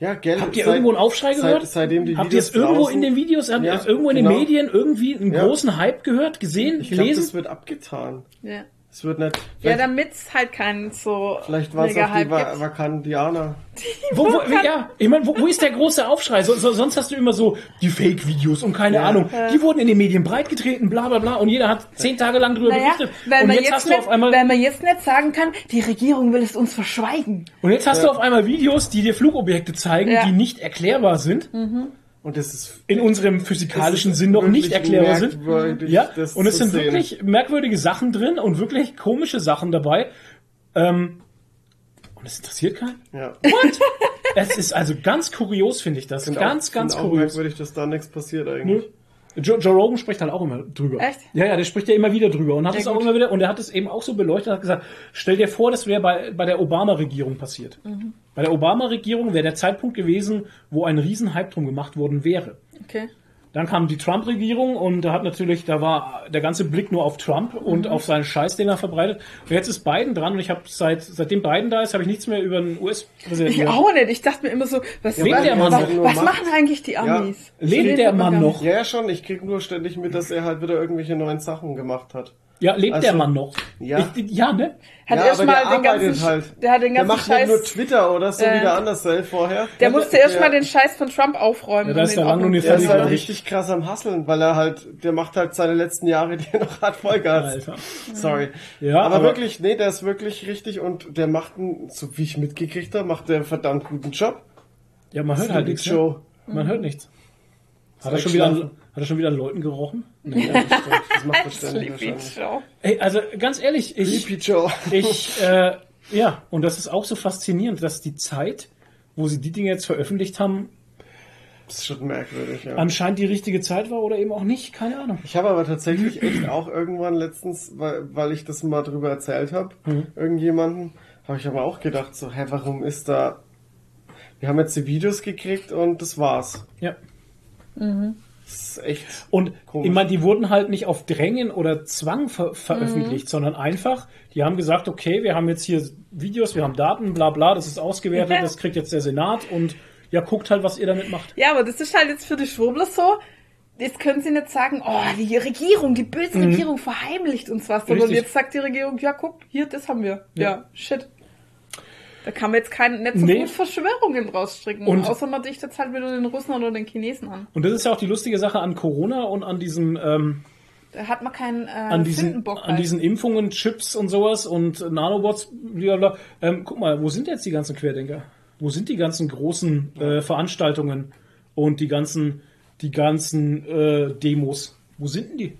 Speaker 3: Ja, gell,
Speaker 2: Habt ihr
Speaker 3: seit-
Speaker 2: irgendwo einen Aufschrei
Speaker 3: seit-
Speaker 2: gehört?
Speaker 3: Seitdem die
Speaker 2: Habt ihr es irgendwo
Speaker 3: draußen-
Speaker 2: in den Videos, habt ihr
Speaker 3: Ja,
Speaker 2: es irgendwo in den
Speaker 3: genau.
Speaker 2: Medien irgendwie einen
Speaker 3: Ja.
Speaker 2: großen Hype gehört, gesehen,
Speaker 3: Ich glaube,
Speaker 2: gelesen?
Speaker 3: das wird abgetan.
Speaker 1: Ja.
Speaker 3: Es wird nicht.
Speaker 1: Ja,
Speaker 3: Vielleicht,
Speaker 1: damit's halt keinen so
Speaker 3: vielleicht war es auch die Va. Vakandianer.
Speaker 2: Wo, wo, ja, ich meine, wo, wo ist der große Aufschrei? So, so, sonst hast du immer so die Fake-Videos und keine
Speaker 3: Ja.
Speaker 2: Ahnung. Die wurden in den Medien breitgetreten, bla bla bla, und jeder hat zehn Tage lang drüber
Speaker 1: Naja,
Speaker 2: berichtet.
Speaker 1: weil
Speaker 2: Und
Speaker 1: man,
Speaker 2: jetzt,
Speaker 1: jetzt
Speaker 2: hast du
Speaker 1: nicht,
Speaker 2: auf einmal,
Speaker 1: weil man jetzt nicht sagen kann, die Regierung will es uns verschweigen.
Speaker 2: und jetzt hast du auf einmal Videos, die dir Flugobjekte zeigen,
Speaker 1: Ja.
Speaker 2: die nicht erklärbar sind,
Speaker 3: Und das ist
Speaker 2: in unserem physikalischen
Speaker 3: Es
Speaker 2: Sinn noch nicht erklärbar sind. Ja, und es sind
Speaker 3: sehen.
Speaker 2: wirklich merkwürdige Sachen drin und wirklich komische Sachen dabei. Ähm, und es interessiert keinen.
Speaker 3: Ja.
Speaker 2: What? es ist also ganz kurios, finde ich das.
Speaker 3: Find
Speaker 2: ganz,
Speaker 3: auch,
Speaker 2: ganz
Speaker 3: find auch
Speaker 2: kurios.
Speaker 3: merkwürdig, dass da nichts passiert
Speaker 2: Nö. Joe, Joe Rogan spricht halt auch immer drüber.
Speaker 1: Echt?
Speaker 2: Ja, ja, der spricht ja immer wieder drüber und hat
Speaker 1: Ja,
Speaker 2: es auch immer wieder und er hat es eben auch so beleuchtet und hat gesagt, stell dir vor, das wäre bei, bei der Obama-Regierung passiert.
Speaker 1: Mhm.
Speaker 2: Bei der Obama-Regierung wäre der Zeitpunkt gewesen, wo ein Riesenhype drum gemacht worden wäre.
Speaker 1: Okay.
Speaker 2: Dann kam die Trump-Regierung und da hat natürlich, da war der ganze Blick nur auf Trump und
Speaker 1: Mhm.
Speaker 2: auf seinen Scheiß, den er verbreitet. Und jetzt ist Biden dran und ich habe seit seitdem Biden da ist, habe ich nichts mehr über den US-Präsidenten.
Speaker 1: Ich auch nicht. Ich dachte mir immer so, was, was,
Speaker 2: der Mann
Speaker 1: was,
Speaker 3: noch?
Speaker 1: was machen eigentlich die Amis? Das
Speaker 2: Lebt der
Speaker 1: man
Speaker 2: Mann noch?
Speaker 3: Ja, ja, schon. Ich krieg nur ständig mit, dass er halt wieder irgendwelche neuen Sachen gemacht hat.
Speaker 2: Ja, lebt
Speaker 3: Also,
Speaker 2: der Mann noch?
Speaker 3: ja.
Speaker 2: Ich, ja, ne?
Speaker 1: Hat
Speaker 3: ja,
Speaker 1: erst
Speaker 3: aber
Speaker 1: mal
Speaker 3: der
Speaker 1: den ganzen,
Speaker 3: halt.
Speaker 1: der hat den
Speaker 3: Der
Speaker 1: ganzen
Speaker 3: macht nicht
Speaker 1: Scheiß,
Speaker 3: nur Twitter oder so
Speaker 1: Äh,
Speaker 3: wie der Andersell vorher.
Speaker 1: der musste erst
Speaker 3: ja.
Speaker 1: mal den Scheiß von Trump aufräumen.
Speaker 2: Ja, da ist der noch nicht
Speaker 3: Der ist halt richtig krass am Hasseln, weil er halt, der macht halt seine letzten Jahre, die er noch hat, Vollgas.
Speaker 2: Alter.
Speaker 3: Sorry.
Speaker 2: Ja,
Speaker 3: aber,
Speaker 2: aber-
Speaker 3: wirklich, nee, der ist wirklich richtig und der macht einen, so wie ich mitgekriegt habe, macht der einen verdammt guten Job.
Speaker 2: Ja, man hört halt nichts. Ne?
Speaker 3: Show.
Speaker 2: Man hört nichts. Hat er, schon wieder. Hat er schon wieder an Leuten gerochen?
Speaker 3: Nee, das, stimmt. das macht ständig
Speaker 1: Sleepy. Joe.
Speaker 2: Ey, also ganz ehrlich, ich, ich, äh, ja, und das ist auch so faszinierend, dass die Zeit, wo sie die Dinge jetzt veröffentlicht haben,
Speaker 3: Das ist schon merkwürdig, ja.
Speaker 2: anscheinend die richtige Zeit war oder eben auch nicht, keine Ahnung.
Speaker 3: Ich habe aber tatsächlich echt auch irgendwann letztens, weil, weil ich das mal drüber erzählt habe, irgendjemanden, habe ich aber auch gedacht, so, hä, warum ist da. Wir haben jetzt die Videos gekriegt und das war's.
Speaker 2: Ja.
Speaker 3: Das ist echt.
Speaker 2: Und
Speaker 3: Komisch.
Speaker 2: ich meine, die wurden halt nicht auf Drängen oder Zwang ver veröffentlicht, sondern einfach, die haben gesagt, okay, wir haben jetzt hier Videos, wir haben Daten, bla bla, das ist ausgewertet,
Speaker 1: Ja.
Speaker 2: das kriegt jetzt der Senat und ja, guckt halt, was ihr damit macht.
Speaker 1: Ja, aber das ist halt jetzt für die Schwurbler so. Jetzt können sie nicht sagen, oh, die Regierung, die böse Regierung verheimlicht uns was, sondern
Speaker 2: Mhm. Richtig.
Speaker 1: jetzt sagt die Regierung, ja, guck, hier, das haben wir. Ja, shit. Da kann man jetzt kein, nicht so
Speaker 2: Nee.
Speaker 1: gut Verschwörungen rausstricken,
Speaker 2: Und-
Speaker 1: außer man dichtet jetzt halt wieder den Russen oder den Chinesen an.
Speaker 2: Und das ist ja auch die lustige Sache an Corona und an diesem, ähm,
Speaker 1: Da hat man keinen äh,
Speaker 2: an diesen,
Speaker 1: Sündenbock
Speaker 2: an
Speaker 1: halt.
Speaker 2: diesen Impfungen, Chips und sowas und Nanobots, blablabla. Ähm, guck mal, wo sind jetzt die ganzen Querdenker? Wo sind die ganzen großen äh, Veranstaltungen und die ganzen, die ganzen äh, Demos? Wo sind denn die?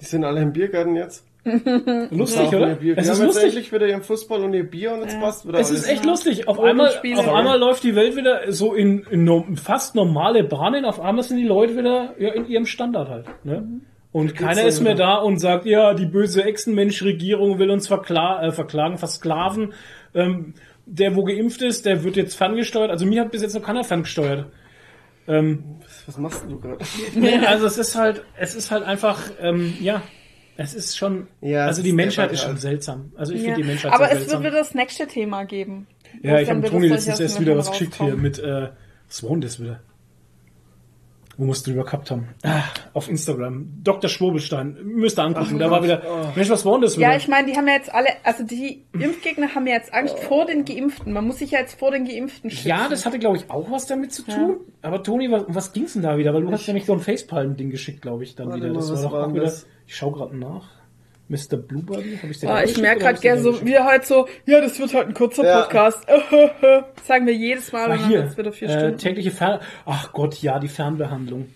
Speaker 3: Die sind alle im Biergarten jetzt.
Speaker 2: Lustig, oder? Es
Speaker 3: haben
Speaker 2: ist
Speaker 3: jetzt
Speaker 2: lustig.
Speaker 3: endlich wieder ihren Fußball und ihr Bier und jetzt passt wieder
Speaker 2: Es
Speaker 3: alles.
Speaker 2: ist echt lustig. Auf einmal, auf einmal läuft die Welt wieder so in, in no, fast normale Bahnen. Auf einmal sind die Leute wieder ja, in ihrem Standard halt. Ne? Und keiner ist mehr da und sagt, ja, die böse Echsenmensch-Regierung will uns verkla äh, verklagen, versklaven. Ähm, der, wo geimpft ist, der wird jetzt ferngesteuert. Also mir hat bis jetzt noch keiner ferngesteuert.
Speaker 3: Was machst du gerade?
Speaker 2: Nee, also es ist halt, es ist halt einfach, ähm, ja, es ist schon,
Speaker 3: Ja,
Speaker 2: also
Speaker 3: es
Speaker 2: die Menschheit ist schon seltsam. Also ich
Speaker 1: Ja.
Speaker 2: finde die Menschheit
Speaker 1: Aber es
Speaker 2: seltsam.
Speaker 1: wird wieder das nächste Thema geben.
Speaker 2: Ja, ich
Speaker 1: dann
Speaker 2: habe Toni letztens erst wieder was geschickt hier mit, äh, was war denn das wieder? Wo musst du drüber gehabt haben? Ah, auf Instagram. Dr. Schwobelstein. Müsst ihr angucken. da war wieder, Mensch, was war denn das wieder?
Speaker 1: Ja, ich meine, die haben ja jetzt alle, also die Impfgegner haben ja jetzt Angst vor den Geimpften. Man muss sich ja jetzt vor den Geimpften schützen.
Speaker 2: ja, das hatte, glaube ich, auch was damit zu tun. Aber Toni, was, um was ging's denn da wieder? Weil du hast nämlich so ein Facepalm-Ding geschickt, glaube ich, dann
Speaker 3: Warte
Speaker 2: wieder.
Speaker 3: mal,
Speaker 2: Das
Speaker 3: was
Speaker 2: war doch auch wieder,
Speaker 3: das?
Speaker 2: Ich schau gerade nach. Mr. Blueberry? Hab ich
Speaker 1: Ah,
Speaker 2: da
Speaker 1: ich merke gerade gerne so, wir halt so, ja, das wird halt ein kurzer
Speaker 3: Ja.
Speaker 1: Podcast. Sagen wir jedes Mal
Speaker 2: Ah, hier,
Speaker 1: wird's wieder vier
Speaker 2: äh,
Speaker 1: Stunden.
Speaker 2: tägliche Fern... Ach Gott, ja, die Fernbehandlung.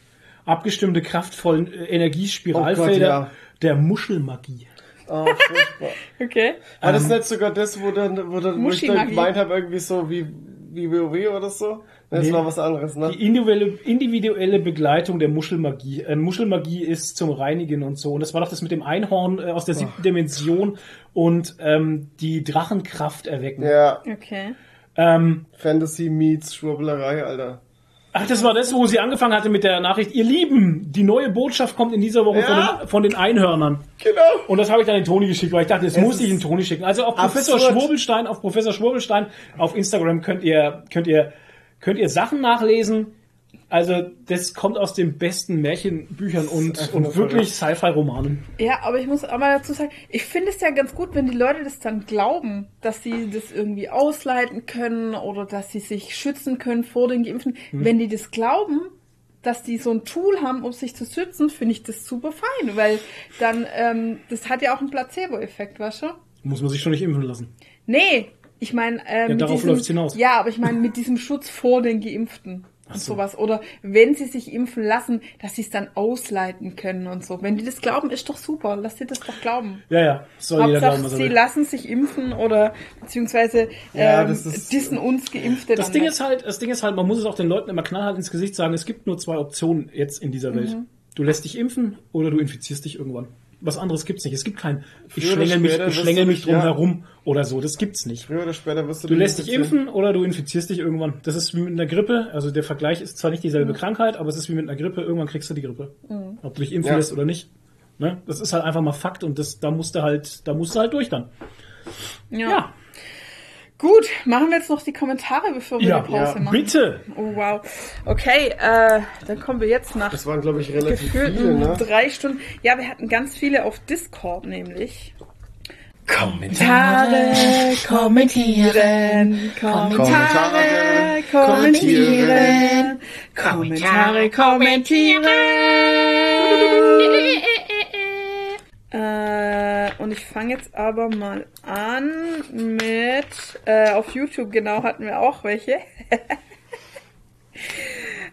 Speaker 2: Abgestimmte, kraftvollen äh, Energiespiralfelder
Speaker 3: Oh Gott, ja.
Speaker 2: der Muschelmagie.
Speaker 3: Oh, furchtbar.
Speaker 1: Okay.
Speaker 3: War das nicht sogar das, wo dann, wo dann, wo ich dann gemeint habe, irgendwie so wie, wie WoW oder so? Das
Speaker 2: Nee.
Speaker 3: war was anderes, ne?
Speaker 2: Die individuelle, individuelle Begleitung der Muschelmagie. Äh, Muschelmagie ist zum Reinigen und so. Und das war doch das mit dem Einhorn äh, aus der siebten Dimension und ähm, die Drachenkraft erwecken.
Speaker 3: Ja,
Speaker 1: Okay.
Speaker 2: Ähm,
Speaker 3: Fantasy meets Schwurblerei, Alter.
Speaker 2: ach, das war das, wo sie angefangen hatte mit der Nachricht, ihr Lieben, die neue Botschaft kommt in dieser Woche
Speaker 3: Ja.
Speaker 2: von, den, von den Einhörnern.
Speaker 3: Genau.
Speaker 2: Und das habe ich dann den Toni geschickt, weil ich dachte, das muss ich
Speaker 3: ist
Speaker 2: den Toni schicken. Also auf Professor. Schwurbelstein, auf Professor Schwurbelstein auf Instagram könnt ihr, könnt ihr, könnt ihr Sachen nachlesen. Also das kommt aus den besten Märchenbüchern und, und wirklich Sci-Fi-Romanen.
Speaker 1: Ja, aber ich muss auch mal dazu sagen, ich finde es ja ganz gut, wenn die Leute das dann glauben, dass sie das irgendwie ausleiten können oder dass sie sich schützen können vor den Geimpften.
Speaker 2: Hm.
Speaker 1: Wenn die das glauben, dass die so ein Tool haben, um sich zu schützen, finde ich das super fein, weil dann, ähm, das hat ja auch einen Placebo-Effekt, weißt du?
Speaker 2: Muss man sich schon nicht impfen lassen.
Speaker 1: Nee, ich meine, ähm, mit
Speaker 2: darauf
Speaker 1: diesem-
Speaker 2: läuft's hinaus.
Speaker 1: Ja, aber ich meine mit diesem Schutz vor den Geimpften und
Speaker 2: so.
Speaker 1: sowas. Oder wenn sie sich impfen lassen, dass sie es dann ausleiten können und so. Wenn die das glauben, ist doch super. Lass sie das doch glauben.
Speaker 2: Ja, ja, soll jeder glauben,
Speaker 1: Hauptsache,
Speaker 2: was er
Speaker 1: sie
Speaker 2: will.
Speaker 1: lassen sich impfen oder beziehungsweise
Speaker 3: Ja,
Speaker 1: ähm,
Speaker 3: das ist-
Speaker 1: dissen uns Geimpfte
Speaker 2: Das Ding
Speaker 1: nicht.
Speaker 2: ist halt, das Ding ist halt, man muss es auch den Leuten immer knallhart ins Gesicht sagen, es gibt nur zwei Optionen jetzt in dieser Welt.
Speaker 1: Mhm.
Speaker 2: Du lässt dich impfen oder du infizierst dich irgendwann. Was anderes gibt's nicht. Es gibt kein, ich schlängel mich, ich schlängel mich drum
Speaker 3: ja.
Speaker 2: herum oder so. Das gibt's nicht.
Speaker 3: Früher oder später wirst du
Speaker 2: Du lässt dich impfen oder du infizierst dich irgendwann. Das ist wie mit einer Grippe. Also der Vergleich ist zwar nicht dieselbe Krankheit, aber es ist wie mit einer Grippe. Irgendwann kriegst du die Grippe. Ob du dich impfen
Speaker 3: Ja.
Speaker 2: lässt oder nicht. Ne? Das ist halt einfach mal Fakt und das, da musst du halt, da musst du halt durch dann.
Speaker 1: Ja.
Speaker 2: Ja,
Speaker 1: Gut, machen wir jetzt noch die Kommentare, bevor wir
Speaker 2: ja,
Speaker 1: eine Pause machen.
Speaker 2: bitte.
Speaker 1: Oh wow. Okay, äh, dann kommen wir jetzt nach
Speaker 3: Das waren, glaube ich, relativ viele, ne?
Speaker 1: drei Stunden. Ja, wir hatten ganz viele auf Discord nämlich.
Speaker 2: Kommentar.
Speaker 1: kommentieren, Kommentare, kommentieren, Kommentare, kommentieren. Äh, und ich fange jetzt aber mal an mit, äh, auf YouTube genau hatten wir auch welche.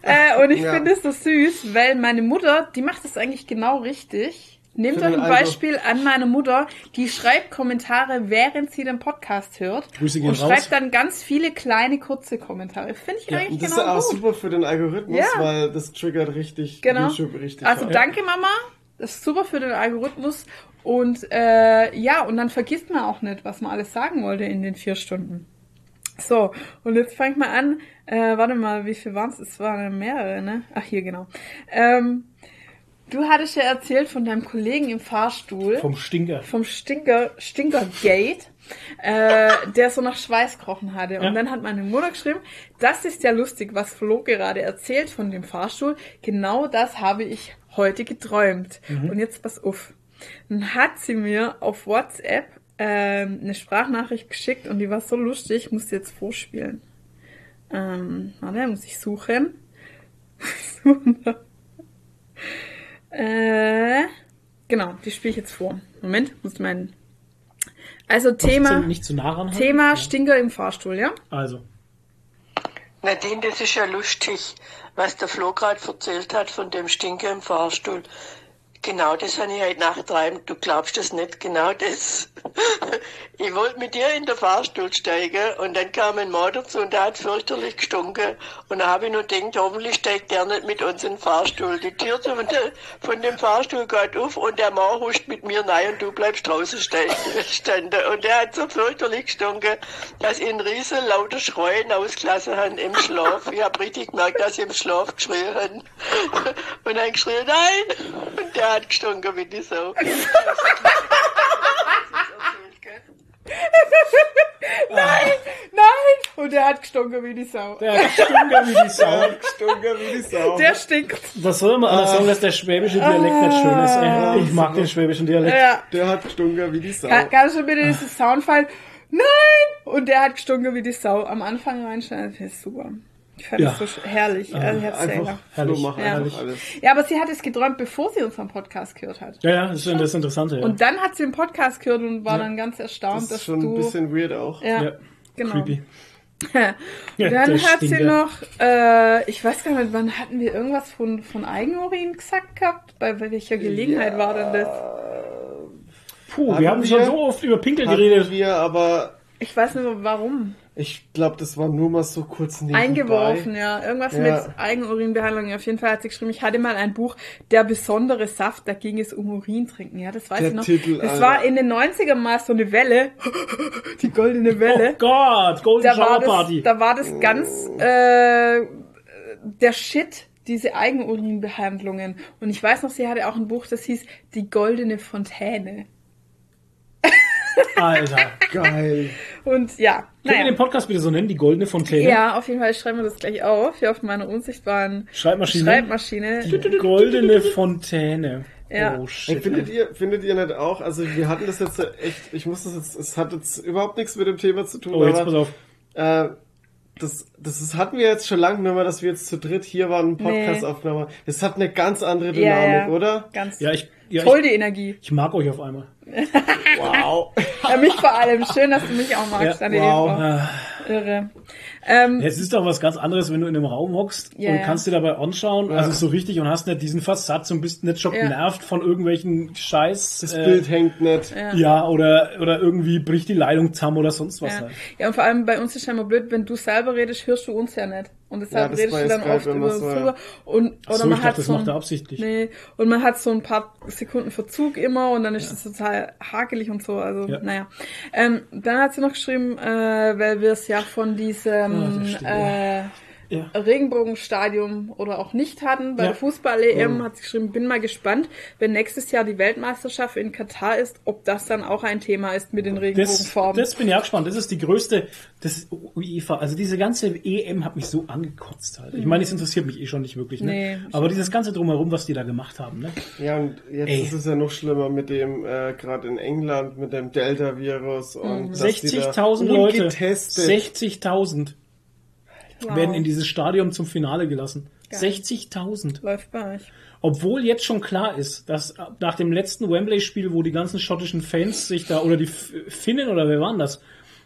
Speaker 1: äh, und ich
Speaker 3: Ja.
Speaker 1: finde es so süß, weil meine Mutter, die macht es eigentlich genau richtig. Nehmt euch ein
Speaker 3: Alter.
Speaker 1: Beispiel an meine Mutter, die schreibt Kommentare, während sie den Podcast hört.
Speaker 2: Grüße gehen
Speaker 1: und
Speaker 2: raus.
Speaker 1: schreibt dann ganz viele kleine, kurze Kommentare. Finde ich
Speaker 2: Ja,
Speaker 1: eigentlich
Speaker 3: das ist
Speaker 1: genau
Speaker 3: ja auch
Speaker 1: gut.
Speaker 3: super für den Algorithmus,
Speaker 1: Ja.
Speaker 3: weil das triggert richtig
Speaker 1: Genau.
Speaker 3: YouTube richtig.
Speaker 1: Also danke Mama, das ist super für den Algorithmus und äh, ja, und dann vergisst man auch nicht, was man alles sagen wollte in den vier Stunden. So, und jetzt fange ich mal an. Äh, warte mal, wie viel waren es? Es waren mehrere, ne? Ach, hier, genau. Ähm, du hattest ja erzählt von deinem Kollegen im Fahrstuhl
Speaker 2: Vom Stinker.
Speaker 1: vom Stinker, Stinkergate, äh, der so nach Schweiß krochen hatte. Und
Speaker 2: Ja.
Speaker 1: dann hat meine Mutter geschrieben, das ist ja lustig, was Flo gerade erzählt von dem Fahrstuhl. Genau das habe ich heute geträumt. Und jetzt pass auf. Dann hat sie mir auf WhatsApp ähm, eine Sprachnachricht geschickt und die war so lustig, ich muss die jetzt vorspielen. Ähm, warte, muss ich suchen. äh, genau, die spiele ich jetzt vor. Moment, muss meinen. Also Thema,
Speaker 2: Nicht zu nah ranhalten.
Speaker 1: Thema Stinker im Fahrstuhl, ja?
Speaker 2: Also,
Speaker 7: Nadine, das ist ja lustig, was der Flo gerade erzählt hat von dem Stinker im Fahrstuhl. Genau das habe ich heute Nacht träumt. Du glaubst das nicht, genau das. Ich wollte mit dir in den Fahrstuhl steigen und dann kam ein Mann dazu und der hat fürchterlich gestunken. Und da habe ich nur gedacht, hoffentlich steigt der nicht mit uns in den Fahrstuhl. Die Tür von, dem Fahrstuhl geht auf und der Mann huscht mit mir rein und du bleibst draußen ste- stehen. Und der hat so fürchterlich gestunken, dass ich einen riesen lauter Schreien ausgelassen habe im Schlaf. Ich habe richtig gemerkt, dass ich im Schlaf geschrien habe. Und dann geschrien, nein! Und der hat gestunken wie die Sau.
Speaker 1: Nein, nein! Und der hat gestunken wie die Sau.
Speaker 2: Der Stunker wie die Sau.
Speaker 3: Stunker wie die Sau.
Speaker 1: Der stinkt.
Speaker 2: Was soll man anders sagen, dass der schwäbische Dialekt nicht schön ist? Ey, ich mag den schwäbischen Dialekt.
Speaker 1: Ja.
Speaker 3: Der hat Stunker wie die Sau.
Speaker 1: Kann, kannst du bitte dieses Soundfall? Nein! Und der hat gestunken wie die Sau. Am Anfang reinschneiden, das ist super. Ich fand
Speaker 2: Ja.
Speaker 1: das so herrlich. Also ich hab's
Speaker 3: Einfach.
Speaker 2: Herrlich,
Speaker 3: Flo macht
Speaker 1: Ja.
Speaker 3: alles.
Speaker 1: Ja, aber sie hat es geträumt, bevor sie unseren Podcast gehört hat.
Speaker 2: Ja, ja, das ist das Interessante. Ja.
Speaker 1: Und dann hat sie den Podcast gehört und war dann ganz erstaunt,
Speaker 3: Das
Speaker 1: dass
Speaker 3: ist schon
Speaker 1: du.
Speaker 3: ein bisschen weird auch.
Speaker 1: ja,
Speaker 2: ja,
Speaker 1: genau.
Speaker 2: creepy.
Speaker 1: Ja,
Speaker 2: Ja,
Speaker 1: dann hat sie noch, äh, ich weiß gar nicht, wann hatten wir irgendwas von, von Eigenurin gesagt gehabt? Bei welcher Gelegenheit war denn das?
Speaker 2: Puh,
Speaker 3: Hatten
Speaker 2: wir haben
Speaker 3: wir-
Speaker 2: schon so oft über Pinkel geredet.
Speaker 3: wir aber,
Speaker 1: Ich weiß nicht warum.
Speaker 3: Ich glaube, das war nur mal so kurz nebenbei.
Speaker 1: Eingeworfen, ja. Irgendwas
Speaker 3: Ja.
Speaker 1: mit Eigenurinbehandlung. Auf jeden Fall hat sie geschrieben, ich hatte mal ein Buch, Der besondere Saft, da ging es um Urin trinken. Ja, das weiß
Speaker 3: Der
Speaker 1: ich noch.
Speaker 3: Titel,
Speaker 1: das
Speaker 3: Alter.
Speaker 1: war in den 90ern mal so eine Welle. Die goldene Welle.
Speaker 2: Oh Gott, Golden
Speaker 1: da,
Speaker 2: Shower
Speaker 1: das,
Speaker 2: Party.
Speaker 1: da war das ganz äh, der Shit, diese Eigenurinbehandlungen. Und ich weiß noch, sie hatte auch ein Buch, das hieß Die goldene Fontäne.
Speaker 2: Alter.
Speaker 3: Geil.
Speaker 1: Und ja,
Speaker 2: Können wir
Speaker 1: naja.
Speaker 2: den Podcast bitte so nennen? Die goldene Fontäne?
Speaker 1: Ja, auf jeden Fall schreiben wir das gleich auf, hier auf meiner unsichtbaren
Speaker 2: Schreibmaschine.
Speaker 1: Schreibmaschine.
Speaker 2: Die goldene Fontäne.
Speaker 1: Ja.
Speaker 2: Oh
Speaker 3: Ey,
Speaker 2: shit.
Speaker 3: findet ihr, findet ihr nicht auch, also wir hatten das jetzt echt, ich muss das jetzt, es hat jetzt überhaupt nichts mit dem Thema zu tun,
Speaker 2: Oh, jetzt pass auf.
Speaker 3: äh, das, das ist, hatten wir jetzt schon lange nicht mehr, dass wir jetzt zu dritt hier waren und einen Podcast
Speaker 1: Nee.
Speaker 3: Das hat eine ganz andere
Speaker 1: Ja,
Speaker 3: Dynamik,
Speaker 1: ja.
Speaker 3: oder?
Speaker 1: Ganz
Speaker 2: Ja, ich, ja,
Speaker 1: voll
Speaker 2: ich,
Speaker 1: die Energie.
Speaker 2: ich mag euch auf einmal.
Speaker 3: Wow.
Speaker 1: Ja, mich vor allem. Schön, dass du mich auch magst,
Speaker 2: Ja,
Speaker 3: wow.
Speaker 1: Irre. Ähm,
Speaker 2: Es ist doch was ganz anderes, wenn du in einem Raum hockst
Speaker 1: Ja,
Speaker 2: und
Speaker 1: ja.
Speaker 2: kannst dir dabei anschauen, also so richtig und hast nicht diesen Versatz und bist nicht schon
Speaker 1: Ja.
Speaker 2: genervt von irgendwelchen Scheiß.
Speaker 3: Das
Speaker 2: äh,
Speaker 3: Bild hängt nicht.
Speaker 2: Ja, oder, oder irgendwie bricht die Leitung zusammen oder sonst was
Speaker 1: ja.
Speaker 2: halt.
Speaker 1: ja, und vor allem bei uns ist ja immer blöd, wenn du selber redest, hörst du uns ja nicht. Und deshalb
Speaker 3: Ja,
Speaker 1: redest du dann oft über
Speaker 3: so,
Speaker 1: uns
Speaker 3: ja.
Speaker 1: drüber. Und, oder
Speaker 2: so,
Speaker 1: man
Speaker 2: ich
Speaker 1: hat
Speaker 2: dachte, das
Speaker 1: so
Speaker 2: macht
Speaker 1: ein,
Speaker 2: er absichtlich.
Speaker 1: Nee, und man hat so ein paar Sekunden Verzug immer und dann ist es total hakelig und so. Also,
Speaker 2: Ja.
Speaker 1: naja. Ähm, dann hat sie noch geschrieben, äh, weil wir es ja von diesem
Speaker 2: stimmt,
Speaker 1: äh,
Speaker 2: Ja.
Speaker 1: Regenbogenstadium oder auch nicht hatten. Bei
Speaker 2: Ja.
Speaker 1: der Fußball-EM hat sie geschrieben, bin mal gespannt, wenn nächstes Jahr die Weltmeisterschaft in Katar ist, ob das dann auch ein Thema ist mit den
Speaker 2: Das,
Speaker 1: Regenbogenfarben.
Speaker 2: das bin ich auch gespannt. Das ist die größte, das ist UEFA. Also diese ganze EM hat mich so angekotzt halt. Ich meine, es interessiert mich eh schon nicht wirklich, ne?
Speaker 1: Nee,
Speaker 2: Aber dieses ganze drumherum, was die da gemacht haben, ne?
Speaker 3: Ja, und jetzt
Speaker 2: Ey.
Speaker 3: ist es ja noch schlimmer mit dem, äh, gerade in England, mit dem Delta-Virus
Speaker 1: Mhm.
Speaker 3: und dass die da
Speaker 2: 60.000 Leute,
Speaker 3: ungetestet
Speaker 2: 60.000
Speaker 1: Wow.
Speaker 2: werden in dieses Stadion zum Finale gelassen. 60.000.
Speaker 1: Läuft bei euch.
Speaker 2: Obwohl jetzt schon klar ist, dass nach dem letzten Wembley-Spiel, wo die ganzen schottischen Fans sich da, oder die Finnen, oder wer waren das?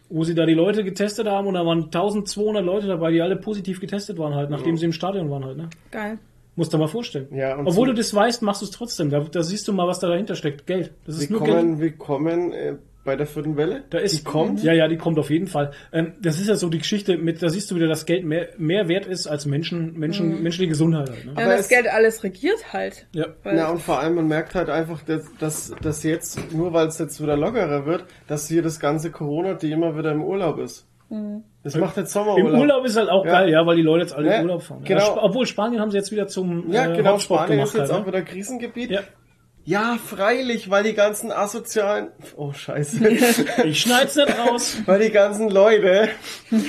Speaker 2: Wo sie da die Leute getestet haben und da waren 1200 Leute dabei, die alle positiv getestet waren halt, nachdem sie im Stadion waren halt, ne?
Speaker 1: Geil.
Speaker 2: Musst du mal vorstellen.
Speaker 3: Ja, und
Speaker 2: Obwohl
Speaker 3: so-
Speaker 2: du das weißt, machst du es trotzdem. Da, da siehst du mal, was da dahinter steckt. Geld. Das ist nur Geld.
Speaker 3: Willkommen, willkommen äh, bei der vierten Welle.
Speaker 2: Da ist,
Speaker 3: die kommt.
Speaker 2: Ja, ja, die kommt auf jeden Fall. Ähm, das ist ja so die Geschichte mit, da siehst du wieder, dass Geld mehr, mehr wert ist als Menschen, Menschen, menschliche Gesundheit. Halt, ne?
Speaker 1: Ja,
Speaker 3: Aber
Speaker 1: das
Speaker 3: es-
Speaker 1: Geld alles regiert halt.
Speaker 2: Ja.
Speaker 3: Ja, und vor allem, man merkt halt einfach, dass, dass, dass jetzt, nur weil es jetzt wieder lockerer wird, dass hier das ganze Corona-Thema wieder im Urlaub ist. Das macht jetzt Sommerurlaub.
Speaker 2: Im Urlaub ist halt auch
Speaker 3: Ja.
Speaker 2: geil, ja, weil die Leute jetzt alle
Speaker 3: Ja,
Speaker 2: in Urlaub fahren.
Speaker 3: genau.
Speaker 2: Ja, Sp- obwohl Spanien haben sie jetzt wieder zum
Speaker 3: Ja,
Speaker 2: äh,
Speaker 3: genau,
Speaker 2: Hotspot
Speaker 3: Spanien
Speaker 2: gemacht.
Speaker 3: ist jetzt
Speaker 2: halt,
Speaker 3: auch
Speaker 2: ne?
Speaker 3: wieder Krisengebiet.
Speaker 2: Ja.
Speaker 3: Ja, freilich, weil die ganzen asozialen, oh scheiße,
Speaker 2: Ich schneid's nicht raus.
Speaker 3: weil die ganzen Leute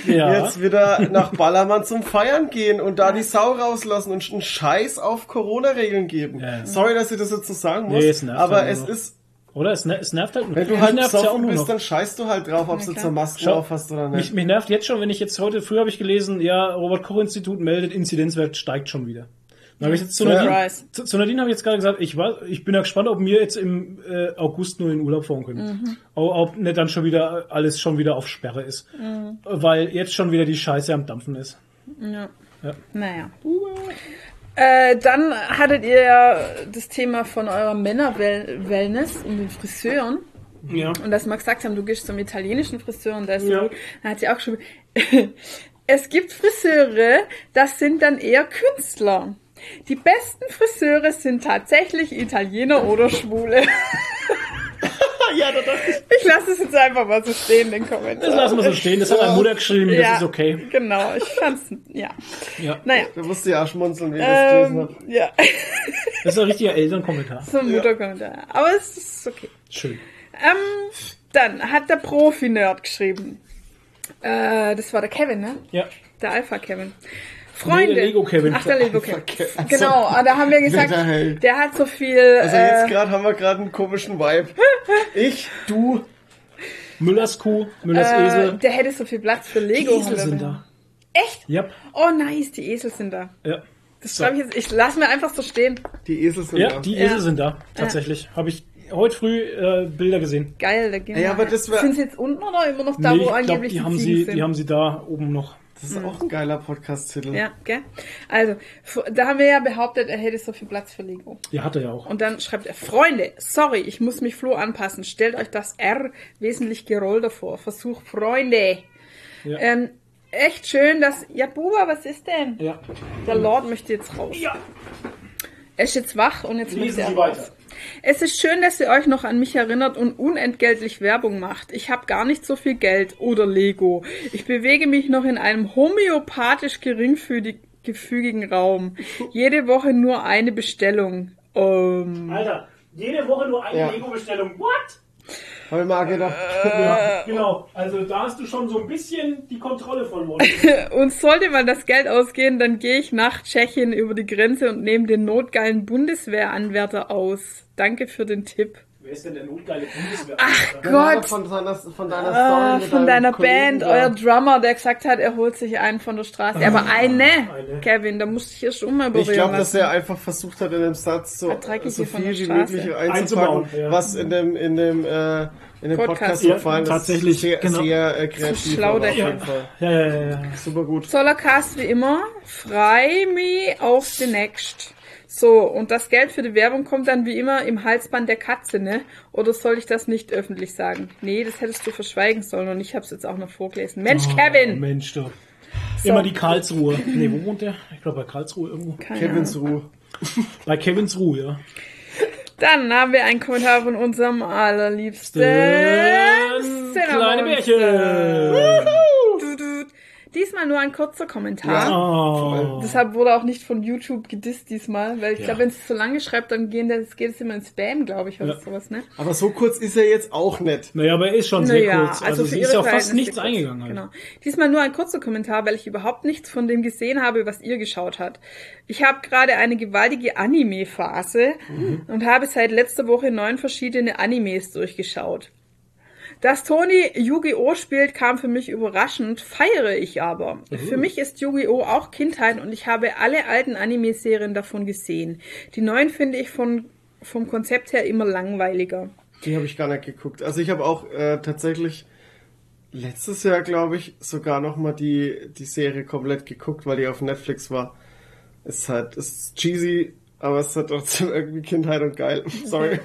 Speaker 2: Ja.
Speaker 3: jetzt wieder nach Ballermann zum Feiern gehen und da die Sau rauslassen und einen Scheiß auf Corona-Regeln geben.
Speaker 2: Ja.
Speaker 3: Sorry, dass ich das jetzt so sagen muss,
Speaker 2: Nee, es nervt
Speaker 3: aber
Speaker 2: halt
Speaker 3: es
Speaker 2: noch.
Speaker 3: ist,
Speaker 2: Oder? Es, ner- es nervt halt.
Speaker 3: wenn du
Speaker 2: Mich
Speaker 3: halt
Speaker 2: ja
Speaker 3: besoffen
Speaker 2: nur
Speaker 3: bist,
Speaker 2: noch.
Speaker 3: dann scheißt du halt drauf, ob du
Speaker 1: klar.
Speaker 3: zur Maske
Speaker 2: Schau,
Speaker 3: auf hast oder
Speaker 2: Mich,
Speaker 3: nicht.
Speaker 2: mich nervt jetzt schon, wenn ich jetzt heute, früher habe ich gelesen, ja, Robert-Koch-Institut meldet, Inzidenzwert steigt schon wieder. Dann habe ich jetzt zu. Nadine, zu, zu Nadine habe ich jetzt gerade gesagt, ich war, ich bin ja gespannt, ob wir jetzt im äh, August nur in Urlaub fahren können. Ob, ob nicht dann schon wieder alles schon wieder auf Sperre ist. Weil jetzt schon wieder die Scheiße am Dampfen ist.
Speaker 1: Ja.
Speaker 2: Ja.
Speaker 1: Naja. Äh, dann hattet ihr ja das Thema von eurer Männer-Wellness und den Friseuren.
Speaker 2: Ja.
Speaker 1: Und dass wir gesagt haben, du gehst zum italienischen Friseur und da ist
Speaker 2: Ja.
Speaker 1: dann hat sie auch schon, es gibt Friseure, das sind dann eher Künstler. Die besten Friseure sind tatsächlich Italiener oder Schwule.
Speaker 2: ja, da dachte ich.
Speaker 1: Ich lasse es jetzt einfach mal so stehen, den Kommentar.
Speaker 2: Das lassen wir so stehen. Das hat meine Mutter geschrieben. Das
Speaker 1: ja,
Speaker 2: ist okay.
Speaker 1: Genau, ich fand's, ja.
Speaker 2: Ja.
Speaker 1: Naja,
Speaker 3: Da musste ja schmunzeln, wie ich das gelesen
Speaker 1: ähm,
Speaker 3: habe.
Speaker 1: ja,
Speaker 2: Das ist ein richtiger Elternkommentar.
Speaker 1: so ein Mutterkommentar. Aber es ist okay.
Speaker 2: Schön.
Speaker 1: Ähm, dann hat der Profi-Nerd geschrieben. Äh, das war der Kevin, ne?
Speaker 2: Ja.
Speaker 1: Der Alpha-Kevin. Freunde.
Speaker 2: Nee, der Lego-Kevin.
Speaker 1: Ach, der Lego-Kevin.
Speaker 3: Alpha-Kevin.
Speaker 1: Genau, ah, da haben wir gesagt, der hat so viel.
Speaker 3: Also jetzt
Speaker 1: äh,
Speaker 3: gerade haben wir gerade einen komischen Vibe. Ich, du,
Speaker 2: Müllers Kuh, Müllers
Speaker 1: äh,
Speaker 2: Esel.
Speaker 1: der hätte so viel Platz für
Speaker 2: Die
Speaker 1: Lego.
Speaker 2: Esel
Speaker 1: haben wir
Speaker 2: sind da.
Speaker 1: Echt?
Speaker 2: Ja.
Speaker 1: Oh, nice, die Esel sind da.
Speaker 2: Ja.
Speaker 1: Das schreibe ich jetzt. Ich lass mir einfach so stehen.
Speaker 3: die Esel sind
Speaker 2: Ja,
Speaker 3: da.
Speaker 2: die
Speaker 1: Ja.
Speaker 2: Esel sind da. Tatsächlich. Habe ich heute früh äh, Bilder gesehen.
Speaker 1: Geil, da gehen
Speaker 3: Ja,
Speaker 1: wir.
Speaker 3: aber das
Speaker 1: sind sie jetzt unten oder immer noch da,
Speaker 2: nee,
Speaker 1: wo
Speaker 2: ich glaube,
Speaker 1: angeblich
Speaker 2: die
Speaker 1: die,
Speaker 2: haben sie,
Speaker 1: sind?
Speaker 2: die haben sie da oben noch.
Speaker 3: Das ist auch ein geiler Podcast-Titel.
Speaker 1: ja, gell? Also, da haben wir ja behauptet, er hätte so viel Platz für Lego.
Speaker 2: Ja, hat er ja auch.
Speaker 1: Und dann schreibt er, Freunde, sorry, ich muss mich Flo anpassen. Stellt euch das R wesentlich gerollter vor. Versuch Freunde.
Speaker 2: Ja.
Speaker 1: Ähm, echt schön, dass... Ja, Buba, was ist denn?
Speaker 2: Ja.
Speaker 1: Der Lord möchte jetzt raus.
Speaker 2: Ja.
Speaker 1: Er ist jetzt wach und jetzt
Speaker 2: Lesen
Speaker 1: möchte er
Speaker 2: Sie
Speaker 1: raus.
Speaker 2: weiter.
Speaker 1: Es ist schön, dass ihr euch noch an mich erinnert und unentgeltlich Werbung macht. Ich habe gar nicht so viel Geld oder Lego. Ich bewege mich noch in einem homöopathisch geringfügigen Raum. Jede Woche nur eine Bestellung. Ähm,
Speaker 2: Alter, jede Woche nur eine
Speaker 3: Ja.
Speaker 2: Lego-Bestellung. What?
Speaker 3: Habe ich mal gedacht.
Speaker 2: Ja, genau. Also da hast du schon so ein bisschen die Kontrolle verloren.
Speaker 1: und sollte mal das Geld ausgehen, dann gehe ich nach Tschechien über die Grenze und nehme den notgeilen Bundeswehranwärter aus. Danke für den Tipp.
Speaker 2: Wer ist denn der notgeile Bundeswehr?
Speaker 1: Gott,
Speaker 3: Von deiner, von deiner
Speaker 1: Ah, von deiner Band,
Speaker 3: da.
Speaker 1: euer Drummer, der gesagt hat, er holt sich einen von der Straße. Aber eine,
Speaker 2: eine.
Speaker 1: Kevin, da musste ich erst ummal
Speaker 3: Ich
Speaker 1: berühren
Speaker 3: glaube, dass er einfach versucht hat, in dem Satz so,
Speaker 1: Ah,
Speaker 3: so
Speaker 1: von
Speaker 3: viel wie möglich
Speaker 2: Einzubauen, ja.
Speaker 3: was in dem, in dem, äh, in dem
Speaker 1: Podcast.
Speaker 3: Podcast,
Speaker 1: Ja,
Speaker 3: gefallen ist.
Speaker 2: tatsächlich,
Speaker 3: Sehr,
Speaker 2: genau.
Speaker 3: sehr äh, kreativ.
Speaker 1: schlau, der
Speaker 3: auf jeden. Fall.
Speaker 2: Ja, ja, ja, ja.
Speaker 3: Super gut.
Speaker 1: Solarcast wie immer, frei me auf the next. So, und das Geld für die Werbung kommt dann wie immer im Halsband der Katze, ne? Oder soll ich das nicht öffentlich sagen? Nee, das hättest du verschweigen sollen und ich hab's jetzt auch noch vorgelesen. Mensch,
Speaker 2: Oh,
Speaker 1: Kevin!
Speaker 2: Mensch, du. Immer die Karlsruhe. Nee, wo wohnt der? Ich glaube bei Karlsruhe irgendwo.
Speaker 1: Keine
Speaker 3: Kevins
Speaker 1: Ahnung.
Speaker 3: Ruhe.
Speaker 2: Bei Kevins Ruhe, ja.
Speaker 1: Dann haben wir einen Kommentar von unserem allerliebsten
Speaker 2: Kleine. Bärchen.
Speaker 1: Diesmal nur ein kurzer Kommentar.
Speaker 2: Oh.
Speaker 1: Deshalb wurde auch nicht von YouTube gedisst diesmal, weil ich
Speaker 2: Ja.
Speaker 1: glaube, wenn es zu lange schreibt, dann gehen das, geht es immer in Spam, glaube ich, oder
Speaker 2: Ja.
Speaker 1: sowas, ne?
Speaker 3: Aber so kurz ist er jetzt auch nicht.
Speaker 2: Naja, aber er ist schon sehr
Speaker 1: Naja,
Speaker 2: kurz. Also,
Speaker 1: für
Speaker 2: sie ist ja fast nichts eingegangen. Halt.
Speaker 1: Genau. Diesmal nur ein kurzer Kommentar, weil ich überhaupt nichts von dem gesehen habe, was ihr geschaut habt. Ich habe gerade eine gewaltige Anime-Phase
Speaker 2: Mhm.
Speaker 1: und habe seit letzter Woche neun verschiedene Animes durchgeschaut. Dass Toni Yu-Gi-Oh! spielt, kam für mich überraschend, feiere ich aber.
Speaker 2: Mhm.
Speaker 1: Für mich ist Yu-Gi-Oh! auch Kindheit und ich habe alle alten Anime-Serien davon gesehen. Die neuen finde ich von, vom Konzept her immer langweiliger.
Speaker 3: Die habe ich gar nicht geguckt. Also ich habe auch äh, tatsächlich letztes Jahr, glaube ich, sogar noch mal die, die Serie komplett geguckt, weil die auf Netflix war. Es ist halt, ist cheesy, aber es hat trotzdem irgendwie Kindheit und geil. Sorry.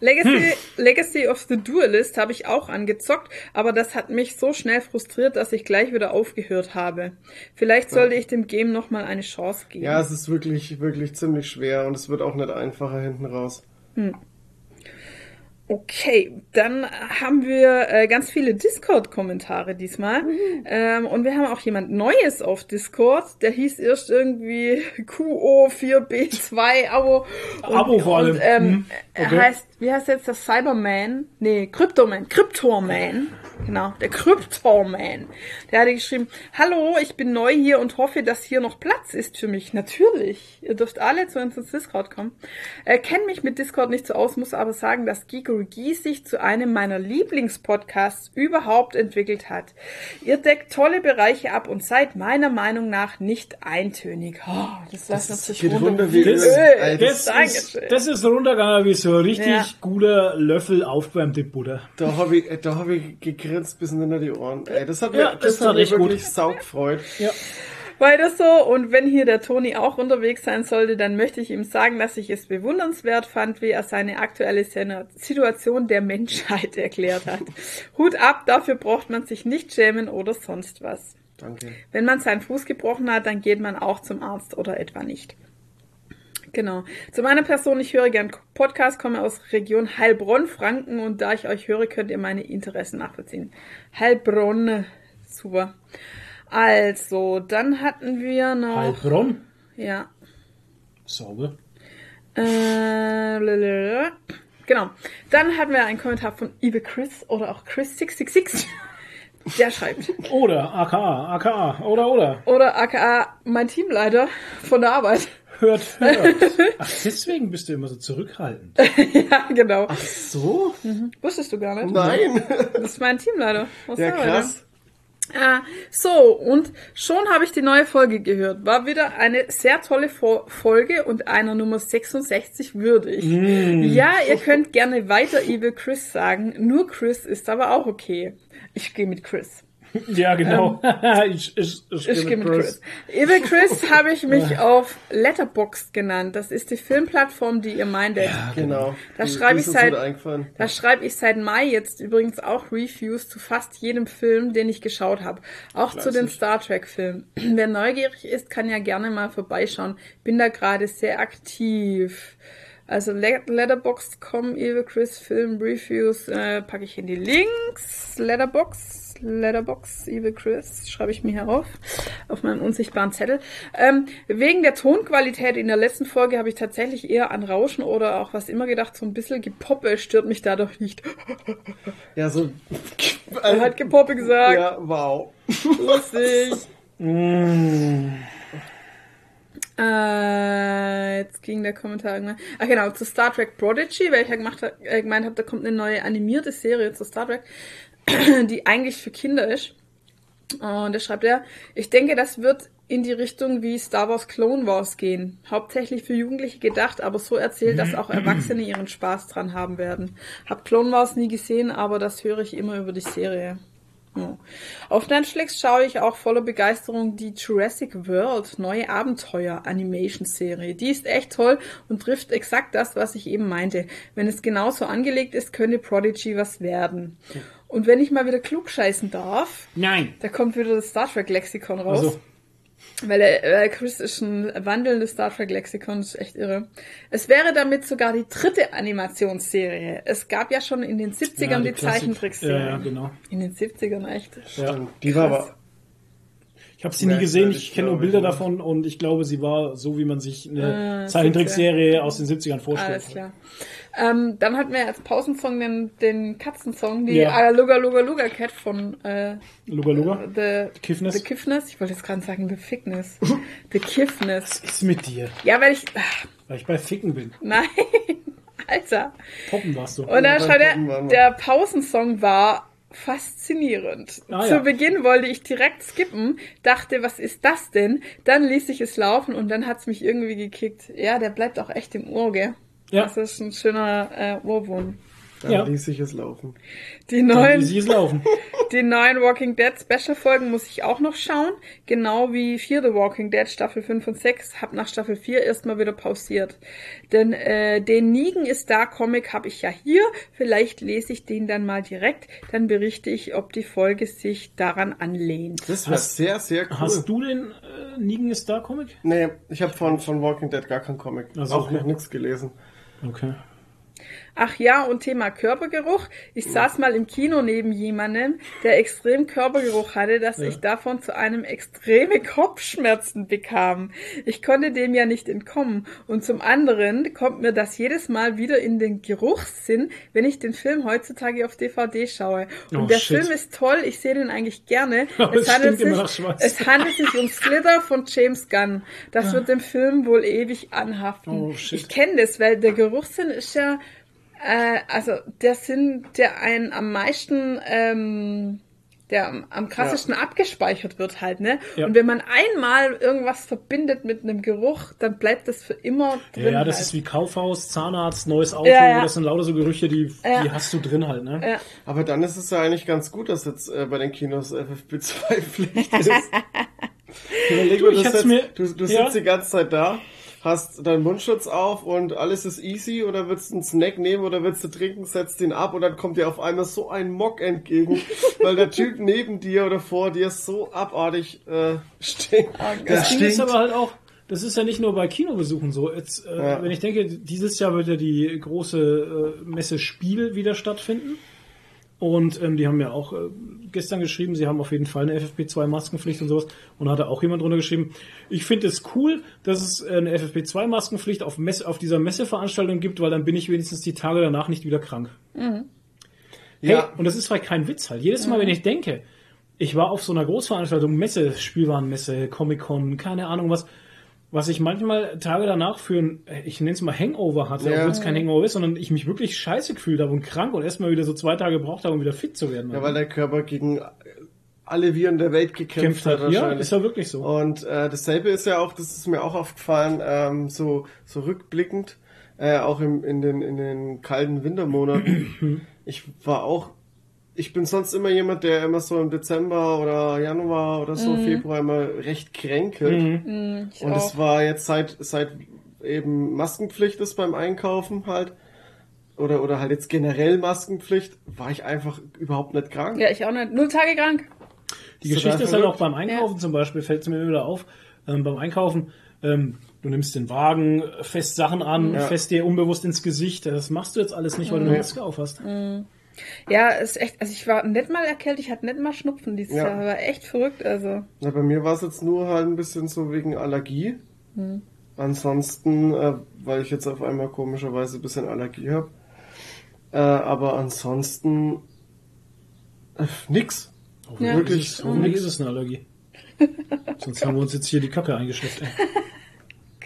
Speaker 1: Legacy, Legacy of the Duelist habe ich auch angezockt, aber das hat mich so schnell frustriert, dass ich gleich wieder aufgehört habe. Vielleicht sollte ich dem Game nochmal eine Chance geben.
Speaker 3: Ja, es ist wirklich, wirklich ziemlich schwer und es wird auch nicht einfacher hinten raus.
Speaker 1: Okay, dann haben wir äh, ganz viele Discord-Kommentare diesmal. Ähm, und wir haben auch jemand Neues auf Discord. Der hieß erst irgendwie QO4B2 Abo. Und,
Speaker 2: Abo vor allem.
Speaker 1: Und, ähm,
Speaker 2: Mhm.
Speaker 1: Er
Speaker 2: Okay.
Speaker 1: heißt, wie heißt jetzt das Cyberman? Nee, Cryptoman. Cryptoman. Genau, der Cryptoman. Der hatte geschrieben, hallo, ich bin neu hier und hoffe, dass hier noch Platz ist für mich. Natürlich. Ihr dürft alle zu uns ins Discord kommen. Äh, Kenne mich mit Discord nicht so aus, muss aber sagen, dass Geekery sich zu einem meiner Lieblingspodcasts überhaupt entwickelt hat. Ihr deckt tolle Bereiche ab und seid meiner Meinung nach nicht eintönig. Oh, das lässt natürlich runter
Speaker 3: runter
Speaker 1: wie Öl.
Speaker 3: Öl. Alter,
Speaker 2: Das ist, das ist runtergegangen wie so ein richtig
Speaker 1: Ja.
Speaker 2: guter Löffel aufgewärmte Butter.
Speaker 3: Da habe ich, da hab ich gegrinst bis hinter die Ohren. Ey, das hat mir,
Speaker 2: Ja, das
Speaker 3: das, hat mir
Speaker 2: gut.
Speaker 3: wirklich saugfreut.
Speaker 2: Ja.
Speaker 1: Weiter so. Und wenn hier der Toni auch unterwegs sein sollte, dann möchte ich ihm sagen, dass ich es bewundernswert fand, wie er seine aktuelle Situation der Menschheit erklärt hat. Hut ab, dafür braucht man sich nicht schämen oder sonst was.
Speaker 3: Danke.
Speaker 1: Wenn man seinen Fuß gebrochen hat, dann geht man auch zum Arzt oder etwa nicht. Genau. Zu meiner Person, ich höre gern Podcast, komme aus Region Heilbronn, Franken und da ich euch höre, könnt ihr meine Interessen nachvollziehen. Heilbronn, super. Also, dann hatten wir noch,
Speaker 2: Heilbronn.
Speaker 1: ja,
Speaker 2: Sauber.
Speaker 1: äh, lalalala. genau. Dann hatten wir einen Kommentar von Evil Chris oder auch Chris666. Der schreibt,
Speaker 2: Oder AKA, AKA, oder, oder.
Speaker 1: oder aka mein Teamleiter von der Arbeit.
Speaker 2: Hört, hört. Ach, deswegen bist du immer so zurückhaltend.
Speaker 1: ja, genau.
Speaker 3: So?
Speaker 1: Wusstest du gar nicht?
Speaker 3: Nein.
Speaker 1: Das ist mein Teamleiter. Was
Speaker 3: Ja, krass.
Speaker 1: der? Äh, so, und schon habe ich die neue Folge gehört. War wieder eine sehr tolle Fo Folge und einer Nummer 66 würdig. Ja, ihr könnt gerne weiter Evil Chris sagen. Nur Chris ist aber auch okay. Ich gehe mit Chris.
Speaker 2: Ja, genau. ich, ich, ich,
Speaker 1: Ich gehe mit Chris. Evil Chris habe ich mich auf Letterboxd genannt. Das ist die Filmplattform, die ihr meintet.
Speaker 3: Genau.
Speaker 1: Da schreibe ich seit-. Da schreibe ich seit Mai jetzt übrigens auch Reviews zu fast jedem Film, den ich geschaut habe. Auch zu den Star Trek-Filmen. Wer neugierig ist, kann ja gerne mal vorbeischauen. Bin da gerade sehr aktiv. Also Le- Letterboxd.com, Evil Chris Film Reviews, äh, packe ich in die Links. Letterbox, Letterbox, Evil Chris, schreibe ich mir hier auf, auf meinem unsichtbaren Zettel. Ähm, wegen der Tonqualität in der letzten Folge habe ich tatsächlich eher an Rauschen oder auch was immer gedacht, so ein bisschen Gepoppe stört mich dadurch nicht.
Speaker 3: Ja, so.
Speaker 1: Er hat Gepoppe gesagt.
Speaker 3: Ja, wow.
Speaker 1: Lustig. Äh, jetzt ging der Kommentar irgendwann. Ach genau, zu Star Trek Prodigy, weil ich ja gemacht äh, gemeint habe, da kommt eine neue animierte Serie zu Star Trek, die eigentlich für Kinder ist. Und da schreibt er, ich denke, das wird in die Richtung wie Star Wars Clone Wars gehen. Hauptsächlich für Jugendliche gedacht, aber so erzählt, dass auch Erwachsene ihren Spaß dran haben werden. Hab Clone Wars nie gesehen, aber das höre ich immer über die Serie. Auf Netflix schaue ich auch voller Begeisterung die Jurassic World neue Abenteuer Animation Serie. Die ist echt toll und trifft exakt das, was ich eben meinte. Wenn es genauso angelegt ist, könnte Prodigy was werden. Und wenn ich mal wieder klug scheißen darf,
Speaker 2: Nein.
Speaker 1: da kommt wieder das Star Trek Lexikon raus.
Speaker 2: Also,
Speaker 1: Weil er, äh, Chris ist ein wandelndes Star Trek Lexikon, das ist echt irre. Es wäre damit sogar die dritte Animationsserie. Es gab ja schon in den 70ern
Speaker 2: ja,
Speaker 1: die,
Speaker 2: Klassik-
Speaker 1: Zeichentrickserien.
Speaker 2: Ja, ja, genau.
Speaker 1: In den 70ern echt.
Speaker 2: Ja.
Speaker 3: Die war aber.
Speaker 2: Ich habe sie nie gesehen, ich kenne nur Bilder davon und ich glaube, sie war so, wie man sich eine
Speaker 1: Äh,
Speaker 2: Zeichentrickserie aus den 70ern vorstellt.
Speaker 1: Alles klar. Ähm, dann hatten wir als Pausensong den, den Katzensong, die
Speaker 2: Ja.
Speaker 1: ja. Luga Luga Luga Cat von äh,
Speaker 2: Luga Luga,
Speaker 1: The,
Speaker 2: Kiffness.
Speaker 1: The Kiffness. Ich wollte jetzt gerade sagen The Fickness. The Kiffness.
Speaker 2: Was ist mit dir?
Speaker 1: Ja, weil ich... Ach,
Speaker 2: Weil ich bei Ficken bin.
Speaker 1: nein, Alter.
Speaker 2: Poppen warst du.
Speaker 1: Und dann schreibt er, der Pausensong war faszinierend.
Speaker 2: Ah,
Speaker 1: Zu
Speaker 2: ja.
Speaker 1: Beginn wollte ich direkt skippen, dachte, was ist das denn? Dann ließ ich es laufen und dann hat's mich irgendwie gekickt. Ja, der bleibt auch echt im Ohr, gell?
Speaker 2: Ja.
Speaker 1: Das ist ein schöner äh, Ohrwurm.
Speaker 3: Dann
Speaker 2: Ja.
Speaker 3: ließ ich es laufen.
Speaker 1: Die neuen,
Speaker 2: ließ ich es laufen.
Speaker 1: die neuen Walking Dead Special Folgen muss ich auch noch schauen. Genau wie Fear the Walking Dead Staffel 5 und 6. Hab nach Staffel 4 erstmal wieder pausiert. Denn äh, den Nigen ist da Comic habe ich ja hier. Vielleicht lese ich den dann mal direkt. Dann berichte ich, ob die Folge sich daran anlehnt.
Speaker 3: Das war
Speaker 2: Hast-
Speaker 3: sehr, sehr cool.
Speaker 2: Hast du den äh, Negan ist da Comic?
Speaker 3: Nee, ich habe von, von Walking Dead gar keinen Comic.
Speaker 2: Also,
Speaker 3: auch
Speaker 2: okay.
Speaker 3: noch nichts gelesen.
Speaker 2: Okay.
Speaker 1: Ach ja, und Thema Körpergeruch. Ich saß mal im Kino neben jemandem, der extrem Körpergeruch hatte, dass ich davon zu einem extreme Kopfschmerzen bekam. Ich konnte dem ja nicht entkommen. Und zum anderen kommt mir das jedes Mal wieder in den Geruchssinn, wenn ich den Film heutzutage auf DVD schaue. Und
Speaker 2: Oh,
Speaker 1: der
Speaker 2: shit.
Speaker 1: Film ist toll, ich sehe den eigentlich gerne.
Speaker 2: Es
Speaker 1: handelt sich, es handelt sich um Slither von James Gunn. Das wird dem Film wohl ewig anhaften.
Speaker 2: Oh, shit.
Speaker 1: Ich kenne das, weil der Geruchssinn ist ja, äh, also der Sinn, der einen am meisten, ähm, der am, am krassesten abgespeichert wird halt, ne?
Speaker 2: Ja.
Speaker 1: Und wenn man einmal irgendwas verbindet mit einem Geruch, dann bleibt das für immer drin.
Speaker 2: Ja, ja, das
Speaker 1: halt.
Speaker 2: ist wie Kaufhaus, Zahnarzt, neues Auto.
Speaker 1: Ja, ja.
Speaker 2: Das sind lauter so Gerüche, die,
Speaker 1: Ja.
Speaker 2: die hast du drin halt, ne?
Speaker 1: Ja.
Speaker 3: Aber dann ist es ja eigentlich ganz gut, dass jetzt äh, bei den Kinos FFP2 Pflicht ist. Überleg
Speaker 2: Du,
Speaker 3: mal,
Speaker 2: ich
Speaker 3: du,
Speaker 2: hätt's
Speaker 3: sitzt,
Speaker 2: mir-
Speaker 3: du, du
Speaker 2: ja.
Speaker 3: sitzt die ganze Zeit da, hast deinen Mundschutz auf und alles ist easy oder willst du einen Snack nehmen oder willst du trinken, setzt den ab und dann kommt dir auf einmal so ein Mock entgegen, weil der Typ neben dir oder vor dir so abartig äh, stinkt. Der
Speaker 2: Das Ding ist aber halt auch, das ist ja nicht nur bei Kinobesuchen so. Jetzt, äh,
Speaker 3: Ja.
Speaker 2: Wenn ich denke, dieses Jahr wird ja die große äh, Messe Spiel wieder stattfinden. Und ähm, die haben ja auch äh, gestern geschrieben, sie haben auf jeden Fall eine FFP2-Maskenpflicht und sowas. Und da hat auch jemand drunter geschrieben, ich finde es cool, dass es äh, eine FFP2-Maskenpflicht auf, Messe, auf dieser Messeveranstaltung gibt, weil dann bin ich wenigstens die Tage danach nicht wieder krank. Hey,
Speaker 3: Ja,
Speaker 2: und das ist vielleicht kein Witz halt. Jedes Mal, wenn ich denke, ich war auf so einer Großveranstaltung, Messe, Spielwarenmesse, Comic-Con, keine Ahnung was, was ich manchmal Tage danach für ein, ich nenne es mal Hangover hatte,
Speaker 3: Ja.
Speaker 2: obwohl es kein Hangover ist, sondern ich mich wirklich scheiße gefühlt habe und krank und erstmal wieder so zwei Tage gebraucht habe, um wieder fit zu werden.
Speaker 3: ja, weil der Körper gegen alle Viren der Welt gekämpft
Speaker 2: Kämpft
Speaker 3: hat.
Speaker 2: hat. Ja, ist ja wirklich so.
Speaker 3: Und äh, dasselbe ist ja auch, das ist mir auch aufgefallen, ähm, so, so rückblickend, äh, auch im, in, den, in den kalten Wintermonaten. ich war auch, ich bin sonst immer jemand, der immer so im Dezember oder Januar oder so, Februar immer recht kränkelt.
Speaker 2: Mhm.
Speaker 1: Ich
Speaker 3: Und es war jetzt seit, seit eben Maskenpflicht ist beim Einkaufen halt, oder, oder halt jetzt generell Maskenpflicht, war ich einfach überhaupt nicht krank.
Speaker 1: Ja, ich auch nicht. Null Tage krank.
Speaker 2: Die
Speaker 3: Ist
Speaker 2: Geschichte ist halt auch beim Einkaufen zum Beispiel, fällt es mir immer wieder auf, ähm, beim Einkaufen, ähm, du nimmst den Wagen, fest Sachen an,
Speaker 3: Ja.
Speaker 2: fest dir unbewusst ins Gesicht. Das machst du jetzt alles nicht, weil du eine
Speaker 3: Nee.
Speaker 2: Maske auf hast.
Speaker 1: Ja, ist echt, also ich war nicht mal erkältet, ich hatte nicht mal Schnupfen dieses
Speaker 3: Ja.
Speaker 1: Jahr, war echt verrückt, also.
Speaker 3: Na, bei mir war es jetzt nur halt ein bisschen so wegen Allergie. Ansonsten, äh, weil ich jetzt auf einmal komischerweise ein bisschen Allergie habe. Äh, aber ansonsten äh, nix.
Speaker 1: Ja.
Speaker 3: Wirklich
Speaker 2: Ist es, hoffentlich ist es eine Allergie. Sonst haben wir uns jetzt hier die Kacke eingeschifft.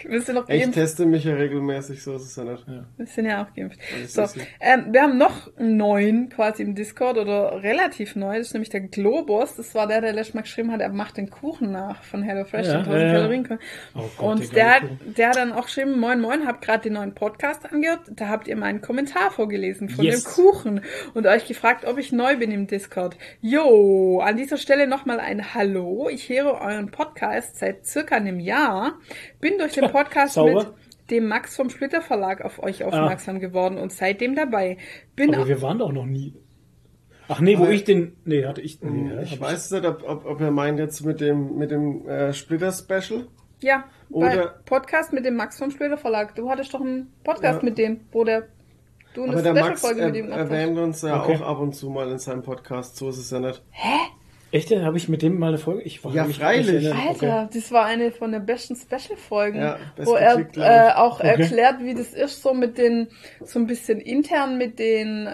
Speaker 1: Willst du noch
Speaker 3: Ich
Speaker 1: geimpft?
Speaker 3: teste mich ja regelmäßig, so ist es ja nicht.
Speaker 1: Wir sind ja auch geimpft. So, ähm, wir haben noch einen neuen quasi im Discord oder relativ neu, das ist nämlich der Globus. Das war der, der letztes Mal geschrieben hat, er macht den Kuchen nach von HelloFresh,
Speaker 2: Ja,
Speaker 1: den 1000
Speaker 2: ja, ja.
Speaker 1: Kalorien.
Speaker 2: Oh Gott,
Speaker 1: Und
Speaker 2: der
Speaker 1: der hat dann auch geschrieben, moin moin, habt gerade den neuen Podcast angehört, da habt ihr meinen Kommentar vorgelesen von
Speaker 2: Yes.
Speaker 1: dem Kuchen und euch gefragt, ob ich neu bin im Discord. Jo, an dieser Stelle nochmal ein Hallo. Ich höre euren Podcast seit circa einem Jahr, bin durch den Podcast
Speaker 2: Sauber.
Speaker 1: mit dem Max vom Splitter Verlag auf euch aufmerksam geworden und seitdem dabei. Bin
Speaker 2: Aber wir waren doch noch nie. Ach nee, wo
Speaker 3: Aber-
Speaker 2: ich den. Nee, hatte ich. Nee, ja,
Speaker 3: Ich weiß nicht, ob, ob, ob er meint jetzt mit dem, mit dem äh, Splitter-Special.
Speaker 1: Ja, bei
Speaker 3: Oder-
Speaker 1: Podcast mit dem Max vom Splitter Verlag. Du hattest doch einen Podcast
Speaker 3: Ja.
Speaker 1: mit dem, wo der du eine
Speaker 3: Aber der Max
Speaker 1: Special-Folge
Speaker 3: er,
Speaker 1: mit ihm gemacht hast.
Speaker 3: erwähnt uns ja
Speaker 2: Okay.
Speaker 3: auch ab und zu mal in seinem Podcast, so ist es ja nicht.
Speaker 2: Echt? Habe ich mit dem mal eine Folge? Ich war
Speaker 3: Ja,
Speaker 2: mich
Speaker 3: freilich.
Speaker 1: Alter, das war eine von den besten Special-Folgen,
Speaker 3: Ja,
Speaker 1: wo er äh, auch
Speaker 2: Okay.
Speaker 1: erklärt, wie das ist, so mit den, so ein bisschen intern mit den äh,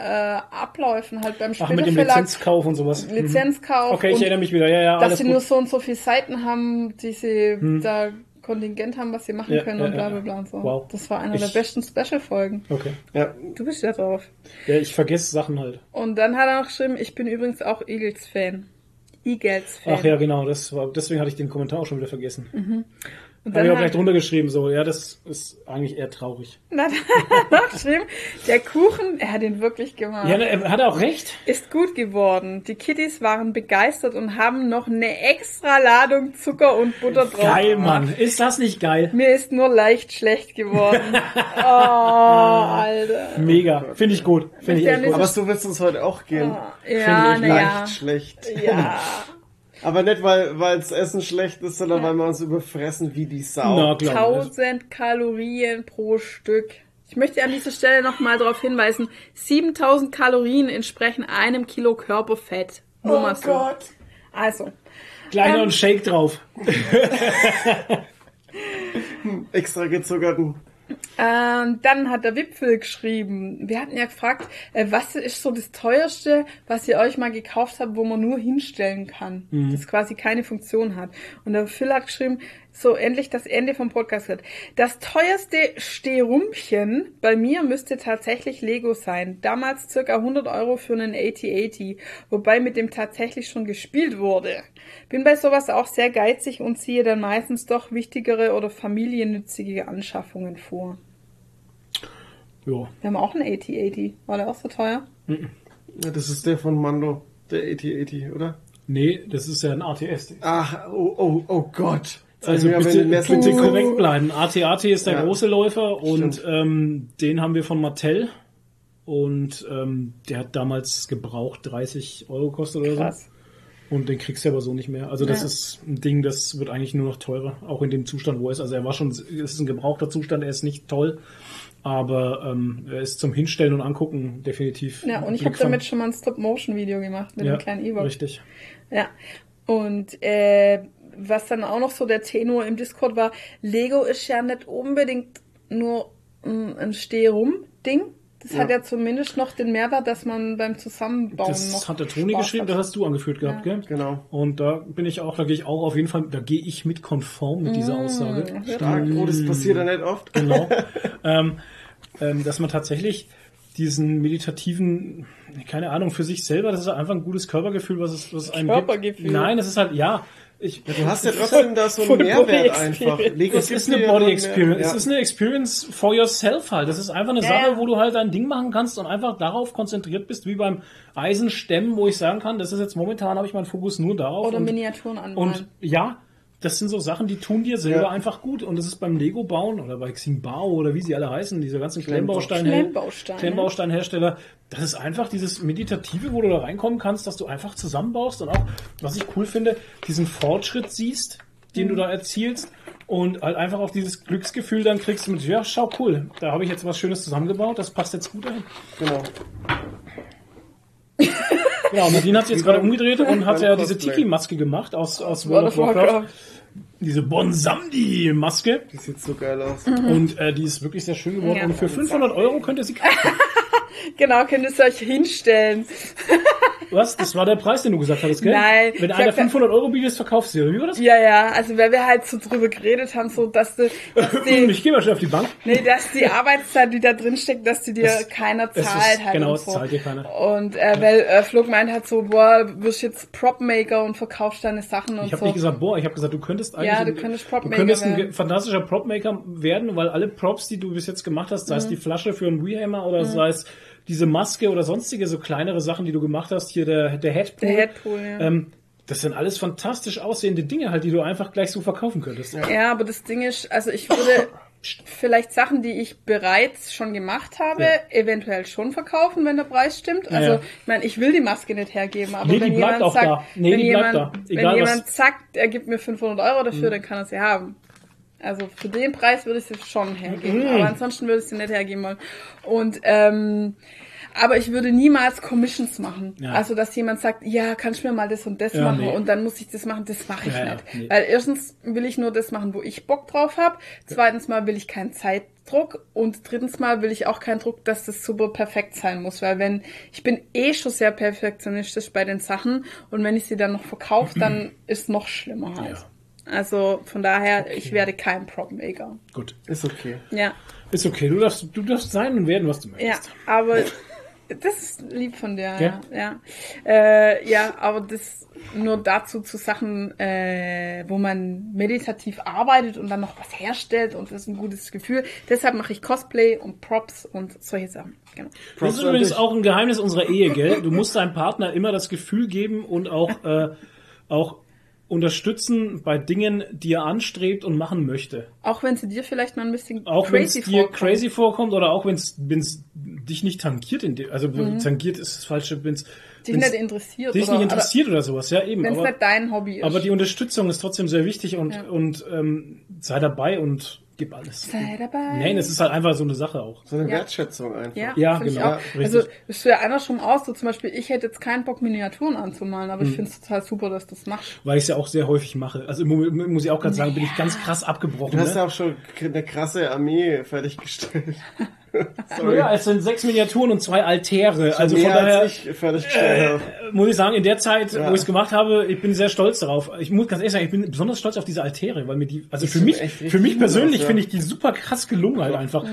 Speaker 1: Abläufen halt beim
Speaker 2: Ach, mit dem. Lizenzkauf und sowas. Mhm.
Speaker 1: Lizenzkauf
Speaker 2: Okay, ich erinnere mich wieder. Ja, ja,
Speaker 1: dass sie
Speaker 2: gut. Hm.
Speaker 1: nur so und so viele Seiten haben, die sie da Kontingent haben, was sie machen
Speaker 2: Ja,
Speaker 1: können
Speaker 2: ja,
Speaker 1: und bla bla bla und so.
Speaker 2: Wow.
Speaker 1: Das war einer
Speaker 2: Ich-
Speaker 1: der besten Special-Folgen.
Speaker 2: Okay.
Speaker 3: Ja,
Speaker 1: Du bist ja drauf.
Speaker 2: Ja, ich vergesse Sachen halt.
Speaker 1: Und dann hat er noch geschrieben, ich bin übrigens auch Eagles-Fan. Eagles-Fan.
Speaker 2: Ach ja, genau. Das war, deswegen hatte ich den Kommentar auch schon wieder vergessen.
Speaker 1: Und
Speaker 2: Habe
Speaker 1: dann
Speaker 2: ich auch gleich drunter geschrieben, so, ja, das ist eigentlich eher traurig.
Speaker 1: er noch geschrieben, der Kuchen, er hat ihn wirklich gemacht.
Speaker 2: Ja, ne, hat er auch recht.
Speaker 1: Ist gut geworden. Die Kitties waren begeistert und haben noch eine extra Ladung Zucker und Butter drauf.
Speaker 2: Geil,
Speaker 1: gemacht.
Speaker 2: Mann. Ist das nicht geil?
Speaker 1: Mir ist nur leicht schlecht geworden. oh, Alter.
Speaker 2: Mega. Finde ich gut. Finde ich
Speaker 1: Ja,
Speaker 2: echt gut.
Speaker 3: aber so wird es uns heute auch gehen.
Speaker 1: Ja,
Speaker 2: ich
Speaker 1: naja.
Speaker 3: Leicht schlecht.
Speaker 1: Ja.
Speaker 3: Aber nicht, weil weil das Essen schlecht ist, sondern weil wir uns überfressen wie die Sau.
Speaker 2: Na, ich.
Speaker 1: 1000 Kalorien pro Stück. Ich möchte an dieser Stelle nochmal darauf hinweisen, 7000 Kalorien entsprechen einem Kilo Körperfett. Nur mal so. Also,
Speaker 2: Gleich noch
Speaker 1: Ähm.
Speaker 2: ein Shake drauf.
Speaker 3: Extra gezuckerten.
Speaker 1: Ähm, dann hat der Wipfel geschrieben, wir hatten ja gefragt, äh, was ist so das teuerste, was ihr euch mal gekauft habt, wo man nur hinstellen kann, das quasi keine Funktion hat. Und der Phil hat geschrieben, so endlich das Ende vom Podcast gehört. Das teuerste Sterumpchen bei mir müsste tatsächlich Lego sein. Damals circa 100 Euro für einen 8080, wobei mit dem tatsächlich schon gespielt wurde. Bin bei sowas auch sehr geizig und ziehe dann meistens doch wichtigere oder familiennützige Anschaffungen vor.
Speaker 2: Jo.
Speaker 1: Wir haben auch einen 8080. War der auch so teuer?
Speaker 3: Ja, das ist der von Mando, der 8080, oder?
Speaker 2: Nee, das ist ja ein ATS.
Speaker 3: Ach, oh, oh, oh Gott.
Speaker 2: Also
Speaker 3: Ja, wenn
Speaker 2: bitte, bitte korrekt bleiben. AT-AT ist der
Speaker 3: Ja.
Speaker 2: große Läufer und ähm, den haben wir von Mattel. Und ähm, der hat damals gebraucht 30 Euro gekostet oder
Speaker 1: Krass.
Speaker 2: so. Und den kriegst du aber so nicht mehr. Also das
Speaker 1: Ja.
Speaker 2: ist ein Ding, das wird eigentlich nur noch teurer, auch in dem Zustand, wo er ist. Also er war schon, es ist ein gebrauchter Zustand, er ist nicht toll, aber ähm, er ist zum Hinstellen und Angucken definitiv.
Speaker 1: Ja, und ich habe damit schon mal ein Stop-Motion-Video gemacht mit
Speaker 2: ja,
Speaker 1: einem kleinen E-Book.
Speaker 2: Richtig.
Speaker 1: Ja. Und äh, was dann auch noch so der Tenor im Discord war, Lego ist ja nicht unbedingt nur ein, ein Steh-rum-Ding. Das
Speaker 3: Ja.
Speaker 1: hat ja zumindest noch den Mehrwert, dass man beim Zusammenbauen
Speaker 2: Das
Speaker 1: noch
Speaker 2: hat der Toni
Speaker 1: Spaß
Speaker 2: geschrieben,
Speaker 1: hat.
Speaker 2: das hast du angeführt gehabt,
Speaker 1: Ja.
Speaker 2: gell?
Speaker 3: Genau.
Speaker 2: Und da bin ich auch, da gehe ich auch auf jeden Fall, da gehe ich mit konform mit
Speaker 1: Mm.
Speaker 2: dieser Aussage.
Speaker 3: Stark. Oh, das passiert ja nicht oft.
Speaker 2: Genau. ähm, ähm, dass man tatsächlich diesen meditativen, keine Ahnung, für sich selber, das ist einfach ein gutes Körpergefühl, was es, was einem
Speaker 1: Körpergefühl.
Speaker 2: gibt. Nein, es ist halt, ja, ich,
Speaker 3: Du hast ja trotzdem da so einen Mehrwert einfach. Lego
Speaker 2: es ist eine Body
Speaker 3: ja
Speaker 2: Experience.
Speaker 3: mehr-
Speaker 2: Es ist eine Experience for yourself halt. Das ist einfach eine
Speaker 1: Ja,
Speaker 2: Sache,
Speaker 1: ja.
Speaker 2: wo du halt dein Ding machen kannst und einfach darauf konzentriert bist, wie beim Eisenstemmen, wo ich sagen kann, das ist jetzt momentan habe ich meinen Fokus nur darauf.
Speaker 1: Oder
Speaker 2: und,
Speaker 1: Miniaturen anmalen.
Speaker 2: Und ja, das sind so Sachen, die tun dir selber
Speaker 3: Ja.
Speaker 2: einfach gut. Und das ist beim Lego bauen oder bei Ximbao oder wie sie alle heißen, diese ganzen Klemmbausteine,
Speaker 1: Klemmbausteine.
Speaker 2: Klemmbausteinhersteller. Das ist einfach dieses Meditative, wo du da reinkommen kannst, dass du einfach zusammenbaust und auch, was ich cool finde, diesen Fortschritt siehst, den du da erzielst. Und halt einfach auch dieses Glücksgefühl dann kriegst mit, ja, schau cool, da habe ich jetzt was Schönes zusammengebaut, das passt jetzt gut dahin.
Speaker 3: Genau.
Speaker 2: Ja, und Nadine hat sich jetzt gerade umgedreht und hat ja diese. Tiki-Maske gemacht aus, aus
Speaker 1: World of Warcraft.
Speaker 2: Diese Bonsamdi-Maske.
Speaker 3: Die sieht so geil aus.
Speaker 2: Und äh, die ist wirklich sehr schön geworden.
Speaker 1: Ja.
Speaker 2: Und für 500 Euro könnt ihr sie kaufen.
Speaker 1: Genau, könnt ihr es euch hinstellen.
Speaker 2: Was? Das war der Preis, den du gesagt hattest, gell?
Speaker 1: Nein,
Speaker 2: Wenn
Speaker 1: ich
Speaker 2: einer
Speaker 1: hab ge-
Speaker 2: 500 Euro bietet, verkaufst du sie. Wie war das?
Speaker 1: Ja, ja, also weil wir halt so drüber geredet haben, so dass die, dass die,
Speaker 2: ich gehe mal schnell auf die Bank.
Speaker 1: nee, dass die Arbeitszeit, die da drin steckt, dass die dir
Speaker 2: Es-
Speaker 1: keiner zahlt halt.
Speaker 2: genau,
Speaker 1: und
Speaker 2: es
Speaker 1: so.
Speaker 2: zahlt dir keiner.
Speaker 1: Und äh, weil äh, Flug meint halt so, boah, du wirst jetzt Prop-Maker und verkaufst deine Sachen und
Speaker 2: Ich habe
Speaker 1: so.
Speaker 2: nicht gesagt, boah, ich habe gesagt, du könntest eigentlich
Speaker 1: Ja, du könntest
Speaker 2: du
Speaker 1: Prop-Maker
Speaker 2: könntest ein
Speaker 1: werden.
Speaker 2: fantastischer Prop-Maker werden, weil alle Props, die du bis jetzt gemacht hast, sei
Speaker 1: Mhm.
Speaker 2: es die Flasche für einen Rehammer oder sei es diese Maske oder sonstige so kleinere Sachen, die du gemacht hast, hier der, der Headpool.
Speaker 1: Der Headpool, ja.
Speaker 2: Ähm, das sind alles fantastisch aussehende Dinge halt, die du einfach gleich so verkaufen könntest.
Speaker 1: Ja, aber das Ding ist, also ich würde vielleicht Sachen, die ich bereits schon gemacht habe,
Speaker 2: Ja.
Speaker 1: eventuell schon verkaufen, wenn der Preis stimmt. Also
Speaker 2: Ja.
Speaker 1: ich meine, ich will die Maske nicht hergeben, aber
Speaker 2: Nee, die
Speaker 1: wenn jemand
Speaker 2: auch
Speaker 1: sagt,
Speaker 2: da. Nee,
Speaker 1: wenn jemand,
Speaker 2: da.
Speaker 1: wenn jemand sagt, er gibt mir 500 Euro dafür,
Speaker 2: Mhm.
Speaker 1: dann kann er sie haben. Also für den Preis würde ich sie schon hergeben,
Speaker 2: Mhm.
Speaker 1: aber ansonsten würde ich sie nicht hergeben wollen. Und ähm, aber ich würde niemals Commissions machen.
Speaker 2: Ja.
Speaker 1: Also, dass jemand sagt, ja, kannst du mir mal das und das
Speaker 2: Ja,
Speaker 1: machen
Speaker 2: nee.
Speaker 1: und dann muss ich das machen, das mache ich
Speaker 2: Ja, ja,
Speaker 1: nicht.
Speaker 2: nee.
Speaker 1: Weil erstens will ich nur das machen, wo ich Bock drauf habe. Zweitens mal will ich keinen Zeitdruck und drittens mal will ich auch keinen Druck, dass das super perfekt sein muss, weil wenn ich bin eh schon sehr perfektionistisch bei den Sachen und wenn ich sie dann noch verkaufe, dann ist noch schlimmer halt. Also von daher, ich werde kein Prop-Maker.
Speaker 2: Gut.
Speaker 3: Ist okay.
Speaker 1: Ja,
Speaker 2: Ist okay. Du darfst, du darfst sein und werden, was du
Speaker 1: ja,
Speaker 2: möchtest.
Speaker 1: aber das ist lieb von dir.
Speaker 2: Ja.
Speaker 1: Ja, ja. Äh, ja aber das nur dazu zu Sachen, äh, wo man meditativ arbeitet und dann noch was herstellt und das ist ein gutes Gefühl. Deshalb mache ich Cosplay und Props und solche Sachen. Genau.
Speaker 2: Das
Speaker 3: Props
Speaker 2: ist übrigens auch ein Geheimnis unserer Ehe, gell? Du musst deinem Partner immer das Gefühl geben und auch, äh, auch unterstützen bei Dingen, die er anstrebt und machen möchte.
Speaker 1: Auch wenn sie dir vielleicht mal ein bisschen
Speaker 2: Auch wenn es
Speaker 1: crazy
Speaker 2: dir
Speaker 1: vorkommt.
Speaker 2: crazy vorkommt oder auch wenn es dich nicht tangiert, in dem, also tangiert ist das falsche, wenn es
Speaker 1: Mhm. Dich nicht interessiert.
Speaker 2: dich
Speaker 1: oder,
Speaker 2: nicht interessiert oder sowas, ja eben.
Speaker 1: Wenn es
Speaker 2: Aber,
Speaker 1: nicht dein Hobby ist.
Speaker 2: aber die Unterstützung ist trotzdem sehr wichtig und,
Speaker 1: Ja.
Speaker 2: und ähm, sei dabei und gib alles.
Speaker 1: Sei dabei.
Speaker 2: Nein, es ist halt einfach so eine Sache auch.
Speaker 3: So eine
Speaker 1: Ja.
Speaker 3: Wertschätzung einfach.
Speaker 1: Ja,
Speaker 2: Ja, genau.
Speaker 1: Also es wäre einer schon aus, so zum Beispiel, ich hätte jetzt keinen Bock, Miniaturen anzumalen,
Speaker 2: Hm.
Speaker 1: aber ich finde es total super, dass du das machst.
Speaker 2: Weil ich es ja auch sehr häufig mache. Also muss ich auch gerade sagen, bin ich ganz krass abgebrochen.
Speaker 3: Du hast
Speaker 2: ne?
Speaker 3: ja auch schon eine krasse Armee fertiggestellt.
Speaker 2: Ja, es sind sechs Miniaturen und zwei Altäre. Also
Speaker 3: Mehr
Speaker 2: von daher
Speaker 3: als ich fertiggestellt habe.
Speaker 2: muss ich sagen, in der Zeit,
Speaker 3: Ja.
Speaker 2: wo ich es gemacht habe, ich bin sehr stolz darauf. Ich muss ganz ehrlich sagen, ich bin besonders stolz auf diese Altäre, weil mir die, also für mich, für mich persönlich
Speaker 3: ja.
Speaker 2: finde ich die super krass gelungen halt einfach.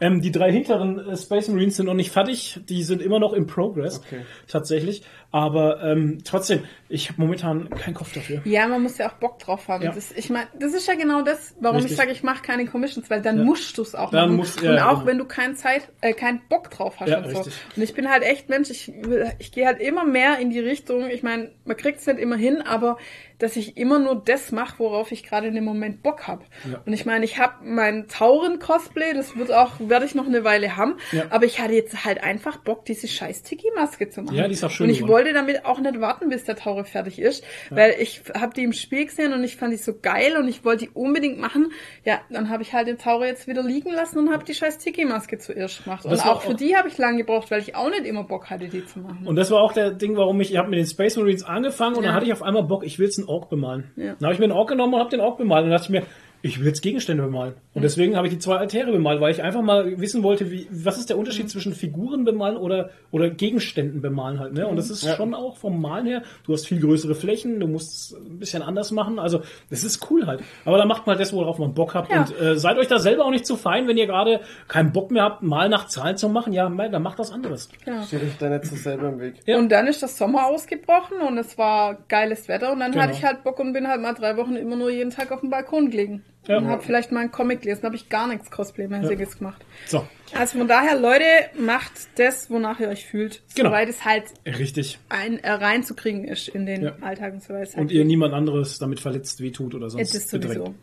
Speaker 2: Ähm, die drei hinteren äh, Space Marines sind noch nicht fertig, die sind immer noch im Progress,
Speaker 3: Okay.
Speaker 2: tatsächlich. Aber ähm, trotzdem, ich habe momentan keinen Kopf dafür.
Speaker 1: Ja, man muss ja auch Bock drauf haben.
Speaker 2: Ja.
Speaker 1: Das, ich meine, das ist ja genau das, warum
Speaker 2: Richtig.
Speaker 1: ich sage, ich mache keine Commissions, weil dann musst du es auch
Speaker 2: Dann
Speaker 1: machen.
Speaker 2: musst- ja,
Speaker 1: und
Speaker 2: ja,
Speaker 1: auch
Speaker 2: genau.
Speaker 1: wenn du keine Zeit, äh, keinen Bock drauf hast
Speaker 2: Ja,
Speaker 1: und so.
Speaker 2: richtig.
Speaker 1: Und ich bin halt echt Mensch, ich, ich gehe halt immer mehr mehr in die Richtung, ich meine, man kriegt es nicht immer hin, aber dass ich immer nur das mache, worauf ich gerade in dem Moment Bock habe.
Speaker 2: Ja.
Speaker 1: Und ich meine, ich habe mein Tauren-Cosplay, das wird auch, werde ich noch eine Weile haben,
Speaker 2: Ja.
Speaker 1: aber ich hatte jetzt halt einfach Bock, diese scheiß Tiki-Maske zu machen.
Speaker 2: Ja, die ist auch schön
Speaker 1: Und ich
Speaker 2: geworden.
Speaker 1: wollte damit auch nicht warten, bis der Taure fertig ist, weil ich habe die im Spiel gesehen und ich fand die so geil und ich wollte die unbedingt machen. Ja, dann habe ich halt den Taure jetzt wieder liegen lassen und habe die scheiß Tiki-Maske zuerst gemacht. Und
Speaker 2: Das war
Speaker 1: auch für die habe ich lange gebraucht, weil ich auch nicht immer Bock hatte, die zu machen.
Speaker 2: Und das war auch der Ding, warum ich, ich habe mit den Space Marines angefangen und
Speaker 1: Ja.
Speaker 2: dann hatte ich auf einmal Bock, ich will jetzt einen Ork bemalen.
Speaker 1: Ja.
Speaker 2: Dann habe ich mir einen Ork genommen und habe den Ork bemalt und dachte ich mir, ich will jetzt Gegenstände bemalen. Und deswegen habe ich die zwei Altäre bemalt, weil ich einfach mal wissen wollte, wie, was ist der Unterschied zwischen Figuren bemalen oder, oder Gegenständen bemalen halt, ne? Und das ist schon auch vom Malen her, du hast viel größere Flächen, du musst es ein bisschen anders machen, also das ist cool halt. Aber da macht man halt das, worauf man Bock hat
Speaker 1: Ja.
Speaker 2: und äh, seid euch da selber auch nicht zu fein, wenn ihr gerade keinen Bock mehr habt, mal nach Zahlen zu machen, ja, dann macht was anderes.
Speaker 3: Steht euch da nicht so selber im Weg.
Speaker 2: Ja.
Speaker 1: Und dann ist das Sommer ausgebrochen und es war geiles Wetter und dann
Speaker 2: Genau.
Speaker 1: hatte ich halt Bock und bin halt mal drei Wochen immer nur jeden Tag auf dem Balkon gelegen.
Speaker 2: Ja.
Speaker 1: Und habe vielleicht mal einen Comic gelesen, habe ich gar nichts Cosplay-mäßiges gemacht.
Speaker 2: So,
Speaker 1: Also von daher, Leute, macht das, wonach ihr euch fühlt.
Speaker 2: Genau.
Speaker 1: Soweit es halt
Speaker 2: richtig.
Speaker 1: ein, äh, reinzukriegen ist in den
Speaker 2: Ja.
Speaker 1: Alltag und so weiter.
Speaker 2: Und ihr niemand anderes damit verletzt, wehtut oder sonst
Speaker 1: Das ist sowieso.
Speaker 2: bedrängt.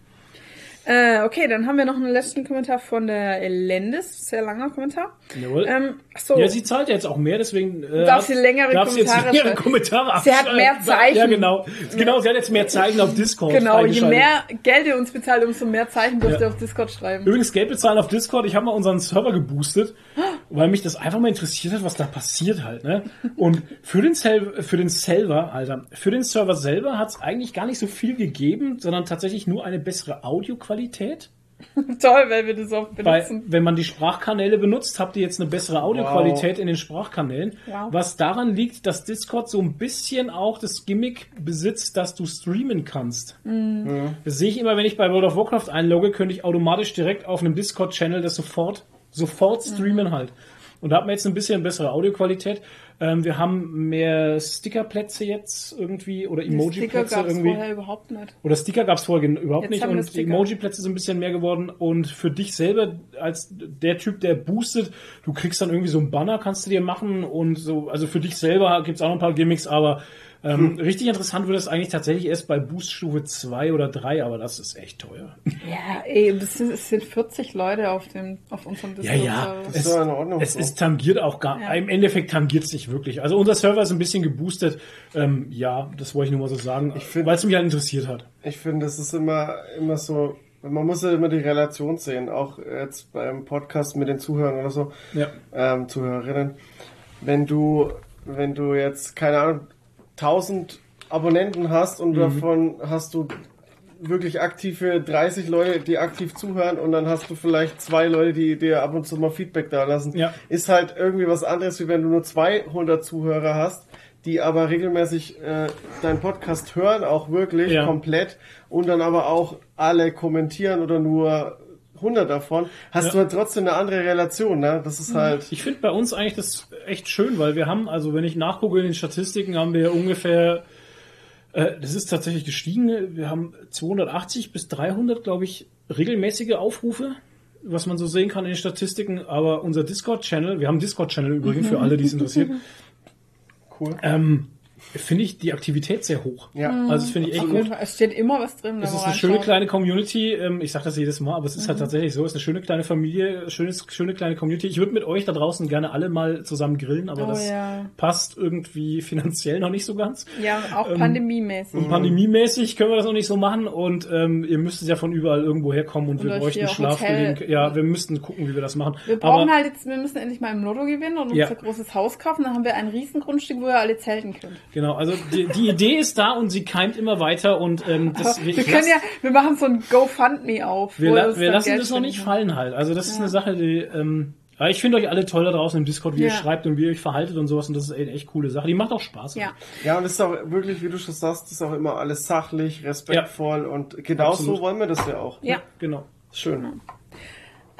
Speaker 1: Äh, okay, dann haben wir noch einen letzten Kommentar von der Elendis. Sehr langer Kommentar.
Speaker 2: Jawohl.
Speaker 1: Ähm, so.
Speaker 2: Ja, sie zahlt ja jetzt auch mehr, deswegen äh,
Speaker 1: Darf sie längere
Speaker 2: darf sie jetzt
Speaker 1: Kommentare
Speaker 2: längere. Kommentare
Speaker 1: Sie hat mehr Zeichen.
Speaker 2: Ja, genau. Genau, sie hat jetzt mehr Zeichen auf Discord.
Speaker 1: Genau, je mehr Geld ihr uns bezahlt, umso mehr Zeichen dürft
Speaker 2: Ja.
Speaker 1: ihr auf Discord schreiben.
Speaker 2: Übrigens, Geld bezahlen auf Discord. Ich habe mal unseren Server geboostet, weil mich das einfach mal interessiert hat, was da passiert halt. Ne? Und für den, Sel für den Server, Alter, für den Server selber hat es eigentlich gar nicht so viel gegeben, sondern tatsächlich nur eine bessere Audioqualität.
Speaker 1: Toll, weil wir das oft benutzen.
Speaker 2: wenn man die Sprachkanäle benutzt, habt ihr jetzt eine bessere Audioqualität in den Sprachkanälen.
Speaker 1: Wow.
Speaker 2: Was daran liegt, dass Discord so ein bisschen auch das Gimmick besitzt, dass du streamen kannst.
Speaker 1: Mhm.
Speaker 2: Das sehe ich immer, wenn ich bei World of Warcraft einlogge, könnte ich automatisch direkt auf einem Discord-Channel das sofort, sofort streamen
Speaker 1: Mhm.
Speaker 2: halt. Und da hat man jetzt ein bisschen bessere Audioqualität. Ähm, wir haben mehr Stickerplätze jetzt irgendwie oder Emoji-Plätze
Speaker 1: gab es
Speaker 2: irgendwie.
Speaker 1: vorher überhaupt nicht.
Speaker 2: Oder Sticker gab es vorher überhaupt
Speaker 1: Jetzt
Speaker 2: nicht und. Emoji-Plätze sind ein bisschen mehr geworden und für dich selber als der Typ, der boostet, du kriegst dann irgendwie so ein Banner, kannst du dir machen und so, also für dich selber gibt's auch noch ein paar Gimmicks, aber ähm, richtig interessant wird es eigentlich tatsächlich erst bei Booststufe 2 oder 3, aber das ist echt teuer.
Speaker 1: Ja, ey, das sind, es sind 40 Leute auf dem, auf unserem
Speaker 2: Ja, ja,
Speaker 1: Discord-Server.
Speaker 3: ist doch in Ordnung
Speaker 2: es
Speaker 3: so.
Speaker 2: ist tangiert auch gar,
Speaker 1: Ja.
Speaker 2: im Endeffekt tangiert es nicht wirklich. Also unser Server ist ein bisschen geboostet, ähm, ja, das wollte ich nur mal so sagen, weil es mich halt interessiert hat.
Speaker 3: Ich finde, es ist immer, immer so, man muss ja immer die Relation sehen, auch jetzt beim Podcast mit den Zuhörern oder so,
Speaker 2: Ja.
Speaker 3: ähm, Zuhörerinnen. Wenn du, wenn du jetzt, keine Ahnung, 1000 Abonnenten hast und
Speaker 2: Mhm.
Speaker 3: davon hast du wirklich aktive 30 Leute, die aktiv zuhören und dann hast du vielleicht zwei Leute, die dir ab und zu mal Feedback da lassen.
Speaker 2: Ja.
Speaker 3: Ist halt irgendwie was anderes, wie wenn du nur 200 Zuhörer hast, die aber regelmäßig äh, deinen Podcast hören, auch wirklich
Speaker 2: Ja.
Speaker 3: komplett und dann aber auch alle kommentieren oder nur 100 davon, hast
Speaker 2: Ja.
Speaker 3: du halt trotzdem eine andere Relation, ne? Das ist halt
Speaker 2: Ich finde bei uns eigentlich das echt schön, weil wir haben, also wenn ich nachgucke in den Statistiken, haben wir ungefähr, äh, das ist tatsächlich gestiegen, wir haben 280 bis 300, glaube ich, regelmäßige Aufrufe, was man so sehen kann in den Statistiken, aber unser Discord-Channel, wir haben einen Discord-Channel übrigens für alle, die es interessiert,
Speaker 3: cool.
Speaker 2: ähm, finde ich die Aktivität sehr hoch.
Speaker 3: Ja.
Speaker 2: Also das finde ich echt gut.
Speaker 1: Es steht immer was drin.
Speaker 2: Es ist eine schöne kleine Community. Ähm, Ich sage das jedes Mal, aber es ist
Speaker 1: Mhm.
Speaker 2: halt tatsächlich so. Es ist eine schöne kleine Familie, schönes, schöne kleine Community. Ich würde mit euch da draußen gerne alle mal zusammen grillen, aber
Speaker 1: Oh
Speaker 2: das
Speaker 1: ja.
Speaker 2: passt irgendwie finanziell noch nicht so ganz.
Speaker 1: Ja, auch
Speaker 2: Ähm,
Speaker 1: pandemiemäßig.
Speaker 2: Und pandemiemäßig können wir das noch nicht so machen und ähm, ihr müsstet ja von überall irgendwo herkommen und,
Speaker 1: Und
Speaker 2: wir bräuchten.
Speaker 1: Hotel-
Speaker 2: Ja, wir müssten gucken, wie wir das machen.
Speaker 1: Wir brauchen
Speaker 2: aber,
Speaker 1: halt jetzt, wir müssen endlich mal im Lotto gewinnen und
Speaker 2: Ja.
Speaker 1: unser großes Haus kaufen. Dann haben wir ein Riesengrundstück, wo ihr alle zelten könnt.
Speaker 2: Genau, also die, die Idee ist da und sie keimt immer weiter und ähm, das,
Speaker 1: Aber wir
Speaker 2: ich
Speaker 1: können
Speaker 2: lass-
Speaker 1: ja, wir machen so ein GoFundMe auf.
Speaker 2: Wir, la wir lassen
Speaker 1: Geld
Speaker 2: das noch nicht
Speaker 1: spenden
Speaker 2: fallen halt. Also das ist eine Sache, die, ähm, ja, ich finde euch alle toll da draußen im Discord, wie ihr
Speaker 1: Ja.
Speaker 2: schreibt und wie ihr euch verhaltet und sowas und das ist eine echt coole Sache. Die macht auch Spaß.
Speaker 1: Ja.
Speaker 3: Ja, und es ist auch wirklich, wie du schon sagst, ist auch immer alles sachlich, respektvoll und genauso
Speaker 2: Absolut.
Speaker 3: wollen wir das ja auch.
Speaker 1: Ja.
Speaker 2: Genau.
Speaker 3: Schön.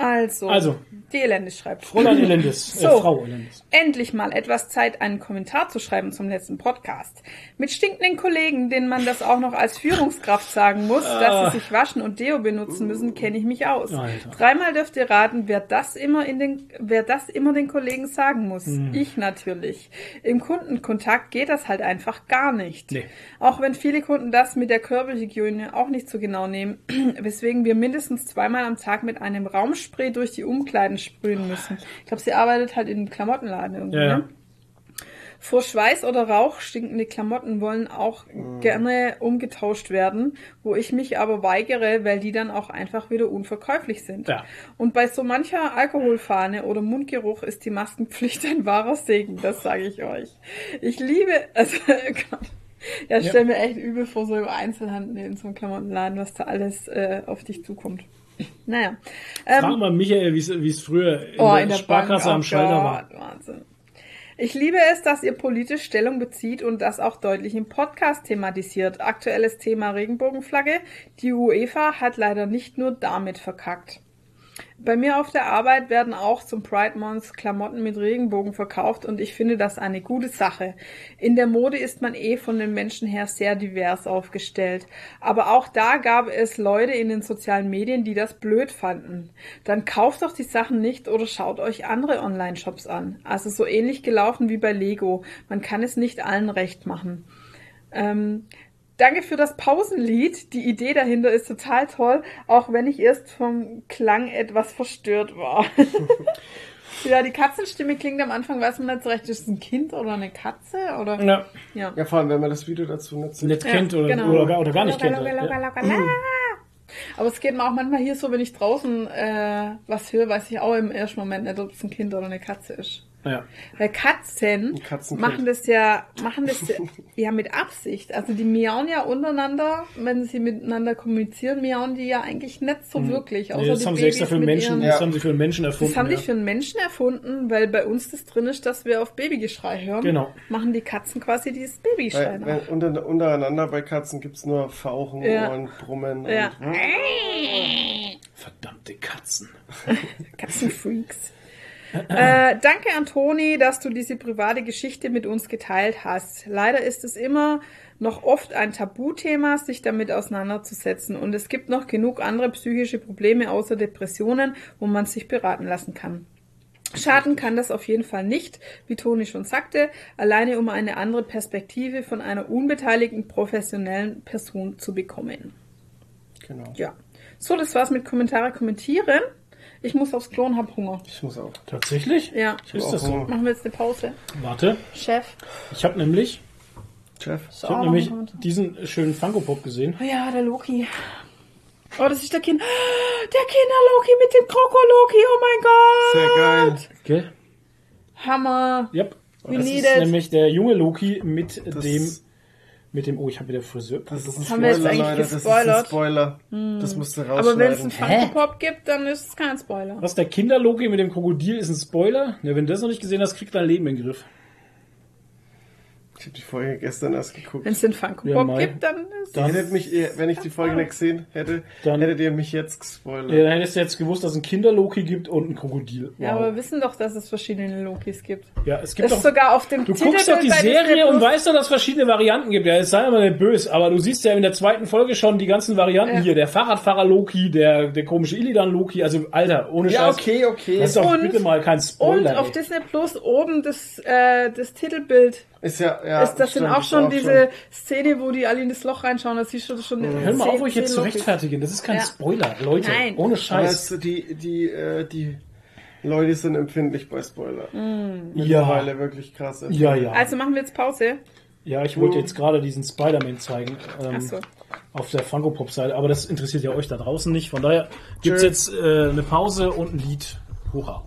Speaker 1: Also,
Speaker 2: Also.
Speaker 1: die Elendis schreibt.
Speaker 2: Fräulein Elendes, äh,
Speaker 1: So.
Speaker 2: Frau Elendes.
Speaker 1: Endlich mal etwas Zeit, einen Kommentar zu schreiben zum letzten Podcast. Mit stinkenden Kollegen, denen man das auch noch als Führungskraft sagen muss, dass sie sich waschen und Deo benutzen müssen, kenne ich mich aus.
Speaker 2: Alter.
Speaker 1: Dreimal dürft ihr raten, wer das immer in den, wer das immer den Kollegen sagen muss.
Speaker 2: Hm.
Speaker 1: Ich natürlich. Im Kundenkontakt geht das halt einfach gar nicht.
Speaker 2: Nee.
Speaker 1: Auch wenn viele Kunden das mit der Körperhygiene auch nicht so genau nehmen, weswegen wir mindestens zweimal am Tag mit einem Raumspray durch die Umkleiden sprühen müssen. Ich glaube, sie arbeitet halt in einem Klamottenladen irgendwie.
Speaker 2: Ja.
Speaker 1: Ne? Vor Schweiß oder Rauch stinkende Klamotten wollen auch gerne umgetauscht werden, wo ich mich aber weigere, weil die dann auch einfach wieder unverkäuflich sind.
Speaker 2: Ja.
Speaker 1: Und bei so mancher Alkoholfahne oder Mundgeruch ist die Maskenpflicht ein wahrer Segen, das sage ich euch. Ich liebe, also Gott. Ja, ich stell mir echt übel vor, so im Einzelhandel in so einem Klamottenladen, was da alles äh, auf dich zukommt. Naja. Ähm,
Speaker 2: Frag mal Michael, wie es- früher in
Speaker 1: Oh,
Speaker 2: der,
Speaker 1: in der
Speaker 2: Sparkasse
Speaker 1: Bank,
Speaker 2: am
Speaker 1: oh
Speaker 2: Schalter war.
Speaker 1: Gott, Wahnsinn. Ich liebe es, dass ihr politisch Stellung bezieht und das auch deutlich im Podcast thematisiert. Aktuelles Thema Regenbogenflagge. Die UEFA hat leider nicht nur damit verkackt. Bei mir auf der Arbeit werden auch zum Pride Month Klamotten mit Regenbogen verkauft und ich finde das eine gute Sache. In der Mode ist man eh von den Menschen her sehr divers aufgestellt. Aber auch da gab es Leute in den sozialen Medien, die das blöd fanden. Dann kauft doch die Sachen nicht oder schaut euch andere Online-Shops an. Also so ähnlich gelaufen wie bei Lego. Man kann es nicht allen recht machen. Ähm, danke für das Pausenlied. Die Idee dahinter ist total toll, auch wenn ich erst vom Klang etwas verstört war. ja, die Katzenstimme klingt am Anfang, weiß man nicht so recht, ist es ein Kind oder eine Katze? Oder?
Speaker 2: Ja,
Speaker 1: Ja.
Speaker 3: Ja, vor allem, wenn man das Video dazu nicht sieht.
Speaker 2: nicht
Speaker 1: Ja,
Speaker 2: kennt oder,
Speaker 1: genau.
Speaker 2: oder, gar- oder gar nicht
Speaker 1: Locker,
Speaker 2: kennt.
Speaker 1: Aber es geht mir auch manchmal hier so, wenn ich draußen äh, was höre, weiß ich auch im ersten Moment nicht, ob es ein Kind oder eine Katze ist.
Speaker 2: Ja.
Speaker 1: Weil Katzen machen das ja, machen das ja, ja mit Absicht. Also die miauen ja untereinander, wenn sie miteinander kommunizieren, miauen die ja eigentlich nicht so wirklich. Außer
Speaker 2: Mhm. Nee, das
Speaker 1: die
Speaker 2: haben sie extra
Speaker 1: Babys
Speaker 2: für einen Menschen,
Speaker 1: ihren-
Speaker 2: das haben sie für einen Menschen erfunden.
Speaker 1: das haben die
Speaker 2: ja.
Speaker 1: für einen Menschen erfunden, weil bei uns das drin ist, dass wir auf Babygeschrei hören.
Speaker 2: Genau.
Speaker 1: Machen die Katzen quasi dieses Babygeschrei
Speaker 3: Weil,
Speaker 1: nach.
Speaker 3: wenn, unter, untereinander bei Katzen gibt's nur Fauchen
Speaker 1: Ja.
Speaker 3: und Brummen.
Speaker 1: Ja.
Speaker 3: Und,
Speaker 2: Verdammte Katzen.
Speaker 1: Katzenfreaks. äh, danke an Toni, dass du diese private Geschichte mit uns geteilt hast. Leider ist es immer noch oft ein Tabuthema, sich damit auseinanderzusetzen. Und es gibt noch genug andere psychische Probleme außer Depressionen, wo man sich beraten lassen kann. Schaden kann das auf jeden Fall nicht, wie Toni schon sagte, alleine um eine andere Perspektive von einer unbeteiligten professionellen Person zu bekommen.
Speaker 3: Genau.
Speaker 1: Ja. So, das war's mit Kommentare kommentieren. Ich muss aufs Klo und hab Hunger.
Speaker 3: Ich muss auch.
Speaker 2: Tatsächlich?
Speaker 1: Ja.
Speaker 2: Ist das so?
Speaker 1: Machen wir jetzt eine Pause.
Speaker 2: Warte,
Speaker 1: Chef.
Speaker 2: ich habe nämlich,
Speaker 3: Chef.
Speaker 2: ich hab nämlich diesen schönen Funko Pop gesehen.
Speaker 1: Oh ja, der Loki. Oh, das ist der Kind. Der Kinder-Loki mit dem Kroko-Loki. Oh mein Gott.
Speaker 3: Sehr geil.
Speaker 2: Gell?
Speaker 1: Hammer.
Speaker 2: Yep.
Speaker 1: We
Speaker 2: das
Speaker 1: need
Speaker 2: ist
Speaker 1: it.
Speaker 2: nämlich der junge Loki mit
Speaker 3: Das-
Speaker 2: dem, mit dem, oh, ich habe wieder Friseur.
Speaker 3: Das ist ein
Speaker 1: haben wir jetzt
Speaker 3: Spoiler,
Speaker 1: eigentlich
Speaker 3: Leute. Das ist
Speaker 1: gespoilert?
Speaker 3: ein Spoiler. Das musst du
Speaker 1: Aber wenn es einen Funko-Pop gibt, dann ist es kein Spoiler.
Speaker 2: Was, der Kinder-Loki mit dem Krokodil ist ein Spoiler? Ja, wenn du das noch nicht gesehen hast, kriegt dein Leben in den Griff.
Speaker 3: Ich habe die Folge gestern erst geguckt.
Speaker 1: Wenn es den
Speaker 2: Ja,
Speaker 1: Funko-Pop
Speaker 2: Mai.
Speaker 1: gibt, dann ist
Speaker 3: Ihr hättet mich, wenn ich die Folge nicht gesehen hätte,
Speaker 2: Dann-
Speaker 3: hättet ihr mich jetzt gespoilert.
Speaker 2: Ja, dann hättest du jetzt gewusst, dass es ein Kinder-Loki gibt und ein Krokodil.
Speaker 1: Ja,
Speaker 2: Wow.
Speaker 1: aber wir wissen doch, dass es verschiedene Lokis gibt.
Speaker 2: Ja, es gibt
Speaker 1: Das
Speaker 2: doch,
Speaker 1: sogar auf dem
Speaker 2: du guckst doch die Serie und weißt doch, dass es verschiedene Varianten gibt. Ja, jetzt sei mal nicht böse, aber du siehst ja in der zweiten Folge schon die ganzen Varianten
Speaker 1: Ja.
Speaker 2: hier. Der Fahrradfahrer-Loki, der, der komische Illidan-Loki. Also, Alter, ohne
Speaker 3: Ja,
Speaker 2: Scheiß.
Speaker 3: okay, okay.
Speaker 2: Das ist doch
Speaker 1: Und-
Speaker 2: bitte mal kein
Speaker 1: Und
Speaker 2: Spoiler.
Speaker 1: auf
Speaker 2: ey.
Speaker 1: Disney Plus oben das, äh, das Titelbild.
Speaker 3: Ist ja, ja.
Speaker 1: ist, das sind
Speaker 3: stimmt,
Speaker 1: auch
Speaker 3: ist
Speaker 1: schon diese Szene, wo die alle in das Loch reinschauen. Da siehst du das schon.
Speaker 2: Hör mal auf, euch jetzt zu rechtfertigen. Das ist kein
Speaker 1: Ja.
Speaker 2: Spoiler, Leute.
Speaker 1: Nein.
Speaker 2: Ohne Scheiß.
Speaker 3: es- die, die, äh, die Leute sind empfindlich bei Spoiler.
Speaker 1: Mm.
Speaker 3: Mittlerweile wirklich krass.
Speaker 2: Ja, ja.
Speaker 1: Also machen wir jetzt Pause.
Speaker 2: Ja, ich wollte jetzt gerade diesen Spider-Man zeigen. Ähm,
Speaker 1: Ach so.
Speaker 2: Auf der Funko Pop-Seite, aber das interessiert ja euch da draußen nicht. Von daher gibt's
Speaker 3: Tschö.
Speaker 2: jetzt äh, eine Pause und ein Lied. Hurra.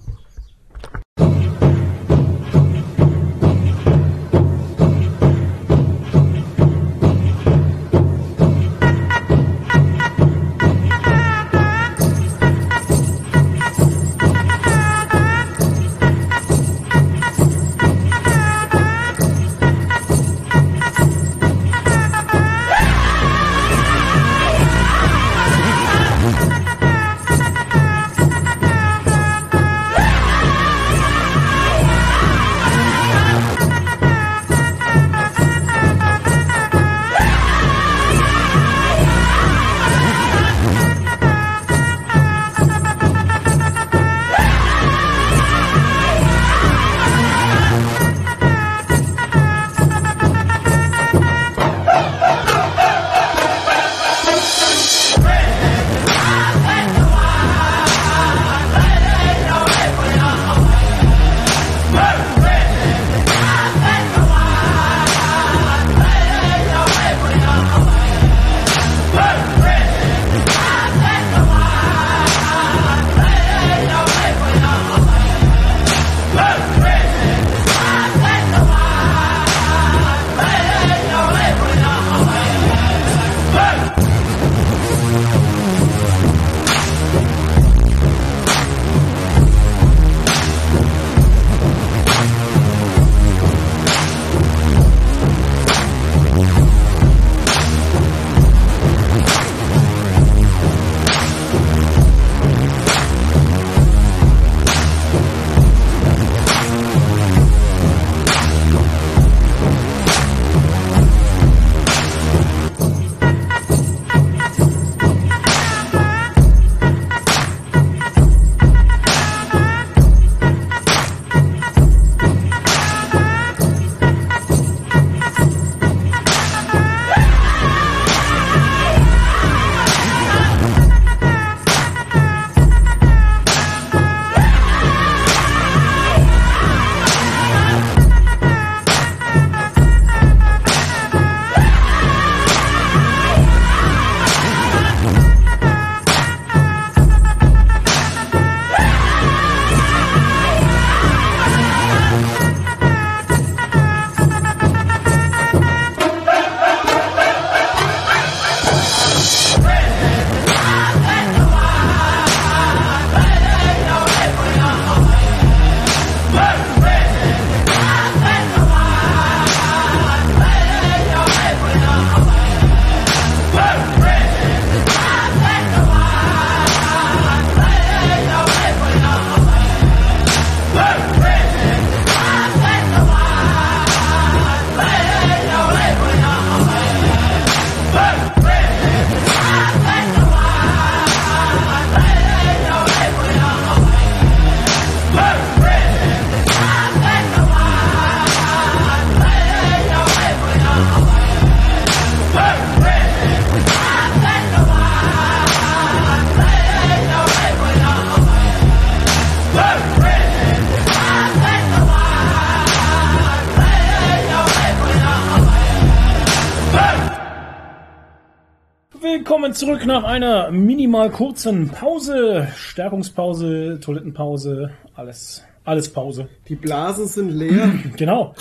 Speaker 2: Zurück nach einer minimal kurzen Pause, Stärkungspause, Toilettenpause, alles, alles Pause.
Speaker 3: Die Blasen sind leer.
Speaker 2: Genau.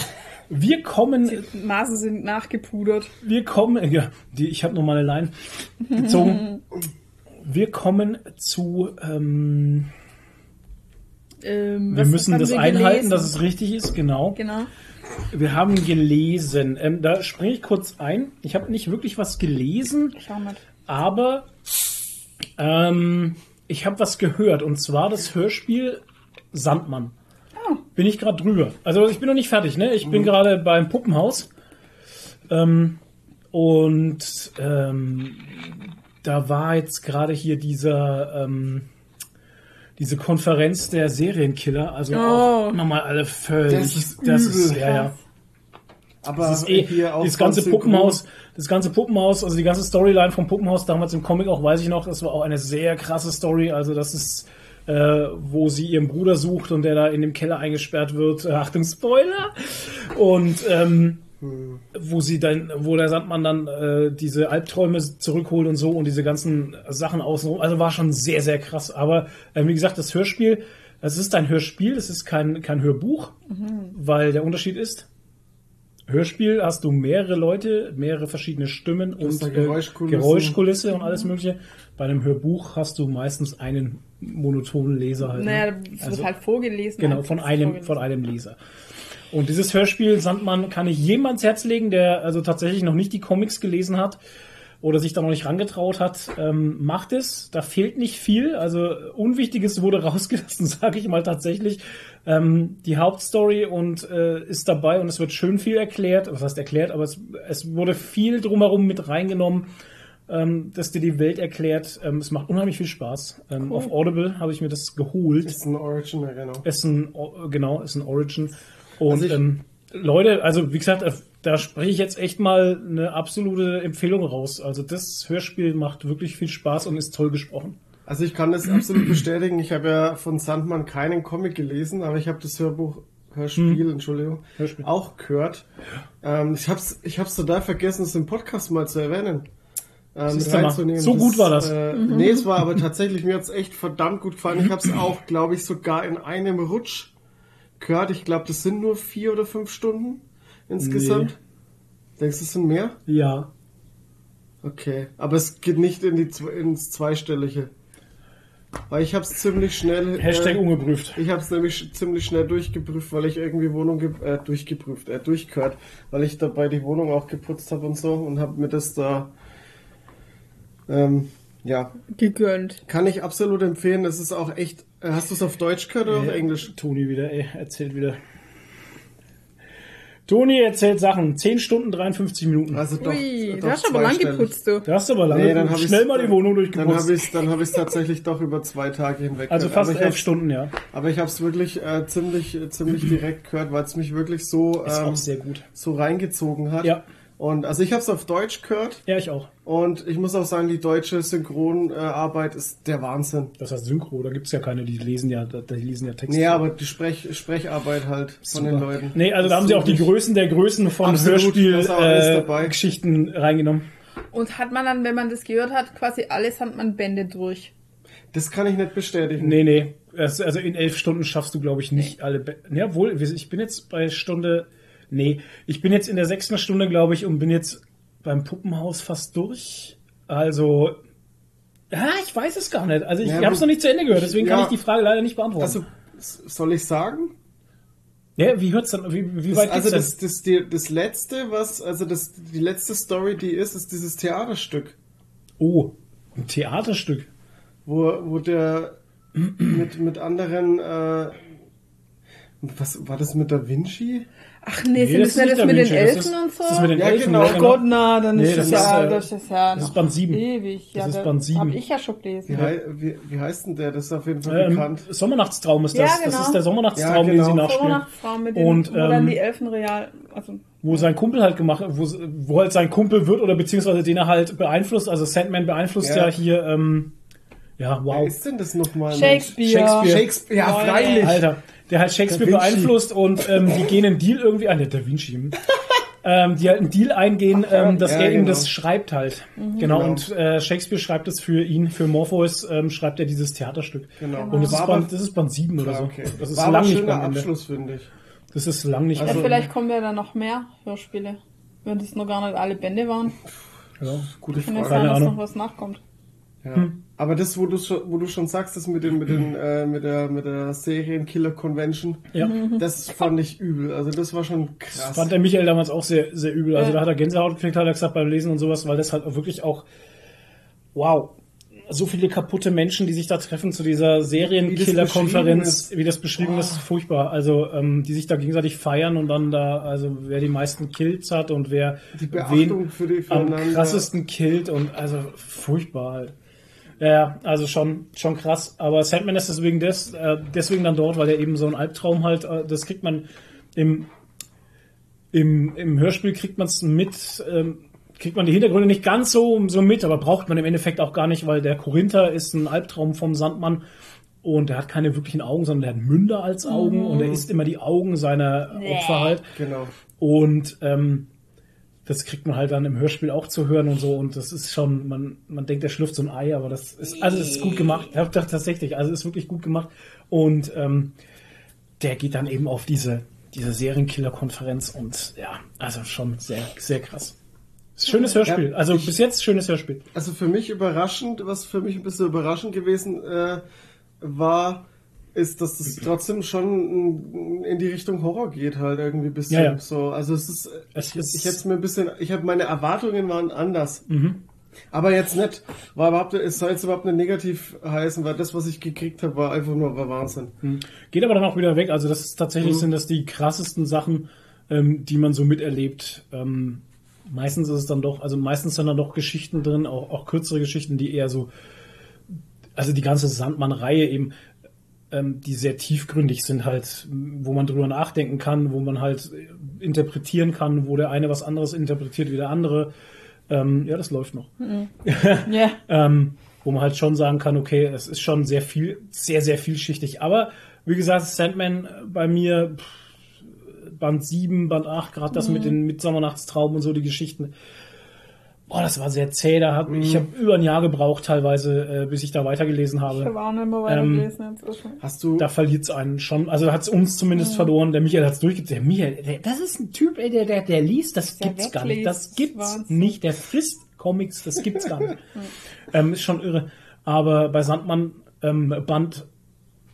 Speaker 2: Wir kommen,
Speaker 1: Maße sind nachgepudert.
Speaker 2: wir kommen, ja, die, ich habe nur meine Line gezogen. Wir kommen zu, ähm,
Speaker 1: Ähm,
Speaker 2: wir
Speaker 1: was
Speaker 2: müssen das
Speaker 1: wir
Speaker 2: einhalten,
Speaker 1: gelesen?
Speaker 2: dass es richtig ist, genau.
Speaker 1: Genau.
Speaker 2: Wir haben gelesen, ähm, da springe ich kurz ein. Ich habe nicht wirklich was gelesen,
Speaker 1: Schau mal.
Speaker 2: Aber ähm, ich habe was gehört und zwar das Hörspiel Sandmann. Bin ich gerade drüber. Also ich bin noch nicht fertig, ne? Ich bin gerade beim Puppenhaus ähm, und ähm, da war jetzt gerade hier dieser ähm, diese Konferenz der Serienkiller, also auch nochmal alle völlig.
Speaker 3: Das ist
Speaker 2: das ist
Speaker 3: übel.
Speaker 2: ja ja.
Speaker 3: Aber
Speaker 2: Das ist eh, das ganze Puppenhaus, das ganze Puppenhaus, also die ganze Storyline vom Puppenhaus damals im Comic auch, weiß ich noch, das war auch eine sehr krasse Story. Also das ist, äh, wo sie ihren Bruder sucht und der da in dem Keller eingesperrt wird. Äh, Achtung, Spoiler! Und ähm, wo sie dann, wo der Sandmann dann äh, diese Albträume zurückholt und so und diese ganzen Sachen außenrum. Also war schon sehr, sehr krass. Aber äh, wie gesagt, das Hörspiel, es ist ein Hörspiel, es ist kein, kein Hörbuch, weil der Unterschied ist, Hörspiel hast du mehrere Leute, mehrere verschiedene Stimmen und äh,
Speaker 3: Geräuschkulissen.
Speaker 2: Geräuschkulisse und alles mögliche. Bei einem Hörbuch hast du meistens einen monotonen Leser halt. ne?
Speaker 1: Naja, es
Speaker 2: Also-
Speaker 1: wird halt vorgelesen.
Speaker 2: Genau, von einem,
Speaker 1: vorgelesen.
Speaker 2: von einem Leser. Und dieses Hörspiel Sandmann kann ich jedem ans Herz legen, der also tatsächlich noch nicht die Comics gelesen hat oder sich da noch nicht rangetraut hat. Ähm, macht es, da fehlt nicht viel. Also Unwichtiges wurde rausgelassen, sage ich mal tatsächlich. Ähm, die Hauptstory und äh, ist dabei und es wird schön viel erklärt. Was heißt erklärt, aber es, es wurde viel drumherum mit reingenommen ähm, dass dir die Welt erklärt. Ähm, es macht unheimlich viel Spaß. Ähm, Auf Audible habe ich mir das geholt.
Speaker 3: ist ein Origin, ja, genau.
Speaker 2: Ist ein, genau, ist ein Origin. Und
Speaker 3: Also ich-
Speaker 2: ähm, Leute, also wie gesagt, äh, da spreche ich jetzt echt mal eine absolute Empfehlung raus. Also das Hörspiel macht wirklich viel Spaß und ist toll gesprochen.
Speaker 3: Also ich kann das absolut bestätigen. Ich habe ja von Sandmann keinen Comic gelesen, aber ich habe das Hörbuch, Hörspiel, Entschuldigung,
Speaker 2: Hm. Hörspiel.
Speaker 3: auch gehört. Ähm, ich habe es ich hab's total vergessen, es im Podcast mal zu erwähnen. Ähm, reinzunehmen.
Speaker 2: so gut war das.
Speaker 3: Äh, Nee, es war aber tatsächlich, mir hat's echt verdammt gut gefallen. Ich habe es auch, glaube ich, sogar in einem Rutsch gehört. Ich glaube, das sind nur vier oder fünf Stunden insgesamt. Denkst du, es sind mehr?
Speaker 2: Ja.
Speaker 3: Okay, aber es geht nicht in die, ins Zweistellige. Weil ich habe es ziemlich schnell.
Speaker 2: Hashtag
Speaker 3: äh,
Speaker 2: ungeprüft.
Speaker 3: ich habe es nämlich ziemlich schnell durchgeprüft, weil ich irgendwie Wohnung ge äh, durchgeprüft, äh, durchgehört, weil ich dabei die Wohnung auch geputzt habe und so und habe mir das da ähm, ja,
Speaker 1: Gegönnt.
Speaker 3: kann ich absolut empfehlen. Es ist auch echt. Äh, hast du es auf Deutsch gehört oder auf Englisch?
Speaker 2: Toni wieder, ey, erzählt wieder. Toni erzählt Sachen. 10 Stunden, 53 Minuten.
Speaker 3: Also doch.
Speaker 1: Ui,
Speaker 3: doch
Speaker 1: du hast aber lang geputzt, du.
Speaker 2: Da hast du aber lange
Speaker 3: Nee, dann hab
Speaker 2: schnell
Speaker 3: ich's-
Speaker 2: mal die Wohnung
Speaker 3: Dann habe
Speaker 2: durchgeputzt.
Speaker 3: ich dann habe ich tatsächlich doch über zwei Tage hinweg.
Speaker 2: Also
Speaker 3: gehört.
Speaker 2: fast
Speaker 3: Aber ich
Speaker 2: elf Stunden, ja.
Speaker 3: Aber ich habe es wirklich äh, ziemlich äh, ziemlich direkt gehört, weil es mich wirklich so
Speaker 2: Ist
Speaker 3: ähm,
Speaker 2: auch sehr gut.
Speaker 3: so reingezogen hat.
Speaker 2: Ja.
Speaker 3: Und also ich habe es auf Deutsch gehört
Speaker 2: Ja, ich auch.
Speaker 3: und ich muss auch sagen, die deutsche Synchronarbeit ist der Wahnsinn.
Speaker 2: Das heißt Synchro, da gibt's ja keine, die lesen ja, die lesen ja Texte.
Speaker 3: Nee, aber die Sprech Sprecharbeit halt von den Leuten.
Speaker 2: Nee, also da haben sie auch die
Speaker 3: Größe.
Speaker 2: Größen der Größen von
Speaker 3: Absolut,
Speaker 2: Hörspiel
Speaker 3: da ist auch alles
Speaker 2: äh, reingenommen.
Speaker 1: Und hat man dann, wenn man das gehört hat, quasi alles hat man Bände durch.
Speaker 3: Das kann ich nicht bestätigen.
Speaker 2: Nee, nee. Also in elf Stunden schaffst du, glaube ich, nicht alle. Be ja, wohl, ich bin jetzt bei Stunde. Nee, ich bin jetzt in der sechsten Stunde, glaube ich, und bin jetzt beim Puppenhaus fast durch. Also. Ja, ich weiß es gar nicht. Also ich
Speaker 3: Ja,
Speaker 2: habe es noch nicht zu Ende gehört, deswegen kann
Speaker 3: ja.
Speaker 2: ich die Frage leider nicht beantworten.
Speaker 3: Also soll ich sagen?
Speaker 2: ja, wie hört's dann? Wie, wie
Speaker 3: Das,
Speaker 2: weit
Speaker 3: also das, das, die, das letzte, was, also das, die letzte Story, die ist, ist dieses Theaterstück?
Speaker 2: Oh, ein Theaterstück.
Speaker 3: wo, wo der mit, mit anderen, äh, was war das mit Da Vinci?
Speaker 1: Ach nee, sind
Speaker 2: das
Speaker 1: das nicht
Speaker 2: ist
Speaker 1: das mit den
Speaker 2: das
Speaker 1: Elfen
Speaker 2: ist-
Speaker 1: und so?
Speaker 2: Das ist mit den
Speaker 3: Ja,
Speaker 2: Elfen,
Speaker 3: genau.
Speaker 2: ja,
Speaker 1: Oh Gott, na, dann
Speaker 2: Nee,
Speaker 1: ist
Speaker 2: das
Speaker 1: das,
Speaker 2: ist,
Speaker 1: ja,
Speaker 2: äh,
Speaker 1: das ist ja
Speaker 2: das ist Band sieben.
Speaker 1: ewig. Ja,
Speaker 2: Das ist Band sieben.
Speaker 1: Hab ich ja schon
Speaker 3: Wie,
Speaker 1: gelesen.
Speaker 3: hei, wie, wie heißt denn der? Das ist auf jeden Fall
Speaker 2: Ähm,
Speaker 3: bekannt.
Speaker 2: Sommernachtstraum ist das.
Speaker 1: Ja,
Speaker 2: Das
Speaker 1: genau.
Speaker 2: ist der Sommernachtstraum,
Speaker 3: Ja,
Speaker 2: den
Speaker 3: genau.
Speaker 2: sie nachspielen.
Speaker 1: Sommernachtstraum mit dem,
Speaker 2: Und,
Speaker 1: wo dann
Speaker 2: ähm,
Speaker 1: die Elfen real, also
Speaker 2: wo sein Kumpel halt gemacht, wo, wo halt sein Kumpel wird oder beziehungsweise den er halt beeinflusst. Also Sandman beeinflusst ja,
Speaker 3: Ja.
Speaker 2: hier, ähm, ja,
Speaker 3: Wer
Speaker 2: wow.
Speaker 3: ist denn das nochmal?
Speaker 1: Shakespeare.
Speaker 2: Shakespeare.
Speaker 3: Shakespeare, ja, freilich.
Speaker 2: Alter, der halt Shakespeare beeinflusst und ähm, die gehen einen Deal irgendwie an. Der Da Vinci. ähm, die halt einen Deal eingehen, ähm, dass
Speaker 3: ja,
Speaker 2: er ihm
Speaker 3: genau.
Speaker 2: das schreibt halt. Genau,
Speaker 3: Genau.
Speaker 2: und äh, Shakespeare schreibt es für ihn, für Morpheus ähm, schreibt er dieses Theaterstück.
Speaker 3: Genau.
Speaker 2: Und das ist,
Speaker 3: War
Speaker 2: Band, das ist Band 7 oder so.
Speaker 3: Okay.
Speaker 2: Das ist
Speaker 3: War
Speaker 2: lang
Speaker 3: ein
Speaker 2: nicht Ende.
Speaker 3: Abschluss, finde ich.
Speaker 2: Das ist lang nicht
Speaker 1: Ja,
Speaker 3: Also-
Speaker 1: vielleicht kommen ja dann noch mehr Hörspiele. Wenn das noch gar nicht alle Bände waren,
Speaker 2: ja.
Speaker 3: Gute
Speaker 1: kann ja
Speaker 3: Frage.
Speaker 1: sein, dass noch was nachkommt.
Speaker 3: Ja.
Speaker 2: Hm.
Speaker 3: Aber das, wo du schon, wo du schon sagst, das mit den, mit den, äh, mit der, mit der Serienkiller Convention,
Speaker 2: Ja.
Speaker 3: das fand ich übel. Also das war schon
Speaker 2: Das
Speaker 3: krass.
Speaker 2: fand der Michael damals auch sehr, sehr übel. Also
Speaker 1: Ja.
Speaker 2: da hat er Gänsehaut gekriegt, hat er gesagt beim Lesen und sowas, weil das halt auch wirklich auch, wow, so viele kaputte Menschen, die sich da treffen zu dieser Serienkiller-Konferenz, wie das beschrieben ist, furchtbar. Also ähm, die sich da gegenseitig feiern und dann da, also wer die meisten Kills hat und wer
Speaker 3: Die Beachtung für die
Speaker 2: am
Speaker 3: füreinander.
Speaker 2: krassesten killt und also furchtbar halt. Ja, also schon, schon krass. Aber Sandman ist deswegen des, äh, deswegen dann dort, weil er eben so ein Albtraum halt, äh, das kriegt man im, im, im Hörspiel kriegt man es mit, ähm, kriegt man die Hintergründe nicht ganz so, so mit, aber braucht man im Endeffekt auch gar nicht, weil der Korinther ist ein Albtraum vom Sandmann und er hat keine wirklichen Augen, sondern er hat Münder als Augen und er isst immer die Augen seiner Opfer halt.
Speaker 3: Genau.
Speaker 2: Und ähm, das kriegt man halt dann im Hörspiel auch zu hören und so. Und das ist schon, man, man denkt, er schlüpft so ein Ei, aber das ist, also es ist gut gemacht. Ja, doch, tatsächlich, also es ist wirklich gut gemacht. Und ähm, der geht dann eben auf diese, diese Serienkiller-Konferenz und ja, also schon sehr, sehr krass. Schönes Hörspiel.
Speaker 3: Ja,
Speaker 2: also
Speaker 3: ich-
Speaker 2: bis jetzt schönes Hörspiel.
Speaker 3: Also für mich überraschend, was für mich ein bisschen überraschend gewesen äh, war, ist, dass das trotzdem schon in die Richtung Horror geht halt irgendwie ein bisschen
Speaker 2: Ja, ja.
Speaker 3: so. Also es ist,
Speaker 2: Es
Speaker 3: ich,
Speaker 2: ist-
Speaker 3: ich hätte mir ein bisschen, ich habe meine Erwartungen waren anders.
Speaker 2: Mhm.
Speaker 3: Aber jetzt nicht, war überhaupt, es soll jetzt überhaupt nicht negativ heißen, weil das, was ich gekriegt habe, war einfach nur war Wahnsinn.
Speaker 2: Geht aber dann auch wieder weg. Also das ist tatsächlich sind das die krassesten Sachen, ähm, die man so miterlebt. Ähm, meistens ist es dann doch, also meistens sind dann doch Geschichten drin, auch, auch kürzere Geschichten, die eher so, also die ganze Sandmann-Reihe eben, ähm, die sehr tiefgründig sind halt, wo man drüber nachdenken kann, wo man halt äh, interpretieren kann, wo der eine was anderes interpretiert wie der andere. Ähm, ja, das läuft noch
Speaker 1: Ja.
Speaker 2: ähm, wo man halt schon sagen kann, okay, es ist schon sehr viel, sehr, sehr vielschichtig. Aber wie gesagt, Sandman bei mir pff, Band 7, Band 8, gerade das mit den Mitsammernachtstrauben und so, die Geschichten. Boah, das war sehr zäh. Da hab, Ich habe über ein Jahr gebraucht teilweise, äh, bis ich da weitergelesen
Speaker 1: Ich habe
Speaker 2: habe.
Speaker 1: auch nicht mehr weiter
Speaker 2: Ähm,
Speaker 1: gelesen inzwischen.
Speaker 3: Hast du,
Speaker 2: Da verliert es einen schon. Also hat es uns zumindest verloren. Der Michael hat es durchgezogen. Der Michael, der, das ist ein Typ, ey, der, der, der liest, das
Speaker 1: Der
Speaker 2: gibt's gar nicht. Das gibt's
Speaker 1: Wahnsinn.
Speaker 2: nicht. Der frisst Comics, das gibt's gar nicht. ähm, ist schon irre. Aber bei Sandmann ähm, Band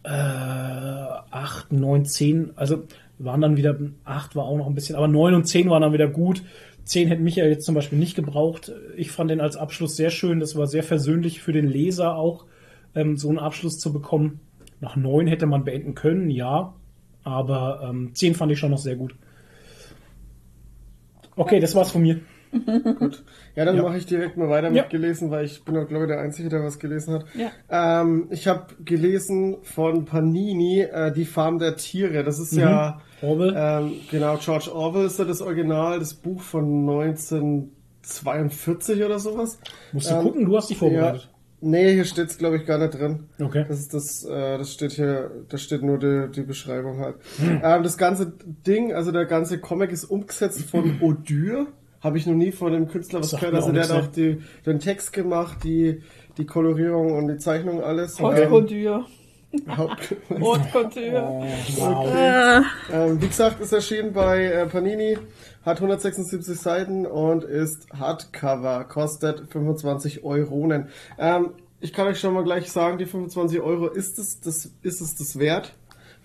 Speaker 2: äh, 8, 9, 10, also waren dann wieder, 8 war auch noch ein bisschen, aber 9 und 10 waren dann wieder gut. 10 hätte Michael jetzt zum Beispiel nicht gebraucht. Ich fand den als Abschluss sehr schön. Das war sehr versöhnlich für den Leser auch, ähm, so einen Abschluss zu bekommen. Nach 9 hätte man beenden können, ja. Aber ähm, 10 fand ich schon noch sehr gut. Okay, das war's von mir.
Speaker 3: Gut. Ja, dann
Speaker 2: Ja.
Speaker 3: mache ich direkt mal weiter
Speaker 2: Ja.
Speaker 3: mit gelesen, weil ich bin auch, glaube ich, der Einzige, der was gelesen hat.
Speaker 1: Ja.
Speaker 3: Ähm, ich habe gelesen von Panini, äh, Die Farm der Tiere. Das ist ja,
Speaker 2: Orwell.
Speaker 3: ähm, genau, George Orwell ist ja das Original, das Buch von 1942 oder sowas.
Speaker 2: Musst du
Speaker 3: ähm,
Speaker 2: gucken, du hast dich vorbereitet.
Speaker 3: Nee, hier steht's glaube ich, gar nicht drin.
Speaker 2: Okay.
Speaker 3: Das ist das, äh, das steht hier, da steht nur die, die Beschreibung halt.
Speaker 2: Hm.
Speaker 3: Ähm, das ganze Ding, also der ganze Comic ist umgesetzt von Odur. Habe ich noch nie von dem Künstler was gehört. Also
Speaker 2: auch
Speaker 3: der hat auch die, den Text gemacht, die, die Kolorierung und die Zeichnung alles.
Speaker 1: Haute
Speaker 3: Ähm,
Speaker 1: Couture.
Speaker 3: Haupt-
Speaker 1: Haute Couture.
Speaker 2: Wow.
Speaker 3: ähm, wie gesagt, ist erschienen bei äh, Panini, hat 176 Seiten und ist Hardcover, kostet 25 Euronen. Ähm, ich kann euch schon mal gleich sagen, die 25 Euro ist es, das ist es das wert,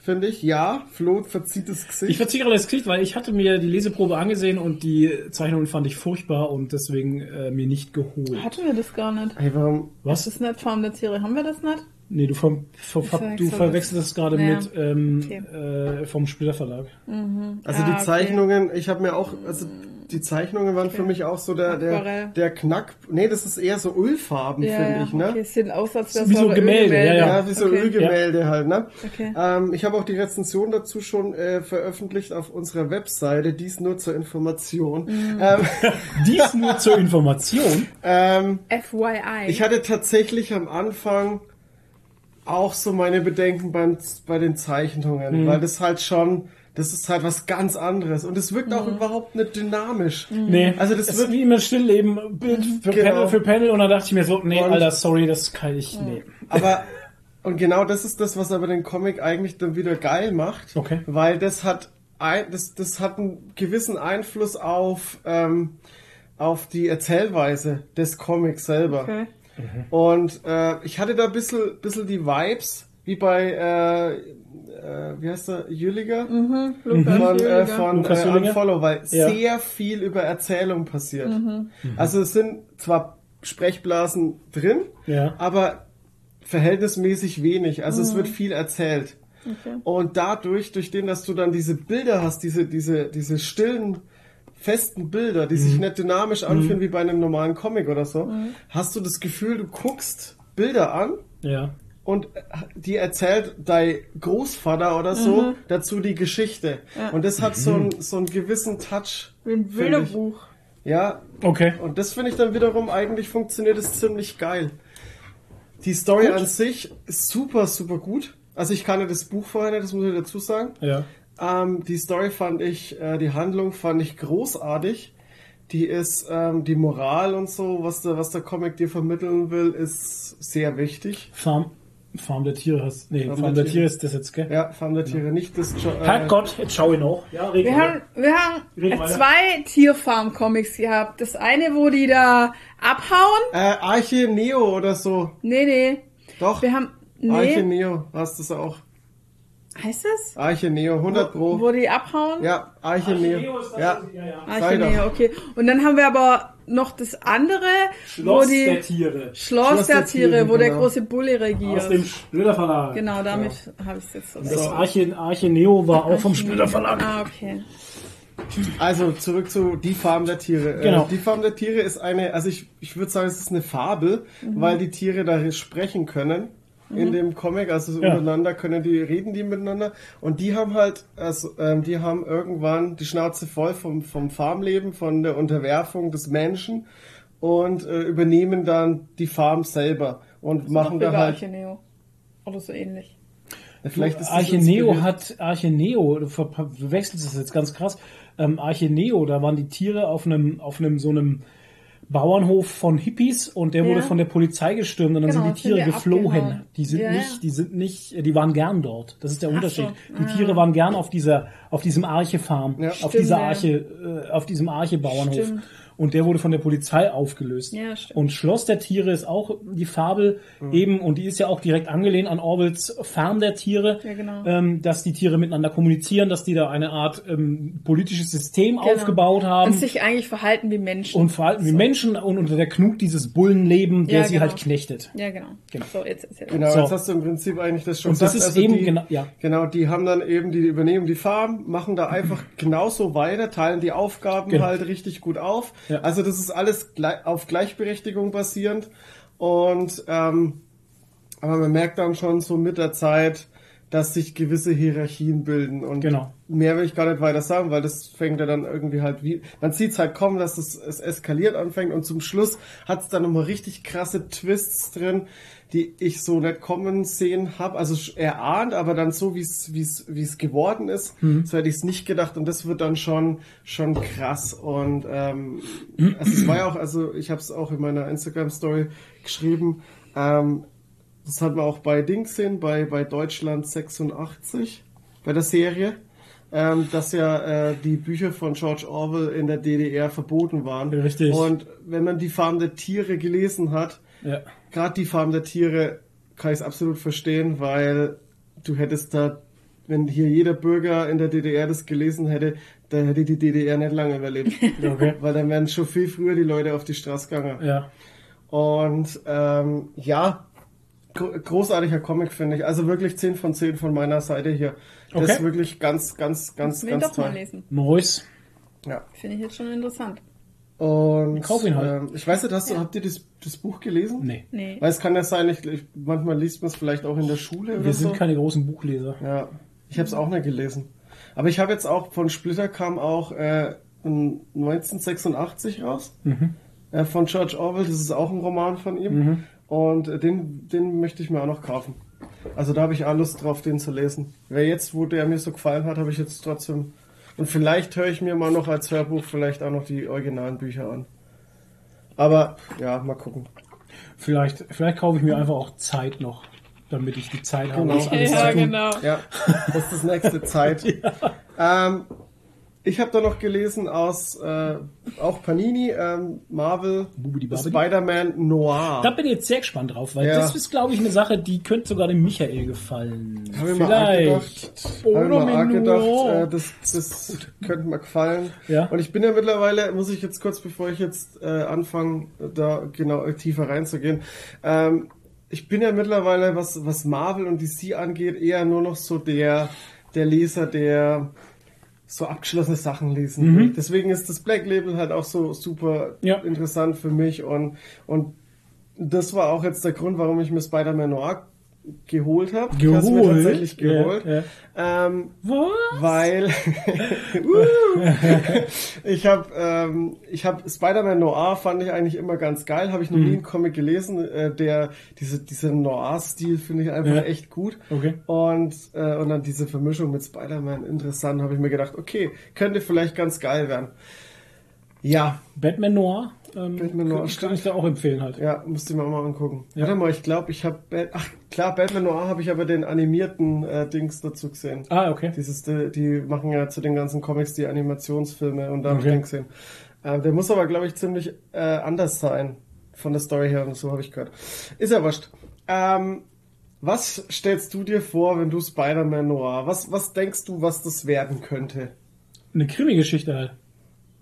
Speaker 3: finde ich. Ja, Flo verzieht das
Speaker 2: Ich
Speaker 3: Gesicht.
Speaker 2: verziehe gerade das Gesicht, weil ich hatte mir die Leseprobe angesehen und die Zeichnungen fand ich furchtbar und deswegen äh, mir nicht geholt.
Speaker 1: Hatten wir das gar nicht.
Speaker 3: Hey, warum?
Speaker 2: Was?
Speaker 1: Das ist nicht Farm der Tiere. Haben wir das nicht?
Speaker 2: Nee, du, ver
Speaker 1: verwechsel
Speaker 2: du
Speaker 1: das.
Speaker 2: verwechselst es gerade
Speaker 1: Ja.
Speaker 2: mit ähm,
Speaker 1: Okay.
Speaker 2: äh, vom Splitter Verlag.
Speaker 3: Also
Speaker 1: Ah,
Speaker 3: die
Speaker 1: okay.
Speaker 3: Zeichnungen, ich habe mir auch, also die Zeichnungen waren für mich auch so der, der, der Knack. Nee, das ist eher so Ölfarben, finde ich, ne?
Speaker 1: Okay, es sieht aus, als
Speaker 2: Wie so Gemälde, ja, ja.
Speaker 3: Ja, wie so
Speaker 1: okay.
Speaker 3: Ölgemälde halt, ne?
Speaker 1: Okay.
Speaker 3: Ähm, ich habe auch die Rezension dazu schon äh, veröffentlicht auf unserer Webseite, dies nur zur Information.
Speaker 1: Mhm.
Speaker 3: Ähm,
Speaker 2: Dies nur zur Information.
Speaker 3: ähm,
Speaker 1: FYI.
Speaker 3: ich hatte tatsächlich am Anfang auch so meine Bedenken beim, bei den Zeichnungen, weil das halt schon, das ist halt was ganz anderes und es wirkt auch überhaupt nicht dynamisch.
Speaker 2: Nee,
Speaker 3: Also das
Speaker 2: es
Speaker 3: wird-
Speaker 2: ist wie immer Stillleben, Bild für
Speaker 3: Genau.
Speaker 2: Panel für Panel und dann dachte ich mir so, nee,
Speaker 3: Und-
Speaker 2: Alter, sorry, das kann ich, nee.
Speaker 3: Aber und genau das ist das, was aber den Comic eigentlich dann wieder geil macht,
Speaker 2: Okay.
Speaker 3: weil das hat ein, das, das hat einen gewissen Einfluss auf ähm, auf die Erzählweise des Comics selber.
Speaker 1: Okay.
Speaker 3: Und äh, ich hatte da ein bisschen, bisschen die Vibes, wie bei, äh, äh, wie heißt der, Jüliger?
Speaker 1: Lukas
Speaker 3: Von, äh, von
Speaker 2: Lukas
Speaker 3: äh? Unfollow, weil
Speaker 2: Ja.
Speaker 3: sehr viel über Erzählung passiert. Also es sind zwar Sprechblasen drin,
Speaker 2: Ja.
Speaker 3: aber verhältnismäßig wenig. Also es wird viel erzählt. Und dadurch, durch den, dass du dann diese Bilder hast, diese, diese, diese stillen, festen Bilder, die sich nicht dynamisch anfühlen wie bei einem normalen Comic oder so, hast du das Gefühl, du guckst Bilder an
Speaker 2: Ja.
Speaker 3: Und die erzählt dein Großvater oder so dazu die Geschichte. Und das hat so, einen, so einen gewissen Touch.
Speaker 1: Wie ein. Bilderbuch.
Speaker 3: Ja,
Speaker 2: Okay.
Speaker 3: und das finde ich dann wiederum eigentlich funktioniert es ziemlich geil. Die Story
Speaker 2: Gut.
Speaker 3: an sich ist super, super gut. Also ich kannte das Buch vorher nicht, das muss ich dazu sagen.
Speaker 2: Ja.
Speaker 3: Ähm, die Story fand ich, äh, die Handlung fand ich großartig. Die ist, ähm, die Moral und so, was der, was der Comic dir vermitteln will, ist sehr wichtig.
Speaker 2: Farm, Farm der Tiere hast, nee, Farm,
Speaker 3: Farm
Speaker 2: der
Speaker 3: der
Speaker 2: Tiere ist das jetzt, gell?
Speaker 3: Ja, Farm der Tiere, nicht das äh,
Speaker 2: Herrgott, jetzt schau ich noch. Ja,
Speaker 1: Wir haben, wir haben
Speaker 2: Red weiter.
Speaker 1: zwei Tierfarm-Comics gehabt. Das eine, wo die da abhauen.
Speaker 3: äh, Arche Neo oder so.
Speaker 1: Nee, nee.
Speaker 3: Doch.
Speaker 1: Wir haben,
Speaker 3: Arche
Speaker 1: nee.
Speaker 3: Neo, hast das auch.
Speaker 1: Heißt das?
Speaker 3: Arche Neo, 100 Pro.
Speaker 1: Wo die abhauen?
Speaker 3: Ja, Arche, Neo.
Speaker 2: ist das,
Speaker 3: Ja.
Speaker 2: ja, ja.
Speaker 3: Doch.
Speaker 1: nee, okay. Und dann haben wir aber noch das andere,
Speaker 2: Schloss
Speaker 1: wo die
Speaker 2: der Tiere.
Speaker 1: Schloss,
Speaker 3: Schloss
Speaker 1: der,
Speaker 3: der
Speaker 1: Tiere,
Speaker 3: Tiere,
Speaker 1: wo der
Speaker 3: genau.
Speaker 1: große Bulle regiert.
Speaker 2: Aus dem Splitter Verlag.
Speaker 1: genau, damit habe ich es jetzt so.
Speaker 2: Das Arche, Arche Neo war auch vom Splitter Verlag.
Speaker 1: Ah, okay.
Speaker 3: Also zurück zu Die Farm der Tiere.
Speaker 2: Genau.
Speaker 3: Äh, die Farm der Tiere ist eine, also ich, ich würde sagen, es ist eine Fabel, weil die Tiere da sprechen können in dem Comic, also so
Speaker 2: Ja.
Speaker 3: untereinander können die, reden die miteinander und die haben halt, also ähm, die haben irgendwann die Schnauze voll vom, vom Farmleben, von der Unterwerfung des Menschen und äh, übernehmen dann die Farm selber und machen
Speaker 1: Doch
Speaker 3: da halt,
Speaker 1: Archeneo. Oder so ähnlich.
Speaker 3: vielleicht ist das
Speaker 2: Arche Neo
Speaker 3: inspiriert-
Speaker 2: hat, Arche Neo, du ver- du wechselst das jetzt ganz krass. Ähm, Arche Neo, da waren die Tiere auf einem, auf einem, so einem Bauernhof von Hippies und der wurde
Speaker 1: Ja.
Speaker 2: von der Polizei gestürmt und dann
Speaker 1: Genau,
Speaker 2: sind die
Speaker 1: sind
Speaker 2: Tiere
Speaker 1: die
Speaker 2: geflohen.
Speaker 1: abgehauen.
Speaker 2: Die sind
Speaker 1: Ja,
Speaker 2: nicht,
Speaker 1: ja.
Speaker 2: die sind nicht, die waren gern dort. Das ist der
Speaker 1: Ach
Speaker 2: Unterschied.
Speaker 1: so.
Speaker 2: Die
Speaker 1: Ah.
Speaker 2: Tiere waren gern auf dieser, auf diesem Arche-Farm, auf
Speaker 1: Stimmt,
Speaker 2: dieser. Arche, äh, auf diesem Arche-Bauernhof.
Speaker 1: Stimmt.
Speaker 2: Und der wurde von der Polizei aufgelöst.
Speaker 1: Ja, stimmt.
Speaker 2: Und Schloss der Tiere ist auch die Fabel eben, und die ist ja auch direkt angelehnt an Orwells Farm der Tiere,
Speaker 1: Ja, genau.
Speaker 2: ähm, dass die Tiere miteinander kommunizieren, dass die da eine Art ähm, politisches System
Speaker 1: Genau.
Speaker 2: aufgebaut haben
Speaker 1: Und sich eigentlich verhalten wie Menschen.
Speaker 2: und verhalten wie Menschen und unter der Knut dieses Bullenleben, der
Speaker 1: Ja,
Speaker 2: sie
Speaker 1: genau.
Speaker 2: halt knechtet.
Speaker 1: ja, genau.
Speaker 2: Genau.
Speaker 1: So, jetzt erzähl.
Speaker 3: Genau,
Speaker 2: So.
Speaker 3: jetzt hast du im Prinzip eigentlich das schon
Speaker 2: Und das
Speaker 3: gesagt.
Speaker 2: ist
Speaker 3: Also
Speaker 2: eben
Speaker 3: die,
Speaker 2: genau- ja.
Speaker 3: Genau, die haben dann eben, die übernehmen die Farm, machen da einfach genauso weiter, teilen die Aufgaben
Speaker 2: Genau.
Speaker 3: halt richtig gut auf.
Speaker 2: Ja.
Speaker 3: Also das ist alles auf Gleichberechtigung basierend und ähm, aber man merkt dann schon so mit der Zeit, dass sich gewisse Hierarchien bilden und
Speaker 2: Genau.
Speaker 3: mehr will ich gar nicht weiter sagen, weil das fängt ja dann irgendwie halt wie, man sieht halt kommen, dass es, es eskaliert anfängt und zum Schluss hat es dann nochmal richtig krasse Twists drin, die ich so nicht kommen sehen habe, also erahnt, aber dann so wie es wie es wie es geworden ist, so hätte ich es nicht gedacht und das wird dann schon schon krass und ähm, also es war ja auch, also ich habe es auch in meiner Instagram Story geschrieben. Ähm, das hat man auch bei Dings gesehen, bei, bei Deutschland 86, bei der Serie, ähm, dass ja äh, die Bücher von George Orwell in der DDR verboten waren.
Speaker 2: Richtig.
Speaker 3: Und wenn man die Farm der Tiere gelesen hat,
Speaker 2: Ja.
Speaker 3: gerade die Farm der Tiere, kann ich es absolut verstehen, weil du hättest da, wenn hier jeder Bürger in der DDR das gelesen hätte, dann hätte die DDR nicht lange überlebt.
Speaker 2: Okay.
Speaker 3: Weil dann wären schon viel früher die Leute auf die Straße gegangen.
Speaker 2: Ja.
Speaker 3: Und ähm, ja, großartiger Comic finde ich. Also wirklich 10 von 10 von meiner Seite hier. Das
Speaker 2: Okay.
Speaker 3: ist wirklich ganz, ganz, ganz,
Speaker 1: ihn
Speaker 3: ganz
Speaker 1: doch mal
Speaker 3: toll.
Speaker 1: lesen.
Speaker 2: Mois.
Speaker 3: Ja.
Speaker 1: Finde ich jetzt schon interessant.
Speaker 3: Und
Speaker 2: Kauf ihn halt.
Speaker 3: ähm, ich weiß nicht, hast du, habt ihr das, das Buch gelesen?
Speaker 2: Nee.
Speaker 1: Nee.
Speaker 3: Weil es kann ja sein, ich, ich, manchmal liest man es vielleicht auch in der Schule oder
Speaker 2: Wir
Speaker 3: so.
Speaker 2: sind keine großen Buchleser.
Speaker 3: Ja, ich habe es auch nicht gelesen. Aber ich habe jetzt auch von Splitter kam auch äh, ein 1986 raus
Speaker 2: Mhm.
Speaker 3: äh, von George Orwell. Das ist auch ein Roman von ihm und äh, den den möchte ich mir auch noch kaufen. Also da habe ich auch Lust drauf, den zu lesen. Wer jetzt, wo der mir so gefallen hat, habe ich jetzt trotzdem. Und vielleicht höre ich mir mal noch als Hörbuch vielleicht auch noch die originalen Bücher an. Aber ja, mal gucken.
Speaker 2: Vielleicht, vielleicht kaufe ich mir einfach auch Zeit noch, damit ich die Zeit habe,
Speaker 3: Genau.
Speaker 2: das alles
Speaker 1: Ja,
Speaker 2: zu tun.
Speaker 1: genau.
Speaker 3: Ja, das ist das nächste Zeit. ähm, ich habe da noch gelesen aus äh, auch Panini, ähm, Marvel. Spider-Man Noir.
Speaker 2: Da bin ich jetzt sehr gespannt drauf, weil
Speaker 3: Ja.
Speaker 2: das ist, glaube ich, eine Sache, die könnte sogar dem Michael gefallen.
Speaker 3: Habe ich mal hab ich mal arg
Speaker 2: mir
Speaker 3: gedacht
Speaker 2: nur.
Speaker 3: äh, das, das könnte mir gefallen.
Speaker 2: Ja.
Speaker 3: Und ich bin ja mittlerweile, muss ich jetzt kurz, bevor ich jetzt äh, anfange, da genau tiefer reinzugehen, ähm, ich bin ja mittlerweile, was, was Marvel und DC angeht, eher nur noch so der, der Leser, der so abgeschlossene Sachen lesen will. Deswegen ist das Black Label halt auch so super
Speaker 2: Ja.
Speaker 3: interessant für mich und, und das war auch jetzt der Grund, warum ich mir Spider-Man Noir geholt habe. Ich habe mir
Speaker 2: Geholt?
Speaker 3: tatsächlich geholt.
Speaker 2: ja.
Speaker 3: Ähm,
Speaker 2: Was?
Speaker 3: weil ich habe ähm, ich habe Spider-Man Noir fand ich eigentlich immer ganz geil, habe ich noch
Speaker 2: Mhm.
Speaker 3: nie einen Comic gelesen, äh, der diese dieser Noir-Stil finde ich einfach
Speaker 2: Ja.
Speaker 3: echt gut.
Speaker 2: Okay.
Speaker 3: Und äh, und dann diese Vermischung mit Spider-Man interessant, habe ich mir gedacht, okay, könnte vielleicht ganz geil werden. Ja,
Speaker 2: Batman Noir. Ähm,
Speaker 3: Batman Noir,
Speaker 2: kann,
Speaker 3: stimmt.
Speaker 2: kann ich da auch empfehlen halt.
Speaker 3: ja, musste ich mir auch mal angucken.
Speaker 2: Ja.
Speaker 3: Warte mal, ich glaube, ich habe ach klar, Batman Noir habe ich aber den animierten äh, Dings dazu gesehen.
Speaker 2: Ah, okay.
Speaker 3: Dieses, die, die machen ja zu den ganzen Comics die Animationsfilme und da habe ich
Speaker 2: Okay.
Speaker 3: den gesehen. Äh, der muss aber, glaube ich, ziemlich äh, anders sein von der Story her und so habe ich gehört. Ist ja wurscht. Ähm, was stellst du dir vor, wenn du Spider-Man Noir? Was, was denkst du, was das werden könnte?
Speaker 2: Eine Krimi-Geschichte halt.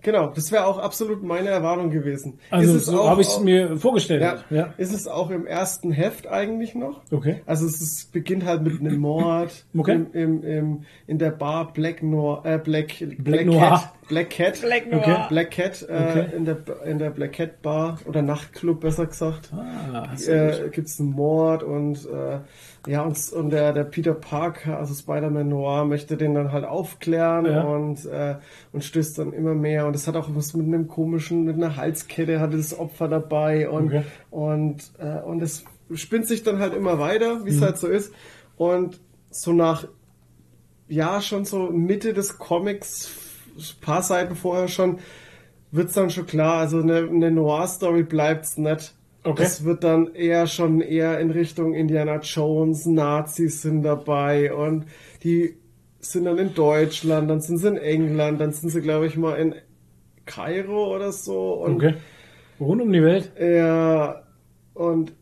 Speaker 3: Genau, das wäre auch absolut meine Erwartung gewesen.
Speaker 2: Also so habe ich es mir vorgestellt.
Speaker 3: ja,
Speaker 2: ja.
Speaker 3: Ist es auch im ersten Heft eigentlich noch?
Speaker 2: Okay.
Speaker 3: Also es ist, beginnt halt mit einem Mord
Speaker 2: Okay.
Speaker 3: im, im, im, in der Bar Black Noir, äh, Black, Black,
Speaker 2: Noir.
Speaker 3: Cat, Black Cat,
Speaker 1: Black Noir.
Speaker 2: Okay.
Speaker 3: Black Cat äh,
Speaker 2: Okay.
Speaker 3: in der in der Black Cat Bar oder Nachtclub besser gesagt.
Speaker 2: Ah.
Speaker 3: Äh, gibt's einen Mord und äh, ja und, und der der Peter Parker, also Spider-Man Noir, möchte den dann halt aufklären
Speaker 2: Ja.
Speaker 3: und äh, und stößt dann immer mehr und es hat auch was mit einem komischen mit einer Halskette hatte das Opfer dabei und
Speaker 2: Okay.
Speaker 3: und äh, und es spinnt sich dann halt immer weiter, wie es
Speaker 2: Mhm.
Speaker 3: halt so ist und so nach ja schon so Mitte des Comics, paar Seiten vorher schon, wird's dann schon klar. Also eine, eine Noir-Story bleibt's nicht.
Speaker 2: Okay.
Speaker 3: Es wird dann eher schon eher in Richtung Indiana Jones, Nazis sind dabei und die sind dann in Deutschland, dann sind sie in England, dann sind sie, glaube ich, mal in Kairo oder so. Und
Speaker 2: Okay. Rund um die Welt.
Speaker 3: ja, und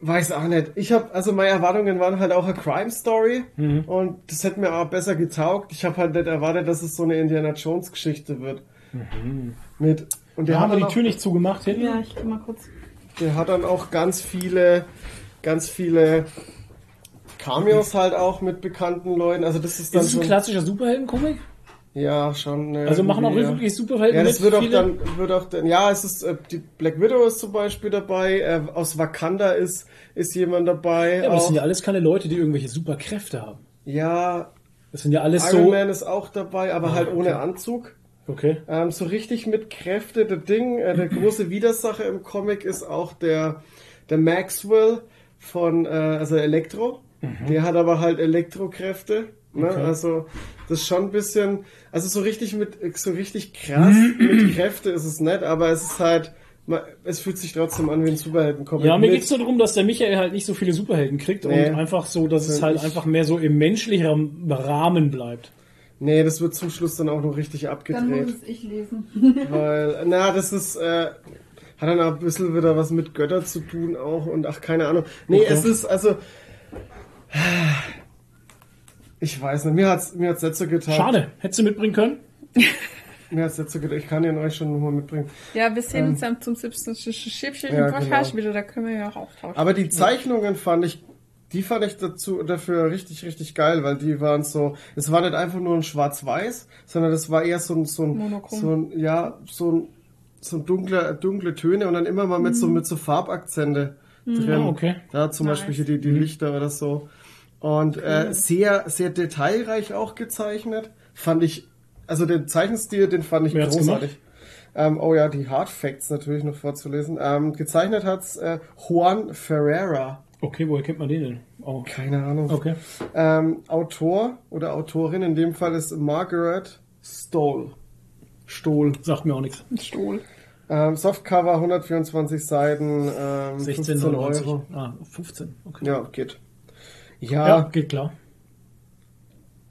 Speaker 3: weiß auch nicht. Ich habe also meine Erwartungen waren halt auch eine Crime Story
Speaker 2: Mhm.
Speaker 3: und das hätte mir auch besser getaugt. Ich habe halt nicht erwartet, dass es so eine Indiana Jones Geschichte wird. Mit und der
Speaker 2: Da haben
Speaker 3: hat,
Speaker 2: wir
Speaker 3: dann
Speaker 2: die Tür
Speaker 3: auch,
Speaker 2: nicht zugemacht hinten.
Speaker 1: Ja, ich geh mal kurz.
Speaker 3: der hat dann auch ganz viele ganz viele Cameos halt auch mit bekannten Leuten. Also das ist dann
Speaker 2: Ist es ein klassischer Superhelden-Comic?
Speaker 3: Ja schon äh,
Speaker 2: Also machen auch
Speaker 3: ja.
Speaker 2: wirklich Superhelden
Speaker 3: Ja, das wird auch dann, wird auch dann, ja, es ist, äh, die Black Widow ist zum Beispiel dabei, äh, aus Wakanda ist, ist jemand dabei.
Speaker 2: Ja, aber das
Speaker 3: auch,
Speaker 2: sind ja alles keine Leute, die irgendwelche Superkräfte haben.
Speaker 3: ja,
Speaker 2: Das sind ja alles
Speaker 3: Iron
Speaker 2: so.
Speaker 3: Man ist auch dabei, aber halt ohne Anzug.
Speaker 2: Okay.
Speaker 3: Ähm, so richtig mit Kräfte, der Ding, äh, der große Widersacher im Comic ist auch der, der Maxwell von, äh, also Elektro. Der hat aber halt Elektrokräfte. Ne?
Speaker 2: Okay.
Speaker 3: Also das ist schon ein bisschen, also so richtig mit, so richtig krass mit Kräfte ist es nicht, aber es ist halt, es fühlt sich trotzdem an wie ein Superhelden-Comic.
Speaker 2: Ja, mir
Speaker 3: mit-
Speaker 2: geht's nur darum, dass der Michael halt nicht so viele Superhelden kriegt
Speaker 3: Nee.
Speaker 2: und einfach so, dass es halt einfach mehr so im menschlichen Rahmen bleibt.
Speaker 3: Nee, das wird zum Schluss dann auch noch richtig
Speaker 1: Dann
Speaker 3: abgedreht.
Speaker 1: muss es ich lesen.
Speaker 3: Weil, na, das ist, äh, hat dann auch ein bisschen wieder was mit Götter zu tun auch und ach, keine Ahnung. Nee,
Speaker 2: Okay.
Speaker 3: es ist, also, ich weiß nicht, mir hat's, mir hat's so getan.
Speaker 2: Schade. Hättest du mitbringen können?
Speaker 3: Mir hat's so getan. Ich kann den euch schon nochmal mitbringen.
Speaker 1: Ja, wir sehen uns dann zum 17. Schiffchen
Speaker 3: Ja,
Speaker 1: im Podcast
Speaker 3: genau.
Speaker 1: wieder, da können wir ja auch austauschen.
Speaker 3: Aber die Zeichnungen fand ich, die fand ich dazu, dafür richtig, richtig geil, weil die waren so, es war nicht einfach nur ein Schwarz-Weiß, sondern das war eher so ein, so ein,
Speaker 1: Monochrom.
Speaker 3: so ein, ja, so ein, so ein dunkler, dunkle Töne und dann immer mal mit so, mit so Farbakzente drin.
Speaker 2: Ah, okay.
Speaker 3: Da zum
Speaker 1: Nice.
Speaker 3: Beispiel hier die, die Lichter oder so. Und äh, sehr, sehr detailreich auch gezeichnet. Fand ich, also den Zeichenstil, den fand ich
Speaker 2: Wer
Speaker 3: großartig. Ähm, oh ja, die Hard Facts natürlich noch vorzulesen. Ähm, gezeichnet hat's äh, Juan Ferreira.
Speaker 2: Okay, woher kennt man den denn? Oh.
Speaker 3: Keine Ahnung.
Speaker 2: Okay.
Speaker 3: Ähm, Autor oder Autorin in dem Fall ist Margaret Stoll. Stohl.
Speaker 2: Sagt mir auch nichts.
Speaker 1: Stuhl.
Speaker 3: Ähm, Softcover 124 Seiten, ähm, 15
Speaker 2: 16,99
Speaker 3: Euro.
Speaker 2: Ah, 15. Okay.
Speaker 3: Ja, geht.
Speaker 2: Ja,
Speaker 3: Ja,
Speaker 2: geht klar.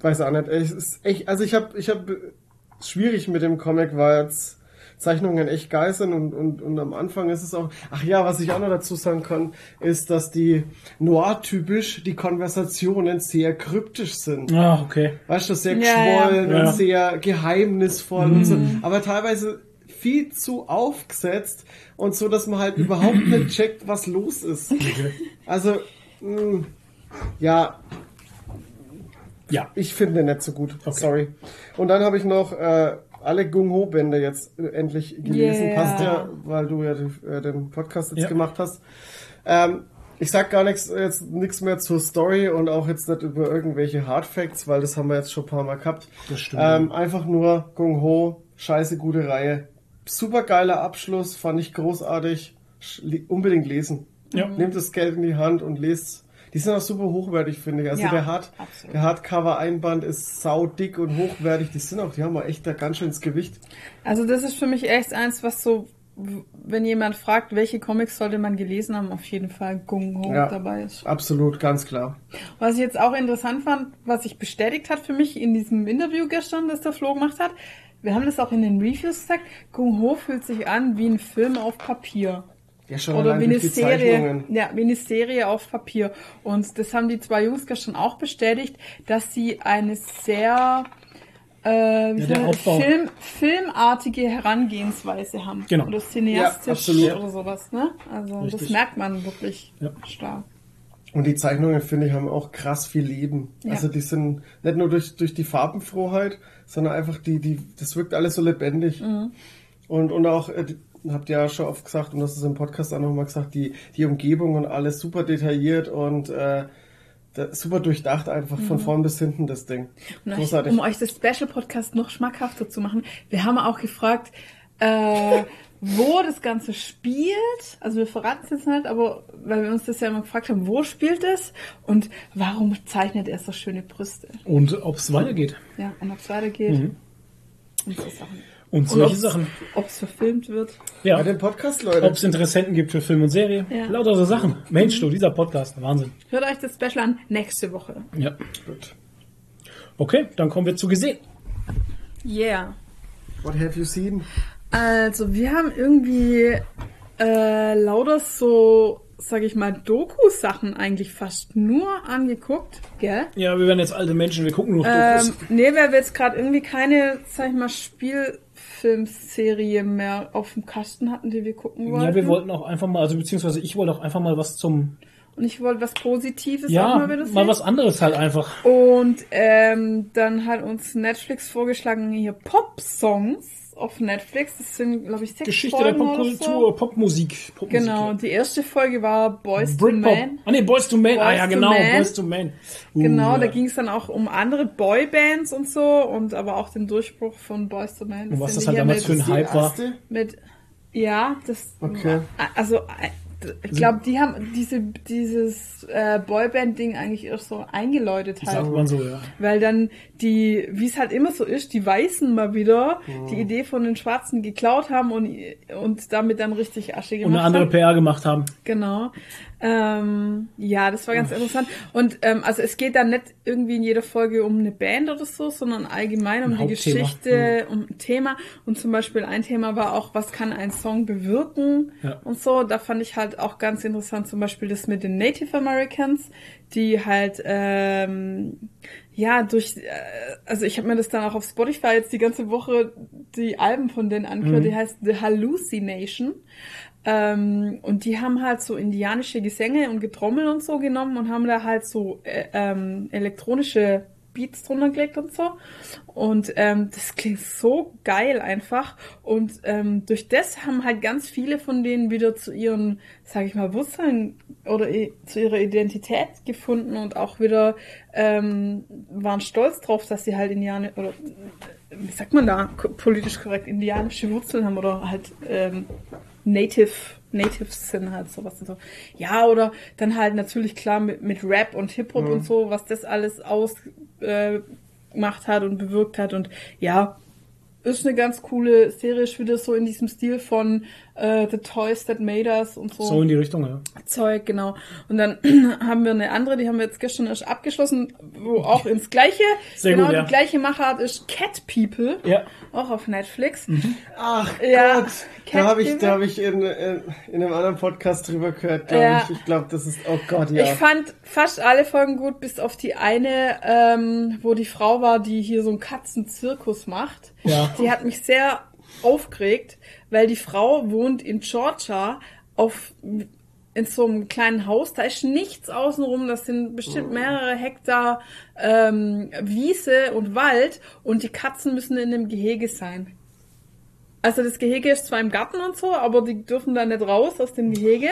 Speaker 3: weiß auch nicht. Es ist echt, also ich habe, ich habe schwierig mit dem Comic, weil jetzt Zeichnungen echt geil sind und, und, und am Anfang ist es auch, ach ja, was ich auch noch dazu sagen kann, ist, dass die Noir-typisch die Konversationen sehr kryptisch sind.
Speaker 2: Ah, okay.
Speaker 3: Weißt du, sehr
Speaker 1: Ja, ja.
Speaker 3: geschwollen
Speaker 2: Ja.
Speaker 3: und sehr geheimnisvoll und so, aber teilweise viel zu aufgesetzt und so, dass man halt überhaupt nicht checkt, was los ist. Also, mh, ja,
Speaker 2: Ja.
Speaker 3: ich finde den nicht so gut. Sorry. Und dann habe ich noch äh, alle Gung Ho Bände jetzt äh, endlich gelesen.
Speaker 1: Yeah.
Speaker 3: Passt ja, weil du ja die, äh, den Podcast jetzt
Speaker 2: Ja.
Speaker 3: gemacht hast. Ähm, ich sag gar nichts jetzt nichts mehr zur Story und auch jetzt nicht über irgendwelche Hard Facts, weil das haben wir jetzt schon ein paar Mal gehabt.
Speaker 2: Das stimmt.
Speaker 3: Ähm, einfach nur Gung Ho, scheiße gute Reihe. Super geiler Abschluss, fand ich großartig. Sch- Unbedingt lesen.
Speaker 2: Ja.
Speaker 3: Nehmt das Geld in die Hand und lest. Die sind auch super hochwertig, finde ich. Also
Speaker 1: Ja,
Speaker 3: der Hard,
Speaker 1: absolut.
Speaker 3: der Hardcover-Einband ist sau dick und hochwertig. Die sind auch, die haben auch echt da ganz schön ins Gewicht.
Speaker 1: Also das ist für mich echt eins, was so, wenn jemand fragt, welche Comics sollte man gelesen haben, auf jeden Fall Gung Ho
Speaker 3: Ja.
Speaker 1: dabei ist.
Speaker 3: Absolut, ganz klar.
Speaker 1: Was ich jetzt auch interessant fand, was sich bestätigt hat für mich in diesem Interview gestern, das der Flo gemacht hat, wir haben das auch in den Reviews gesagt, Gung Ho fühlt sich an wie ein Film auf Papier.
Speaker 3: Ja, schon
Speaker 1: Oder
Speaker 3: Zeichnungen.
Speaker 1: ja, Serie auf Papier. Und das haben die zwei Jungs gestern auch bestätigt, dass sie eine sehr äh,
Speaker 2: Ja.
Speaker 1: Film, filmartige Herangehensweise haben.
Speaker 2: Genau.
Speaker 1: Oder cineastisch
Speaker 3: Ja,
Speaker 1: oder sowas. Ne? Also das
Speaker 2: Richtig.
Speaker 1: merkt man wirklich
Speaker 2: Ja.
Speaker 1: stark.
Speaker 3: Und die Zeichnungen, finde ich, haben auch krass viel Leben. Also die sind nicht nur durch, durch die Farbenfroheit, sondern einfach die, die, das wirkt alles so lebendig.
Speaker 1: Mhm.
Speaker 3: Und, und auch, äh, habt ihr ja schon oft gesagt, und das ist im Podcast auch nochmal gesagt, die, die Umgebung und alles super detailliert und äh, super durchdacht einfach von vorn bis hinten das Ding.
Speaker 1: Mhm. Euch,
Speaker 3: Großartig.
Speaker 1: um euch das Special Podcast noch schmackhafter zu machen, wir haben auch gefragt, äh, wo das Ganze spielt. Also wir verraten es jetzt nicht, aber weil wir uns das ja immer gefragt haben, wo spielt es und warum zeichnet er so schöne Brüste?
Speaker 2: Und ob es weitergeht.
Speaker 1: Ja, und ob es weitergeht. Und so Sachen.
Speaker 2: Und solche
Speaker 1: ob's-
Speaker 2: Sachen.
Speaker 1: Ob es verfilmt wird.
Speaker 2: Ja.
Speaker 3: Bei dem Podcast, Leute.
Speaker 2: Ob es Interessenten gibt für Film und Serie.
Speaker 1: Ja.
Speaker 2: Lauter so Sachen. Mensch, du, dieser Podcast. Wahnsinn.
Speaker 1: Hört euch das Special an nächste Woche.
Speaker 2: Ja.
Speaker 3: Gut.
Speaker 2: Okay, dann kommen wir zu gesehen.
Speaker 1: Yeah.
Speaker 3: What have you seen?
Speaker 1: Also, wir haben irgendwie äh, lauter so, sag ich mal, Doku-Sachen eigentlich fast nur angeguckt, gell?
Speaker 2: Ja, wir werden jetzt alte Menschen, wir gucken nur
Speaker 1: Ähm,
Speaker 2: Dokus.
Speaker 1: nee, weil wir jetzt gerade irgendwie keine, sag ich mal, Spielfilmserie mehr auf dem Kasten hatten, die wir gucken wollten.
Speaker 2: Ja, wir wollten auch einfach mal, also beziehungsweise ich wollte auch einfach mal was zum,
Speaker 1: Und ich wollte was Positives
Speaker 2: ja,
Speaker 1: auch mal wieder
Speaker 2: mal,
Speaker 1: sehen.
Speaker 2: was anderes halt einfach.
Speaker 1: Und ähm, dann hat uns Netflix vorgeschlagen, hier Pop-Songs auf Netflix. Das sind, glaube ich, sechs
Speaker 2: Geschichte der
Speaker 1: Folgen oder
Speaker 2: Popkultur,
Speaker 1: So.
Speaker 2: Popmusik. Popmusik
Speaker 1: Genau,
Speaker 2: ja.
Speaker 1: die erste Folge war Boys to
Speaker 2: Britpop.
Speaker 1: Men.
Speaker 2: Ah nee, Boys to Men. ah
Speaker 1: Boys
Speaker 2: ja,
Speaker 1: to
Speaker 2: genau,
Speaker 1: Men.
Speaker 2: Boys to Men. Uh,
Speaker 1: Genau,
Speaker 2: ja.
Speaker 1: da ging es dann auch um andere Boybands und so und aber auch den Durchbruch von Boys to Men.
Speaker 2: Und was das halt damals für ein Hype war.
Speaker 1: Mit ja, das
Speaker 3: Okay.
Speaker 1: also äh, ich glaube, die haben diese dieses äh, Boyband-Ding eigentlich erst so eingeläutet halt.
Speaker 2: Sagt man so, ja.
Speaker 1: Weil dann die, wie es halt immer so ist, die Weißen mal wieder
Speaker 2: Mhm.
Speaker 1: die Idee von den Schwarzen geklaut haben und, und damit dann richtig Asche gemacht
Speaker 2: Und eine andere
Speaker 1: haben.
Speaker 2: PR gemacht haben.
Speaker 1: Genau. Ähm, ja, das war ganz interessant. Und ähm, also es geht dann nicht irgendwie in jeder Folge um eine Band oder so, sondern allgemein um
Speaker 2: Ein
Speaker 1: die. Geschichte, um ein Thema. Und zum Beispiel ein Thema war auch, was kann ein Song bewirken
Speaker 2: Ja.
Speaker 1: und so. Da fand ich halt auch ganz interessant zum Beispiel das mit den Native Americans, die halt ähm, ja durch, äh, also ich habe mir das dann auch auf Spotify jetzt die ganze Woche die Alben von denen angehört,
Speaker 2: Mhm.
Speaker 1: die heißt The Hallucination. Ähm, und die haben halt so indianische Gesänge und Getrommel und so genommen und haben da halt so äh, ähm, elektronische Beats drunter gelegt und so. Und ähm, das klingt so geil einfach. Und ähm, durch das haben halt ganz viele von denen wieder zu ihren, sag ich mal, Wurzeln oder i- zu ihrer Identität gefunden und auch wieder ähm, waren stolz drauf, dass sie halt Indianer oder wie sagt man da, politisch korrekt indianische Wurzeln haben oder halt ähm, Native, Natives sind halt sowas und so. Ja, oder dann halt natürlich klar mit, mit Rap und Hip-Hop und so, was das alles ausgemacht äh, hat und bewirkt hat. Und ja, ist eine ganz coole Serie, ist wieder so in diesem Stil von äh, The Toys That Made Us und so.
Speaker 2: So in die Richtung, ja.
Speaker 1: Zeug, genau. Und dann haben wir eine andere, die haben wir jetzt gestern erst abgeschlossen, wo auch ins gleiche,
Speaker 2: Sehr
Speaker 1: genau
Speaker 2: gut, ja.
Speaker 1: die gleiche Machart ist Cat People,
Speaker 2: Ja.
Speaker 1: auch auf Netflix.
Speaker 3: Ach
Speaker 1: Ja,
Speaker 3: Gott,
Speaker 1: Cat
Speaker 3: da habe ich, da habe ich in, in, in einem anderen Podcast drüber gehört, glaube
Speaker 1: Ja.
Speaker 3: ich. Ich glaube, das ist, oh Gott, ja.
Speaker 1: Ich fand fast alle Folgen gut, bis auf die eine, ähm, wo die Frau war, die hier so einen Katzenzirkus macht.
Speaker 2: Ja.
Speaker 1: Die hat mich sehr aufgeregt, weil die Frau wohnt in Georgia auf in so einem kleinen Haus, da ist nichts außenrum, das sind bestimmt mehrere Hektar ähm, Wiese und Wald. Und die Katzen müssen in dem Gehege sein. Also das Gehege ist zwar im Garten und so, aber die dürfen da nicht raus aus dem Gehege,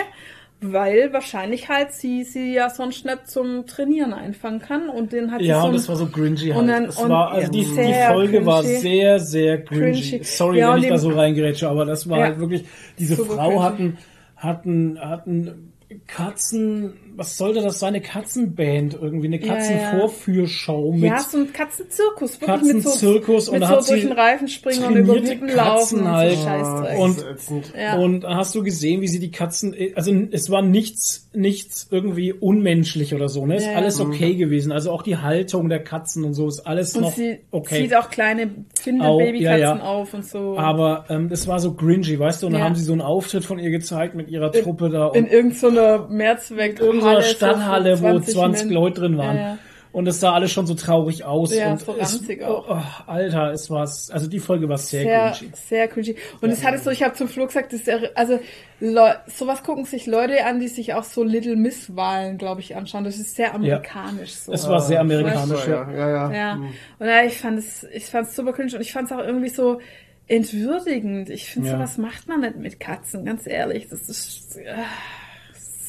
Speaker 1: weil wahrscheinlich halt sie sie ja sonst nicht zum Trainieren einfangen kann und den hat sie
Speaker 2: Ja,
Speaker 1: so
Speaker 2: und das war so cringy halt.
Speaker 1: und dann-
Speaker 2: es war, also die, die Folge war
Speaker 1: cringy.
Speaker 2: sehr, sehr cringy.
Speaker 1: Cringy.
Speaker 2: Sorry,
Speaker 1: Ja,
Speaker 2: wenn ich da so reingerätsche, aber das war
Speaker 1: Ja.
Speaker 2: halt wirklich, diese Frau
Speaker 1: cringy.
Speaker 2: hatten, hatten, hatten Katzen, was sollte das sein? Eine Katzenband irgendwie, eine
Speaker 1: Ja, ja.
Speaker 2: Katzenvorführshow mit
Speaker 1: ja, so ein Katzenzirkus, wirklich mit so,
Speaker 2: Katzenzirkus und
Speaker 1: mit
Speaker 2: da
Speaker 1: so
Speaker 2: hat
Speaker 1: durch den Reifen springen und über Wippen laufen
Speaker 2: Katzen
Speaker 1: und
Speaker 2: halt.
Speaker 1: so.
Speaker 2: Und-
Speaker 3: Das ist ätzend.
Speaker 1: Ja.
Speaker 2: Und hast du gesehen, wie sie die Katzen, also es war nichts, nichts irgendwie unmenschlich oder so, ne? Ist
Speaker 1: Ja, ja.
Speaker 2: alles okay gewesen. Also auch die Haltung der Katzen und so ist alles
Speaker 1: und
Speaker 2: noch
Speaker 1: sie
Speaker 2: okay.
Speaker 1: zieht auch kleine Kinderbabykatzen
Speaker 2: ja, ja.
Speaker 1: auf und so.
Speaker 2: Aber ähm, das war so cringy, weißt du? Und dann
Speaker 1: Ja.
Speaker 2: haben sie so einen Auftritt von ihr gezeigt mit ihrer Truppe da
Speaker 1: in
Speaker 2: und
Speaker 1: irgendeiner Mehrzweck
Speaker 2: in
Speaker 1: so
Speaker 2: Stadthalle,
Speaker 1: für
Speaker 2: wo 20
Speaker 1: Men-
Speaker 2: Leute drin waren.
Speaker 1: Ja, ja.
Speaker 2: Und es sah alles schon so traurig aus.
Speaker 1: Ja,
Speaker 2: und
Speaker 1: so
Speaker 2: es,
Speaker 1: ranzig
Speaker 2: oh,
Speaker 1: auch.
Speaker 2: oh, Alter, es war, also die Folge war sehr,
Speaker 1: sehr,
Speaker 2: cringy.
Speaker 1: sehr cringy. Und es hatte so, ich habe zum Flo gesagt, das ist, ja- also Leu sowas gucken sich Leute an, die sich auch so Little Miss Wahlen, glaube ich, anschauen. Das ist sehr amerikanisch. So.
Speaker 2: Es war sehr amerikanisch, ja.
Speaker 3: ja, ja, ja.
Speaker 1: Ja. Und ja, ich fand es, ich fand es super cringe und ich fand es auch irgendwie so entwürdigend. Ich finde,
Speaker 2: Ja.
Speaker 1: sowas macht man nicht mit Katzen, ganz ehrlich. Das ist, das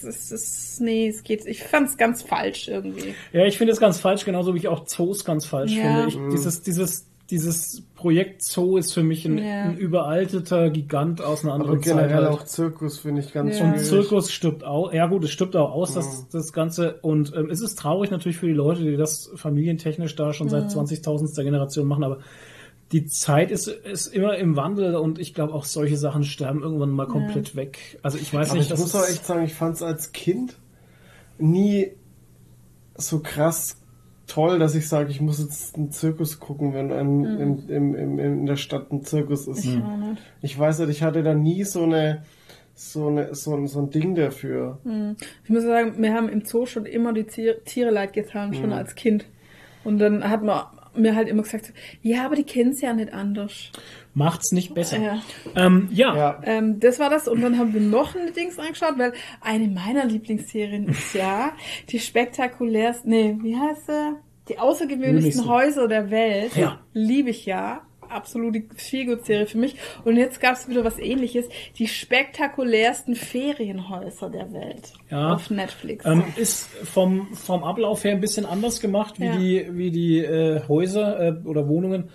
Speaker 1: ist, das ist nee, es geht, ich fand es ganz falsch irgendwie.
Speaker 2: Ja, ich finde es ganz falsch, genauso wie ich auch Zoos ganz falsch
Speaker 1: Ja.
Speaker 2: finde. Ich, dieses, dieses, dieses Projekt Zoo ist für mich ein,
Speaker 1: Ja.
Speaker 2: ein überalteter Gigant aus einer
Speaker 3: Aber
Speaker 2: anderen Zeit.
Speaker 3: generell
Speaker 2: Halt.
Speaker 3: auch Zirkus finde ich ganz
Speaker 1: Ja.
Speaker 2: Und. Zirkus stirbt auch. Ja gut, es stirbt auch aus, das, das Ganze. Und ähm, es ist traurig natürlich für die Leute, die das familientechnisch da schon seit 20.000. Generation machen, aber die Zeit ist, ist immer im Wandel und ich glaube auch solche Sachen sterben irgendwann mal komplett weg. Also ich weiß
Speaker 3: Aber
Speaker 2: nicht,
Speaker 3: ich muss auch echt sagen, ich fand es als Kind nie so krass toll, dass ich sage, ich muss jetzt einen Zirkus gucken, wenn ein, im, im, im, in der Stadt ein Zirkus ist.
Speaker 1: Ich nicht.
Speaker 3: Ich weiß nicht, ich hatte da nie so eine so, eine, so, ein, so ein Ding dafür.
Speaker 1: Ich muss sagen, wir haben im Zoo schon immer die Tiere, leid getan,
Speaker 2: Mhm.
Speaker 1: schon als Kind. Und dann hat man mir halt immer gesagt, ja, aber die kennen es ja nicht anders.
Speaker 2: macht's nicht besser.
Speaker 1: Ja.
Speaker 2: Ähm, ja.
Speaker 3: Ja.
Speaker 1: Ähm, das war das. Und dann haben wir noch ein Dings angeschaut, weil eine meiner Lieblingsserien ist ja die spektakulärsten, nee, wie heißt sie? Die außergewöhnlichsten. Häuser der Welt.
Speaker 2: Ja.
Speaker 1: Liebe ich ja. Absolute Feelgood-Serie für mich. Und jetzt gab es wieder was ähnliches. Die spektakulärsten Ferienhäuser der Welt.
Speaker 2: Ja.
Speaker 1: Auf Netflix.
Speaker 2: Ähm, ist vom, vom Ablauf her ein bisschen anders gemacht wie
Speaker 1: Ja.
Speaker 2: die, wie die äh, Häuser äh, oder Wohnungen.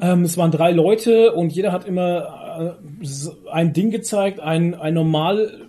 Speaker 2: Ähm, es waren drei Leute und jeder hat immer äh, ein Ding gezeigt, ein, ein normal,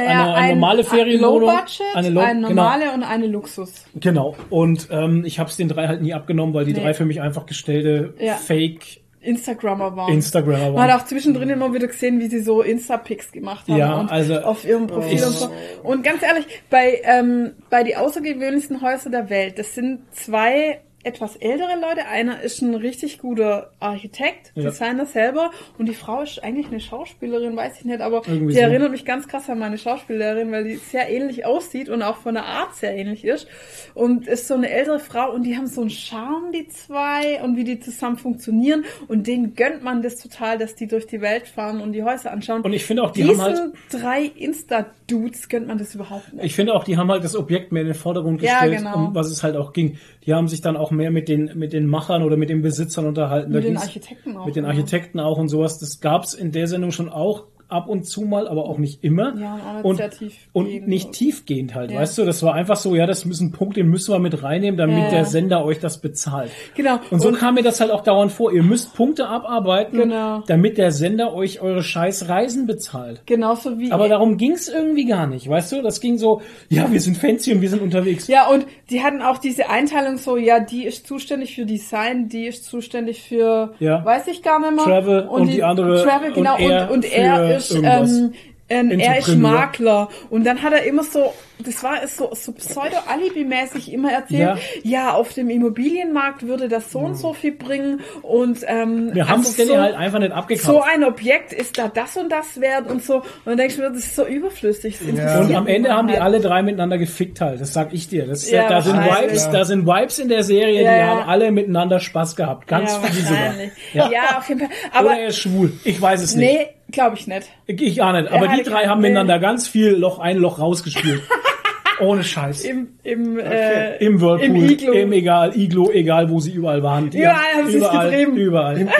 Speaker 2: eine- eine normale Ferienwohnung,
Speaker 1: Low Budget,
Speaker 2: eine Low-
Speaker 1: eine normale und eine Luxus.
Speaker 2: genau. Und ähm, ich habe es den drei halt nie abgenommen, weil die
Speaker 1: Nee.
Speaker 2: drei für mich einfach gestellte
Speaker 1: Ja.
Speaker 2: Fake
Speaker 1: Instagrammer waren.
Speaker 2: Instagrammer
Speaker 1: Man
Speaker 2: waren.
Speaker 1: hat auch zwischendrin immer wieder gesehen, wie sie so Insta-Pics gemacht haben.
Speaker 2: Ja, also-
Speaker 1: auf ihrem Profil und so. Und ganz ehrlich, bei, ähm, bei die außergewöhnlichsten Häuser der Welt, das sind zwei etwas ältere Leute. Einer ist ein richtig guter Architekt,
Speaker 2: Ja.
Speaker 1: Designer selber. Und die Frau ist eigentlich eine Schauspielerin, weiß ich nicht, aber
Speaker 2: Irgendwie
Speaker 1: die
Speaker 2: so.
Speaker 1: erinnert mich ganz krass an meine Schauspielerin, weil die sehr ähnlich aussieht und auch von der Art sehr ähnlich ist. Und ist so eine ältere Frau und die haben so einen Charme, die zwei, und wie die zusammen funktionieren. Und denen gönnt man das total, dass die durch die Welt fahren und die Häuser anschauen.
Speaker 2: Und ich finde auch, die
Speaker 1: Diesen
Speaker 2: haben halt,
Speaker 1: drei Insta-Dudes gönnt man das überhaupt nicht.
Speaker 2: ich finde auch, die haben halt das Objekt mehr in den Vordergrund
Speaker 1: Ja,
Speaker 2: gestellt,
Speaker 1: genau.
Speaker 2: um was es halt auch ging. Die haben sich dann auch mehr mit den, mit den Machern oder mit den Besitzern unterhalten.
Speaker 1: Mit
Speaker 2: Da
Speaker 1: den Architekten auch,
Speaker 2: Mit den
Speaker 1: ja.
Speaker 2: Architekten auch und sowas. Das gab's in der Sendung schon auch, ab und zu mal, aber auch nicht immer.
Speaker 1: Ja, und nicht
Speaker 2: und, und nicht tiefgehend halt,
Speaker 1: Ja.
Speaker 2: weißt du? Das war einfach so, ja, das ist ein Punkt, den müssen wir mit reinnehmen, damit
Speaker 1: Ja,
Speaker 2: der Sender euch das bezahlt.
Speaker 1: Genau.
Speaker 2: Und so
Speaker 1: Und-
Speaker 2: kam mir das halt auch dauernd vor. Ihr müsst Punkte abarbeiten,
Speaker 1: Genau.
Speaker 2: damit der Sender euch eure scheiß Reisen bezahlt.
Speaker 1: Genauso wie.
Speaker 2: Aber darum ging's irgendwie gar nicht, weißt du? Das ging so, ja, wir sind fancy und wir sind unterwegs.
Speaker 1: Ja, und die hatten auch diese Einteilung so, ja, die ist zuständig für Design, die ist zuständig für,
Speaker 2: Ja.
Speaker 1: weiß ich gar nicht mehr.
Speaker 2: Travel und die andere-
Speaker 1: Travel,
Speaker 2: und
Speaker 1: genau,
Speaker 2: er
Speaker 1: und, und er ist,
Speaker 2: irgendwas.
Speaker 1: ähm, ähm, er ist
Speaker 2: Entrepreneur.
Speaker 1: Makler. Und dann hat er immer so, das war es so, so pseudo-alibi-mäßig immer erzählt,
Speaker 2: Ja.
Speaker 1: ja. auf dem Immobilienmarkt würde das so und so viel bringen und, ähm,
Speaker 2: Wir haben es
Speaker 1: also
Speaker 2: denn
Speaker 1: so,
Speaker 2: halt einfach nicht abgekauft.
Speaker 1: so ein Objekt ist da das und das wert und so. Und dann denkst du mir, das ist so überflüssig. Interessiert
Speaker 2: Und am Ende haben die alle drei miteinander gefickt halt. Das sag ich dir. Das,
Speaker 1: Ja,
Speaker 2: da sind. Vibes, da sind Vibes in der Serie,
Speaker 1: Ja,
Speaker 2: die
Speaker 1: ja.
Speaker 2: haben alle miteinander Spaß gehabt. Ganz
Speaker 1: ja,
Speaker 2: viel sogar. Ja.
Speaker 1: Ja. auf jeden Fall. Aber
Speaker 2: Oder er ist schwul. Ich weiß es nicht.
Speaker 1: nee, glaube ich nicht.
Speaker 2: Ich auch nicht. Aber
Speaker 1: hat
Speaker 2: die drei haben miteinander ganz viel Loch, ein Loch rausgespielt. Ohne Scheiß.
Speaker 1: Im, im, äh,
Speaker 2: Im Whirlpool,
Speaker 1: im Iglu.
Speaker 2: im egal, Iglo, egal wo sie überall waren. Die
Speaker 1: Überall haben sie es
Speaker 2: überall,
Speaker 1: getrieben.
Speaker 2: Überall.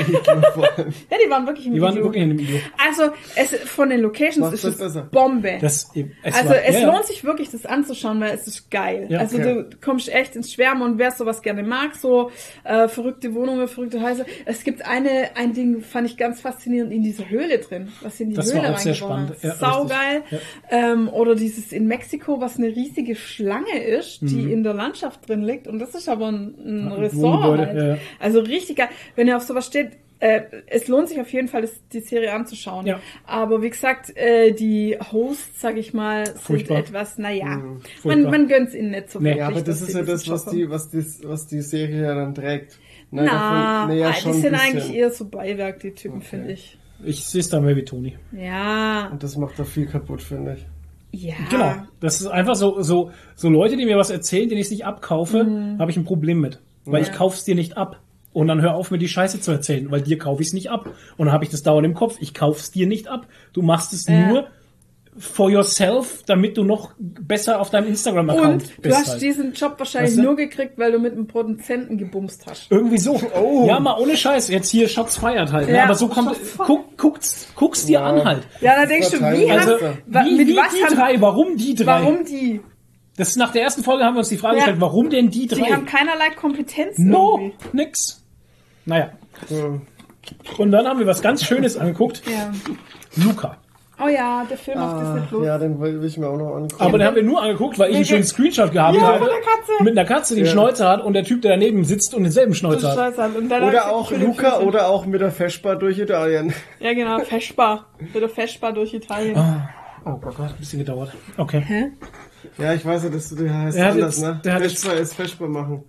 Speaker 1: Ja, die waren wirklich im
Speaker 2: Die waren
Speaker 1: Iglu.
Speaker 2: wirklich in dem Iglo.
Speaker 1: Also, es, von den Locations
Speaker 3: Macht
Speaker 1: ist
Speaker 3: das
Speaker 1: es. Bombe.
Speaker 2: Das, es
Speaker 1: also,
Speaker 2: war,
Speaker 1: es
Speaker 2: ja, ja.
Speaker 1: lohnt sich wirklich, das anzuschauen, weil es ist geil.
Speaker 2: Ja,
Speaker 1: also,
Speaker 3: okay.
Speaker 1: du kommst echt ins Schwärmen und wer sowas gerne mag, so äh, verrückte Wohnungen, verrückte Häuser. Es gibt eine, ein Ding, fand ich ganz faszinierend, in dieser Höhle drin, was sie in die
Speaker 2: Das
Speaker 1: Höhle
Speaker 2: war auch sehr spannend.
Speaker 1: haben.
Speaker 2: Ja,
Speaker 1: Saugeil.
Speaker 2: richtig.
Speaker 1: Ähm, oder dieses in Mexiko, was eine riesige Schlange ist, die
Speaker 2: Mhm.
Speaker 1: in der Landschaft drin liegt. Und das ist aber ein, ein
Speaker 2: Ja, ein
Speaker 1: Ressort.
Speaker 2: Wohngebäude,
Speaker 1: Halt.
Speaker 2: ja, ja.
Speaker 1: Also richtig geil. Wenn ihr auf sowas steht, äh, es lohnt sich auf jeden Fall, das, die Serie anzuschauen.
Speaker 2: Ja.
Speaker 1: Aber wie gesagt, äh, die Hosts, sag ich mal, sind
Speaker 2: Furchtbar.
Speaker 1: etwas, naja, man,
Speaker 2: furchtbar.
Speaker 1: man gönnt's ihnen nicht so
Speaker 2: Nee.
Speaker 1: wirklich.
Speaker 3: Ja, aber das ist ja das, was die, was die, was die Serie ja dann trägt. Ne,
Speaker 1: Na,
Speaker 3: davon- nee, ja,
Speaker 1: ah,
Speaker 3: schon
Speaker 1: die sind
Speaker 3: bisschen.
Speaker 1: eigentlich eher so Beiwerk, die Typen, finde ich.
Speaker 2: Ich sehe es da mehr wie Toni.
Speaker 1: Ja,
Speaker 3: Und das macht da viel kaputt, finde ich.
Speaker 1: Ja.
Speaker 2: Genau. Das ist einfach so, so, so Leute, die mir was erzählen, denen ich es nicht abkaufe,
Speaker 1: Mhm.
Speaker 2: habe ich ein Problem mit. Weil ich kauf's dir nicht ab. Und dann hör auf, mir die Scheiße zu erzählen, weil dir kaufe ich es nicht ab. Und dann habe ich das dauernd im Kopf. Ich kauf's dir nicht ab. Du machst es
Speaker 1: Ja.
Speaker 2: nur for yourself, damit du noch besser auf deinem Instagram-Account
Speaker 1: Und du
Speaker 2: bist.
Speaker 1: hast
Speaker 2: halt.
Speaker 1: diesen Job wahrscheinlich
Speaker 2: Weißt du?
Speaker 1: nur gekriegt, weil du mit einem Produzenten gebumst hast.
Speaker 2: Irgendwie so. Ja, mal ohne Scheiß. Jetzt hier Shots feiert halt. ne?
Speaker 1: Ja,
Speaker 2: Aber so kommt, guck, guck's, guck's dir
Speaker 3: Ja.
Speaker 2: an halt.
Speaker 1: Ja, da denkst du, wie.
Speaker 2: Also,
Speaker 1: hast, wa-
Speaker 2: wie,
Speaker 1: mit
Speaker 2: wie
Speaker 1: was
Speaker 2: die
Speaker 1: haben,
Speaker 2: drei? Warum die drei?
Speaker 1: warum die?
Speaker 2: Das ist nach der ersten Folge haben wir uns die Frage
Speaker 1: Ja.
Speaker 2: gestellt, warum denn die drei?
Speaker 1: Die haben keinerlei Kompetenz
Speaker 2: No,
Speaker 1: irgendwie.
Speaker 2: nix. Naja.
Speaker 3: Ja.
Speaker 2: Und dann haben wir was ganz Schönes angeguckt.
Speaker 1: Ja.
Speaker 2: Luca.
Speaker 1: Oh ja, der Film auf Disney
Speaker 3: Ah,
Speaker 1: Plus.
Speaker 3: ja, den will ich mir auch noch angucken.
Speaker 2: Aber den haben wir nur angeguckt, weil ich einen schönen Screenshot gehabt
Speaker 1: Ja,
Speaker 2: habe.
Speaker 1: mit der Katze.
Speaker 2: Mit einer Katze, die einen
Speaker 3: Ja.
Speaker 2: Schnäuzer hat und der Typ, der daneben sitzt und denselben Schnäuzer hat.
Speaker 3: Oder auch
Speaker 1: den
Speaker 3: Luca
Speaker 1: Film-
Speaker 3: oder auch mit der Feschbar durch Italien.
Speaker 1: Ja, genau, Feschbar. Mit der Feschbar durch Italien.
Speaker 2: Oh Gott, hat ein bisschen gedauert. Okay.
Speaker 1: Hä?
Speaker 3: Ja, ich weiß ja, das der heißt
Speaker 2: Der
Speaker 3: anders,
Speaker 2: jetzt-
Speaker 3: ne?
Speaker 2: der hat
Speaker 3: Feschbar ist Feschbar machen.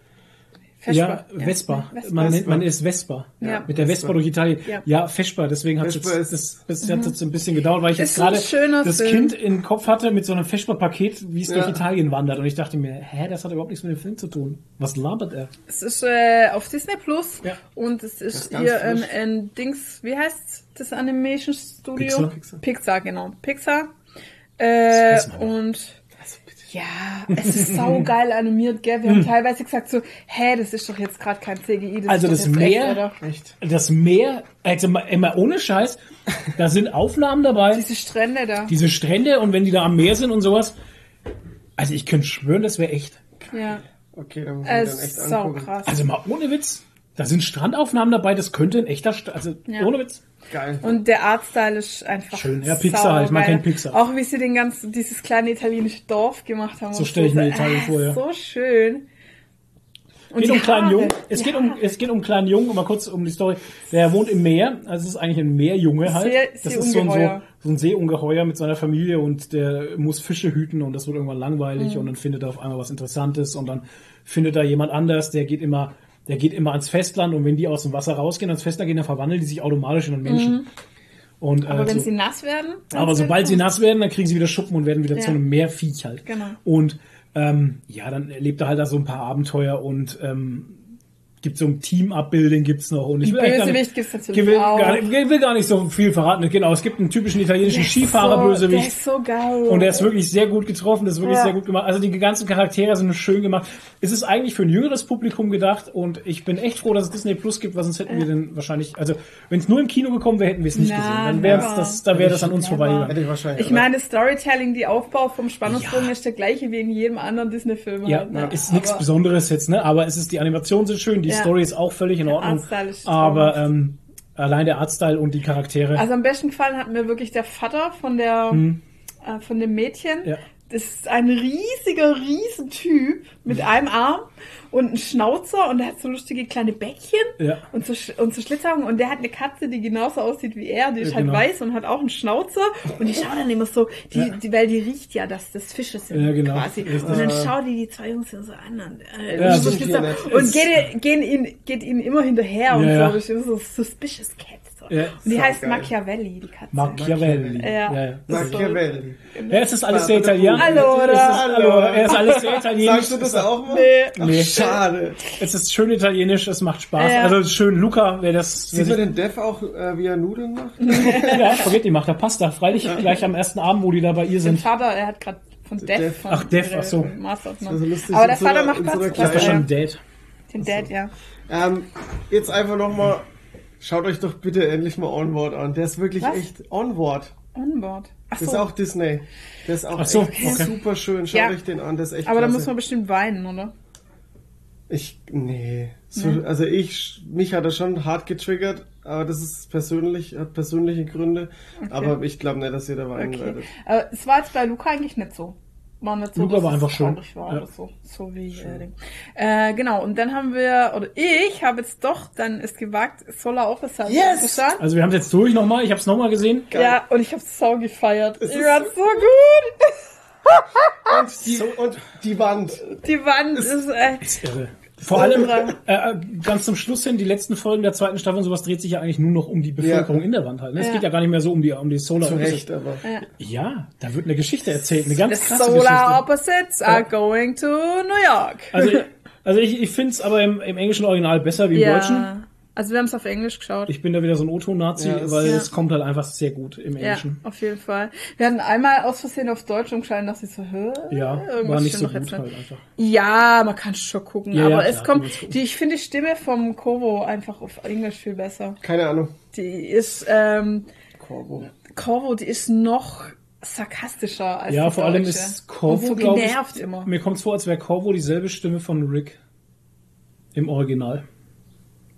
Speaker 2: Ja,
Speaker 1: Vespa.
Speaker 2: Vespa.
Speaker 1: Vespa.
Speaker 2: Man, nennt, man ist Vespa.
Speaker 1: Ja.
Speaker 2: Mit der Vespa durch Italien.
Speaker 1: Ja.
Speaker 2: Ja, Vespa. Deswegen hat es
Speaker 3: Vespa
Speaker 2: jetzt, das, das hat jetzt ein bisschen gedauert, weil ich
Speaker 1: Ist
Speaker 2: jetzt gerade das
Speaker 1: Film.
Speaker 2: Kind im Kopf hatte mit so einem Vespa-Paket, wie es
Speaker 3: Ja.
Speaker 2: durch Italien wandert. Und ich dachte mir, hä, das hat überhaupt nichts mit dem Film zu tun. Was labert er?
Speaker 1: Es ist äh, auf Disney Plus
Speaker 2: Ja.
Speaker 1: und es ist, hier ähm, ein Dings, wie heißt das Animation Studio?
Speaker 2: Pixar.
Speaker 3: Pixar.
Speaker 1: Pixar, genau. Pixar. Äh,
Speaker 2: ja.
Speaker 1: und ja, es ist saugeil animiert, gell? Wir haben teilweise gesagt so, hä, das ist doch jetzt gerade kein CGI, das
Speaker 2: Hm. Also das Meer-
Speaker 1: echt?
Speaker 2: Das Meer, also immer ohne Scheiß, da sind Aufnahmen dabei,
Speaker 1: Diese Strände da.
Speaker 2: diese Strände und wenn die da am Meer sind und sowas. Also ich könnte schwören, das wäre echt.
Speaker 1: Ja.
Speaker 3: Okay, dann muss ich dann echt angucken.
Speaker 1: krass.
Speaker 2: Also mal ohne Witz. Da sind Strandaufnahmen dabei, das könnte ein echter, St also
Speaker 1: Ja.
Speaker 2: ohne Witz.
Speaker 3: Geil.
Speaker 1: Und der Artstyle ist einfach
Speaker 2: Schön. Ja, Pixar halt. Ich mag
Speaker 1: saugeil.
Speaker 2: kein Pixar.
Speaker 1: Auch wie sie den ganzen, dieses kleine italienische Dorf gemacht haben.
Speaker 2: So
Speaker 1: und
Speaker 2: stell ich mir. Italien
Speaker 1: Ah,
Speaker 2: vor, ja.
Speaker 1: So schön. Und
Speaker 2: geht um einen kleinen
Speaker 1: Haare.
Speaker 2: Jungen. Es geht um, es geht um einen kleinen Jungen, mal kurz um die Story. Der wohnt im Meer. Also es ist eigentlich ein Meerjunge halt.
Speaker 1: See-
Speaker 2: das ist so ein, so,
Speaker 1: Seeungeheuer.
Speaker 2: so ein Seeungeheuer mit seiner Familie und der muss Fische hüten und das wird irgendwann langweilig
Speaker 1: Mhm.
Speaker 2: und dann findet er auf einmal was Interessantes und dann findet er jemand anders, der geht immer, der geht immer ans Festland und wenn die aus dem Wasser rausgehen, ans Festland gehen, dann verwandeln die sich automatisch in einen Menschen. Und,
Speaker 1: Mhm. Aber
Speaker 2: äh,
Speaker 1: wenn
Speaker 2: so-
Speaker 1: sie nass werden?
Speaker 2: aber sobald sie nass werden, dann kriegen sie wieder Schuppen und werden wieder
Speaker 1: Ja.
Speaker 2: zu einem Meerviech halt.
Speaker 1: Genau.
Speaker 2: Und ähm, ja, dann erlebt er halt da so ein paar Abenteuer und ähm, gibt so ein Team-Up-Building gibt's noch. Und ich will gar nicht, will,
Speaker 1: auch.
Speaker 2: gar, nicht, will gar nicht so viel verraten. Genau, es gibt einen typischen italienischen
Speaker 1: So,
Speaker 2: Skifahrer-Bösewicht.
Speaker 1: Der ist so geil.
Speaker 2: Und der ist wirklich sehr gut getroffen, das ist wirklich
Speaker 1: Ja.
Speaker 2: sehr gut gemacht. Also die ganzen Charaktere sind schön gemacht. Es ist eigentlich für ein jüngeres Publikum gedacht und ich bin echt froh, dass es Disney Plus gibt, weil sonst hätten wir den wahrscheinlich, also wenn es nur im Kino gekommen wäre, hätten wir es nicht
Speaker 1: Na,
Speaker 2: gesehen. Dann wäre das, da wäre das an uns vorbeigegangen.
Speaker 3: Hätte ich wahrscheinlich.
Speaker 1: ich meine, Storytelling, die Aufbau vom Spannungsbogen ist der gleiche wie in jedem anderen Disney-Film.
Speaker 2: Ja,
Speaker 1: halt, ne?
Speaker 2: ist nichts Besonderes jetzt, ne? Aber es ist, die Animationen sind schön, die
Speaker 1: Ja.
Speaker 2: Story ist auch völlig in Ordnung. Aber ähm, allein der Artstyle und die Charaktere.
Speaker 1: Also am besten gefallen hat mir wirklich der Vater von der äh, von dem Mädchen.
Speaker 2: Hm. Ja.
Speaker 1: Das ist ein riesiger, riesen Typ mit einem Arm und einem Schnauzer und der hat so lustige kleine Bäckchen
Speaker 2: Ja.
Speaker 1: und so, und so Schlitzaugen und der hat eine Katze, die genauso aussieht wie er, die ist
Speaker 2: Ja,
Speaker 1: halt
Speaker 2: genau.
Speaker 1: weiß und hat auch einen Schnauzer und die schauen dann immer so, die,
Speaker 2: Ja.
Speaker 1: die, weil die riecht ja, dass das Fische sind
Speaker 2: Ja, genau.
Speaker 1: quasi.
Speaker 2: Richtig.
Speaker 1: Und dann schauen die die zwei Jungs so an und, äh,
Speaker 2: Ja,
Speaker 1: so
Speaker 3: ist
Speaker 1: und geht, gehen ihn, geht ihnen immer hinterher und so. Das ist so suspicious cat.
Speaker 2: Ja.
Speaker 1: und die heißt
Speaker 3: geil.
Speaker 1: Machiavelli, die Katze.
Speaker 2: Machiavelli.
Speaker 1: Ja.
Speaker 2: ja,
Speaker 3: Machiavelli.
Speaker 2: Ja, es ist alles sehr italienisch. Es ist, Allora. Er ist alles sehr italienisch.
Speaker 3: Sagst du das auch mal?
Speaker 1: Nee.
Speaker 2: Nee.
Speaker 3: Schade.
Speaker 2: Es ist schön italienisch, es macht Spaß.
Speaker 1: Ja.
Speaker 2: Also schön, Luca, wer das
Speaker 3: Sieht man den Dev auch, äh, wie er Nudeln macht?
Speaker 2: ja, Spaghetti macht, der Pasta. Freilich gleich am ersten Abend, wo die da bei ihr sind.
Speaker 1: Vater, er hat gerade von Death.
Speaker 3: Death.
Speaker 1: Von
Speaker 2: Ach, Death, ach so.
Speaker 1: Master of None.
Speaker 3: Also
Speaker 1: Aber der Vater macht Platz.
Speaker 2: Das war schon Date.
Speaker 1: Den Dad, ja.
Speaker 3: Ähm, jetzt einfach nochmal, schaut euch doch bitte endlich mal Onward an. Der ist wirklich
Speaker 1: Was?
Speaker 3: echt Onward.
Speaker 1: Onboard. Ach
Speaker 3: Das
Speaker 1: so.
Speaker 3: ist auch Disney. Der ist auch
Speaker 2: so,
Speaker 3: echt
Speaker 2: okay.
Speaker 3: super schön. Schaut
Speaker 1: Ja.
Speaker 3: euch den an, der ist echt
Speaker 1: Aber da muss man bestimmt weinen, oder?
Speaker 3: Ich, nee. So, Also ich, mich hat er schon hart getriggert, aber das ist persönlich, hat persönliche Gründe. Aber ich glaube nicht, dass ihr da weinen
Speaker 1: Okay.
Speaker 3: werdet.
Speaker 1: Aber es war jetzt bei Luca eigentlich nicht so. War nicht so,
Speaker 2: Luca war
Speaker 1: es
Speaker 2: einfach schön.
Speaker 1: War
Speaker 2: Ja.
Speaker 1: so. So wie äh, Ding. äh, genau. Und dann haben wir, oder ich habe jetzt doch dann es gewagt, Solar Officer
Speaker 3: Yes!
Speaker 1: zu schauen.
Speaker 2: Also wir haben es jetzt durch nochmal, ich habe es nochmal gesehen.
Speaker 1: Ja, und ich habe so gefeiert. Ich
Speaker 3: ist
Speaker 1: fand's so gut.
Speaker 3: Und die, und die Wand.
Speaker 1: Die Wand ist, äh,
Speaker 2: Ist irre. Vor allem
Speaker 1: irre.
Speaker 2: äh, äh, ganz zum Schluss hin, die letzten Folgen der zweiten Staffel und sowas dreht sich ja eigentlich nur noch um die Bevölkerung
Speaker 3: Ja.
Speaker 2: in der Wand halt. Ne? Es
Speaker 1: Ja.
Speaker 2: geht ja gar nicht mehr so um die, um die Solar
Speaker 3: Zu. Recht, aber.
Speaker 2: Ja, da wird eine Geschichte erzählt, eine ganz
Speaker 1: The
Speaker 2: krasse
Speaker 1: Solar
Speaker 2: Geschichte.
Speaker 1: Opposites are going to New York.
Speaker 2: Also, also ich, ich finde es aber im, im englischen Original besser wie im Deutschen.
Speaker 1: Also wir haben es auf Englisch geschaut.
Speaker 2: Ich bin da wieder so ein O-Ton-Nazi,
Speaker 3: Ja,
Speaker 2: weil
Speaker 1: Ja.
Speaker 2: es kommt halt einfach sehr gut im
Speaker 1: ja,
Speaker 2: Englischen.
Speaker 1: auf jeden Fall. Wir hatten einmal aus Versehen auf Deutsch umgeschaltet, dass ich so, hä?
Speaker 2: Ja,
Speaker 1: Irgendwas
Speaker 2: war nicht so gut
Speaker 1: jetzt
Speaker 2: halt einfach.
Speaker 1: Ja, man kann schon gucken,
Speaker 2: Ja,
Speaker 1: aber
Speaker 2: ja,
Speaker 1: es
Speaker 2: klar,
Speaker 1: kommt, die, ich finde die Stimme vom Kovo einfach auf Englisch viel besser.
Speaker 3: Keine Ahnung.
Speaker 1: Die ist, ähm,
Speaker 3: Corvo.
Speaker 1: Corvo, die ist noch sarkastischer als
Speaker 2: Ja, vor allem ist Corvo,
Speaker 1: so
Speaker 2: glaub
Speaker 1: genervt
Speaker 2: ich,
Speaker 1: immer.
Speaker 2: mir kommt es vor, als wäre Corvo dieselbe Stimme von Rick im Original.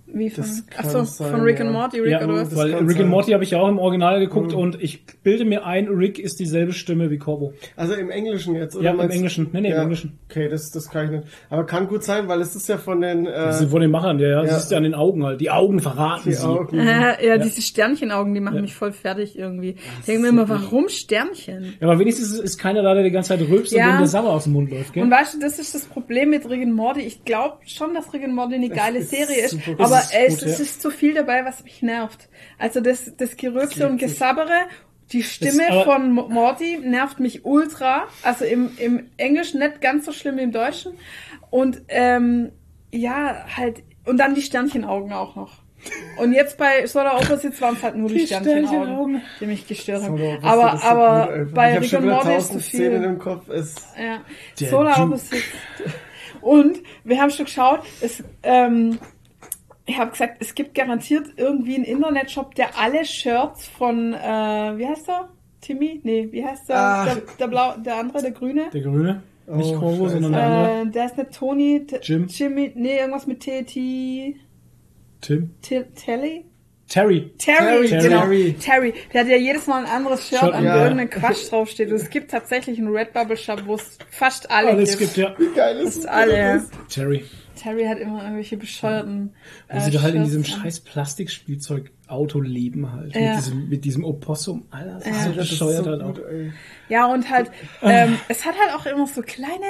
Speaker 1: Wie von,
Speaker 3: Das
Speaker 1: achso,
Speaker 3: sein,
Speaker 1: von Rick
Speaker 3: ja.
Speaker 1: and Morty, Rick
Speaker 2: ja,
Speaker 1: oder was?
Speaker 3: das
Speaker 2: weil Rick
Speaker 3: sein.
Speaker 2: and Morty habe ich ja auch im Original geguckt und ich bilde mir ein, Rick ist dieselbe Stimme wie Corvo.
Speaker 3: Also im Englischen jetzt, oder?
Speaker 2: Ja, im Englischen. Nee, nee, im
Speaker 3: ja.
Speaker 2: Englischen.
Speaker 3: Okay, das, das kann ich nicht. Aber kann gut sein, weil es ist ja von den,
Speaker 2: Das
Speaker 3: äh,
Speaker 2: ist von den Machern, ja.
Speaker 3: Ja.
Speaker 2: siehst du an den Augen halt. Die Augen verraten
Speaker 3: die
Speaker 2: sie.
Speaker 3: Augen.
Speaker 1: Äh, ja, diese Sternchenaugen, die machen mich voll fertig irgendwie. Ich denke mir immer, warum Sternchen?
Speaker 2: Ja, aber wenigstens ist keiner da, der die ganze Zeit rülpst
Speaker 1: Ja.
Speaker 2: und dem der Sabber aus dem Mund läuft, gell?
Speaker 1: Und weißt du, das ist das Problem mit Rick and Morty. Ich glaube schon, dass Rick and Morty eine geile
Speaker 3: ist
Speaker 1: Serie ist,
Speaker 3: super.
Speaker 1: Aber
Speaker 2: Es ist gut,
Speaker 1: es
Speaker 2: ja.
Speaker 1: ist zu viel dabei, was mich nervt. Also das, das Gerülpse und Gesabbere, die Stimme von Mo- Morty nervt mich ultra. Also im, im Englischen nicht ganz so schlimm wie im Deutschen. Und ähm, ja, halt, und dann die Sternchenaugen auch noch. Und jetzt bei Solar Opposites waren es halt nur die,
Speaker 2: Die
Speaker 1: Sternchenaugen,
Speaker 2: Sternchenaugen.
Speaker 1: die mich gestört haben.
Speaker 3: Was,
Speaker 1: aber
Speaker 3: ist so
Speaker 1: aber bei Rick
Speaker 3: wieder
Speaker 1: Morty ist zu viel.
Speaker 3: Szenen im Kopf. Es,
Speaker 1: Ja. Solar. Opposites. Und wir haben schon geschaut, es, ähm, ich habe gesagt, es gibt garantiert irgendwie einen Internetshop, der alle Shirts von, äh, wie heißt er? Timmy? Nee, wie heißt der?
Speaker 3: Ah.
Speaker 1: Der, der Blau, der andere, der Grüne?
Speaker 2: Der Grüne. Nicht
Speaker 3: Oh,
Speaker 2: Corvo,
Speaker 3: scheiße.
Speaker 2: sondern der andere.
Speaker 1: Äh, der ist nicht Tony. T
Speaker 2: Jim.
Speaker 1: Jimmy, nee, irgendwas mit T, T,
Speaker 2: Tim.
Speaker 1: T Telly?
Speaker 2: Terry.
Speaker 1: Terry,
Speaker 3: Terry.
Speaker 1: genau.
Speaker 3: Terry.
Speaker 1: Terry. Der hat ja jedes Mal ein anderes Shirt
Speaker 2: Shirt,
Speaker 1: an,
Speaker 3: ja.
Speaker 1: wo irgendein Quatsch draufsteht. Und es gibt tatsächlich einen Redbubble Shop, wo es fast alle
Speaker 2: Alles
Speaker 1: gibt.
Speaker 2: gibt, ja.
Speaker 3: geil ist
Speaker 1: Fast alle.
Speaker 2: Terry.
Speaker 1: Terry hat immer irgendwelche bescheuerten.
Speaker 2: Wo sie da halt in diesem
Speaker 1: an.
Speaker 2: scheiß Plastikspielzeug-Auto leben halt.
Speaker 1: Ja.
Speaker 2: Mit, diesem, mit diesem Opossum. Alter, das
Speaker 1: Ja.
Speaker 2: so
Speaker 3: Das ist
Speaker 2: bescheuert
Speaker 3: so
Speaker 2: halt auch.
Speaker 1: Ja, und halt, ähm, es hat halt auch immer so kleine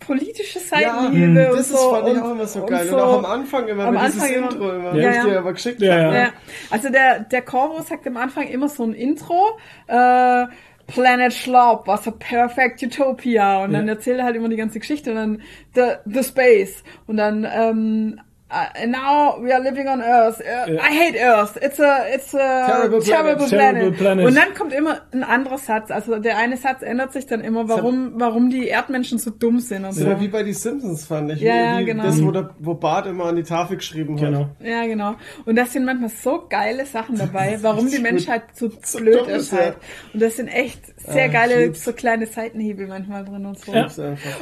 Speaker 1: politische Seitenhiebe
Speaker 3: Ja,
Speaker 1: und
Speaker 3: das
Speaker 1: so.
Speaker 3: ist, fand ich
Speaker 1: und,
Speaker 3: auch immer so
Speaker 1: und
Speaker 3: geil.
Speaker 1: so.
Speaker 3: Und auch am Anfang immer
Speaker 1: Am
Speaker 3: mit
Speaker 1: Anfang
Speaker 3: dieses
Speaker 1: immer-
Speaker 3: Intro immer,
Speaker 2: Ja.
Speaker 1: Ja,
Speaker 3: ich
Speaker 1: ja.
Speaker 3: dir aber geschickt
Speaker 2: Ja,
Speaker 3: habe.
Speaker 2: ja.
Speaker 1: Ja, also der, der Corvo sagt am Anfang immer so ein Intro, äh, Planet Schlaub was a perfect utopia. Und dann erzählt er halt immer die ganze Geschichte. Und dann the, the space. Und dann ähm, uh, and now we are living on Earth. Uh, I hate Earth. It's a it's a
Speaker 3: Terrible
Speaker 1: terrible,
Speaker 3: planet.
Speaker 1: planet.
Speaker 2: Terrible planet.
Speaker 1: Und dann kommt immer ein anderer Satz. Also der eine Satz ändert sich dann immer, warum warum die Erdmenschen so dumm sind und
Speaker 3: Das
Speaker 1: so.
Speaker 3: war wie bei die Simpsons, fand ich.
Speaker 1: Ja,
Speaker 3: Wie-
Speaker 1: ja, genau.
Speaker 3: Das, wo, der, wo Bart immer an die Tafel geschrieben hat.
Speaker 2: Genau.
Speaker 1: Ja, genau. Und das sind manchmal so geile Sachen dabei, warum die Menschheit so,
Speaker 3: So
Speaker 1: blöd
Speaker 3: dumm ist,
Speaker 1: halt.
Speaker 3: ja.
Speaker 1: Und das sind echt sehr
Speaker 3: Ah,
Speaker 1: geile,
Speaker 3: lieb's.
Speaker 1: so kleine Seitenhiebe manchmal drin und so.
Speaker 2: Ja.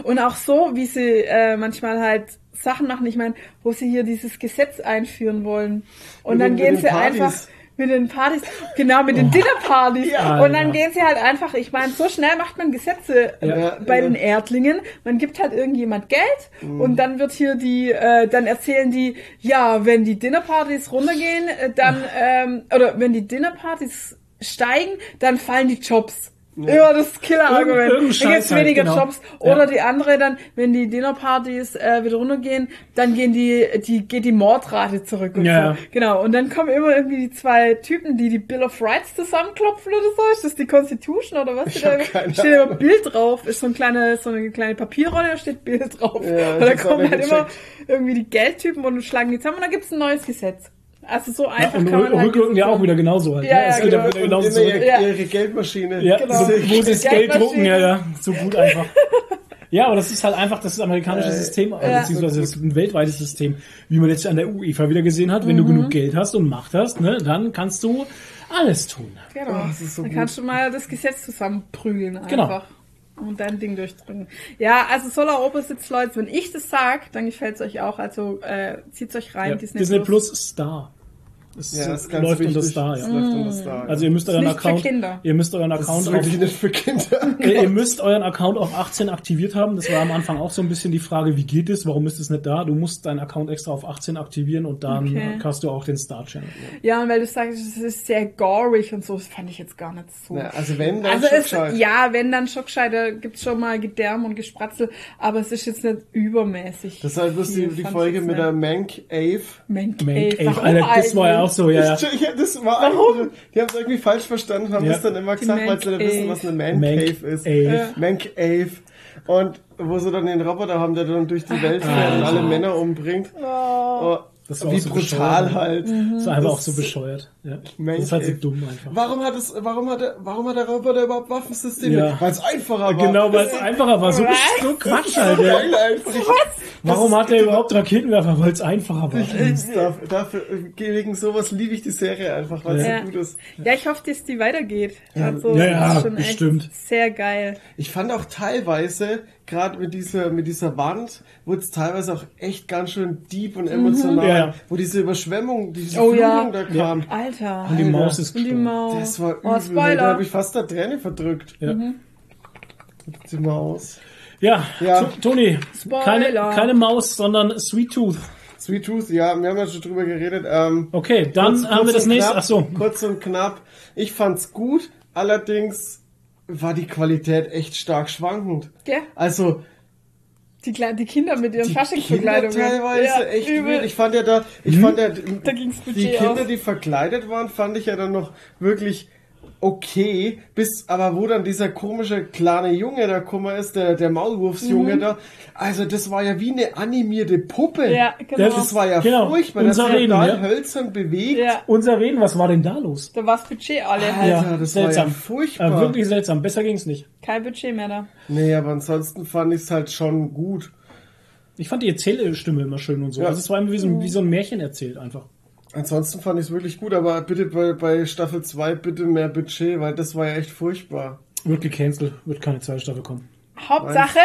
Speaker 1: Und auch so, wie sie äh, manchmal halt Sachen machen. Ich meine, wo sie hier dieses Gesetz einführen wollen. Und
Speaker 3: Mit
Speaker 1: dann
Speaker 3: den-
Speaker 1: gehen sie
Speaker 3: Partys.
Speaker 1: einfach mit den Partys, genau, mit den Dinnerpartys.
Speaker 2: Ja,
Speaker 1: und dann
Speaker 2: ja.
Speaker 1: gehen sie halt einfach, ich meine, so schnell macht man Gesetze äh,
Speaker 3: Ja.
Speaker 1: bei
Speaker 3: Ja.
Speaker 1: den Erdlingen. Man gibt halt irgendjemand Geld
Speaker 3: Mhm.
Speaker 1: und dann wird hier die, äh, dann erzählen die, ja, wenn die Dinnerpartys runtergehen, äh, dann, ähm, oder wenn die Dinnerpartys steigen, dann fallen die Jobs. Immer das Killer-Argument.
Speaker 2: Irgend-
Speaker 1: Dann gibt's
Speaker 2: Scheiß halt,
Speaker 1: weniger
Speaker 2: genau.
Speaker 1: Jobs. Oder
Speaker 2: Ja.
Speaker 1: die andere dann, wenn die Dinnerpartys äh, wieder runtergehen, dann gehen die, die geht die Mordrate zurück und
Speaker 2: Ja.
Speaker 1: so. Genau. Und dann kommen immer irgendwie die zwei Typen, die die Bill of Rights zusammenklopfen oder so. Ist das die Constitution oder was?
Speaker 3: Ich
Speaker 1: Da steht immer. Bild drauf. Ist so ein kleine, so eine kleine Papierrolle, da steht Bild drauf.
Speaker 3: Ja,
Speaker 1: und da kommen halt immer irgendwie die Geldtypen und schlagen die zusammen und dann gibt's ein neues Gesetz. Also so
Speaker 2: Ja,
Speaker 1: einfach
Speaker 2: und
Speaker 1: kann man
Speaker 2: Rück-
Speaker 1: halt
Speaker 2: ja auch wieder genauso halt.
Speaker 1: Ja,
Speaker 2: ne?
Speaker 1: ja,
Speaker 2: es geht
Speaker 1: genau.
Speaker 2: ja wieder
Speaker 3: Und
Speaker 2: genauso zurück.
Speaker 3: ihre,
Speaker 1: Ja.
Speaker 3: ihre Geldmaschine.
Speaker 2: Ja,
Speaker 1: Genau.
Speaker 2: so, wo sie das Geld
Speaker 1: Geldmaschine.
Speaker 2: drucken, ja, ja, so gut einfach. Ja, aber das ist halt einfach das amerikanische
Speaker 3: Äh,
Speaker 2: System,
Speaker 1: Ja.
Speaker 2: beziehungsweise das ist ein weltweites System, wie man jetzt an der UEFA wieder gesehen hat. Wenn du
Speaker 1: Mhm.
Speaker 2: genug Geld hast und Macht hast, ne, dann kannst du alles tun.
Speaker 1: Genau.
Speaker 3: Oh, das ist so
Speaker 1: dann
Speaker 3: gut.
Speaker 1: kannst du mal das Gesetz zusammenprügeln
Speaker 2: Genau.
Speaker 1: einfach. Und dein Ding durchdrücken. Ja, also Solar Opposites, Leute, wenn ich das sag, dann gefällt's euch auch. Also äh, zieht's euch rein,
Speaker 2: Ja,
Speaker 1: Disney,
Speaker 2: Disney Plus Star. Das
Speaker 3: Ja, das ist ganz
Speaker 2: läuft unter Star,
Speaker 3: Das
Speaker 2: ja.
Speaker 3: Star.
Speaker 2: Also ihr müsst euren
Speaker 1: nicht für
Speaker 2: Account,
Speaker 1: Kinder.
Speaker 2: ihr müsst euren
Speaker 3: das
Speaker 2: Account
Speaker 3: ist
Speaker 2: auf,
Speaker 3: wirklich nicht für Kinder.
Speaker 2: ihr, ihr müsst euren Account auf 18 aktiviert haben. Das war am Anfang auch so ein bisschen die Frage, wie geht es? Warum ist es nicht da? Du musst deinen Account extra auf 18 aktivieren und dann
Speaker 1: Okay.
Speaker 2: hast du auch den Star Channel.
Speaker 1: Ja, und weil du sagst, es ist sehr gorig und so, das fand ich jetzt gar nicht so.
Speaker 3: Na, also wenn, dann
Speaker 1: also
Speaker 3: schon
Speaker 1: es,
Speaker 3: gescheit.
Speaker 1: ja, wenn dann schon gescheit, da gibt's schon mal Gedärm und Gespratzel, aber es ist jetzt nicht übermäßig.
Speaker 3: Das ist halt bloß die, die Folge mit
Speaker 1: jetzt
Speaker 3: der
Speaker 1: nicht.
Speaker 3: Mank Ave.
Speaker 1: Mank,
Speaker 2: Mank,
Speaker 1: ey,
Speaker 2: ey,
Speaker 1: warum
Speaker 2: Alter, das war ja auch
Speaker 1: eigentlich?
Speaker 2: so, ja, ja.
Speaker 3: Ich, ja, das war Warum? Die haben es irgendwie falsch verstanden, haben
Speaker 2: Ja.
Speaker 3: das dann immer gesagt, weil sie wissen, was eine Man Cave ist.
Speaker 2: Ave.
Speaker 3: Mank Ave. Und wo sie dann den Roboter haben, der dann durch die Welt fährt und alle Männer umbringt. Oh,
Speaker 2: Das war
Speaker 3: wie
Speaker 2: auch so
Speaker 3: brutal halt.
Speaker 2: Das war einfach auch
Speaker 3: Das-
Speaker 2: so bescheuert. Ja.
Speaker 3: Mank
Speaker 2: Das ist halt so dumm einfach.
Speaker 3: Warum hat es, warum hat der, warum hat der Roboter überhaupt Waffensysteme?
Speaker 2: Ja.
Speaker 3: Weil es einfacher war.
Speaker 2: Genau, weil es einfacher war. So,
Speaker 1: Was?
Speaker 2: so Quatsch halt. Ja.
Speaker 3: Einfach.
Speaker 2: Warum hat er überhaupt Raketenwerfer? Weil es einfacher war.
Speaker 3: Ich, dafür, dafür, wegen sowas liebe ich die Serie einfach, weil es
Speaker 1: Ja.
Speaker 3: so gut ist.
Speaker 1: Ja, ich hoffe, dass die weitergeht. Also,
Speaker 2: Ja, ja,
Speaker 1: das ist schon
Speaker 2: bestimmt.
Speaker 1: Echt sehr geil.
Speaker 3: Ich fand auch teilweise, gerade mit dieser, mit dieser Wand, wurde es teilweise auch echt ganz schön deep und emotional,
Speaker 2: Ja, ja.
Speaker 3: wo diese Überschwemmung, diese
Speaker 1: Oh,
Speaker 3: Flutung
Speaker 1: ja.
Speaker 3: da kam.
Speaker 1: Alter.
Speaker 2: Und die Maus ist
Speaker 1: Und die
Speaker 2: gestorben.
Speaker 1: Maus.
Speaker 3: Das war übel,
Speaker 1: Oh,
Speaker 3: da
Speaker 1: Spoiler.
Speaker 3: habe ich fast der Träne verdrückt.
Speaker 2: Ja.
Speaker 3: Die Maus.
Speaker 2: Ja,
Speaker 3: Ja.
Speaker 2: To- Toni, keine, keine Maus, sondern Sweet Tooth.
Speaker 3: Sweet Tooth, ja, wir haben ja schon drüber geredet. Ähm,
Speaker 2: Okay, dann
Speaker 3: kurz-
Speaker 2: haben
Speaker 3: kurz
Speaker 2: wir das nächste.
Speaker 3: Knapp,
Speaker 2: Ach so.
Speaker 3: Kurz und knapp. Ich fand's gut, allerdings war die Qualität echt stark schwankend.
Speaker 1: Ja.
Speaker 3: Also,
Speaker 1: Die, die Kinder mit ihren Faschingsverkleidungen.
Speaker 3: teilweise
Speaker 1: Ja,
Speaker 3: echt
Speaker 1: übel.
Speaker 3: Ich fand ja da, ich
Speaker 2: Hm?
Speaker 3: fand ja,
Speaker 1: Da
Speaker 3: die Kinder,
Speaker 1: aus.
Speaker 3: die verkleidet waren, fand ich ja dann noch wirklich okay, bis aber wo dann dieser komische kleine Junge da gekommen ist, der, der Maulwurfsjunge da, also das war ja wie eine animierte Puppe.
Speaker 1: Mhm. Ja, genau.
Speaker 3: Das war ja
Speaker 2: Genau,
Speaker 3: furchtbar, das
Speaker 2: unser
Speaker 3: war
Speaker 2: Reden, ja.
Speaker 3: hölzern bewegt.
Speaker 1: Ja,
Speaker 2: Unser Reden, was war denn da los?
Speaker 1: da war das Budget alle.
Speaker 3: Alter, das war ja
Speaker 2: seltsam.
Speaker 3: furchtbar.
Speaker 2: Äh, wirklich seltsam. Besser ging's nicht.
Speaker 1: Kein Budget mehr da.
Speaker 3: Nee, aber ansonsten fand ich es halt schon gut.
Speaker 2: Ich fand die Erzählstimme immer schön und so.
Speaker 3: Ja.
Speaker 2: Also es war immer wie so, ein- wie so ein Märchen erzählt einfach.
Speaker 3: Ansonsten fand ich es wirklich gut, aber bitte bei, bei Staffel 2 bitte mehr Budget, weil das war ja echt furchtbar.
Speaker 2: Wird gecancelt, wird keine zweite Staffel kommen.
Speaker 1: Hauptsache,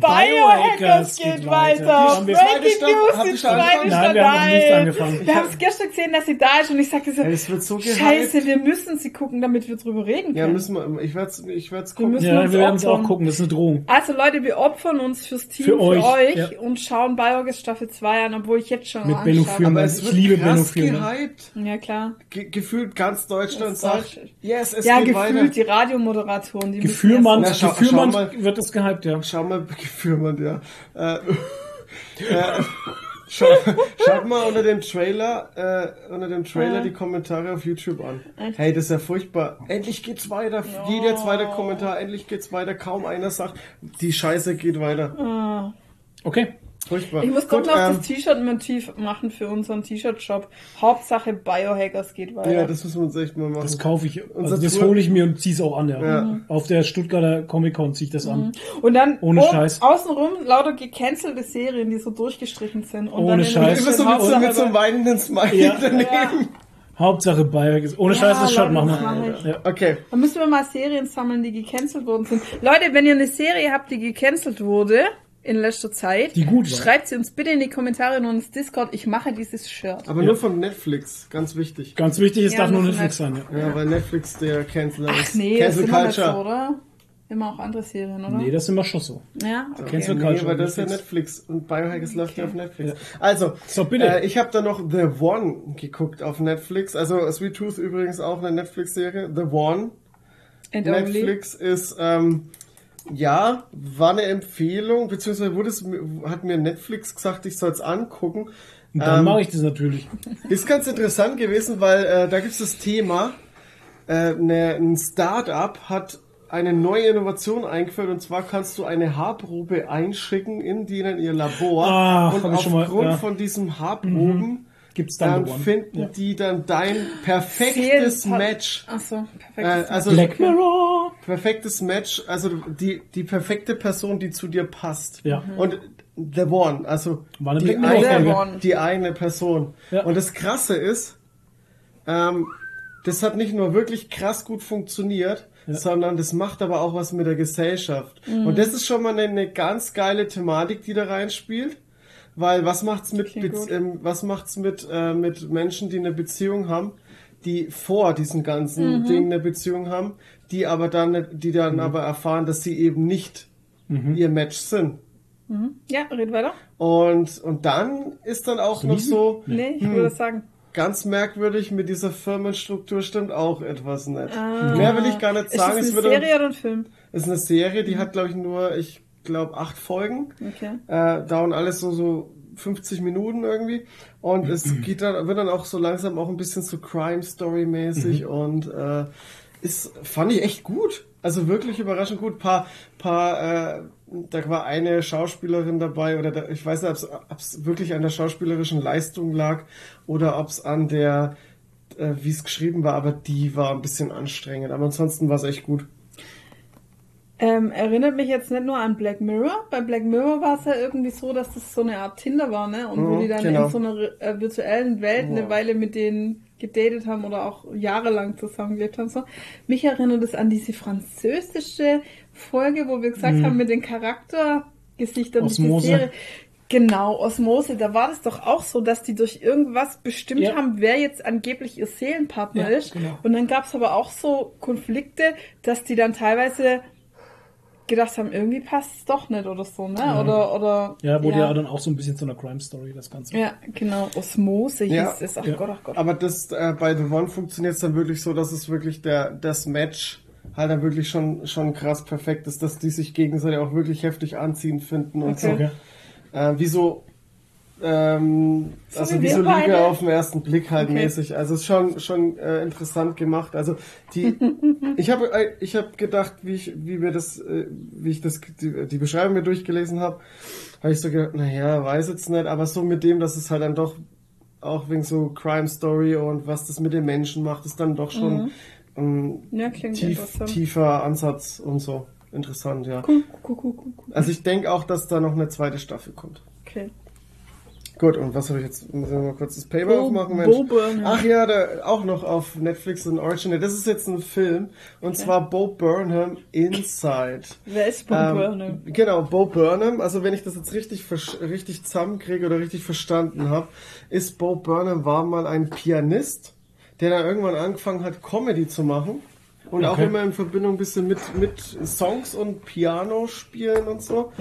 Speaker 2: Biohackers
Speaker 1: Biohackers
Speaker 2: geht
Speaker 1: geht
Speaker 2: weiter. wir-
Speaker 1: Breaking
Speaker 3: Staffel-
Speaker 1: News, die zweite?
Speaker 2: Nein, wir haben noch nicht
Speaker 1: Staffel.
Speaker 2: angefangen.
Speaker 1: Wir haben es gestern gesehen, dass sie da ist und ich sagte so,
Speaker 3: es wird so
Speaker 1: scheiße, wir müssen sie gucken, damit wir drüber reden
Speaker 3: Ja,
Speaker 1: können.
Speaker 3: müssen wir, ich werd's, ich werd's
Speaker 1: Wir
Speaker 3: gucken.
Speaker 1: müssen
Speaker 2: Ja,
Speaker 1: uns
Speaker 2: wir werden es auch gucken, das ist eine Drohung.
Speaker 1: Also Leute, wir opfern uns fürs Team,
Speaker 2: Für
Speaker 1: für
Speaker 2: euch,
Speaker 1: euch,
Speaker 2: ja.
Speaker 1: und schauen Biogas Staffel 2 an, obwohl ich jetzt schon
Speaker 2: Mit. Benno.
Speaker 3: Aber es
Speaker 2: Ich
Speaker 3: wird
Speaker 2: liebe Benno
Speaker 3: krass gehypt.
Speaker 1: Ja, klar.
Speaker 3: Ge gefühlt ganz Deutschland sagt, yes, es
Speaker 1: ja,
Speaker 3: geht
Speaker 1: gefühlt
Speaker 3: weiter.
Speaker 1: die Radiomoderatoren, die
Speaker 3: mal.
Speaker 2: wird es gehypt, ja.
Speaker 3: Schau mal, Gefürmann, ja. Äh, äh, Schaut, schaut mal unter dem Trailer, äh, unter dem Trailer die Kommentare auf YouTube an. Hey, das ist ja furchtbar. Endlich geht's weiter. Jeder zweite Kommentar, endlich geht's weiter. Kaum einer sagt, die Scheiße geht weiter.
Speaker 2: Okay.
Speaker 3: Furchtbar.
Speaker 1: Ich muss doch
Speaker 3: Gut,
Speaker 1: noch
Speaker 3: ähm,
Speaker 1: das T-Shirt-Motiv machen für unseren T-Shirt-Shop. Hauptsache Biohackers geht weiter.
Speaker 3: Ja, das müssen wir uns echt mal machen.
Speaker 2: Das kaufe ich. Also das hole ich mir und zieh's auch an, ja.
Speaker 3: Ja.
Speaker 2: Auf der Stuttgarter Comic Con ziehe ich das an.
Speaker 1: Und dann
Speaker 2: Ohne
Speaker 1: oben-
Speaker 2: Scheiß.
Speaker 1: außenrum lauter gecancelte Serien, die so durchgestrichen sind. Und
Speaker 2: Ohne Scheiß.
Speaker 3: Immer so mit, so, mit so einem
Speaker 1: Hauptsache-
Speaker 3: weinenden Smiley
Speaker 2: Ja.
Speaker 3: daneben.
Speaker 2: Hauptsache Bayern. Ohne
Speaker 1: Ja,
Speaker 2: Scheiß das Shot machen wir. Ja.
Speaker 3: Okay.
Speaker 1: Dann müssen wir mal Serien sammeln, die gecancelt worden sind. Leute, wenn ihr eine Serie habt, die gecancelt wurde in letzter Zeit,
Speaker 2: Die gut war.
Speaker 1: schreibt sie uns bitte in die Kommentare und ins Discord. Ich mache dieses Shirt.
Speaker 3: Aber nur von Netflix, ganz wichtig.
Speaker 2: Ganz wichtig, es
Speaker 1: Ja,
Speaker 2: darf nur
Speaker 1: das
Speaker 2: Netflix
Speaker 1: ist
Speaker 2: sein. Ja.
Speaker 3: Ja, weil Netflix der Canceler
Speaker 1: Ach
Speaker 3: ist.
Speaker 1: nee, das
Speaker 3: Cancel
Speaker 1: ist immer so,
Speaker 3: Culture.
Speaker 1: oder? Immer auch andere Serien, oder?
Speaker 2: Nee, das ist immer schon so.
Speaker 1: Ja, okay.
Speaker 2: Cancel
Speaker 3: Nee,
Speaker 2: Culture.
Speaker 3: weil das ist ja
Speaker 2: Netflix.
Speaker 3: Und Biohackers läuft ja auf Netflix. Also,
Speaker 2: So, bitte.
Speaker 3: Äh, ich habe da noch The One geguckt auf Netflix. Also Sweet Tooth übrigens auch eine Netflix-Serie. The One.
Speaker 1: And only.
Speaker 3: Netflix ist, ähm, ja, war eine Empfehlung, beziehungsweise wurde es, hat mir Netflix gesagt, ich soll es angucken.
Speaker 2: Und dann
Speaker 3: Ähm,
Speaker 2: mache ich das natürlich.
Speaker 3: Ist ganz interessant gewesen, weil äh, da gibt es das Thema, äh, ne, ein Start-up hat eine neue Innovation eingeführt und zwar kannst du eine Haarprobe einschicken in denen ihr Labor
Speaker 2: Ah,
Speaker 3: und aufgrund
Speaker 2: ja.
Speaker 3: von diesem Haarproben
Speaker 2: Gibt's dann
Speaker 3: dann finden die dann dein perfektes
Speaker 1: Zählen-
Speaker 3: Match.
Speaker 1: Achso,
Speaker 3: Äh,
Speaker 1: perfekt.
Speaker 3: also
Speaker 2: Black Mirror.
Speaker 3: perfektes Match, also die, die perfekte Person, die zu dir passt.
Speaker 2: Ja.
Speaker 3: Und The One, also
Speaker 2: eine
Speaker 3: die, eine, die eine Person.
Speaker 2: Ja.
Speaker 3: Und das Krasse ist, ähm, das hat nicht nur wirklich krass gut funktioniert, sondern das macht aber auch was mit der Gesellschaft.
Speaker 1: Mhm.
Speaker 3: Und das ist schon mal eine, eine ganz geile Thematik, die da reinspielt. Weil was macht's mit, ähm, was macht's mit, äh, mit Menschen, die eine Beziehung haben, die vor diesen
Speaker 1: Mhm.
Speaker 3: ganzen Dingen eine Beziehung haben, die aber dann, die dann
Speaker 2: Mhm.
Speaker 3: aber erfahren, dass sie eben nicht ihr Match sind.
Speaker 1: ja, red weiter.
Speaker 3: Und, und dann ist dann auch noch so
Speaker 1: Nee, ich
Speaker 3: Hm.
Speaker 1: würde sagen.
Speaker 3: ganz merkwürdig mit dieser Firmenstruktur stimmt auch etwas nicht. Mehr will ich gar nicht
Speaker 1: Ist
Speaker 3: sagen.
Speaker 1: das
Speaker 3: Es
Speaker 1: eine
Speaker 3: wird
Speaker 1: Serie oder ein Film?
Speaker 3: ist eine Serie, die hat glaube ich nur, ich glaube acht Folgen.
Speaker 1: Okay.
Speaker 3: Äh, dauern alles so so 50 Minuten irgendwie und es geht dann wird dann auch so langsam auch ein bisschen so Crime Story mäßig und äh, ist fand ich echt gut. Also wirklich überraschend gut. Paar paar äh, da war eine Schauspielerin dabei oder da, ich weiß nicht, ob es wirklich an der schauspielerischen Leistung lag oder ob es an der äh, wie es geschrieben war, aber die war ein bisschen anstrengend. Aber ansonsten war es echt gut.
Speaker 1: Ähm, erinnert mich jetzt nicht nur an Black Mirror. Bei Black Mirror war es ja irgendwie so, dass das so eine Art Tinder war, ne? Und wo
Speaker 3: Mhm,
Speaker 1: die dann
Speaker 3: genau.
Speaker 1: in so einer äh, virtuellen Welt eine. Weile mit denen gedatet haben oder auch jahrelang zusammengelebt haben. So. Mich erinnert es an diese französische Folge, wo wir gesagt haben, mit den Charaktergesichtern
Speaker 2: Mhm. Osmose.
Speaker 1: Serie. Genau, Osmose, da war das doch auch so, dass die durch irgendwas bestimmt
Speaker 2: Ja.
Speaker 1: haben, wer jetzt angeblich ihr Seelenpartner
Speaker 2: Ja,
Speaker 1: ist.
Speaker 2: genau.
Speaker 1: Und dann gab es aber auch so Konflikte, dass die dann teilweise gedacht haben, irgendwie passt es doch nicht oder so, ne? Oder, oder.
Speaker 2: Ja, wurde ja.
Speaker 1: ja,
Speaker 2: dann auch so ein bisschen zu einer Crime Story, das Ganze.
Speaker 1: ja, genau. Osmose hieß
Speaker 3: Ja.
Speaker 1: es. Ach
Speaker 2: Ja.
Speaker 1: Gott, ach Gott.
Speaker 3: Aber das äh, bei The One funktioniert es dann wirklich so, dass es wirklich der das Match halt dann wirklich schon schon krass perfekt ist, dass die sich gegenseitig auch wirklich heftig anziehen finden und
Speaker 1: Okay.
Speaker 2: Okay.
Speaker 3: so. Äh, wie so ähm,
Speaker 1: So
Speaker 3: also
Speaker 1: wie
Speaker 3: so Liebe
Speaker 1: beide.
Speaker 3: auf den ersten Blick halt
Speaker 1: Okay.
Speaker 3: mäßig. Also ist schon schon äh, interessant gemacht. Also die ich habe äh, ich habe gedacht, wie ich wie mir das äh, wie ich das die, die Beschreibung mir durchgelesen habe, habe ich so gedacht, naja, weiß jetzt nicht, aber so mit dem, dass es halt dann doch auch wegen so Crime Story und was das mit den Menschen macht, ist dann doch schon ähm,
Speaker 1: Ja,
Speaker 3: tief, tiefer Ansatz und so. Interessant, ja.
Speaker 1: Cool, cool, cool, cool.
Speaker 3: Also ich denke auch, dass da noch eine zweite Staffel kommt.
Speaker 1: Okay.
Speaker 3: Gut, und was habe ich jetzt? Müssen wir mal kurz das Paper
Speaker 1: Bo-
Speaker 3: aufmachen, Mensch.
Speaker 1: Bo Burnham.
Speaker 3: Ach ja, da, auch noch auf Netflix und Original. Das ist jetzt ein Film. Und zwar Bo Burnham Inside.
Speaker 1: Wer ist Bo
Speaker 3: Ähm,
Speaker 1: Burnham?
Speaker 3: Genau, Bo Burnham. Also wenn ich das jetzt richtig richtig zusammenkriege oder richtig verstanden habe, ist Bo Burnham war mal ein Pianist, der dann irgendwann angefangen hat, Comedy zu machen. Und auch
Speaker 2: Okay.
Speaker 3: immer in Verbindung ein bisschen mit, mit Songs und Piano spielen und so.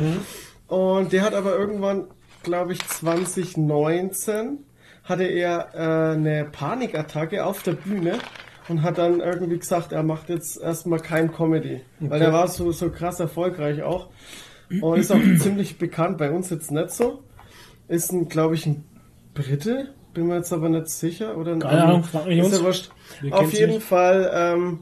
Speaker 3: Und der hat aber irgendwann, glaube ich, 2019 hatte er äh, eine Panikattacke auf der Bühne und hat dann irgendwie gesagt, er macht jetzt erstmal kein Comedy. Weil er war so, so krass erfolgreich auch. Und ist auch ziemlich bekannt, bei uns jetzt nicht so. ist ein, glaube ich, ein Brite. Bin mir jetzt aber nicht sicher. Oder ein
Speaker 2: Keine. Ahnung, frag nicht
Speaker 3: ist wurscht. Auf jeden
Speaker 2: nicht.
Speaker 3: Fall, ähm,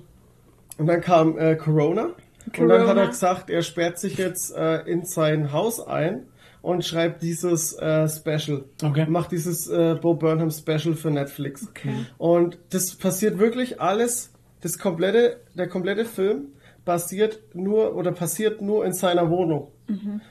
Speaker 3: und dann kam äh, Corona. Und dann hat
Speaker 1: Corona.
Speaker 3: er gesagt, er sperrt sich jetzt äh, in sein Haus ein und schreibt dieses äh, Special.
Speaker 2: Okay.
Speaker 3: Macht dieses äh, Bo Burnham Special für Netflix. Und das passiert wirklich alles, das komplette, der komplette Film basiert nur oder passiert nur in seiner Wohnung.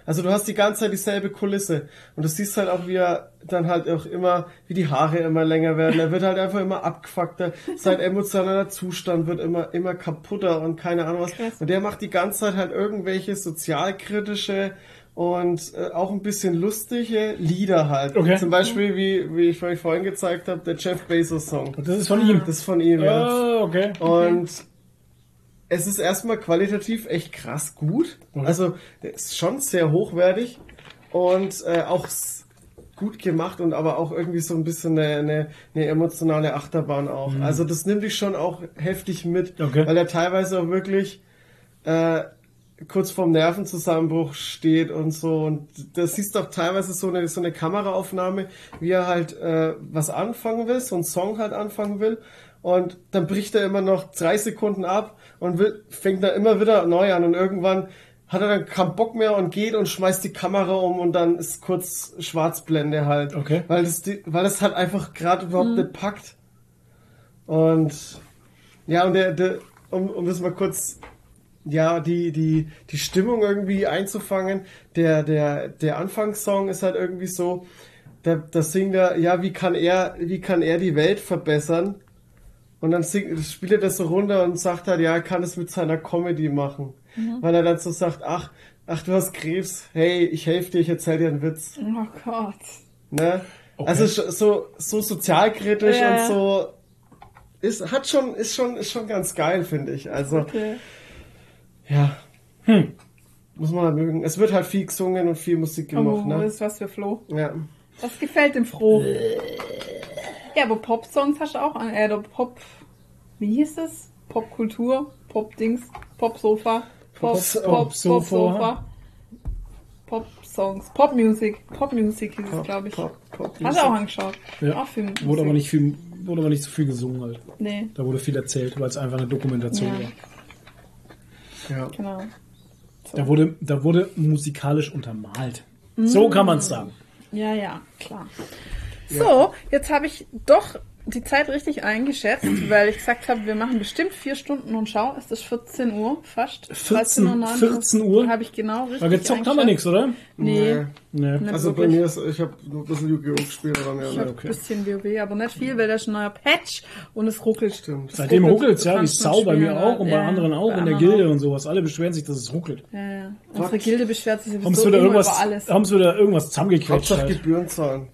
Speaker 3: Also du hast die ganze Zeit dieselbe Kulisse und du siehst halt auch, wie er dann halt auch immer, wie die Haare immer länger werden. Er wird halt einfach immer abgefuckter. Sein emotionaler Zustand wird immer, immer kaputter und keine Ahnung was. Und der macht die ganze Zeit halt irgendwelche sozialkritische und äh, auch ein bisschen lustige Lieder halt.
Speaker 2: Okay.
Speaker 3: Zum Beispiel, wie, wie ich euch vorhin gezeigt habe, der Jeff Bezos Song.
Speaker 2: Das ist von ihm.
Speaker 3: Das ist von ihm, ja.
Speaker 2: Ah, okay.
Speaker 3: Und es ist erstmal qualitativ echt krass gut. Also, der ist schon sehr hochwertig und äh, auch gut gemacht und aber auch irgendwie so ein bisschen eine, eine, eine emotionale Achterbahn auch. Also, das nimmt dich schon auch heftig mit,
Speaker 2: Okay.
Speaker 3: weil er teilweise auch wirklich äh, kurz vorm Nervenzusammenbruch steht und so. Und das siehst doch teilweise so eine, so eine Kameraaufnahme, wie er halt äh, was anfangen will, so einen Song halt anfangen will. Und dann bricht er immer noch drei Sekunden ab und will, fängt dann immer wieder neu an. Und irgendwann hat er dann keinen Bock mehr und geht und schmeißt die Kamera um und dann ist kurz Schwarzblende halt.
Speaker 2: Okay.
Speaker 3: Weil das, die, weil das halt einfach gerade überhaupt nicht packt. Und ja, und der, der um, um das mal kurz ja, die, die, die Stimmung irgendwie einzufangen. Der, der, der Anfangssong ist halt irgendwie so, da, da singt er, ja, wie kann er, wie kann er die Welt verbessern? Und dann singt, spielt er das so runter und sagt halt, ja, er kann es mit seiner Comedy machen. Weil er dann so sagt, ach, ach, du hast Krebs, hey, ich helfe dir, ich erzähl dir einen Witz.
Speaker 1: Oh Gott.
Speaker 3: Ne?
Speaker 2: Okay.
Speaker 3: Also so, so sozialkritisch
Speaker 1: Ja.
Speaker 3: und so, ist, hat schon, ist schon, ist schon ganz geil, finde ich. Also,
Speaker 1: Okay.
Speaker 3: Ja. Muss man halt mögen. Es wird halt viel gesungen und viel Musik
Speaker 1: Oh,
Speaker 3: gemacht, ne?
Speaker 1: das ist was für Flo.
Speaker 3: Ja.
Speaker 1: Das gefällt dem Froh. Ja, aber Pop-Songs hast du auch an. Äh, Pop. Wie hieß es? Popkultur? Pop-Dings? Pop-Sofa? Pop,
Speaker 3: Pop-
Speaker 1: Pop,
Speaker 2: Pop-Sofa.
Speaker 1: Pop-Sofa? Pop-Songs. Pop-Music. Pop-Music hieß es, glaube ich.
Speaker 3: Pop, Pop,
Speaker 1: Hast du auch angeschaut?
Speaker 2: Ja.
Speaker 1: Auch Film.
Speaker 2: Wurde aber nicht viel, wurde aber nicht so viel gesungen halt.
Speaker 1: Nee,
Speaker 2: Da wurde viel erzählt, weil es einfach eine Dokumentation
Speaker 1: Ja.
Speaker 2: war.
Speaker 3: Ja.
Speaker 1: genau.
Speaker 2: Da wurde, da wurde musikalisch untermalt.
Speaker 1: Mm.
Speaker 2: So kann man es sagen.
Speaker 1: Ja, ja, klar. So, jetzt habe ich doch die Zeit richtig eingeschätzt, weil ich gesagt habe, wir machen bestimmt vier Stunden und schau, es ist 14 Uhr fast.
Speaker 2: 14 14 Uhr?
Speaker 1: Habe ich genau richtig
Speaker 2: Aber gezockt haben wir nichts, oder?
Speaker 1: Nee,
Speaker 3: Nee.
Speaker 2: Nee.
Speaker 3: Also bei mir ist, ich habe nur ein bisschen Yu-Gi-Oh! gespielt, aber mehr
Speaker 1: Ich habe
Speaker 3: nicht.
Speaker 1: ein bisschen WoW, aber nicht viel, weil da ist ein neuer Patch und es ruckelt.
Speaker 3: Stimmt.
Speaker 1: Es
Speaker 2: Seitdem ruckelt es ja, wie Sau bei mir auch und bei
Speaker 1: ja,
Speaker 2: anderen auch
Speaker 1: bei
Speaker 2: in der
Speaker 1: anderen
Speaker 2: Gilde und sowas. Alle beschweren sich, dass es ruckelt.
Speaker 1: Ja, ja. Unsere Gilde beschwert sich sowieso
Speaker 2: wieder
Speaker 1: immer
Speaker 2: irgendwas,
Speaker 1: über alles.
Speaker 2: haben sie wieder irgendwas zusammengequetscht
Speaker 3: Hauptsache
Speaker 2: halt.
Speaker 3: Gebühren zahlen.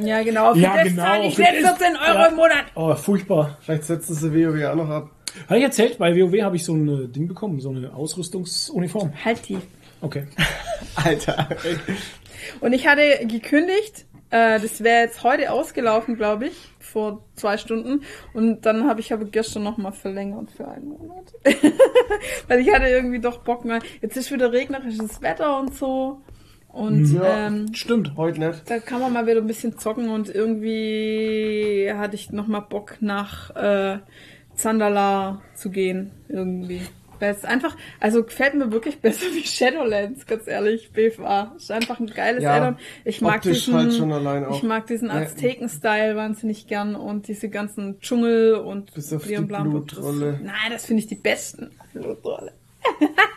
Speaker 1: Ja, genau. Für
Speaker 2: Ja,
Speaker 1: das
Speaker 2: genau,
Speaker 1: zahle ich
Speaker 2: für
Speaker 1: jetzt
Speaker 2: das-
Speaker 1: 14 Euro
Speaker 2: ja.
Speaker 1: im Monat.
Speaker 2: Oh, furchtbar.
Speaker 3: Vielleicht setzen sie WoW auch noch ab.
Speaker 2: Habe ich erzählt, bei WoW habe ich so ein äh, Ding bekommen, so eine Ausrüstungsuniform.
Speaker 1: Halt die.
Speaker 2: Okay.
Speaker 3: Alter.
Speaker 1: Und ich hatte gekündigt, äh, das wäre jetzt heute ausgelaufen, glaube ich, vor zwei Stunden. Und dann habe ich aber gestern nochmal verlängert für einen Monat. Weil ich hatte irgendwie doch Bock mal. Jetzt ist wieder regnerisches Wetter und so. Und
Speaker 3: Ja.
Speaker 1: ähm,
Speaker 2: Stimmt.
Speaker 3: Heute nicht.
Speaker 1: da kann man mal wieder ein bisschen zocken und irgendwie hatte ich nochmal Bock nach äh, Zandala zu gehen. Irgendwie. Weil es einfach, also gefällt mir wirklich besser wie Shadowlands, ganz ehrlich, BFA. Ist einfach ein geiles
Speaker 3: Ja,
Speaker 1: Addon. Ich mag diesen,
Speaker 3: halt
Speaker 1: ich mag diesen. Azteken-Style wahnsinnig gern und diese ganzen Dschungel und
Speaker 3: Bis auf die
Speaker 1: Blam,
Speaker 3: Blutrolle.
Speaker 1: Nein, das finde ich die besten. Blutrolle.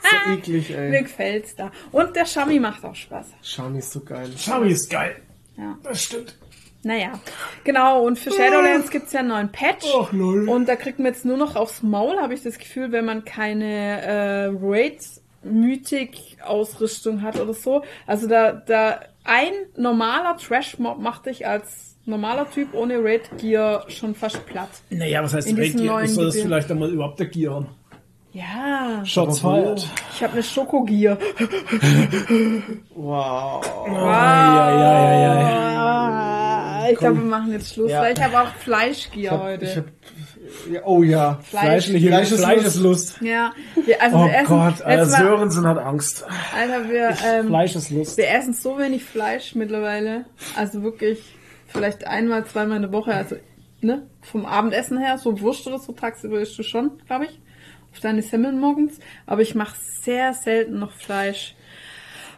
Speaker 3: So eklig,
Speaker 1: Mir
Speaker 3: ey.
Speaker 1: gefällt's da. Und der Shami macht auch Spaß.
Speaker 3: Shami ist so geil.
Speaker 2: Chami ist geil.
Speaker 1: Ja.
Speaker 2: Das stimmt.
Speaker 1: Naja, genau. Und für Shadowlands gibt's ja einen neuen Patch.
Speaker 2: Ach, lol.
Speaker 1: Und da kriegt man jetzt nur noch aufs Maul, habe ich das Gefühl, wenn man keine äh, Raid-Mythic-Ausrüstung hat oder so. Also da, da ein normaler Trash-Mob macht dich als normaler Typ ohne Raid-Gear schon fast platt.
Speaker 2: Naja, was heißt
Speaker 1: In neuen
Speaker 2: Das soll das vielleicht einmal überhaupt der Gear haben.
Speaker 1: Ja,
Speaker 2: Shots fired.
Speaker 1: ich habe eine Schokogier.
Speaker 3: Wow.
Speaker 2: Ja, ja, ja, ja.
Speaker 1: Ah, ich glaube, wir machen jetzt Schluss,
Speaker 3: Ja.
Speaker 1: weil ich habe auch Fleischgier
Speaker 3: Ich hab,
Speaker 1: heute.
Speaker 3: ich hab, Ja, oh ja.
Speaker 2: Fleischliche
Speaker 3: Fleisch ist
Speaker 2: Fleisch ist Lust.
Speaker 1: Ja, wir, also
Speaker 2: Oh
Speaker 1: wir essen,
Speaker 2: Gott, Alter,
Speaker 1: Mal-
Speaker 2: Sörensen hat Angst.
Speaker 1: Alter, wir, ähm,
Speaker 2: Fleisch ist Lust.
Speaker 1: wir essen so wenig Fleisch mittlerweile. Also wirklich vielleicht einmal, zweimal in der Woche. Also, ne, vom Abendessen her, so Wurst oder so tagsüber isst du schon, glaube ich. Auf deine Semmeln morgens. Aber ich mache sehr selten noch Fleisch.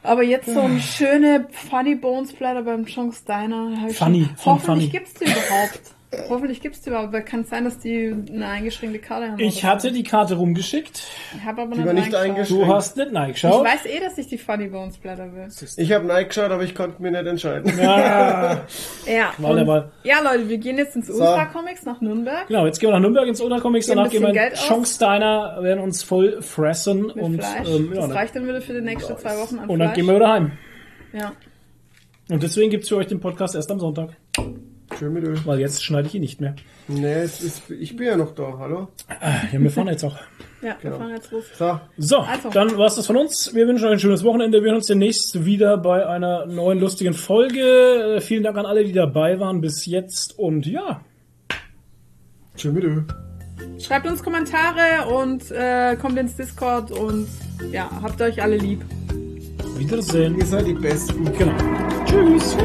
Speaker 1: Aber jetzt so ein schöne Funny Bones Platter beim John's Diner.
Speaker 2: Funny,
Speaker 1: schon-
Speaker 2: von
Speaker 1: Hoffentlich
Speaker 2: Funny.
Speaker 1: gibt's die überhaupt. Hoffentlich gibt's die überhaupt, weil kann sein, dass die eine eingeschränkte Karte haben.
Speaker 2: Ich hatte die Karte rumgeschickt.
Speaker 1: ich habe aber
Speaker 3: Die nicht
Speaker 1: reingeschaut.
Speaker 3: eingeschränkt.
Speaker 2: Du hast nicht
Speaker 1: Ich
Speaker 2: reingeschaut.
Speaker 1: weiß eh, dass ich die Funny Bones Platter will.
Speaker 3: Ich habe reingeschaut, aber ich konnte mir nicht entscheiden.
Speaker 2: Ja.
Speaker 1: Ja, und,
Speaker 2: Wahl.
Speaker 1: ja Leute, wir gehen jetzt ins Ultra Comics nach Nürnberg.
Speaker 2: Genau, jetzt gehen wir nach Nürnberg ins Ultra Comics,
Speaker 1: Geben
Speaker 2: danach gehen wir in. Schonksteiner, werden uns voll fressen
Speaker 1: Mit
Speaker 2: und,
Speaker 1: Fleisch.
Speaker 2: ähm, ja,
Speaker 1: das
Speaker 2: dann,
Speaker 1: reicht dann wieder für die nächsten zwei Wochen an
Speaker 2: und dann
Speaker 1: Fleisch.
Speaker 2: gehen wir wieder heim.
Speaker 1: ja.
Speaker 2: Und deswegen gibt's für euch den Podcast erst am Sonntag,
Speaker 3: Schön mit Öl.
Speaker 2: weil jetzt schneide ich ihn nicht mehr.
Speaker 3: Nee, es ist, ich bin ja noch da, hallo?
Speaker 2: Ja, wir fahren jetzt auch.
Speaker 1: ja, wir
Speaker 3: Genau.
Speaker 1: fahren jetzt los.
Speaker 3: So,
Speaker 2: So,
Speaker 1: Also.
Speaker 2: dann war's das von uns. Wir wünschen euch ein schönes Wochenende. Wir hören uns demnächst wieder bei einer neuen lustigen Folge. Äh, Vielen Dank an alle, die dabei waren bis jetzt. Und ja,
Speaker 3: schön mit Öl.
Speaker 1: Schreibt uns Kommentare und äh, kommt ins Discord und ja, habt euch alle lieb.
Speaker 2: Wiedersehen.
Speaker 3: Ihr seid die Besten.
Speaker 2: Genau. Tschüss.